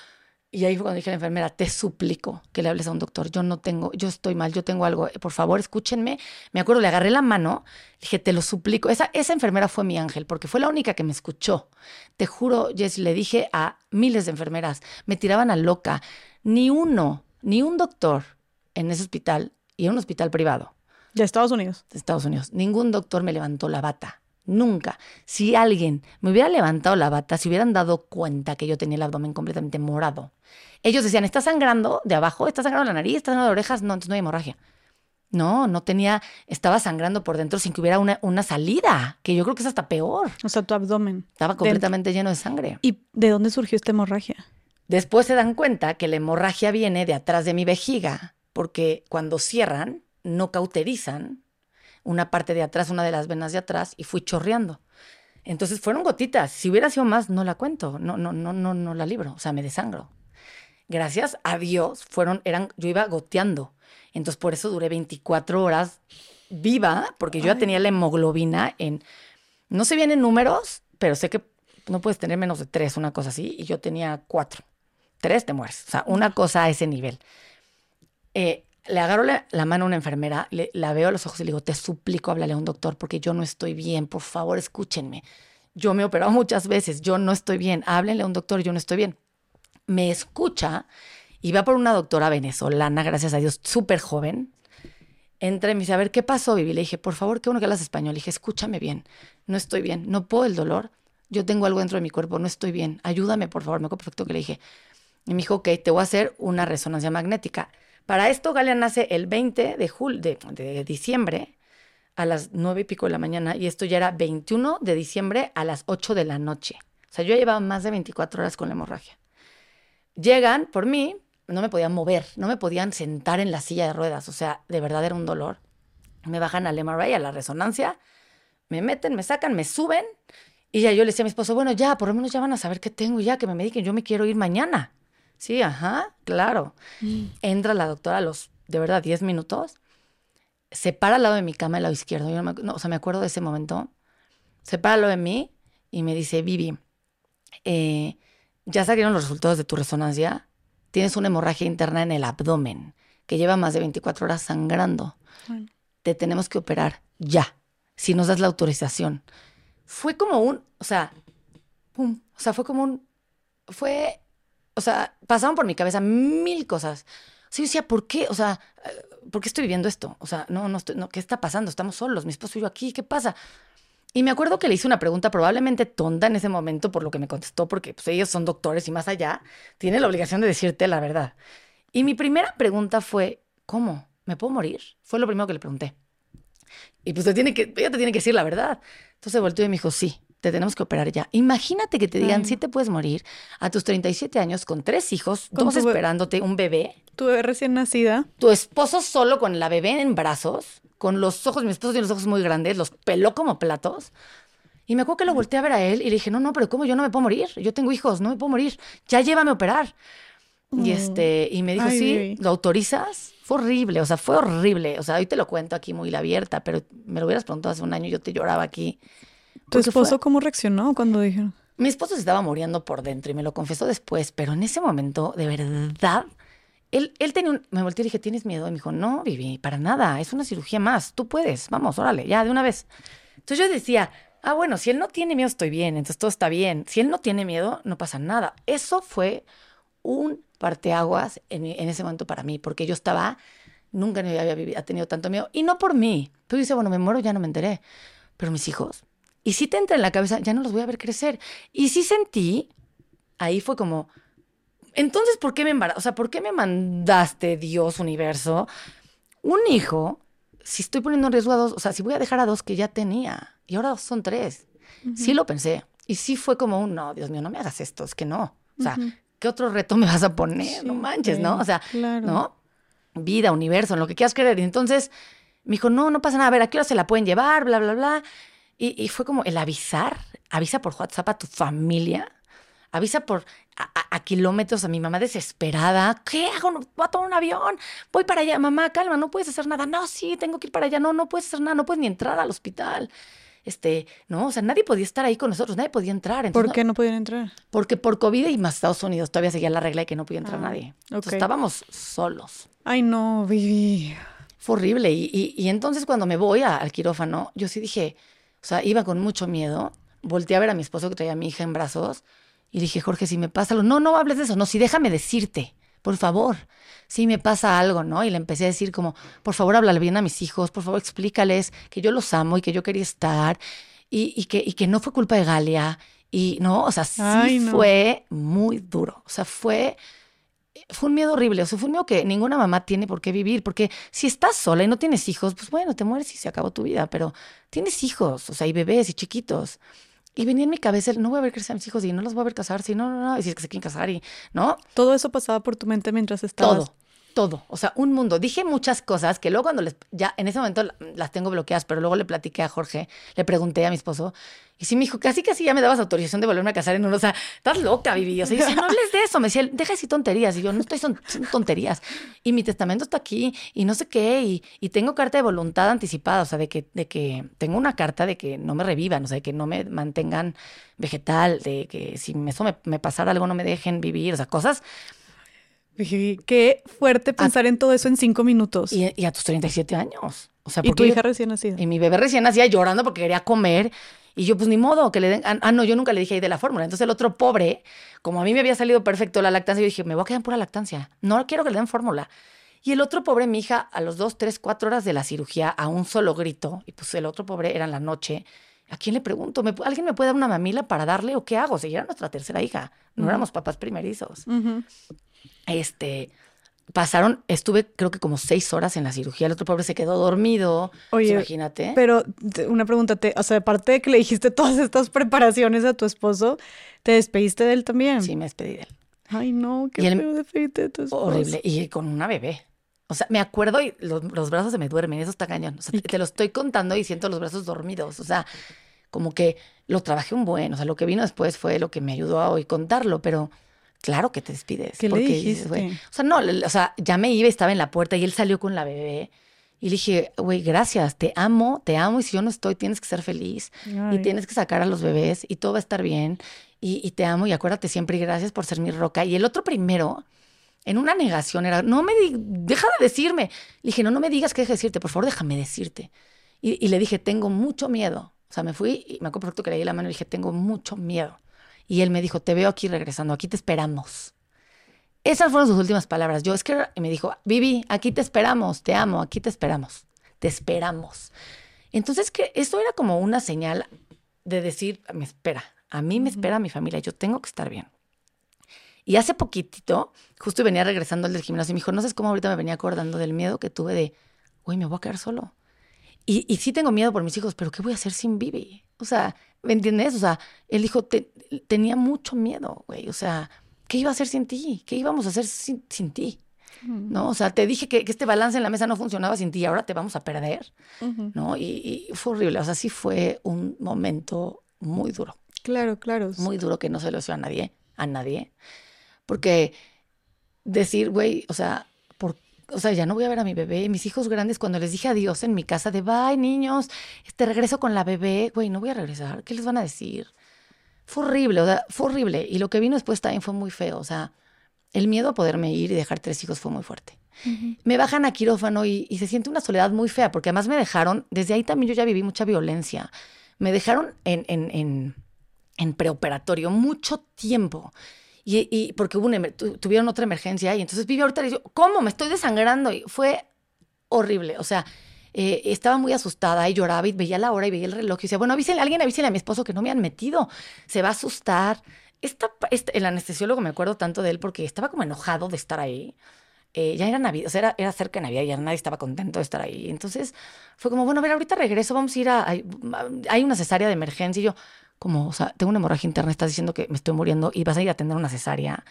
Y ahí fue cuando dije a la enfermera, te suplico que le hables a un doctor. Yo no tengo, yo estoy mal, yo tengo algo. Por favor, escúchenme. Me acuerdo, le agarré la mano, dije, te lo suplico. Esa, esa enfermera fue mi ángel, porque fue la única que me escuchó. Te juro, Jess, le dije a miles de enfermeras, me tiraban a loca. Ni uno, ni un doctor en ese hospital, y en un hospital privado, De Estados Unidos. de Estados Unidos. Ningún doctor me levantó la bata. Nunca. Si alguien me hubiera levantado la bata, se hubieran dado cuenta que yo tenía el abdomen completamente morado. Ellos decían, ¿está sangrando de abajo? ¿Está sangrando la nariz? ¿Está sangrando de orejas? No, entonces no hay hemorragia. No, no tenía, estaba sangrando por dentro sin que hubiera una, una salida, que yo creo que es hasta peor. O sea, tu abdomen. Estaba completamente lleno de sangre. ¿Y de dónde surgió esta hemorragia? Después se dan cuenta que la hemorragia viene de atrás de mi vejiga, porque cuando cierran, no cauterizan una parte de atrás, una de las venas de atrás, y fui chorreando. Entonces fueron gotitas. Si hubiera sido más, no la cuento, no, no, no, no, no la libro, o sea, me desangro. Gracias a Dios, fueron, eran, yo iba goteando. Entonces por eso duré 24 horas viva, porque yo ya tenía la hemoglobina en, no sé bien en números, pero sé que no puedes tener menos de tres, una cosa así, y yo tenía cuatro. Tres te mueres. O sea, una cosa a ese nivel. Eh, le agarro la, mano a una enfermera, la veo a los ojos y le digo, te suplico, háblale a un doctor porque yo no estoy bien, por favor, escúchenme. Yo me he operado muchas veces, yo no estoy bien, háblenle a un doctor, yo no estoy bien. Me escucha y va por una doctora venezolana, gracias a Dios, súper joven. Entra y me dice, a ver, ¿qué pasó, Vivi? Le dije, por favor, qué bueno que hablas español. Le dije, escúchame bien, no estoy bien, no puedo el dolor, yo tengo algo dentro de mi cuerpo, no estoy bien, ayúdame, por favor. Me acuerdo perfecto que le dije. Y me dijo, ok, te voy a hacer una resonancia magnética. Para esto, Galia nace el 20 de, jul de, de diciembre a las 9 y pico de la mañana y esto ya era 21 de diciembre a las 8 de la noche. O sea, yo llevaba más de 24 horas con la hemorragia. Llegan por mí, no me podían mover, no me podían sentar en la silla de ruedas, o sea, de verdad era un dolor. Me bajan al MRI, a la resonancia, me meten, me sacan, me suben y ya yo le decía a mi esposo, bueno, ya, por lo menos ya van a saber qué tengo, ya que me mediquen, yo me quiero ir mañana. Sí, ajá, claro. Entra la doctora a los, de verdad, 10 minutos, se para al lado de mi cama, al lado izquierdo, yo no me, no, o sea, me acuerdo de ese momento, se para al lado de mí y me dice, Vivi, eh, ya salieron los resultados de tu resonancia, tienes una hemorragia interna en el abdomen que lleva más de 24 horas sangrando. Bueno. Te tenemos que operar ya, si nos das la autorización. Fue como un, o sea, pum, o sea, fue como un, fue, o sea, pasaron por mi cabeza mil cosas. Sí, yo decía, ¿por qué? O sea, eh, ¿por qué estoy viviendo esto? O sea, no, no, estoy, no, ¿qué está pasando? Estamos solos, mi esposo y yo aquí, ¿qué pasa? Y me acuerdo que le hice una pregunta probablemente tonta en ese momento por lo que me contestó, porque pues, ellos son doctores y más allá, tienen la obligación de decirte la verdad. Y mi primera pregunta fue, ¿cómo? ¿Me puedo morir? Fue lo primero que le pregunté. Y pues te tiene que, ella te tiene que decir la verdad. Entonces volteó y me dijo, sí, te tenemos que operar ya. Imagínate que te digan, sí no. te puedes morir a tus 37 años con tres hijos, Con dos esperándote, un bebé, Tu bebé recién nacida. tu esposo solo con la bebé en brazos, con los ojos, mi esposo tiene los ojos muy grandes, los peló como platos. Y me acuerdo que lo volteé a ver a él y le dije, no, no, pero ¿cómo yo no me puedo morir? Yo tengo hijos, no me puedo morir. Ya llévame a operar. Y, Mm. este, y me dijo, Ay, sí. ¿lo autorizas? Fue horrible, o sea, fue horrible. O sea, hoy te lo cuento aquí muy abierta, pero me lo hubieras preguntado hace un año, yo te lloraba aquí. ¿Tu fue- esposo cómo reaccionó cuando dijeron? mi esposo se estaba muriendo por dentro y me lo confesó después, pero en ese momento, de verdad, él, él tenía un... Me volteé y dije, ¿tienes miedo? Y me dijo, no, Vivi, para nada, es una cirugía más, tú puedes, vamos, órale, ya, de una vez. Entonces yo decía, ah, bueno, si él no tiene miedo, estoy bien, entonces todo está bien. Si él no tiene miedo, no pasa nada. Eso fue un parteaguas en, mi- en ese momento para mí, porque yo estaba, nunca había vivido- tenido tanto miedo, y no por mí. Tú dices, bueno, me muero, ya no me enteré, pero mis hijos. Y sí te entra en la cabeza, ya no los voy a ver crecer. Y sí sentí, ahí fue como, entonces, ¿por qué me embarazó? O sea, ¿por qué me mandaste, Dios, universo, un hijo? Si estoy poniendo en riesgo a dos, o sea, si voy a dejar a dos que ya tenía y ahora son tres. Sí lo pensé. Y sí fue como un, no, Dios mío, no me hagas esto, es que no. O sea, ¿qué otro reto me vas a poner? no manches, ¿no? O sea, ¿no? Vida, universo, en lo que quieras creer. Y entonces me dijo, no, no pasa nada, a ver, ¿a qué hora se la pueden llevar? Bla, bla, bla. Y, y fue como el avisar, avisa por WhatsApp a tu familia avisa por a, kilómetros a mi mamá desesperada. ¿Qué hago? Voy a tomar un avión. Voy para allá. Mamá, calma, no puedes hacer nada. No, sí, tengo que ir para allá. No, no puedes hacer nada. No puedes ni entrar al hospital. Este, no, o sea, nadie podía estar ahí con nosotros, nadie podía entrar. ¿Por qué no podían entrar? Porque por COVID y más Estados Unidos todavía seguía la regla de que no podía entrar ah, nadie. Entonces estábamos solos. Ay, no, Vivi. Fue horrible. Y, y, entonces cuando me voy al quirófano, yo sí dije, o sea, iba con mucho miedo. Volteé a ver a mi esposo que traía a mi hija en brazos y dije, Jorge, si me pasa algo, no, no hables de eso, no, si déjame decirte, por favor, si me pasa algo, ¿no? Y le empecé a decir como, por favor, háblale bien a mis hijos, por favor, explícales que yo los amo y que yo quería estar y, que, y que no fue culpa de Galia. Y no, o sea, sí fue muy duro. O sea, fue, fue un miedo horrible. O sea, fue un miedo que ninguna mamá tiene por qué vivir. Porque si estás sola y no tienes hijos, pues bueno, te mueres y se acabó tu vida. Pero tienes hijos, o sea, y bebés y chiquitos. Y venía en mi cabeza no voy a ver crecer a mis hijos y no los voy a ver casar, si no, no, no, y si es que se quieren casar y, ¿no? Todo eso pasaba por tu mente mientras estabas. Todo, todo, o sea, un mundo. Dije muchas cosas que luego cuando les, ya en ese momento las tengo bloqueadas, pero luego le platiqué a Jorge, le pregunté a mi esposo, y sí me dijo, casi casi ya me dabas autorización de volverme a casar en uno, o sea, estás loca, Vivi. O sea, no hables de eso, me decía, deja decir tonterías, y yo, no estoy son, tonterías. Y mi testamento está aquí, y no sé qué, y, y, tengo carta de voluntad anticipada, o sea, de que, de que tengo una carta de que no me revivan, o sea, de que no me mantengan vegetal, de que si eso me, me pasara algo no me dejen vivir, o sea, cosas Qué fuerte pensar en todo eso en cinco minutos. Y, a tus 37 años. O sea, y tu hija recién nacida. Y mi bebé recién nacía llorando porque quería comer. Y yo, pues ni modo, que le den. Ah, no, yo nunca le dije ahí de la fórmula. Entonces el otro pobre, como a mí me había salido perfecto la lactancia, yo dije, me voy a quedar en pura lactancia. No quiero que le den fórmula. Y el otro pobre, mi hija, a los dos, tres, cuatro horas de la cirugía, a un solo grito, y pues el otro pobre era en la noche. ¿A quién le pregunto? ¿Alguien me puede dar una mamila para darle o qué hago? Sea, era nuestra tercera hija. No éramos papás primerizos. Este pasaron, estuve creo que como seis horas en la cirugía, el otro pobre se quedó dormido, Oye, imagínate. Pero una pregunta, o sea, aparte de que le dijiste todas estas preparaciones a tu esposo, ¿te despediste de él también? Sí, me despedí de él. Ay, no, qué feo despedirte de tu esposo. Horrible, y con una bebé. O sea, me acuerdo y los, brazos se me duermen, eso está cañón. O sea, te, lo estoy contando y siento los brazos dormidos. O sea, como que lo trabajé un buen. O sea, lo que vino después fue lo que me ayudó a hoy contarlo, pero claro que te despides. ¿Qué porque, le dijiste? o sea, no, o sea, ya me iba, estaba en la puerta y él salió con la bebé. Y le dije, güey, gracias, te amo, te amo y si yo no estoy, tienes que ser feliz y tienes que sacar a los bebés y todo va a estar bien y, te amo y acuérdate siempre y gracias por ser mi roca. Y el otro primero, en una negación, era, no me, deja de decirme. Le dije, no, no me digas que deje de decirte, por favor, déjame decirte. Y, y le dije, tengo mucho miedo. O sea, me fui y me acuerdo que le di la mano y le dije, tengo mucho miedo. Y él me dijo, te veo aquí regresando, aquí te esperamos. Esas fueron sus últimas palabras. Yo es que me dijo, Vivi, aquí te esperamos, te amo, aquí te esperamos, te esperamos. Entonces que esto era como una señal de decir, me espera, a mí me espera mi familia, yo tengo que estar bien. Y hace poquitito, justo venía regresando al del gimnasio y me dijo, no sé cómo ahorita me venía acordando del miedo que tuve de, uy, me voy a quedar solo. Y, y sí tengo miedo por mis hijos, pero ¿qué voy a hacer sin Vivi? O sea, ¿me entiendes? O sea, él dijo, tenía mucho miedo, güey. O sea, ¿qué iba a hacer sin ti? ¿Qué íbamos a hacer sin, ti? ¿No? O sea, te dije que, este balance en la mesa no funcionaba sin ti, ahora te vamos a perder, ¿no? Y, fue horrible, o sea, sí fue un momento muy duro. Claro, claro. Muy duro que no se lo hizo a nadie, a nadie. Porque decir, güey, o sea, ¿por o sea, ya no voy a ver a mi bebé. Mis hijos grandes, cuando les dije adiós en mi casa de, bye, niños, este regreso con la bebé, güey, no voy a regresar. ¿Qué les van a decir? Fue horrible, o sea, fue horrible. Y lo que vino después también fue muy feo. O sea, el miedo a poderme ir y dejar tres hijos fue muy fuerte. Me bajan a quirófano y, se siente una soledad muy fea, porque además me dejaron, desde ahí también yo ya viví mucha violencia. Me dejaron en, en, en, en preoperatorio mucho tiempo. Y, porque tuvieron otra emergencia y entonces viví ahorita y yo, ¿cómo? Me estoy desangrando. Y fue horrible. O sea, eh, estaba muy asustada y lloraba y veía la hora y veía el reloj y decía, bueno, avísenle a alguien, avísenle a mi esposo que no me han metido. Se va a asustar. esta, este, el anestesiólogo me acuerdo tanto de él porque estaba como enojado de estar ahí. Eh, ya era Navidad, o sea, era, cerca de Navidad ya nadie estaba contento de estar ahí. Entonces fue como, bueno, a ver, ahorita regreso, vamos a ir a. Hay una cesárea de emergencia y yo, como, o sea, tengo una hemorragia interna, estás diciendo que me estoy muriendo y vas a ir a atender una cesárea.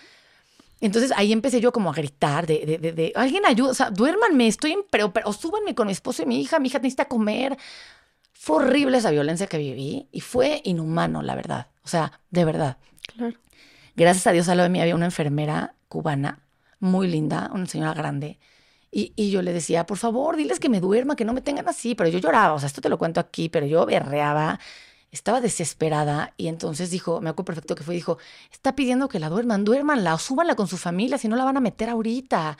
Entonces ahí empecé yo como a gritar de, de, de, de alguien ayuda, o sea, duérmanme, estoy en, pero, pero, o súbanme con mi esposo y mi hija, mi hija necesita comer. Fue horrible esa violencia que viví y fue inhumano, la verdad. O sea, de verdad. Claro. Gracias a Dios al lado de mí había una enfermera cubana muy linda, una señora grande. Y, y, yo le decía, por favor, diles que me duerma, que no me tengan así. Pero yo lloraba, o sea, esto te lo cuento aquí, pero yo berreaba, estaba desesperada. Y entonces dijo, me acuerdo perfecto que fue, dijo, está pidiendo que la duerman, duérmanla o súbanla con su familia, si no la van a meter ahorita.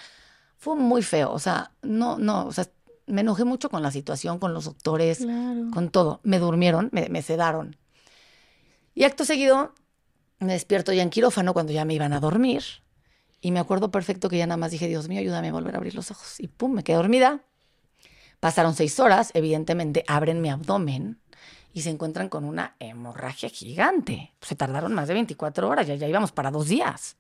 Fue muy feo, o sea, no, no, o sea, me enojé mucho con la situación, con los doctores, Claro. con todo. Me durmieron, me, me sedaron. Y acto seguido, me despierto ya en quirófano cuando ya me iban a dormir. Y me acuerdo perfecto que ya nada más dije, Dios mío, ayúdame a volver a abrir los ojos. Y pum, me quedé dormida. Pasaron seis horas, evidentemente abren mi abdomen y se encuentran con una hemorragia gigante. Se tardaron más de 24 horas, ya, ya íbamos para dos días.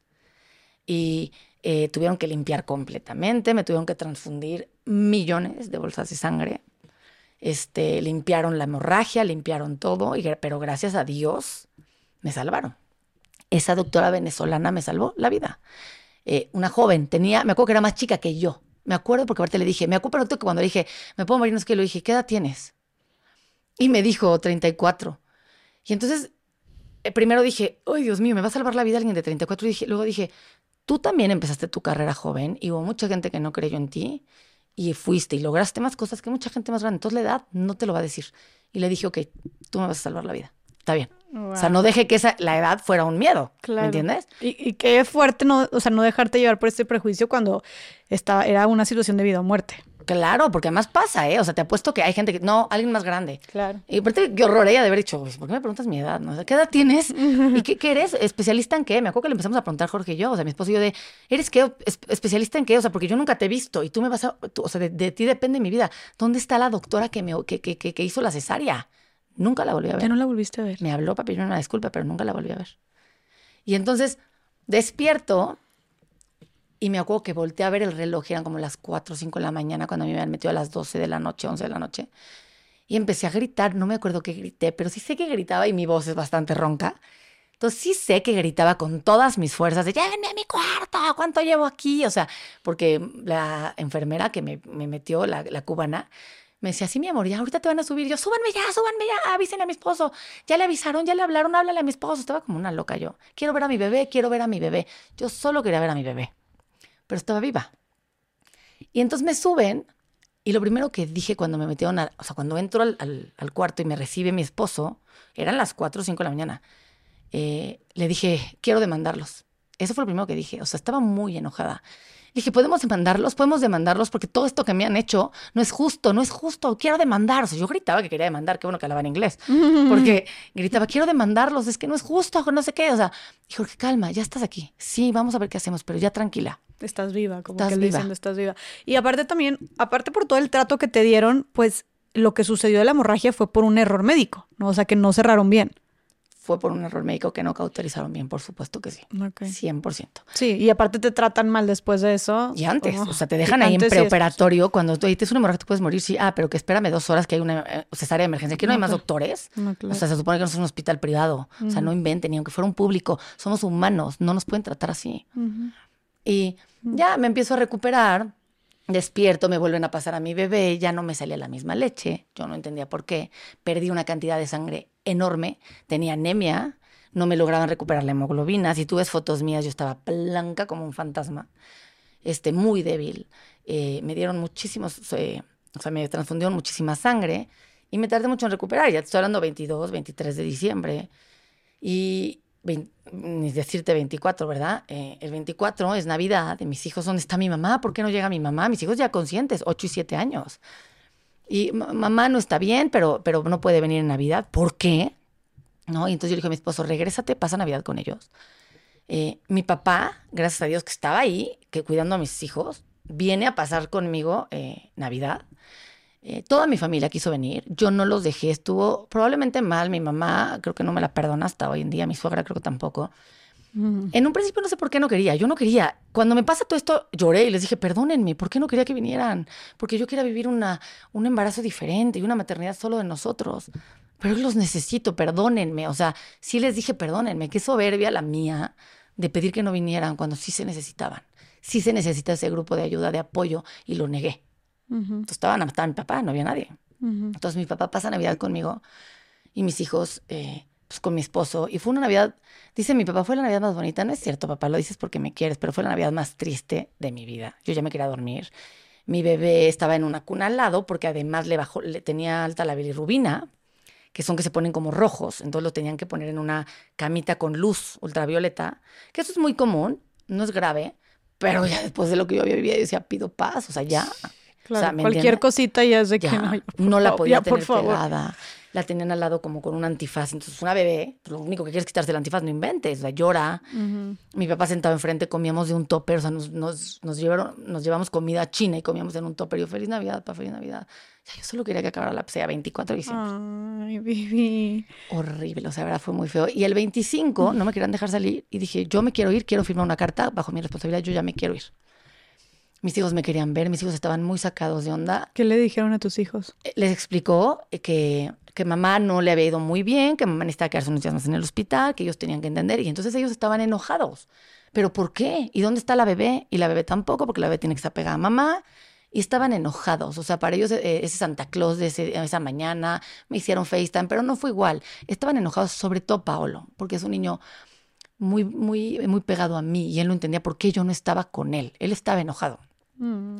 Y eh, tuvieron que limpiar completamente, me tuvieron que transfundir millones de bolsas de sangre. Este, limpiaron la hemorragia, limpiaron todo, y, pero gracias a Dios me salvaron. Esa doctora venezolana me salvó la vida. Eh, una joven, tenía, me acuerdo que era más chica que yo. Me acuerdo porque aparte le dije, me acuerdo que cuando le dije, me puedo morir, no es que le dije, ¿qué edad tienes? Y me dijo, 34. Y entonces, eh, primero dije, ¡ay, Dios mío, me va a salvar la vida alguien de 34! Y dije, luego dije, tú también empezaste tu carrera joven y hubo mucha gente que no creyó en ti y fuiste y lograste más cosas que mucha gente más grande. Entonces la edad no te lo va a decir. Y le dije, ok, tú me vas a salvar la vida. Está bien. Wow. O sea, no deje que esa, la edad fuera un miedo. Claro. ¿Me entiendes? Y, y qué fuerte no, o sea, no dejarte llevar por este prejuicio cuando estaba, era una situación de vida o muerte. Claro, porque además pasa, ¿eh? O sea, te apuesto que hay gente que. No, alguien más grande. Claro. Y aparte, qué horror ella de haber dicho, "Pues, ¿por qué me preguntas mi edad? ¿no? O sea, ¿Qué edad tienes? ¿Y qué, qué eres? ¿Especialista en qué? Me acuerdo que le empezamos a preguntar Jorge y yo, o sea, mi esposo y yo, de, ¿eres qué? Es- ¿Especialista en qué? O sea, porque yo nunca te he visto y tú me vas a. tú- o sea, de, de ti depende mi vida. ¿Dónde está la doctora que, me, que, que, que, que hizo la cesárea? Nunca la volví a ver. Ya no la volviste a ver. Me habló para pedirme una disculpa, pero nunca la volví a ver. Y entonces despierto y me acuerdo que volteé a ver el reloj, eran como las 4 o 5 de la mañana cuando me habían metido a las 12 de la noche, 11 de la noche. Y empecé a gritar, no me acuerdo qué grité, pero sí sé que gritaba y mi voz es bastante ronca. Entonces sí sé que gritaba con todas mis fuerzas de llévenme a mi cuarto, ¿cuánto llevo aquí? O sea, porque la enfermera que me, me metió, la, la cubana, me decía, sí, mi amor, ya ahorita te van a subir. Yo, súbanme ya, súbanme ya, avisen a mi esposo. Ya le avisaron, ya le hablaron, háblale a mi esposo. Estaba como una loca yo. Quiero ver a mi bebé, quiero ver a mi bebé. Yo solo quería ver a mi bebé, pero estaba viva. Y entonces me suben y lo primero que dije cuando me metieron, a- o sea, cuando entro al, al- cuarto y me recibe mi esposo, eran las 4 o 5 de la mañana, eh, le dije, quiero demandarlos. Eso fue lo primero que dije, o sea, estaba muy enojada. Dije, ¿podemos demandarlos? Podemos demandarlos porque todo esto que me han hecho no es justo, no es justo, quiero demandar. O sea, yo gritaba que quería demandar, qué bueno que hablaba en inglés, porque gritaba, quiero demandarlos, es que no es justo, no sé qué. O sea, Jorge, calma, ya estás aquí. Sí, vamos a ver qué hacemos, pero ya tranquila. Estás viva, como Estás que viva. diciendo estás viva. Y aparte también, aparte por todo el trato que te dieron, pues lo que sucedió de la hemorragia fue por un error médico, ¿no? O sea, que no cerraron bien. Fue por un error médico que no cauterizaron bien, por supuesto que sí. Ok. 100%. Sí, y aparte te tratan mal después de eso. Y antes, Oh, o sea, te dejan ahí en preoperatorio cuando tú dices una hemorragia, te puedes morir, sí, ah, pero que espérame dos horas que hay una eh, cesárea de emergencia. Aquí no hay más doctores. No, claro. O sea, se supone que no es un hospital privado. O sea, no inventen, ni aunque fuera un público. Somos humanos, no nos pueden tratar así. Ujú. Y ya me empiezo a recuperar, despierto, me vuelven a pasar a mi bebé, ya no me salía la misma leche, yo no entendía por qué, perdí una cantidad de sangre enorme, tenía anemia, no me lograban recuperar la hemoglobina, si tú ves fotos mías yo estaba blanca como un fantasma, este, muy débil, Eh, me dieron muchísimos, eh, o sea, me transfundieron muchísima sangre y me tardé mucho en recuperar, ya te estoy hablando 22, 23 de diciembre, y vein- ni decirte 24, ¿verdad? Eh, el 24 es Navidad, y mis hijos, ¿dónde está mi mamá? ¿Por qué no llega mi mamá? Mis hijos ya conscientes, 8 y 7 años. Y "Ma- mamá no está bien, pero, pero no puede venir en Navidad. ¿Por qué? ¿No? Y entonces yo le dije a mi esposo, regrésate, pasa Navidad con ellos. Eh, mi papá, gracias a Dios que estaba ahí, que cuidando a mis hijos, viene a pasar conmigo eh, Navidad. Eh, toda mi familia quiso venir, yo no los dejé, estuvo probablemente mal, mi mamá creo que no me la perdona hasta hoy en día, mi suegra creo que tampoco, En un principio no sé por qué no quería, yo no quería. Cuando me pasa todo esto, lloré y les dije, perdónenme, ¿por qué no quería que vinieran? Porque yo quería vivir una, un embarazo diferente y una maternidad solo de nosotros. Pero los necesito, perdónenme. O sea, sí les dije, perdónenme, qué soberbia la mía de pedir que no vinieran cuando sí se necesitaban. Sí se necesita ese grupo de ayuda, de apoyo, y lo negué. Entonces estaban, estaba mi papá, no había nadie. Entonces mi papá pasa Navidad conmigo y mis hijos eh, pues, con mi esposo. Y fue una Navidad, dice mi papá, fue la Navidad más bonita. No es cierto, papá, lo dices porque me quieres, pero fue la Navidad más triste de mi vida. Yo ya me quería dormir. Mi bebé estaba en una cuna al lado porque además le bajó, le tenía alta la bilirrubina, que son que se ponen como rojos. Entonces lo tenían que poner en una camita con luz ultravioleta, que eso es muy común, no es grave. Pero ya después de lo que yo había vivido, yo decía, pido paz, o sea, ya. Claro, cualquier cosita ya es de que no. no la podía tener pegada. La tenían al lado como con un antifaz. Entonces, una bebé, pues, lo único que quieres es quitarse el antifaz, no inventes, la llora. Mi papá sentado enfrente, comíamos de un topper, o sea, nos, nos, llevaron, nos llevamos comida china y comíamos en un topper. Y yo, feliz Navidad, papá, feliz Navidad. yo solo quería que acabara la sea 24 de diciembre. Ay, baby. Horrible, o sea, verdad, fue muy feo. Y el 25 no me querían dejar salir y dije, yo me quiero ir, quiero firmar una carta bajo mi responsabilidad, yo ya me quiero ir. Mis hijos me querían ver, mis hijos estaban muy sacados de onda. ¿Qué le dijeron a tus hijos? Eh, les explicó que, que mamá no le había ido muy bien, que mamá necesitaba quedarse unos días más en el hospital, que ellos tenían que entender. Y entonces ellos estaban enojados. ¿Pero por qué? ¿Y dónde está la bebé? Y la bebé tampoco, porque la bebé tiene que estar pegada a mamá. Y estaban enojados. O sea, para ellos eh, ese Santa Claus de esa mañana me hicieron FaceTime, pero no fue igual. Estaban enojados, sobre todo Paolo, porque es un niño muy, muy, muy pegado a mí y él no entendía por qué yo no estaba con él. Él estaba enojado. Mm.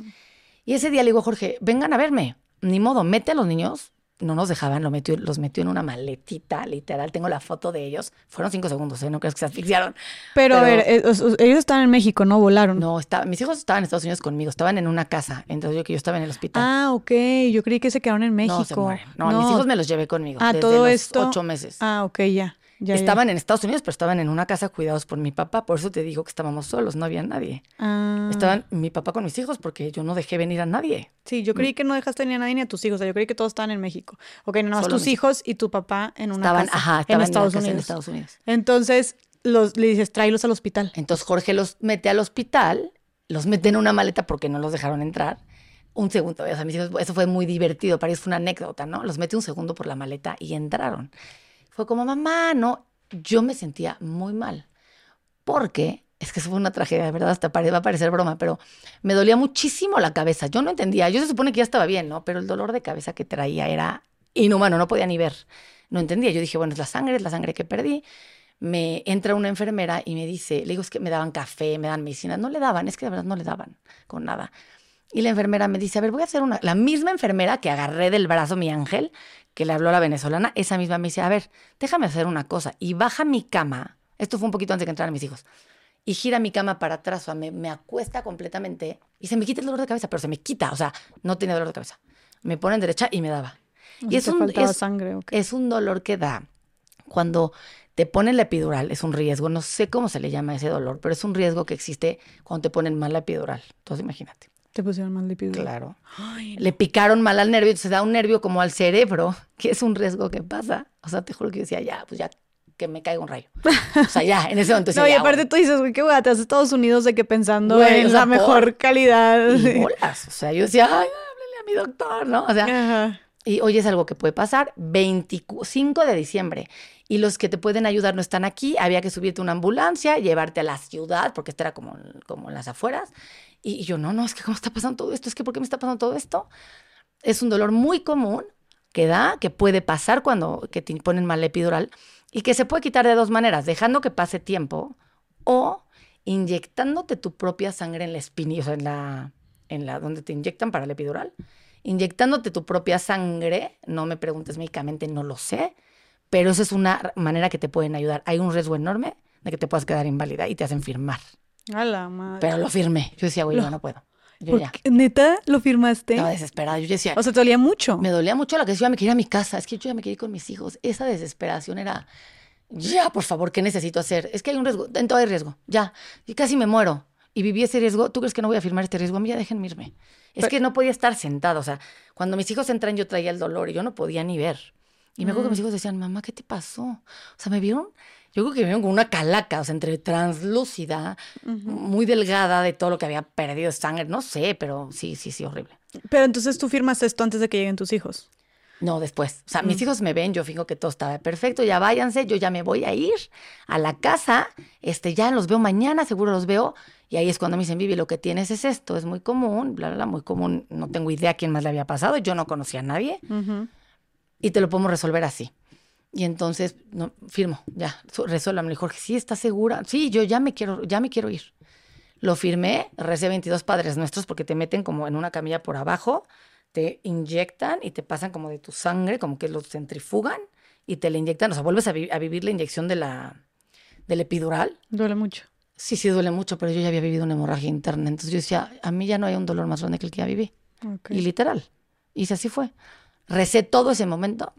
Y ese día le digo, Jorge, vengan a verme. Ni modo, mete a los niños. No nos dejaban, lo metió, los metió en una maletita, literal. Tengo la foto de ellos. Fueron cinco segundos, ¿eh? no crees que se asfixiaron. Pero, a ver, eh, ellos estaban en México, ¿no? Volaron. No, está, mis hijos estaban en Estados Unidos conmigo, estaban en una casa. Entonces yo que yo estaba en el hospital. Ah, ok. Yo creí que se quedaron en México. No, no, mis hijos me los llevé conmigo. Ah, desde todo los esto. Ocho meses. Ah, ok, ya estaban en Estados Unidos, pero estaban en una casa cuidados por mi papá. Por eso te digo que estábamos solos, no había nadie. Ah. Estaban mi papá con mis hijos porque yo no dejé venir a nadie. Sí, yo creí que no dejaste venir a nadie ni a tus hijos. O sea, yo creí que todos estaban en México. Ok, nada más tus hijos y tu papá en una estaban, casa ajá, en, Estados en Unidos. Estados Unidos. Entonces los, le dices, tráelos al hospital. Entonces Jorge los mete al hospital, los mete en una maleta porque no los dejaron entrar. Un segundo, o sea, mis hijos, eso fue muy divertido, para ellos fue una anécdota, ¿no? Los mete un segundo por la maleta y entraron. Como, mamá, no, yo me sentía muy mal. Porque, es que eso fue una tragedia, de verdad, hasta va a parecer broma, pero me dolía muchísimo la cabeza. Yo no entendía, yo se supone que ya estaba bien, ¿no? Pero el dolor de cabeza que traía era inhumano, no podía ni ver. No entendía. Yo dije, bueno, es la sangre, es la sangre que perdí. Me entra una enfermera y me dice, le digo, es que me daban café, me dan medicina. No le daban, es que de verdad no le daban con nada. Y la enfermera me dice, a ver, voy a hacer una... La misma enfermera que agarré del brazo mi ángel, que le habló a la venezolana, esa misma me dice, a ver, déjame hacer una cosa. Y baja mi cama, esto fue un poquito antes de que entraran mis hijos, y gira mi cama para atrás, o sea, me, me, acuesta completamente y se me quita el dolor de cabeza, pero se me quita, o sea, no tenía dolor de cabeza. Me pone en derecha y me daba. y es un, es, sangre, es un dolor que da cuando te ponen la epidural, es un riesgo, no sé cómo se le llama ese dolor, pero es un riesgo que existe cuando te ponen mal la epidural. Entonces imagínate. Te pusieron mal epidural. Claro. Le picaron mal al nervio, se da un nervio como al cerebro, que es un riesgo que pasa. O sea, te juro que yo decía, ya, pues ya que me caiga un rayo. O sea, ya, en ese momento. no, y aparte tú dices, güey, qué güey, te a Estados Unidos de que pensando en la mejor calidad. Y bolas. O sea, yo decía, ay, háblele a mi doctor, ¿no? O sea, y hoy es algo que puede pasar, 25 de diciembre. Y los que te pueden ayudar no están aquí, había que subirte una ambulancia, llevarte a la ciudad, porque esto era como, como en las afueras, y yo, no, no, es que ¿cómo está pasando todo esto? Es que ¿por qué me está pasando todo esto? Es un dolor muy común que da, que puede pasar cuando que te ponen mal epidural y que se puede quitar de dos maneras, dejando que pase tiempo o inyectándote tu propia sangre en la espinilla, o sea, en la, en la donde te inyectan para la epidural, inyectándote tu propia sangre, no me preguntes médicamente, no lo sé, pero esa es una manera que te pueden ayudar. Hay un riesgo enorme de que te puedas quedar inválida y te hacen firmar. A la madre. Pero lo firmé. Yo decía, güey, no. no puedo. Yo ya. ¿Neta lo firmaste? Estaba desesperada. Yo decía. O sea, te dolía mucho. Me dolía mucho la que yo ya me quería a mi casa. Es que yo ya me quería ir con mis hijos. Esa desesperación era. Ya, por favor, ¿qué necesito hacer? Es que hay un riesgo. En todo hay riesgo. Ya. Y casi me muero. Y viví ese riesgo. ¿Tú crees que no voy a firmar este riesgo? A mí ya déjenme irme. Es que no podía estar sentada. O sea, cuando mis hijos entran, yo traía el dolor y yo no podía ni ver. Y me acuerdo que mis mm. hijos decían, mamá, ¿qué te pasó? O sea, me vieron yo creo que me vieron como una calaca, o sea, entre translúcida, muy delgada de todo lo que había perdido sangre, no sé, pero sí, sí, sí, horrible. Pero entonces tú firmas esto antes de que lleguen tus hijos. No, después. O sea, mis hijos me ven, yo fijo que todo estaba perfecto, ya váyanse, yo ya me voy a ir a la casa, este, ya los veo mañana, seguro los veo. Y ahí es cuando me dicen, Vivi, lo que tienes es esto, es muy común, bla, bla, bla, muy común. No tengo idea quién más le había pasado, yo no conocía a nadie. Y te lo podemos resolver así. Y entonces, no, firmo, ya, resuélvame. Jorge, sí, ¿estás segura? Sí, yo ya me quiero, ya me quiero ir. Lo firmé, recé 22 padres nuestros porque te meten como en una camilla por abajo te inyectan y te pasan como de tu sangre, como que lo centrifugan y te le inyectan, o sea, vuelves a, vivir la inyección de la, del epidural. Duele mucho. Sí, sí, duele mucho, pero yo ya había vivido una hemorragia interna, entonces yo decía, a mí ya no hay un dolor más grande que el que ya viví. Y literal. Y así fue. Recé todo ese momento,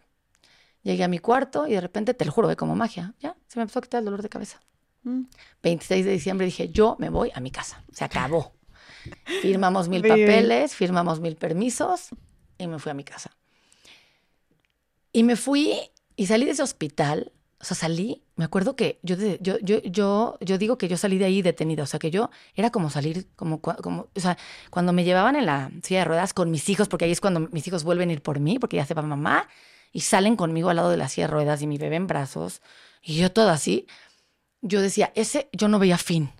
llegué a mi cuarto y de repente, te lo juro, ve como magia, ya, se me empezó a quitar el dolor de cabeza. 26 mm. de diciembre dije, yo me voy a mi casa, se acabó. Firmamos mil papeles, firmamos mil permisos y me fui a mi casa. Y me fui y salí de ese hospital. O sea, salí, me acuerdo que yo, yo, yo, yo, yo digo que yo salí de ahí detenida. O sea, que yo era como salir, como, como, o sea, cuando me llevaban en la silla de ruedas con mis hijos, porque ahí es cuando mis hijos vuelven a ir por mí, porque ya se va mamá, y salen conmigo al lado de la silla de ruedas y mi bebé en brazos, y yo todo así. Yo decía, ese, yo no veía fin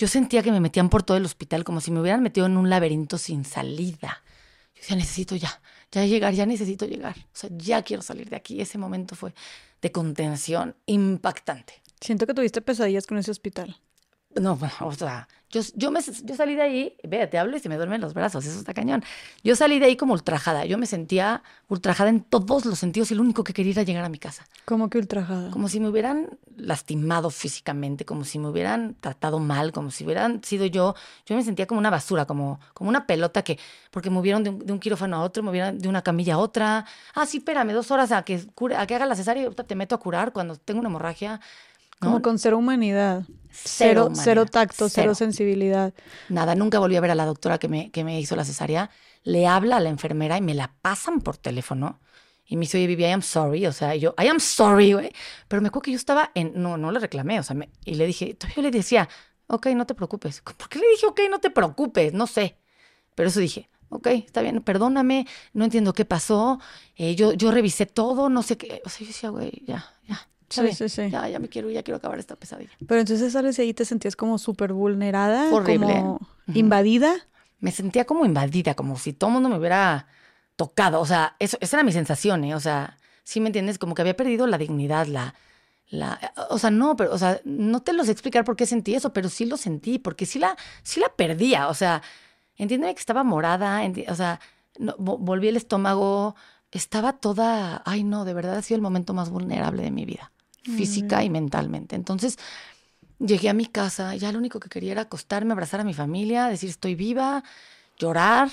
yo sentía que me metían por todo el hospital como si me hubieran metido en un laberinto sin salida. Yo decía, necesito ya, ya llegar, ya necesito llegar. O sea, ya quiero salir de aquí. Ese momento fue de contención impactante. Siento que tuviste pesadillas con ese hospital. No, o sea, yo, yo, me, yo salí de ahí, vea, te hablo y se me duermen los brazos, eso está cañón. Yo salí de ahí como ultrajada, yo me sentía ultrajada en todos los sentidos y lo único que quería era llegar a mi casa. ¿Cómo que ultrajada? Como si me hubieran lastimado físicamente, como si me hubieran tratado mal, como si hubieran sido yo. Yo me sentía como una basura, como, como una pelota que, porque me movieron de un, quirófano a otro, me movieron de una camilla a otra. Ah, sí, espérame, dos horas a que, a que haga la cesárea y te meto a curar cuando tengo una hemorragia. Como con cero humanidad. Cero, cero, tacto, cero. sensibilidad. Nada, nunca volví a ver a la doctora que me, que me hizo la cesárea. Le habla a la enfermera y me la pasan por teléfono. Y me dice, oye, Vivi, I am sorry. O sea, yo, I am sorry, güey. Pero me acuerdo que yo estaba en. No, no le reclamé. O sea, y le dije, yo le decía, ok, no te preocupes. ¿Por qué le dije, ok, no te preocupes? No sé. Pero eso dije, ok, está bien, perdóname, no entiendo qué pasó. Eh, yo, yo revisé todo, no sé qué. O sea, yo decía, güey, ya, Sí, sí, sí. Ya, ya me quiero, ya quiero acabar esta pesadilla. Pero entonces sales y ahí te sentías como súper vulnerada, Horrible. como invadida. Me sentía como invadida, como si todo el mundo me hubiera tocado. O sea, eso, esa era mi sensación, ¿eh? O sea, sí me entiendes, como que había perdido la dignidad, la, la, o sea, no, pero, o sea, no te los explicar por qué sentí eso, pero sí lo sentí, porque sí la, sí la perdía. O sea, entiéndeme que estaba morada, o sea, no, volví el estómago, estaba toda, ay no, de verdad ha sido el momento más vulnerable de mi vida física y mentalmente. Entonces, llegué a mi casa, ya lo único que quería era acostarme, abrazar a mi familia, decir estoy viva, llorar.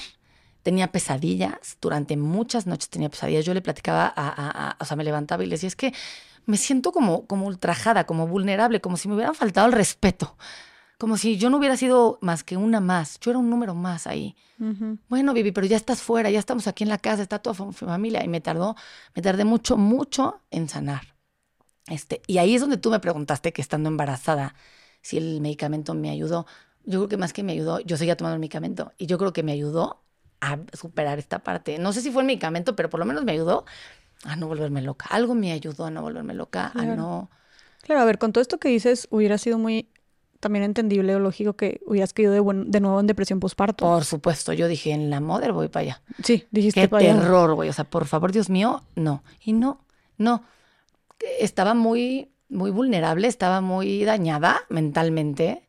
Tenía pesadillas, durante muchas noches tenía pesadillas. Yo le platicaba a, o sea, me levantaba y le decía, es que me siento como, como ultrajada, como vulnerable, como si me hubieran faltado el respeto, como si yo no hubiera sido más que una más, yo era un número más ahí. Bueno, Vivi, pero ya estás fuera, ya estamos aquí en la casa, está toda familia y me tardó, me tardé mucho, mucho en sanar. Este, y ahí es donde tú me preguntaste que estando embarazada, si el medicamento me ayudó. Yo creo que más que me ayudó, yo seguía tomando el medicamento y yo creo que me ayudó a superar esta parte. No sé si fue el medicamento, pero por lo menos me ayudó a no volverme loca. Algo me ayudó a no volverme loca, a no... Claro, a ver, con todo esto que dices, hubiera sido muy también entendible o lógico que hubieras caído de, de nuevo en depresión postparto. Por supuesto, yo dije, en la mother voy para allá. Sí, dijiste Qué terror, güey. O sea, por favor, Dios mío, no. Y no, no estaba muy, muy vulnerable, estaba muy dañada mentalmente,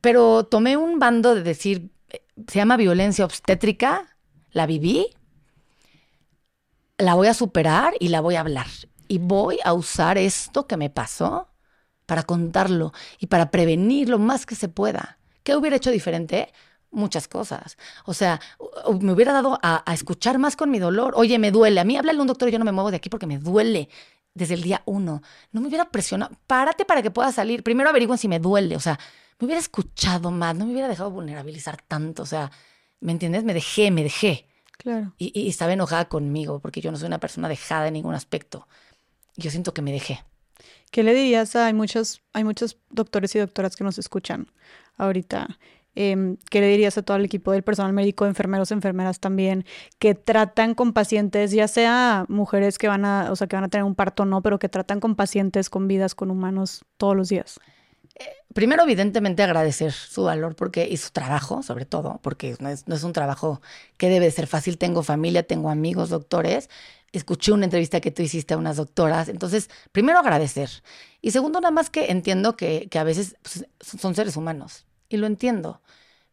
pero tomé un bando de decir, se llama violencia obstétrica, la viví, la voy a superar y la voy a hablar. Y voy a usar esto que me pasó para contarlo y para prevenir lo más que se pueda. ¿Qué hubiera hecho diferente? muchas cosas. O sea, me hubiera dado a, escuchar más con mi dolor. Oye, me duele. A mí háblale un doctor yo no me muevo de aquí porque me duele desde el día uno. No me hubiera presionado. Párate para que pueda salir. Primero averigüen si me duele. O sea, me hubiera escuchado más. No me hubiera dejado vulnerabilizar tanto. O sea, ¿me entiendes? Me dejé, me dejé. Claro. Y, y, estaba enojada conmigo porque yo no soy una persona dejada en ningún aspecto. Yo siento que me dejé. ¿Qué le dirías hay muchos, hay muchos doctores y doctoras que nos escuchan ahorita? Em, ¿Qué le dirías a todo el equipo del personal médico, enfermeros, enfermeras también, que tratan con pacientes, ya sea mujeres que van a, o sea, que van a tener un parto o no, pero que tratan con pacientes, con vidas, con humanos todos los días? primero, evidentemente, agradecer su valor porque, y su trabajo, sobre todo, porque no es, un trabajo que debe ser fácil. Tengo familia, tengo amigos, doctores. Escuché una entrevista que tú hiciste a unas doctoras. Entonces, primero, agradecer. Y segundo, nada más que entiendo que, que a veces pues, son seres humanos. Y lo entiendo.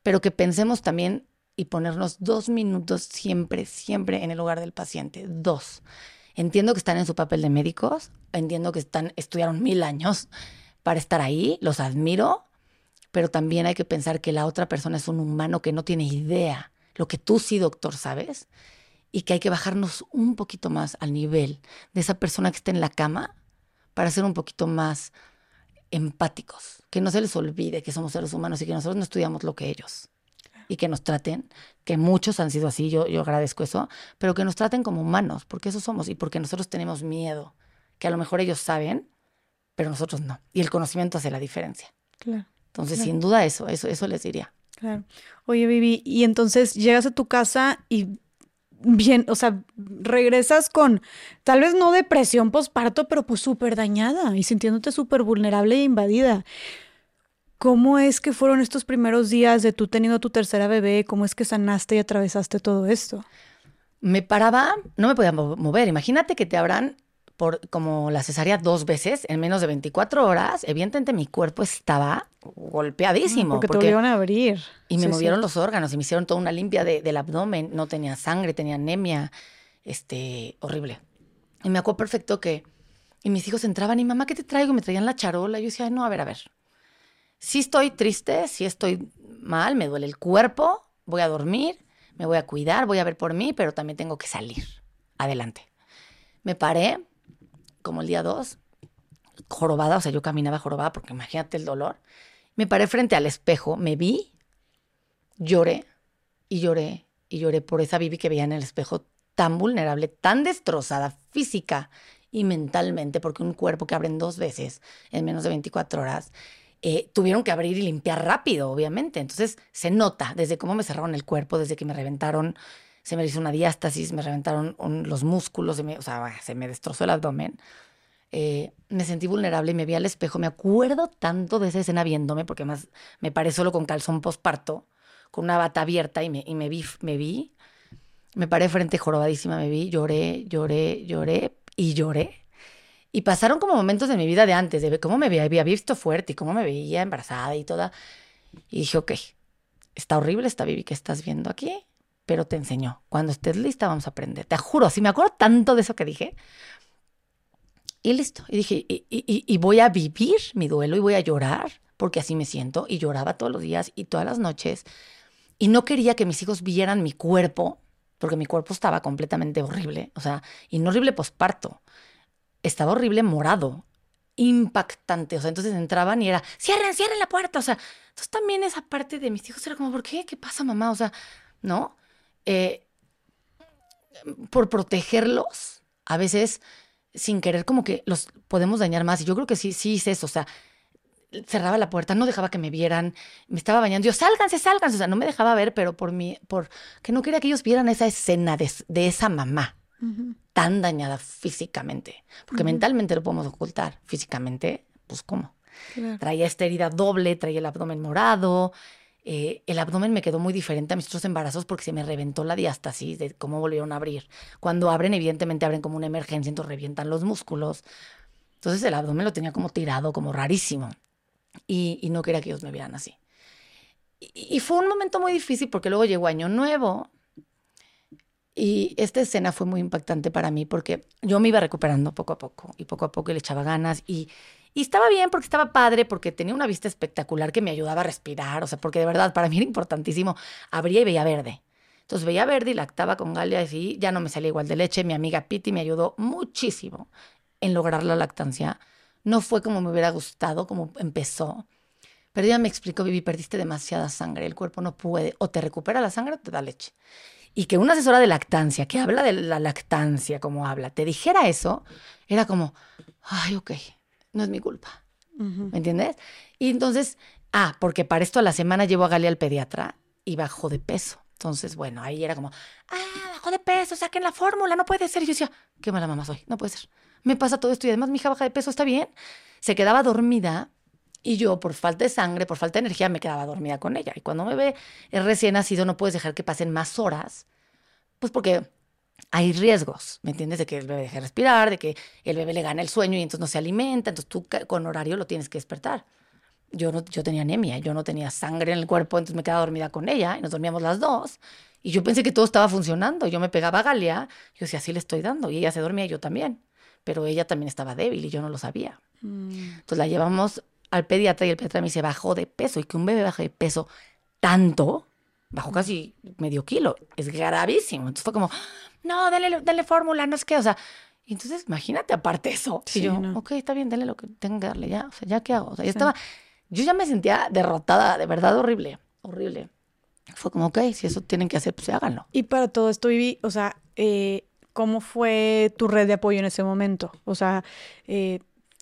Pero que pensemos también y ponernos dos minutos siempre, siempre en el lugar del paciente. Dos. Entiendo que están en su papel de médicos. Entiendo que están, estudiaron mil años para estar ahí, los admiro, pero también hay que pensar que la otra persona es un humano que no tiene idea, lo que tú sí, doctor, sabes, y que hay que bajarnos un poquito más al nivel de esa persona que está en la cama para ser un poquito más empáticos, que no se les olvide que somos seres humanos y que nosotros no estudiamos lo que ellos y que nos traten, que muchos han sido así, yo, yo agradezco eso, pero que nos traten como humanos, porque eso somos y porque nosotros tenemos miedo, que a lo mejor ellos saben, pero nosotros no. Y el conocimiento hace la diferencia. Claro. Entonces, sin duda eso, eso, eso les diría. Claro. Oye, Vivi, y entonces llegas a tu casa y bien, o sea, regresas con tal vez no depresión postparto, pero pues súper dañada y sintiéndote súper vulnerable e invadida. ¿Cómo es que fueron estos primeros días de tú teniendo tu tercera bebé? ¿Cómo es que sanaste y atravesaste todo esto? Me paraba, no me podía mover. Imagínate que te abran por como la cesárea dos veces en menos de 24 horas, evidentemente mi cuerpo estaba golpeadísimo. porque, te volvieron a abrir. Y me movieron los órganos y me hicieron toda una limpia del abdomen. No tenía sangre, tenía anemia. Este, horrible. Y me acuerdo perfecto que y mis hijos entraban y mamá, ¿qué te traigo? Me traían la charola. Y yo decía, no, a ver, a ver. Si estoy triste, si estoy mal, me duele el cuerpo, voy a dormir, me voy a cuidar, voy a ver por mí, pero también tengo que salir. Adelante. Me paré, como el día 2, jorobada, o sea, yo caminaba jorobada porque imagínate el dolor. Me paré frente al espejo, me vi, lloré y lloré y lloré por esa Bibi que veía en el espejo tan vulnerable, tan destrozada física y mentalmente, porque un cuerpo que abren dos veces en menos de 24 horas, eh, tuvieron que abrir y limpiar rápido, obviamente. Entonces se nota desde cómo me cerraron el cuerpo, desde que me reventaron se me hizo una diástasis, me reventaron los músculos, o sea, se me destrozó el abdomen. Eh, me sentí vulnerable y me vi al espejo. Me acuerdo tanto de esa escena viéndome, porque más me paré solo con calzón posparto, con una bata abierta y me, y me vi, me vi. Me paré frente jorobadísima, me vi, lloré, lloré, lloré y lloré. Y pasaron como momentos de mi vida de antes, de cómo me había visto fuerte y cómo me veía embarazada y toda. Y dije, ok, está horrible esta Bibi que estás viendo aquí pero te enseñó. Cuando estés lista vamos a aprender. Te juro, si me acuerdo tanto de eso que dije. Y listo. Y dije, y, voy a vivir mi duelo y voy a llorar, porque así me siento. Y lloraba todos los días y todas las noches. Y no quería que mis hijos vieran mi cuerpo, porque mi cuerpo estaba completamente horrible. O sea, y no horrible posparto. Estaba horrible morado, impactante. O sea, entonces entraban y era, cierren, cierren la puerta. O sea, entonces también esa parte de mis hijos era como, ¿por qué? ¿Qué pasa, mamá? O sea, ¿no? Eh, por protegerlos, a veces sin querer como que los podemos dañar más. Y yo creo que sí, sí hice eso, o sea, cerraba la puerta, no dejaba que me vieran, me estaba bañando, yo, sálganse, sálganse, o sea, no me dejaba ver, pero por mí, por que no quería que ellos vieran esa escena de, esa mamá tan dañada físicamente, porque mentalmente lo podemos ocultar, físicamente, pues cómo. Traía esta herida doble, traía el abdomen morado, eh, el abdomen me quedó muy diferente a mis otros embarazos porque se me reventó la diástasis de cómo volvieron a abrir. Cuando abren, evidentemente abren como una emergencia, entonces revientan los músculos. Entonces el abdomen lo tenía como tirado, como rarísimo. Y, no quería que ellos me vieran así. Y, fue un momento muy difícil porque luego llegó Año Nuevo. Y esta escena fue muy impactante para mí porque yo me iba recuperando poco a poco y poco a poco le echaba ganas y y estaba bien porque estaba padre, porque tenía una vista espectacular que me ayudaba a respirar, o sea, porque de verdad para mí era importantísimo. Abría y veía verde. Entonces veía verde y lactaba con Galia y ya no me salía igual de leche. Mi amiga Piti me ayudó muchísimo en lograr la lactancia. No fue como me hubiera gustado, como empezó. Pero ella me explicó, Vivi, perdiste demasiada sangre, el cuerpo no puede, o te recupera la sangre o te da leche. Y que una asesora de lactancia, que habla de la lactancia como habla, te dijera eso, era como, ay, ok, no es mi culpa. ¿Me entiendes? Y entonces, ah, porque para esto a la semana llevo a Gali al pediatra y bajó de peso. Entonces, bueno, ahí era como, ah, bajó de peso, saquen la fórmula, no puede ser. Y yo decía, qué mala mamá soy, no puede ser. Me pasa todo esto y además mi hija baja de peso, está bien. Se quedaba dormida y yo, por falta de sangre, por falta de energía, me quedaba dormida con ella. Y cuando me ve recién nacido, no puedes dejar que pasen más horas, pues porque hay riesgos, ¿me entiendes? De que el bebé deje de respirar, de que el bebé le gane el sueño y entonces no se alimenta, entonces tú con horario lo tienes que despertar. Yo, no, yo tenía anemia, yo no tenía sangre en el cuerpo, entonces me quedaba dormida con ella y nos dormíamos las dos. Y yo pensé que todo estaba funcionando. Yo me pegaba a Galia, yo decía, así le estoy dando. Y ella se dormía, yo también. Pero ella también estaba débil y yo no lo sabía. Mm. Entonces la llevamos al pediatra y el pediatra me dice, bajó de peso. Y que un bebé baje de peso tanto, bajó casi medio kilo. Es gravísimo. Entonces fue como, no, dale, dale fórmula, no es que, o sea, entonces imagínate aparte eso. y yo, ok, está bien, dale lo que tenga que darle, ya, o sea, ya qué hago. O sea, ya estaba, yo ya me sentía derrotada, de verdad horrible, horrible. Fue como, ok, si eso tienen que hacer, pues háganlo. Y para todo esto, Vivi, o sea, eh, ¿cómo fue tu red de apoyo en ese momento? O sea, eh,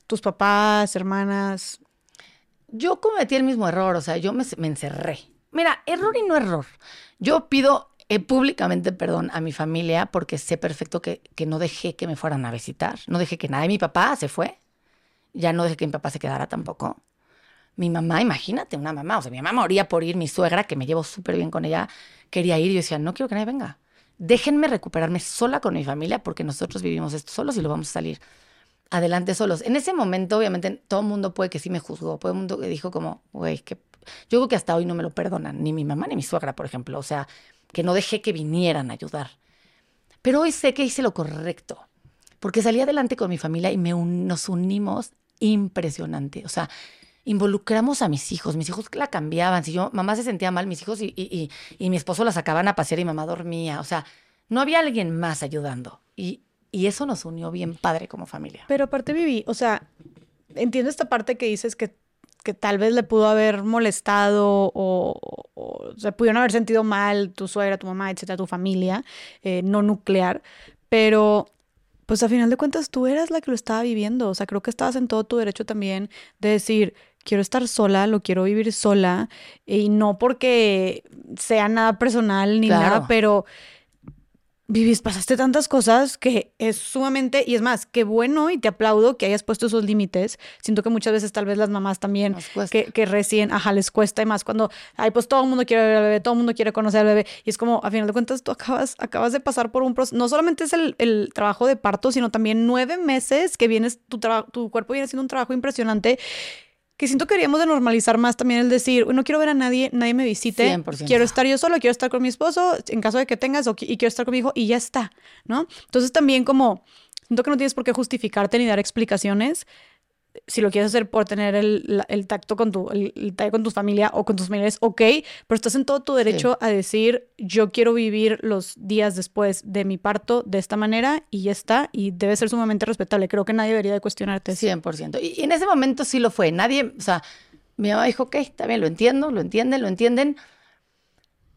tus papás, hermanas. Yo cometí el mismo error, o sea, yo me, me encerré. Mira, error y no error. Yo pido eh, públicamente perdón a mi familia porque sé perfecto que, que, no dejé que me fueran a visitar. No dejé que nadie. Mi papá se fue. Ya no dejé que mi papá se quedara tampoco. Mi mamá, imagínate, una mamá. O sea, mi mamá moría por ir. Mi suegra, que me llevo súper bien con ella, quería ir. Y yo decía, no quiero que nadie venga. Déjenme recuperarme sola con mi familia porque nosotros vivimos esto solos y lo vamos a salir adelante solos. En ese momento, obviamente, todo el mundo puede que sí me juzgó. Todo el mundo que dijo como, güey, que... Yo creo que hasta hoy no me lo perdonan, ni mi mamá ni mi suegra, por ejemplo. O sea, que no dejé que vinieran a ayudar. Pero hoy sé que hice lo correcto, porque salí adelante con mi familia y me nos unimos impresionante. O sea, involucramos a mis hijos. Mis hijos la cambiaban. Si yo, mamá se sentía mal, mis hijos y, y, y, mi esposo la sacaban a pasear y mamá dormía. O sea, no había alguien más ayudando. Y, y eso nos unió bien padre como familia. Pero aparte, Vivi, o sea, entiendo esta parte que dices que que tal vez le pudo haber molestado o, se pudieron haber sentido mal tu suegra, tu mamá, etcétera, tu familia eh, no nuclear, pero pues a final de cuentas tú eras la que lo estaba viviendo, o sea, creo que estabas en todo tu derecho también de decir, quiero estar sola, lo quiero vivir sola, y no porque sea nada personal ni nada, pero vivís, pasaste tantas cosas que es sumamente, y es más, qué bueno y te aplaudo que hayas puesto esos límites. Siento que muchas veces tal vez las mamás también, que, que, recién, ajá, les cuesta y más cuando, ay, pues todo el mundo quiere ver al bebé, todo el mundo quiere conocer al bebé, y es como, a final de cuentas, tú acabas, acabas de pasar por un proceso, no solamente es el, el trabajo de parto, sino también nueve meses que vienes, tu, tu cuerpo viene haciendo un trabajo impresionante que siento que queríamos de normalizar más también el decir, no quiero ver a nadie, nadie me visite, quiero estar yo solo, quiero estar con mi esposo, en caso de que tengas, y quiero estar con mi hijo, y ya está, ¿no? Entonces también como, siento que no tienes por qué justificarte ni dar explicaciones, si lo quieres hacer por tener el, el tacto con tu, el, con tu familia o con tus familiares, ok, pero estás en todo tu derecho a decir, yo quiero vivir los días después de mi parto de esta manera y ya está, y debe ser sumamente respetable. Creo que nadie debería de cuestionarte. 100%. Y, y en ese momento sí lo fue. Nadie, o sea, mi mamá dijo, ok, está bien, lo entiendo, lo entienden, lo entienden.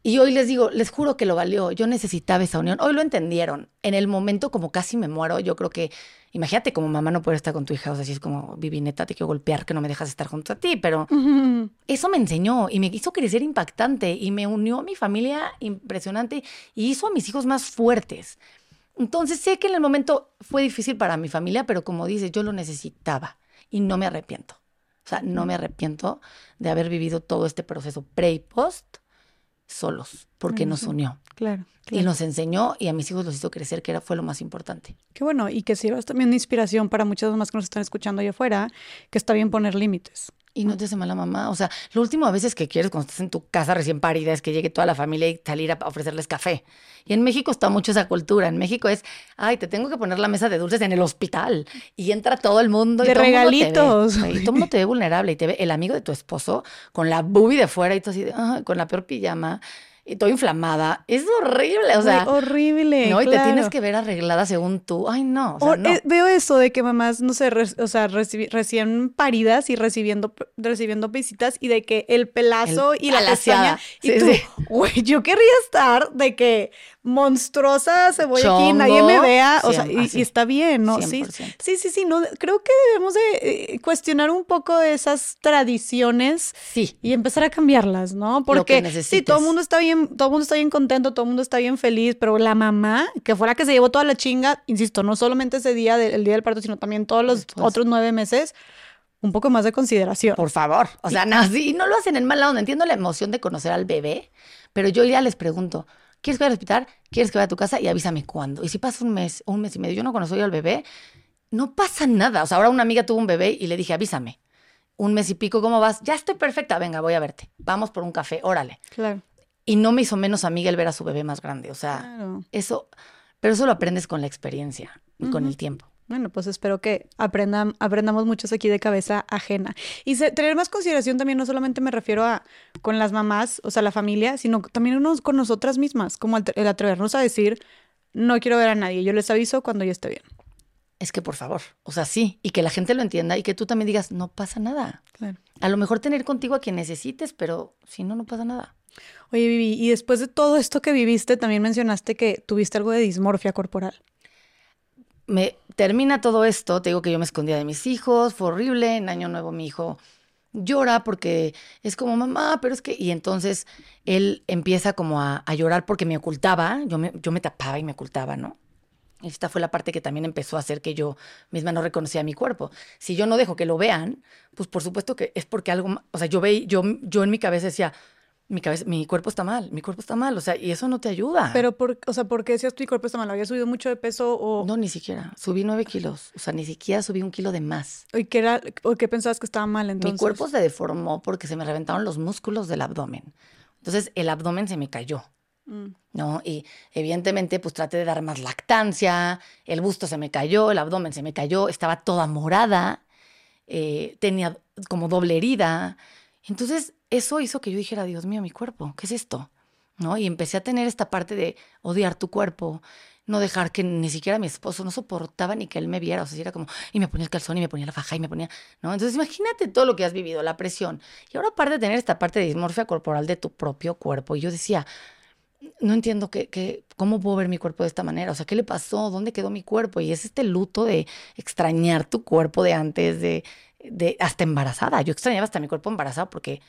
Y hoy les digo, les juro que lo valió. Yo necesitaba esa unión. Hoy lo entendieron. En el momento, como casi me muero, yo creo que, imagínate como mamá no puede estar con tu hija. O sea, si es como, Vivi, neta, te quiero golpear que no me dejas estar junto a ti. Pero eso me enseñó y me hizo crecer impactante y me unió a mi familia impresionante y hizo a mis hijos más fuertes. Entonces sé que en el momento fue difícil para mi familia, pero como dices, yo lo necesitaba y no me arrepiento. O sea, no me arrepiento de haber vivido todo este proceso pre y post solos, porque nos unió. Claro, Y nos enseñó y a mis hijos los hizo crecer, que era, fue lo más importante. Qué bueno, y que sirvas también de inspiración para muchas más que nos están escuchando allá afuera, que está bien poner límites. Y no te hace mala mamá. O sea, lo último a veces que quieres cuando estás en tu casa recién parida es que llegue toda la familia y salir a ofrecerles café. Y en México está mucho esa cultura. En México es, ay, te tengo que poner la mesa de dulces en el hospital. Y entra todo el mundo. De y todo regalitos. y todo el mundo te ve vulnerable y te ve el amigo de tu esposo con la boobie de fuera y todo así, con la peor pijama estoy inflamada. Es horrible, o sea. horrible. No, y te tienes que ver arreglada según tú. Ay, no. O eh, veo eso de que mamás, no sé, o sea, recién paridas y recibiendo, recibiendo visitas y de que el pelazo y la pestaña. Y tú, güey, yo querría estar de que monstruosa cebolla aquí, Chongo, nadie me vea, o sea, y, y está bien, ¿no? Sí, 100%. sí, sí, sí, no, creo que debemos de eh, cuestionar un poco esas tradiciones Sí. y empezar a cambiarlas, ¿no? Porque necesites. todo el mundo está bien, todo el mundo está bien contento, todo el mundo está bien feliz, pero la mamá, que fue la que se llevó toda la chinga, insisto, no solamente ese día del el día del parto, sino también todos los otros nueve meses, un poco más de consideración. Por favor. O sea, no, sí, no lo hacen en mala onda. Entiendo la emoción de conocer al bebé, pero yo ya les pregunto, ¿quieres que vaya al hospital? ¿Quieres que vaya a tu casa? Y avísame cuándo. Y si pasa un mes un mes y medio, yo no conozco yo al bebé, no pasa nada. O sea, ahora una amiga tuvo un bebé y le dije, avísame. Un mes y pico, ¿cómo vas? Ya estoy perfecta, venga, voy a verte. Vamos por un café, órale. Claro. Y no me hizo menos amiga el ver a su bebé más grande. O sea, Claro. eso, pero eso lo aprendes con la experiencia y con el tiempo. Bueno, pues espero que aprendan, aprendamos muchos aquí de cabeza ajena. Y se- tener más consideración también, no solamente me refiero a con las mamás, o sea, la familia, sino también unos con nosotras mismas, como el, el atrevernos a decir, no quiero ver a nadie, yo les aviso cuando yo esté bien. Es que por favor, o sea, sí, y que la gente lo entienda y que tú también digas, no pasa nada. Claro. A lo mejor tener contigo a quien necesites, pero si no, no pasa nada. Oye, Vivi, y después de todo esto que viviste, también mencionaste que tuviste algo de dismorfia corporal. Me termina todo esto, te digo que yo me escondía de mis hijos, fue horrible, en Año Nuevo mi hijo llora porque es como mamá, pero es que, y entonces él empieza como a, llorar porque me ocultaba, yo me, tapaba y me ocultaba, ¿no? Esta fue la parte que también empezó a hacer que yo misma no reconocía mi cuerpo. Si yo no dejo que lo vean, pues por supuesto que es porque algo, o sea, yo veía, yo, yo en mi cabeza decía, mi cabeza, mi cuerpo está mal, mi cuerpo está mal, o sea, y eso no te ayuda. Pero, por, o sea, ¿por qué decías tu cuerpo está mal? ¿Había subido mucho de peso o, No, ni siquiera. Subí nueve kilos. O sea, ni siquiera subí un kilo de más. y qué era, o qué pensabas que estaba mal entonces? Mi cuerpo se deformó porque se me reventaron los músculos del abdomen. Entonces, el abdomen se me cayó. Mm. ¿no? Y evidentemente, pues traté de dar más lactancia, el busto se me cayó, el abdomen se me cayó, estaba toda morada, eh, tenía como doble herida. Entonces, eso hizo que yo dijera, Dios mío, mi cuerpo, ¿qué es esto? ¿No? Y empecé a tener esta parte de odiar tu cuerpo, no dejar que ni siquiera mi esposo no soportaba ni que él me viera, o sea, era como, y me ponía el calzón y me ponía la faja y me ponía, ¿no? Entonces, imagínate todo lo que has vivido, la presión. Y ahora aparte de tener esta parte de dismorfia corporal de tu propio cuerpo, y yo decía, no entiendo qué, qué- cómo puedo ver mi cuerpo de esta manera. O sea, ¿qué le pasó? ¿Dónde quedó mi cuerpo? Y es este luto de extrañar tu cuerpo de antes, de, de hasta embarazada. Yo extrañaba hasta mi cuerpo embarazado porque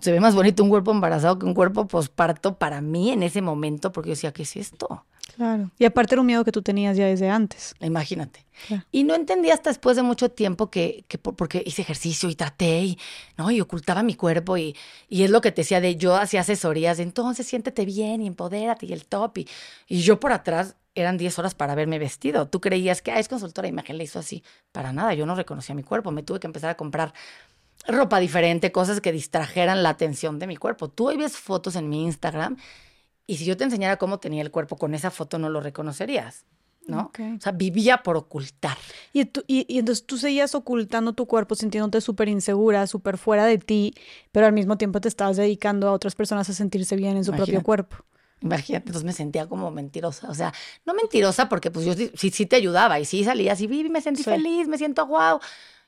se ve más bonito un cuerpo embarazado que un cuerpo posparto para mí en ese momento, porque yo decía, ¿qué es esto? Claro. Y aparte era un miedo que tú tenías ya desde antes. Imagínate. Claro. Y no entendí hasta después de mucho tiempo que, que por- porque hice ejercicio y traté y, ¿no? y ocultaba mi cuerpo y, y es lo que te decía de yo hacía asesorías de entonces siéntete bien y empodérate y el top y, y yo por atrás eran 10 horas para verme vestido. Tú creías que ah, es consultora de imagen, le hizo así. Para nada, yo no reconocía mi cuerpo, me tuve que empezar a comprar ropa diferente, cosas que distrajeran la atención de mi cuerpo. Tú hoy ves fotos en mi Instagram y si yo te enseñara cómo tenía el cuerpo con esa foto no lo reconocerías, ¿no? O sea, vivía por ocultar. Y, tú- y, y entonces tú seguías ocultando tu cuerpo, sintiéndote súper insegura, súper fuera de ti, pero al mismo tiempo te estabas dedicando a otras personas a sentirse bien en su propio cuerpo. Imagínate, entonces me sentía como mentirosa. O sea, no mentirosa porque pues yo sí, te ayudaba y sí salía así, Vivi, me sentí Sí. feliz, me siento guau.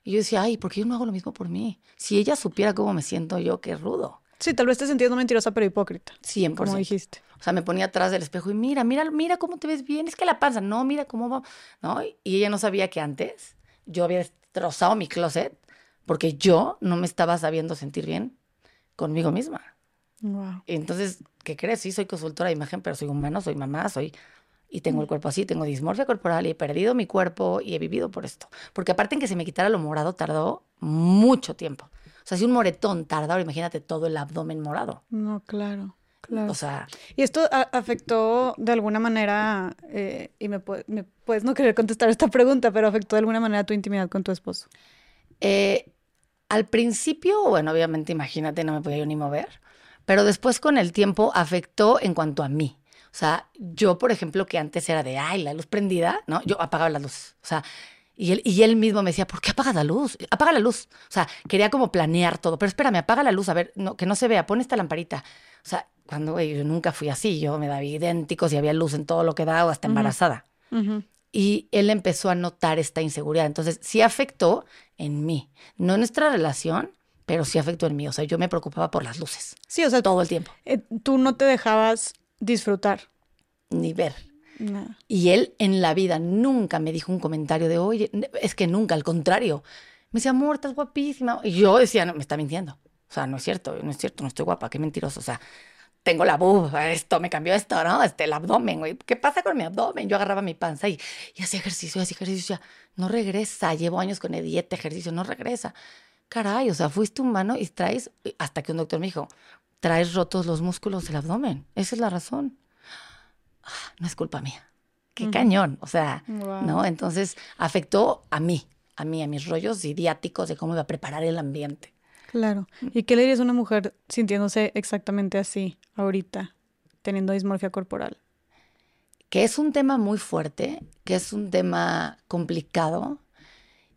Y yo decía, ay, ¿por qué yo no hago lo mismo por mí? Si ella supiera cómo me siento yo, qué rudo. Sí, tal vez te no mentirosa, pero hipócrita, 100%. como dijiste. O sea, me ponía atrás del espejo y mira, mira, mira cómo te ves bien. Es que la panza, no, mira cómo va. ¿No? Y ella no sabía que antes yo había destrozado mi closet porque yo no me estaba sabiendo sentir bien conmigo misma. Wow. Entonces, ¿qué crees? Sí, soy consultora de imagen, pero soy humano, soy mamá, soy... Y tengo el cuerpo así, tengo dismorfia corporal y he perdido mi cuerpo y he vivido por esto. Porque aparte en que se me quitara lo morado tardó mucho tiempo. O sea, si un moretón tarda, ahora imagínate todo el abdomen morado. No, claro, claro. O sea, ¿Y esto afectó de alguna manera, eh, y me puedes no querer contestar esta pregunta, pero afectó de alguna manera tu intimidad con tu esposo? eh, al principio, bueno, obviamente imagínate, no me podía yo ni mover, pero después con el tiempo afectó en cuanto a mí. O sea, yo, por ejemplo, que antes era de, ay, la luz prendida, ¿no? Yo apagaba la luz. O sea, y él, y él mismo me decía, ¿por qué apagas la luz? Apaga la luz. O sea, quería como planear todo. Pero espérame, apaga la luz, a ver, no, que no se vea, pon esta lamparita. O sea, cuando yo nunca fui así, yo me daba idénticos y había luz en todo lo que daba, hasta embarazada. Y él empezó a notar esta inseguridad. Entonces, sí afectó en mí. No en nuestra relación, pero sí afectó en mí. O sea, yo me preocupaba por las luces Sí, o sea, todo el tiempo. eh, tú no te dejabas disfrutar. ni ver. No. Y él en la vida nunca me dijo un comentario de, oye, es que nunca, al contrario. Me decía, amor, estás guapísima. Y yo decía, no, me está mintiendo. O sea, no es cierto, no es cierto, no estoy guapa, qué mentiroso. O sea, tengo la boob, esto, me cambió esto, ¿no? Este, el abdomen, güey. ¿Qué pasa con mi abdomen? Yo agarraba mi panza y, y hacía ejercicio, hacía ejercicio. Ya, no regresa, llevo años con el dieta, ejercicio, no regresa. Caray, o sea, fuiste humano y traes, hasta que un doctor me dijo, traes rotos los músculos del abdomen. Esa es la razón. Ah, no es culpa mía. Qué cañón. O sea, Wow. ¿no? Entonces afectó a mí, a mí, a mis rollos idiáticos de cómo iba a preparar el ambiente. Claro. ¿Y qué le dirías a una mujer sintiéndose exactamente así ahorita, teniendo dismorfia corporal? Que es un tema muy fuerte, que es un tema complicado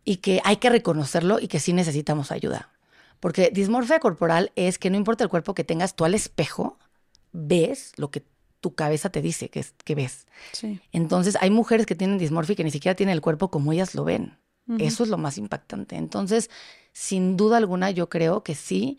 y que hay que reconocerlo y que sí necesitamos ayuda. Porque dismorfia corporal es que no importa el cuerpo que tengas, tú al espejo ves lo que tu cabeza te dice que, es, que ves. Sí. Entonces hay mujeres que tienen dismorfia y que ni siquiera tienen el cuerpo como ellas lo ven. Eso es lo más impactante. Entonces, sin duda alguna, yo creo que sí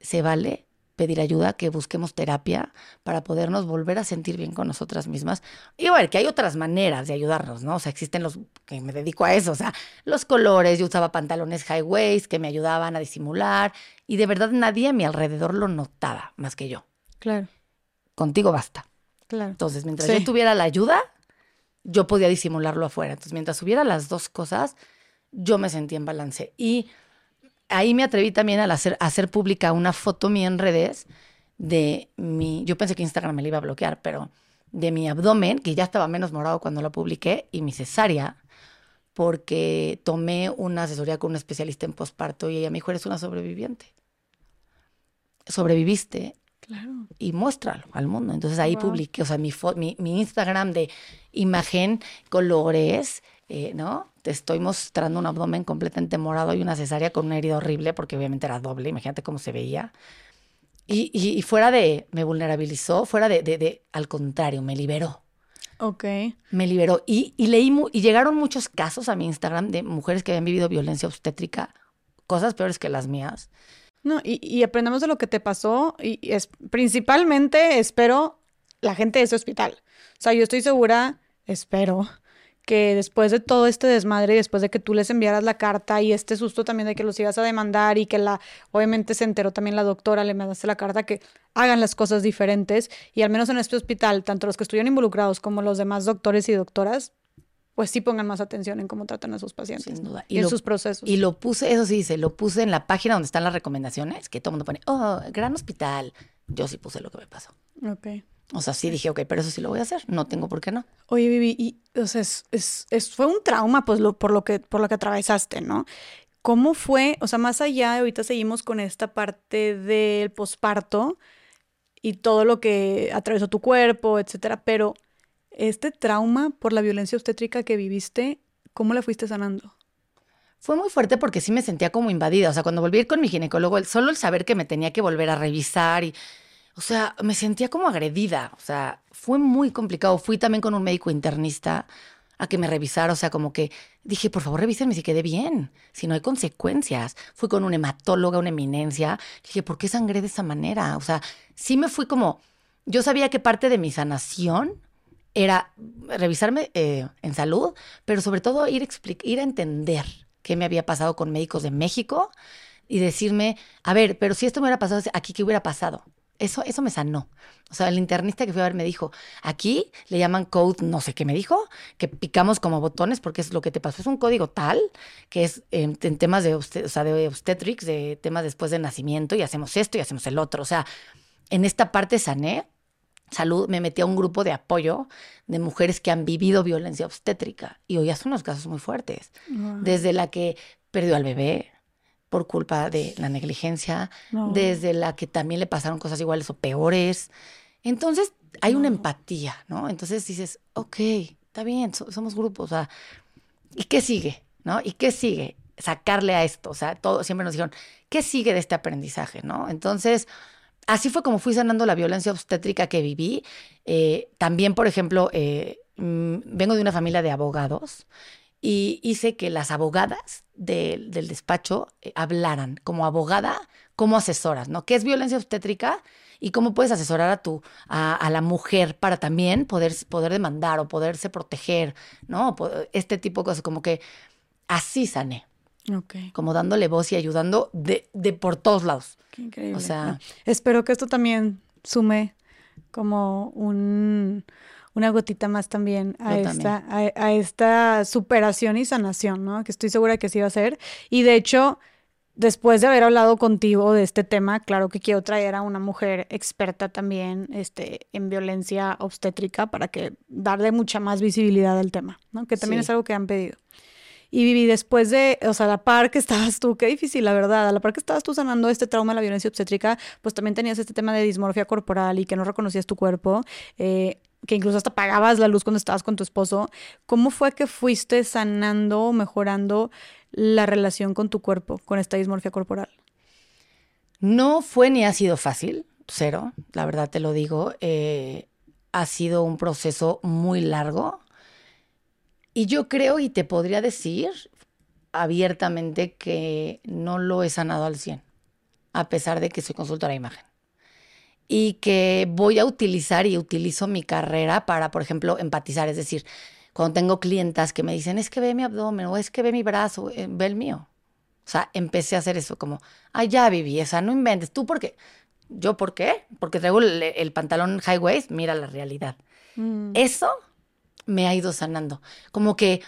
se vale pedir ayuda, que busquemos terapia para podernos volver a sentir bien con nosotras mismas. Y bueno, que hay otras maneras de ayudarnos, ¿no? O sea, existen los, que me dedico a eso, o sea, los colores, yo usaba pantalones high waist que me ayudaban a disimular y de verdad nadie a mi alrededor lo notaba más que yo. Claro, Contigo basta. claro. Entonces, mientras Sí. yo tuviera la ayuda, yo podía disimularlo afuera. Entonces, mientras hubiera las dos cosas, yo me sentía en balance. Y ahí me atreví también a hacer, a hacer pública una foto mía en redes de mi, yo pensé que Instagram me la iba a bloquear, pero de mi abdomen, que ya estaba menos morado cuando la publiqué, y mi cesárea, porque tomé una asesoría con un especialista en posparto y ella me dijo, eres una sobreviviente. Sobreviviste Claro. y muéstralo al mundo. Entonces ahí Wow. publiqué, o sea, mi, fo- mi, mi Instagram de imagen, colores, eh, ¿no? Te estoy mostrando un abdomen completamente morado y una cesárea con una herida horrible, porque obviamente era doble, imagínate cómo se veía. Y, y- y fuera de, me vulnerabilizó, fuera de, de- de- al contrario, me liberó. Ok. Me liberó. Y, y leí, y llegaron muchos casos a mi Instagram de mujeres que habían vivido violencia obstétrica, cosas peores que las mías. No, y, y aprendamos de lo que te pasó y y es principalmente espero la gente de ese hospital. O sea, yo estoy segura, espero que después de todo este desmadre, y después de que tú les enviaras la carta y este susto también de que los ibas a demandar y que la, obviamente se enteró también la doctora, le mandaste la carta, que hagan las cosas diferentes y al menos en este hospital, tanto los que estuvieron involucrados como los demás doctores y doctoras, pues sí pongan más atención en cómo tratan a sus pacientes Sin duda. y, Y en lo- sus procesos. Y lo puse, eso sí dice, lo puse en la página donde están las recomendaciones, que todo el mundo pone, oh, gran hospital. Yo sí puse lo que me pasó. Ok. O sea, sí dije, ok, pero eso sí lo voy a hacer. No tengo por qué no. Oye, Vivi, y, o sea, es, es- es- fue un trauma, pues, lo, por lo que, por lo que atravesaste, ¿no? ¿Cómo fue? O sea, más allá, ahorita seguimos con esta parte del posparto y todo lo que atravesó tu cuerpo, etcétera, pero este trauma por la violencia obstétrica que viviste, ¿cómo la fuiste sanando? Fue muy fuerte porque sí me sentía como invadida. O sea, cuando volví a ir con mi ginecólogo, solo el saber que me tenía que volver a revisar y, o sea, me sentía como agredida. O sea, fue muy complicado. Fui también con un médico internista a que me revisara. O sea, como que dije, por favor, revísenme si quedé bien, si no hay consecuencias. Fui con una hematóloga, una eminencia. Dije, ¿por qué sangré de esa manera? O sea, sí me fui como, yo sabía que parte de mi sanación era revisarme eh, en salud, pero sobre todo ir a entender qué me había pasado con médicos de México y decirme, a ver, pero si esto me hubiera pasado aquí, ¿qué hubiera pasado? Eso, eso me sanó. O sea, el internista que fui a ver me dijo, aquí le llaman code, no sé qué me dijo, que picamos como botones porque es lo que te pasó. Es un código tal que es en, en temas de, obstet- o sea, de obstetrics, de temas después de nacimiento y hacemos esto y hacemos el otro. O sea, en esta parte sané salud, me metí a un grupo de apoyo de mujeres que han vivido violencia obstétrica y oías unos casos muy fuertes, desde la que perdió al bebé por culpa de la negligencia, No. desde la que también le pasaron cosas iguales o peores. Entonces hay una empatía, ¿no? Entonces dices, ok, está bien, so- somos grupos, o sea, ¿y qué sigue? ¿No? ¿Y qué sigue? Sacarle a esto, o sea, todo, siempre nos dijeron, ¿qué sigue de este aprendizaje? ¿No? Entonces, así fue como fui sanando la violencia obstétrica que viví. Eh, también, por ejemplo, eh, mm, vengo de una familia de abogados y hice que las abogadas del- del despacho eh, hablaran como abogada, como asesoras, ¿no? ¿Qué es violencia obstétrica y cómo puedes asesorar a tu, a, a la mujer para también poder, poder demandar o poderse proteger, ¿no? Este tipo de cosas, como que así sané, como dándole voz y ayudando de, de por todos lados. Qué increíble. O sea- No, espero que esto también sume como un, una gotita más también a Yo esta, a, a esta superación y sanación, ¿no? Que estoy segura que sí va a ser. Y de hecho, después de haber hablado contigo de este tema, claro que quiero traer a una mujer experta también este, en violencia obstétrica para que darle mucha más visibilidad al tema, ¿no? Que también Sí. es algo que han pedido. Y Vivi, después de, o sea, a la par que estabas tú, qué difícil, la verdad, a la par que estabas tú sanando este trauma de la violencia obstétrica, pues también tenías este tema de dismorfia corporal y que no reconocías tu cuerpo, eh, que incluso hasta apagabas la luz cuando estabas con tu esposo. ¿Cómo fue que fuiste sanando o mejorando la relación con tu cuerpo, con esta dismorfia corporal? No fue ni ha sido fácil, cero, la verdad te lo digo. eh, ha sido un proceso muy largo. Y yo creo y te podría decir abiertamente que no lo he sanado al 100, a pesar de que soy consultora de imagen. Y que voy a utilizar y utilizo mi carrera para, por ejemplo, empatizar. Es decir, cuando tengo clientas que me dicen, es que ve mi abdomen o es que ve mi brazo, eh, ve el mío. O sea, empecé a hacer eso como, ay, ya viví, o sea, no inventes. ¿Tú por qué? ¿Yo por qué? Porque traigo el, el pantalón high waist, mira la realidad. Eso me ha ido sanando. Como que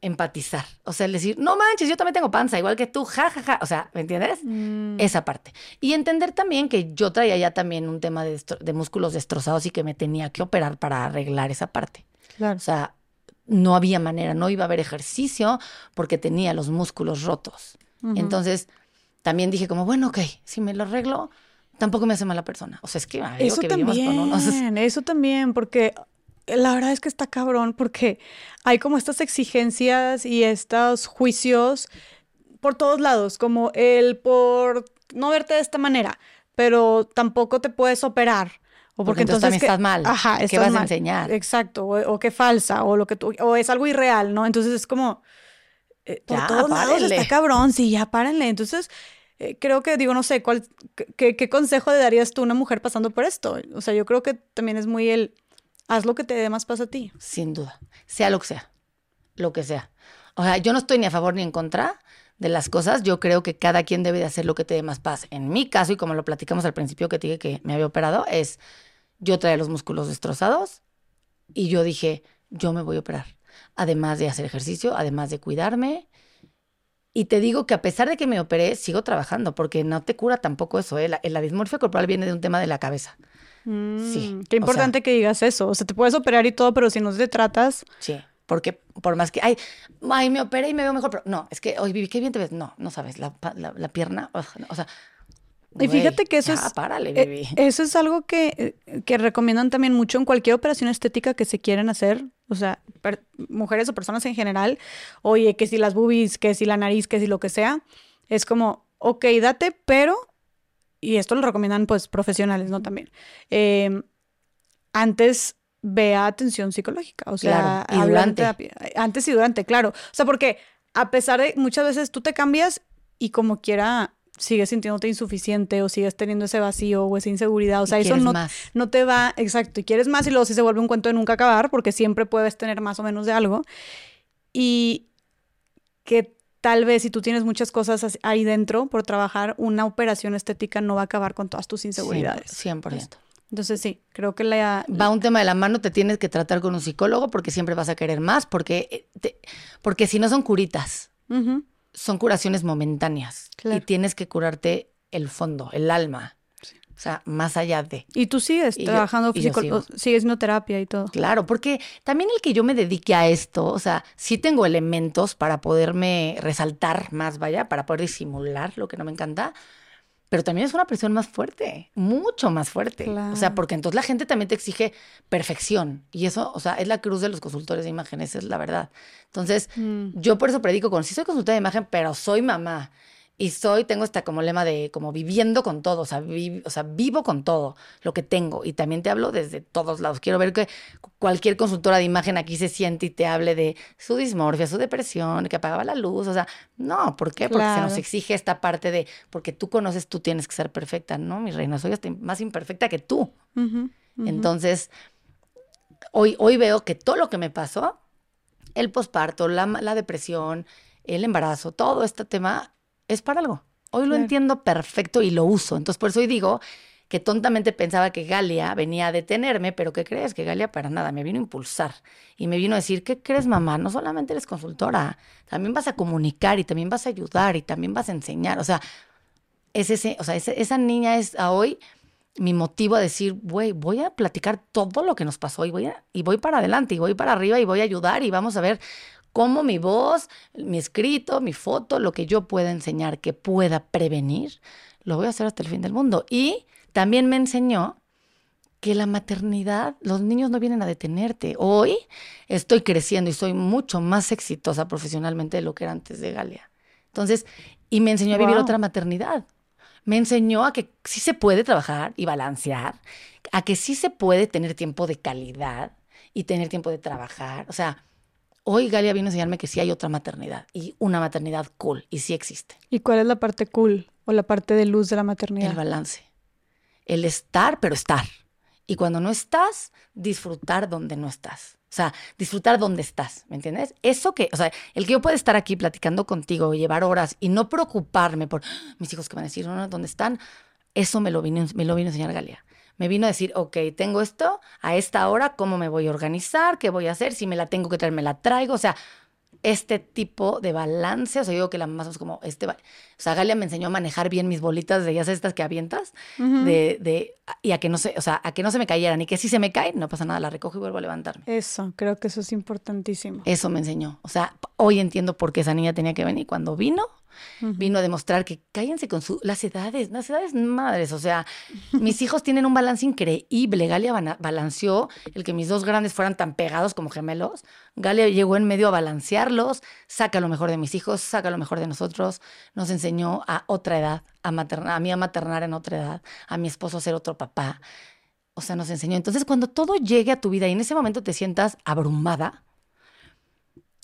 empatizar. O sea, el decir, no manches, yo también tengo panza, igual que tú, ja, ja, ja. O sea, ¿me entiendes? Mm, Esa parte. Y entender también que yo traía ya también un tema de, músculos destrozados y que me tenía que operar para arreglar esa parte. claro. O sea, no había manera, no iba a haber ejercicio porque tenía los músculos rotos. Entonces, también dije como, bueno, ok, si me lo arreglo, tampoco me hace mala persona. O sea, es que, Eso que también, con unos... eso también, porque la verdad es que está cabrón, porque hay como estas exigencias y estos juicios por todos lados, como el por no verte de esta manera, pero tampoco te puedes operar. O Porque entonces también que- estás mal. Ajá, ¿Qué estás vas a enseñar? Exacto, o, o que falsa, o lo que tú, o es algo irreal, ¿no? Entonces es como eh, por Ya, todos lados está cabrón, sí, ya párenle. Entonces, eh, creo que, digo, no sé, ¿cuál, qué, qué consejo le darías tú a una mujer pasando por esto? O sea, yo creo que también es muy el, haz lo que te dé más paz a ti. Sin duda. Sea lo que sea. Lo que sea. O sea, yo no estoy ni a favor ni en contra de las cosas. Yo creo que cada quien debe de hacer lo que te dé más paz. En mi caso, y como lo platicamos al principio que te dije que me había operado, es yo traía los músculos destrozados y yo dije, yo me voy a operar. Además de hacer ejercicio, además de cuidarme. Y te digo que a pesar de que me operé, sigo trabajando, porque no te cura tampoco eso. ¿eh? La, la dismorfia corporal viene de un tema de la cabeza. Sí, Mm, Qué importante que digas eso. O sea, te puedes operar y todo, pero si no te tratas, Sí, porque por más que, ay, ay, me operé y me veo mejor, pero no, es que, hoy Vivi, qué bien te ves. No, no sabes, la, la, la pierna, no, o sea. Y fíjate que eso ya, es- párale, Eh, Vivi. Eso es algo que, eh, que recomiendan también mucho en cualquier operación estética que se quieren hacer, o sea, per- mujeres o personas en general. Oye, que si las boobies, que si la nariz, que si lo que sea, es como, ok, date, pero, y esto lo recomiendan pues profesionales, ¿no? También. eh, antes ve a atención psicológica, o sea, Claro, y durante. terapia. Antes y durante, claro. O sea, porque a pesar de muchas veces tú te cambias y como quiera sigues sintiéndote insuficiente o sigues teniendo ese vacío o esa inseguridad. O Y sea, eso no, más. no te va, exacto, y quieres más y luego sí se vuelve un cuento de nunca acabar porque siempre puedes tener más o menos de algo. Y que tal vez si tú tienes muchas cosas ahí dentro por trabajar, una operación estética no va a acabar con todas tus inseguridades. 100%. Entonces sí, creo que la... Va un tema de la mano, te tienes que tratar con un psicólogo porque siempre vas a querer más, porque, eh, te- porque si no son curitas, son curaciones momentáneas. Claro. Y tienes que curarte el fondo, el alma. O sea, más allá de. Y tú sigues Y trabajando, y yo psico- sigo. o- sigues haciendo terapia y todo. Claro, porque también el que yo me dedique a esto, o sea, sí tengo elementos para poderme resaltar más, vaya, para poder disimular lo que no me encanta, pero también es una presión más fuerte, mucho más fuerte. O sea, Claro. porque entonces la gente también te exige perfección y eso, o sea, es la cruz de los consultores de imagen, esa es la verdad. Entonces, Mm. yo por eso predico con, sí soy consultora de imagen, pero soy mamá Y soy, tengo esta como lema de como viviendo con todo, o sea, o sea, vivo con todo lo que tengo. Y también te hablo desde todos lados. Quiero ver que cualquier consultora de imagen aquí se siente y te hable de su dismorfia, su depresión, que apagaba la luz. O sea, no, ¿por qué? Porque se nos exige esta parte de, porque tú conoces, tú tienes que ser perfecta. No, mi reina, soy hasta más imperfecta que tú. Entonces, hoy, hoy veo que todo lo que me pasó, el posparto, la, la depresión, el embarazo, todo este tema es para algo. Hoy lo entiendo perfecto y lo uso. Entonces, por eso hoy digo que tontamente pensaba que Galia venía a detenerme, pero ¿qué crees? Que Galia para nada me vino a impulsar y me vino a decir, ¿qué crees, mamá? No solamente eres consultora, también vas a comunicar y también vas a ayudar y también vas a enseñar. O sea, es ese, o sea, esa niña es a hoy mi motivo a decir, güey, voy a platicar todo lo que nos pasó y voy, y voy para adelante y voy para arriba y voy a ayudar y vamos a ver cómo mi voz, mi escrito, mi foto, lo que yo pueda enseñar que pueda prevenir, lo voy a hacer hasta el fin del mundo. Y también me enseñó que la maternidad, los niños no vienen a detenerte. Hoy estoy creciendo y soy mucho más exitosa profesionalmente de lo que era antes de Galia. Entonces, y me enseñó a vivir otra maternidad. Me enseñó a que sí se puede trabajar y balancear, a que sí se puede tener tiempo de calidad y tener tiempo de trabajar. O sea, hoy Galia vino a enseñarme que sí hay otra maternidad y una maternidad cool y sí existe. ¿Y cuál es la parte cool o la parte de luz de la maternidad? El balance. El estar, pero estar. Y cuando no estás, disfrutar donde no estás. O sea, disfrutar donde estás, ¿me entiendes? Eso que, o sea, el que yo pueda estar aquí platicando contigo, llevar horas y no preocuparme por ah, mis hijos que van a decir, no, ¿dónde están? Eso me lo vino, me lo vino a enseñar Galia me vino a decir, ok, tengo esto, a esta hora, ¿cómo me voy a organizar? ¿Qué voy a hacer? Si me la tengo que traer, me la traigo. O sea, este tipo de balance, o sea, yo digo que la más es como este, o sea, Galia me enseñó a manejar bien mis bolitas de ellas estas que avientas, de, de, y a que no se, o sea, a que no se me cayeran y que si se me caen, no pasa nada, la recojo y vuelvo a levantarme. Eso, creo que eso es importantísimo. Eso me enseñó, o sea, hoy entiendo por qué esa niña tenía que venir. Cuando vino, Vino a demostrar que cállense con su, las edades, las edades madres. O sea, mis hijos tienen un balance increíble. Galia balanceó el que mis dos grandes fueran tan pegados como gemelos. Galia llegó en medio a balancearlos, saca lo mejor de mis hijos, saca lo mejor de nosotros. Nos enseñó a otra edad, a, maternar, a mí a maternar en otra edad, a mi esposo a ser otro papá. O sea, nos enseñó. Entonces, cuando todo llegue a tu vida y en ese momento te sientas abrumada,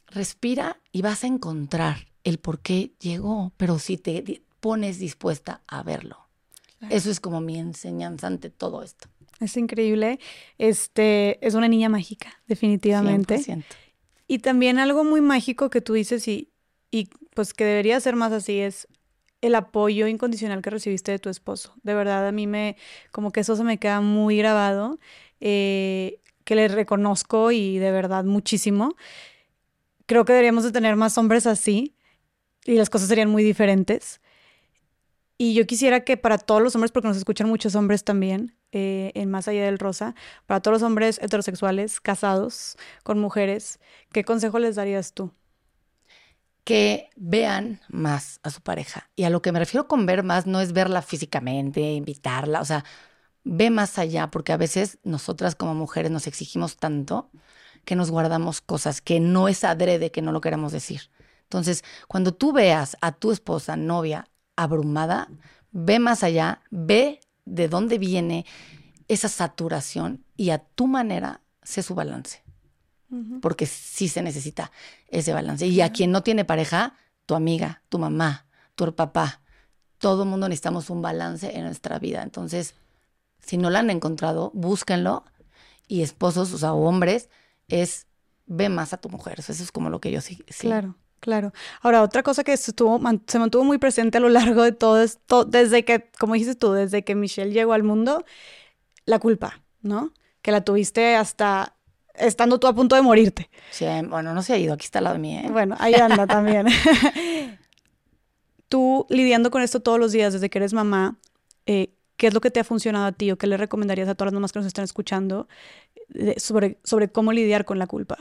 respira y vas a encontrar el por qué llegó, pero si te pones dispuesta a verlo. Eso es como mi enseñanza ante todo esto. Es increíble. Este, es una niña mágica, definitivamente. 100%. Y también algo muy mágico que tú dices y, y pues que debería ser más así es el apoyo incondicional que recibiste de tu esposo. De verdad, a mí me, como que eso se me queda muy grabado, eh, que le reconozco y de verdad muchísimo. Creo que deberíamos de tener más hombres así, y las cosas serían muy diferentes. Y yo quisiera que para todos los hombres, porque nos escuchan muchos hombres también, eh, en Más Allá del Rosa, para todos los hombres heterosexuales, casados, con mujeres, ¿qué consejo les darías tú? Que vean más a su pareja. Y a lo que me refiero con ver más no es verla físicamente, invitarla, o sea, ve más allá, porque a veces nosotras como mujeres nos exigimos tanto que nos guardamos cosas que no es adrede que no lo queramos decir. Entonces, cuando tú veas a tu esposa, novia, abrumada, ve más allá, ve de dónde viene esa saturación y a tu manera sé su balance. Porque sí se necesita ese balance. Y a quien no tiene pareja, tu amiga, tu mamá, tu papá, todo el mundo necesitamos un balance en nuestra vida. Entonces, si no lo han encontrado, búsquenlo. Y esposos, o sea, hombres, es ve más a tu mujer. Eso es como lo que yo sí. sí. Claro. Claro. Ahora, otra cosa que se, estuvo, se mantuvo muy presente a lo largo de todo esto, desde que, como dijiste tú, desde que Michelle llegó al mundo, la culpa, ¿no? Que la tuviste hasta estando tú a punto de morirte. Sí, bueno, no se ha ido, aquí está al lado de mí. ¿eh? Bueno, ahí anda también. tú lidiando con esto todos los días desde que eres mamá, eh, ¿qué es lo que te ha funcionado a ti o qué le recomendarías a todas las mamás que nos están escuchando eh, sobre, sobre cómo lidiar con la culpa?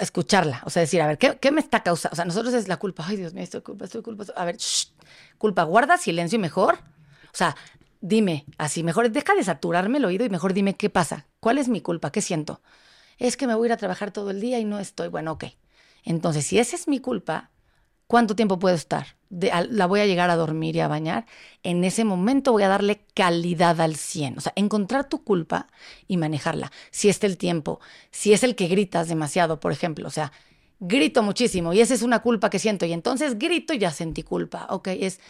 Escucharla, o sea, decir, a ver, ¿qué, me está causando? O sea, nosotros es la culpa, ay Dios mío, estoy culpa, estoy culpa, a ver, culpa, guarda silencio y mejor, o sea, dime, así, mejor, deja de saturarme el oído y mejor dime qué pasa, cuál es mi culpa, qué siento. Es que me voy a ir a trabajar todo el día y no estoy, bueno, ok. Entonces, si esa es mi culpa, ¿Cuánto tiempo puedo estar? la voy a llegar a dormir y a bañar. En ese momento voy a darle calidad al 100. O sea, encontrar tu culpa y manejarla. Si es el tiempo, si es el que gritas demasiado, por ejemplo. O sea, grito muchísimo y esa es una culpa que siento. Y entonces grito y ya sentí culpa. Ok, es,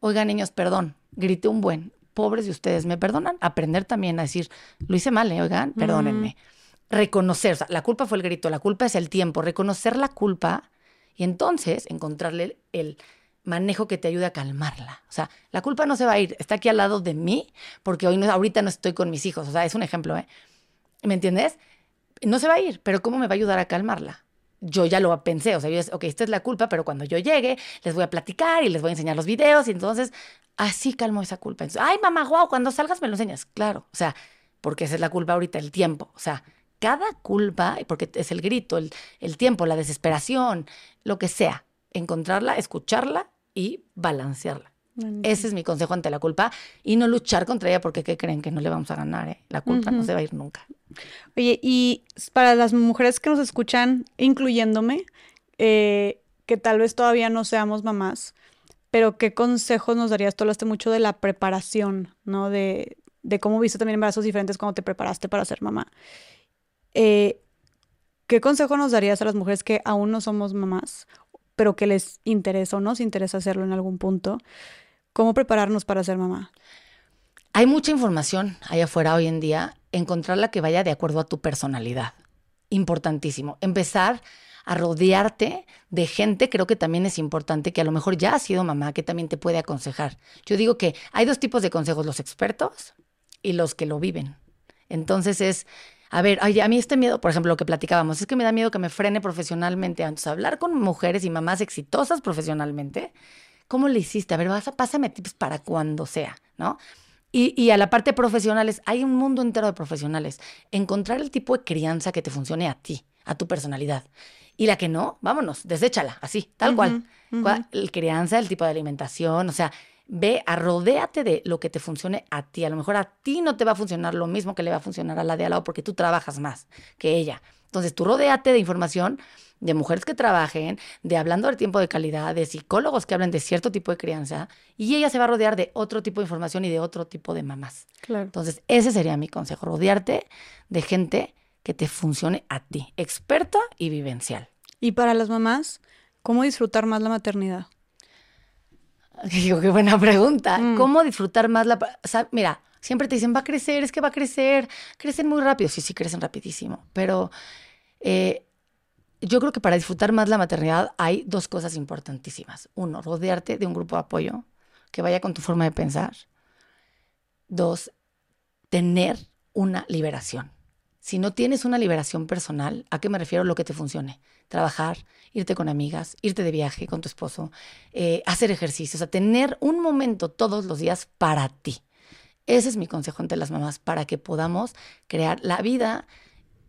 oiga niños, perdón, grité un buen. Pobres de ustedes, ¿me perdonan? Aprender también a decir, lo hice mal, ¿eh? oigan, perdónenme. Reconocer, o sea, la culpa fue el grito, la culpa es el tiempo. Reconocer la culpa y entonces encontrarle el manejo que te ayude a calmarla. O sea, la culpa no se va a ir, está aquí al lado de mí porque hoy no, ahorita no estoy con mis hijos. O sea, es un ejemplo, ¿eh? ¿Me entiendes? No se va a ir, pero ¿cómo me va a ayudar a calmarla? Yo ya lo pensé, o sea, yo es, ok, esta es la culpa, pero cuando yo llegue les voy a platicar y les voy a enseñar los videos y entonces así calmo esa culpa. Ay, mamá, wow, cuando salgas me lo enseñas. Claro, o sea, porque esa es la culpa ahorita, el tiempo. O sea, cada culpa, porque es el grito, el, el tiempo, la desesperación, lo que sea, encontrarla, escucharla y balancearla. Ese es mi consejo ante la culpa y no luchar contra ella porque ¿qué creen? Que no le vamos a ganar, ¿eh? La culpa no se va a ir nunca. Oye, y para las mujeres que nos escuchan, incluyéndome, eh, que tal vez todavía no seamos mamás, pero ¿qué consejos nos darías? Tú hablaste mucho de la preparación, ¿no? De, de cómo viste también embarazos diferentes cuando te preparaste para ser mamá. Eh, ¿Qué consejo nos darías a las mujeres que aún no somos mamás, pero que les interesa o nos interesa hacerlo en algún punto? ¿Cómo prepararnos para ser mamá? Hay mucha información allá afuera hoy en día, encontrarla que vaya de acuerdo a tu personalidad. Importantísimo. Empezar a rodearte de gente, creo que también es importante, que a lo mejor ya ha sido mamá, que también te puede aconsejar. Yo digo que hay dos tipos de consejos, los expertos y los que lo viven. Entonces es a ver, a mí este miedo, por ejemplo, lo que platicábamos, es que me da miedo que me frene profesionalmente. Antes, hablar con mujeres y mamás exitosas profesionalmente, ¿cómo le hiciste? A ver, vas a, pásame tips para cuando sea, ¿no? Y, y, a la parte profesionales, hay un mundo entero de profesionales. Encontrar el tipo de crianza que te funcione a ti, a tu personalidad. Y la que no, vámonos, deséchala, así, tal cual. El crianza, el tipo de alimentación, o sea, Ve, arrodéate de lo que te funcione a ti. A lo mejor a ti no te va a funcionar lo mismo que le va a funcionar a la de al lado porque tú trabajas más que ella. Entonces tú rodéate de información de mujeres que trabajen, de hablando del tiempo de calidad, de psicólogos que hablen de cierto tipo de crianza, y ella se va a rodear de otro tipo de información y de otro tipo de mamás. Claro. Entonces, ese sería mi consejo, rodearte de gente que te funcione a ti, experta y vivencial. Y para las mamás, ¿cómo disfrutar más la maternidad? Digo, qué buena pregunta. Mm. ¿Cómo disfrutar más la... mira, siempre te dicen, va a crecer, es que va a crecer. Crecen muy rápido. Sí, sí, crecen rapidísimo. Pero eh, yo creo que para disfrutar más la maternidad hay dos cosas importantísimas. Uno, rodearte de un grupo de apoyo que vaya con tu forma de pensar. Dos, tener una liberación. Si no tienes una liberación personal, ¿a qué me refiero? Lo que te funcione. Trabajar, irte con amigas, irte de viaje con tu esposo, eh, hacer ejercicio, o sea, tener un momento todos los días para ti. Ese es mi consejo ante las mamás, para que podamos crear la vida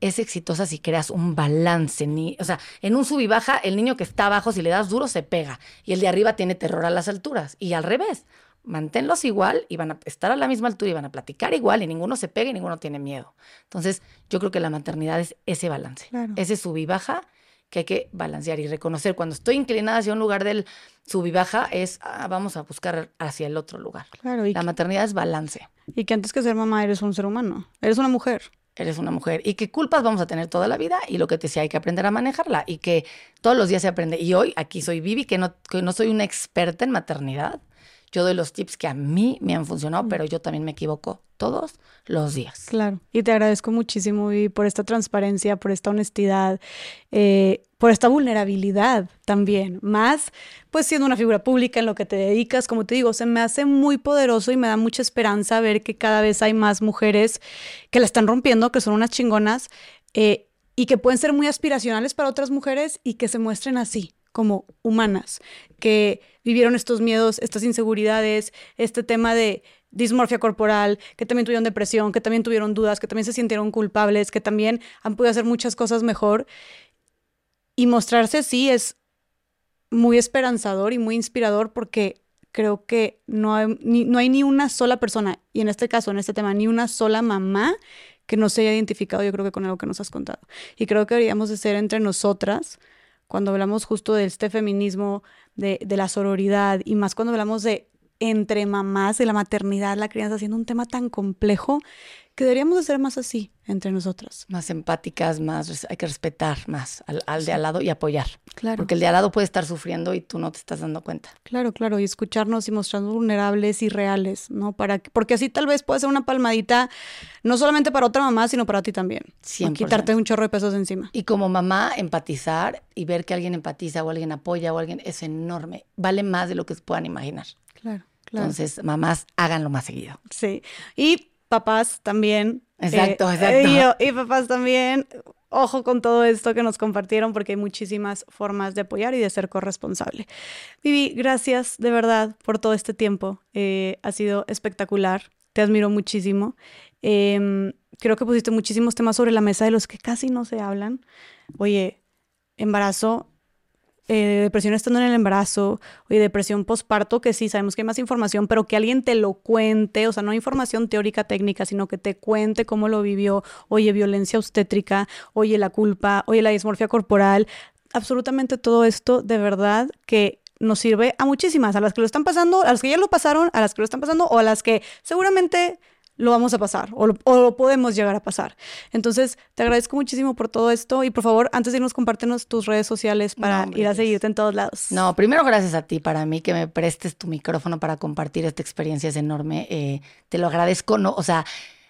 es exitosa si creas un balance. Ni, o sea, en un sub y baja, el niño que está abajo, si le das duro, se pega. Y el de arriba tiene terror a las alturas. Y al revés manténlos igual y van a estar a la misma altura y van a platicar igual y ninguno se pega y ninguno tiene miedo. Entonces, yo creo que la maternidad es ese balance, ese sub y baja que hay que balancear y reconocer. Cuando estoy inclinada hacia un lugar del sub y baja, es ah, vamos a buscar hacia el otro lugar. la maternidad es balance. Y que antes que ser mamá eres un ser humano, eres una mujer. Eres una mujer. Y qué culpas vamos a tener toda la vida y lo que te decía, hay que aprender a manejarla y que todos los días se aprende. Y hoy aquí soy Vivi, que no, que no soy una experta en maternidad, yo doy los tips que a mí me han funcionado, pero yo también me equivoco todos los días. Claro, y te agradezco muchísimo y por esta transparencia, por esta honestidad, eh, por esta vulnerabilidad también, más pues siendo una figura pública en lo que te dedicas, como te digo, se me hace muy poderoso y me da mucha esperanza ver que cada vez hay más mujeres que la están rompiendo, que son unas chingonas eh, y que pueden ser muy aspiracionales para otras mujeres y que se muestren así, como humanas, que vivieron estos miedos, estas inseguridades, este tema de dismorfia corporal, que también tuvieron depresión, que también tuvieron dudas, que también se sintieron culpables, que también han podido hacer muchas cosas mejor. Y mostrarse así es muy esperanzador y muy inspirador porque creo que no hay, ni, no hay ni una sola persona, y en este caso, en este tema, ni una sola mamá que no se haya identificado, yo creo que con algo que nos has contado. Y creo que deberíamos de ser entre nosotras cuando hablamos justo de este feminismo de, de la sororidad y más cuando hablamos de entre mamás, de la maternidad, la crianza, siendo un tema tan complejo que deberíamos de ser más así entre nosotras. Más empáticas, más hay que respetar más al, de al lado y apoyar. Claro. Porque el de al lado puede estar sufriendo y tú no te estás dando cuenta. Claro, claro, y escucharnos y mostrarnos vulnerables y reales, ¿no? Para porque así tal vez puede ser una palmadita no solamente para otra mamá, sino para ti también. Sí. Quitarte un chorro de pesos encima. Y como mamá, empatizar y ver que alguien empatiza o alguien apoya o alguien es enorme. Vale más de lo que se puedan imaginar. Claro, claro. Entonces, mamás, háganlo más seguido. Sí. Y papás también. Exacto, eh, exacto. Y, papás también. Ojo con todo esto que nos compartieron porque hay muchísimas formas de apoyar y de ser corresponsable. Vivi, gracias de verdad por todo este tiempo. Eh, ha sido espectacular. Te admiro muchísimo. Em, creo que pusiste muchísimos temas sobre la mesa de los que casi no se hablan. Oye, embarazo eh, depresión estando en el embarazo, oye, depresión postparto, que sí, sabemos que hay más información, pero que alguien te lo cuente, o sea, no información teórica técnica, sino que te cuente cómo lo vivió, oye, violencia obstétrica, oye, la culpa, oye, la dismorfia corporal, absolutamente todo esto de verdad que nos sirve a muchísimas, a las que lo están pasando, a las que ya lo pasaron, a las que lo están pasando o a las que seguramente lo vamos a pasar o lo, podemos llegar a pasar. Entonces, te agradezco muchísimo por todo esto y por favor, antes de irnos, compártenos tus redes sociales para ir a seguirte en todos lados. No, primero gracias a ti, para mí que me prestes tu micrófono para compartir esta experiencia es enorme. Eh, te lo agradezco, no, o sea,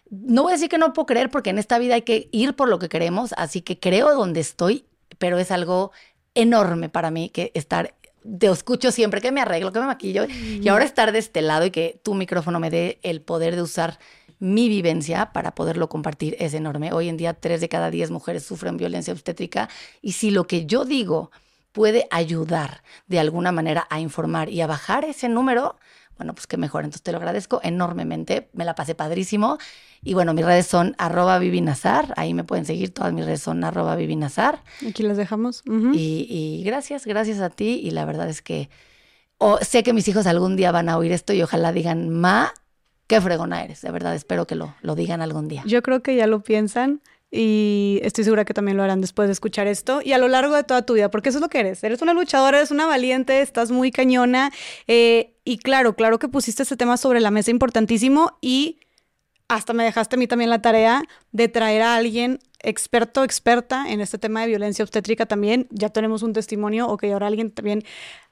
no voy a decir que no puedo creer porque en esta vida hay que ir por lo que queremos, así que creo donde estoy, pero es algo enorme para mí que estar te escucho siempre que me arreglo, que me maquillo, y ahora estar de este lado y que tu micrófono me dé el poder de usar mi vivencia para poderlo compartir es enorme. Hoy en día, tres de cada diez mujeres sufren violencia obstétrica y si lo que yo digo puede ayudar de alguna manera a informar y a bajar ese número, bueno, pues qué mejor. Entonces te lo agradezco enormemente. Me la pasé padrísimo. Y bueno, mis redes son arroba vivinazar. Ahí me pueden seguir. Todas mis redes son arroba vivinazar. Aquí las dejamos. y, gracias, gracias a ti. Y la verdad es que sé que mis hijos algún día van a oír esto y ojalá digan, ma, qué fregona eres. De verdad, espero que lo, lo digan algún día. Yo creo que ya lo piensan y estoy segura que también lo harán después de escuchar esto y a lo largo de toda tu vida, porque eso es lo que eres. Eres una luchadora, eres una valiente, estás muy cañona eh, y claro, claro que pusiste este tema sobre la mesa importantísimo y hasta me dejaste a mí también la tarea de traer a alguien experto, experta en este tema de violencia obstétrica también. Ya tenemos un testimonio, o que ahora alguien también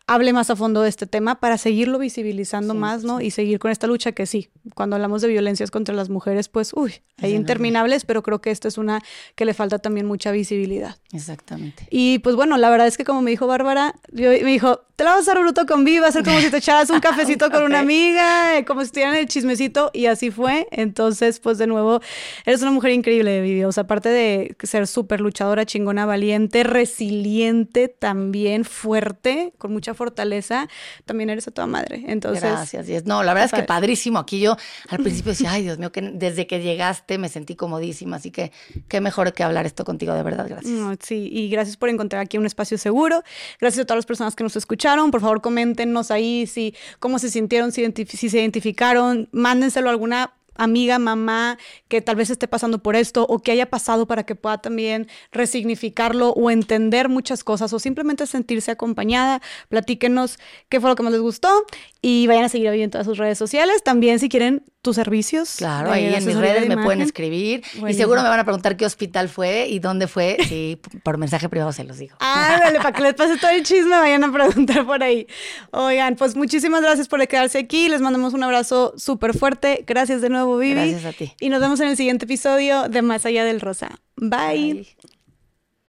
hable más a fondo de este tema para seguirlo visibilizando más, ¿no? Y seguir con esta lucha que sí, cuando hablamos de violencias contra las mujeres, pues, uy, hay interminables, pero creo que esta es una que le falta también mucha visibilidad. Exactamente. Y pues bueno, la verdad es que como me dijo Bárbara, yo, me dijo, te la vas a hacer bruto con Viva, va a ser como si te echaras un cafecito con una amiga, eh, como si estuvieran el chismecito, y así fue. Entonces, pues de nuevo, eres una mujer increíble, Vivi. O sea, aparte de ser súper luchadora, chingona, valiente, resiliente, también fuerte, con mucha fortaleza, también eres a toda madre. Entonces. Gracias. No, la verdad es que padrísimo. Aquí yo al principio decía, ay, Dios mío, que desde que llegaste me sentí comodísima. Así que qué mejor que hablar esto contigo, de verdad. Gracias. sí, y gracias por encontrar aquí un espacio seguro. Gracias a todas las personas que nos escucharon. Por favor, coméntenos ahí si cómo se sintieron, si, si se identificaron. Mándenselo a alguna amiga, mamá, que tal vez esté pasando por esto o que haya pasado para que pueda también resignificarlo o entender muchas cosas o simplemente sentirse acompañada. Platíquenos qué fue lo que más les gustó y vayan a seguir ahí en todas sus redes sociales. También si quieren tus servicios. Claro, ahí en mis redes me pueden escribir y seguro me van a preguntar qué hospital fue y dónde fue. Sí, por mensaje privado se los digo. Ah, dale, para que les pase todo el chisme, vayan a preguntar por ahí. Oigan, pues muchísimas gracias por quedarse aquí. Les mandamos un abrazo súper fuerte. Gracias de nuevo, Vivi. Gracias a ti. Y nos vemos en el siguiente episodio de Más Allá del Rosa. Bye.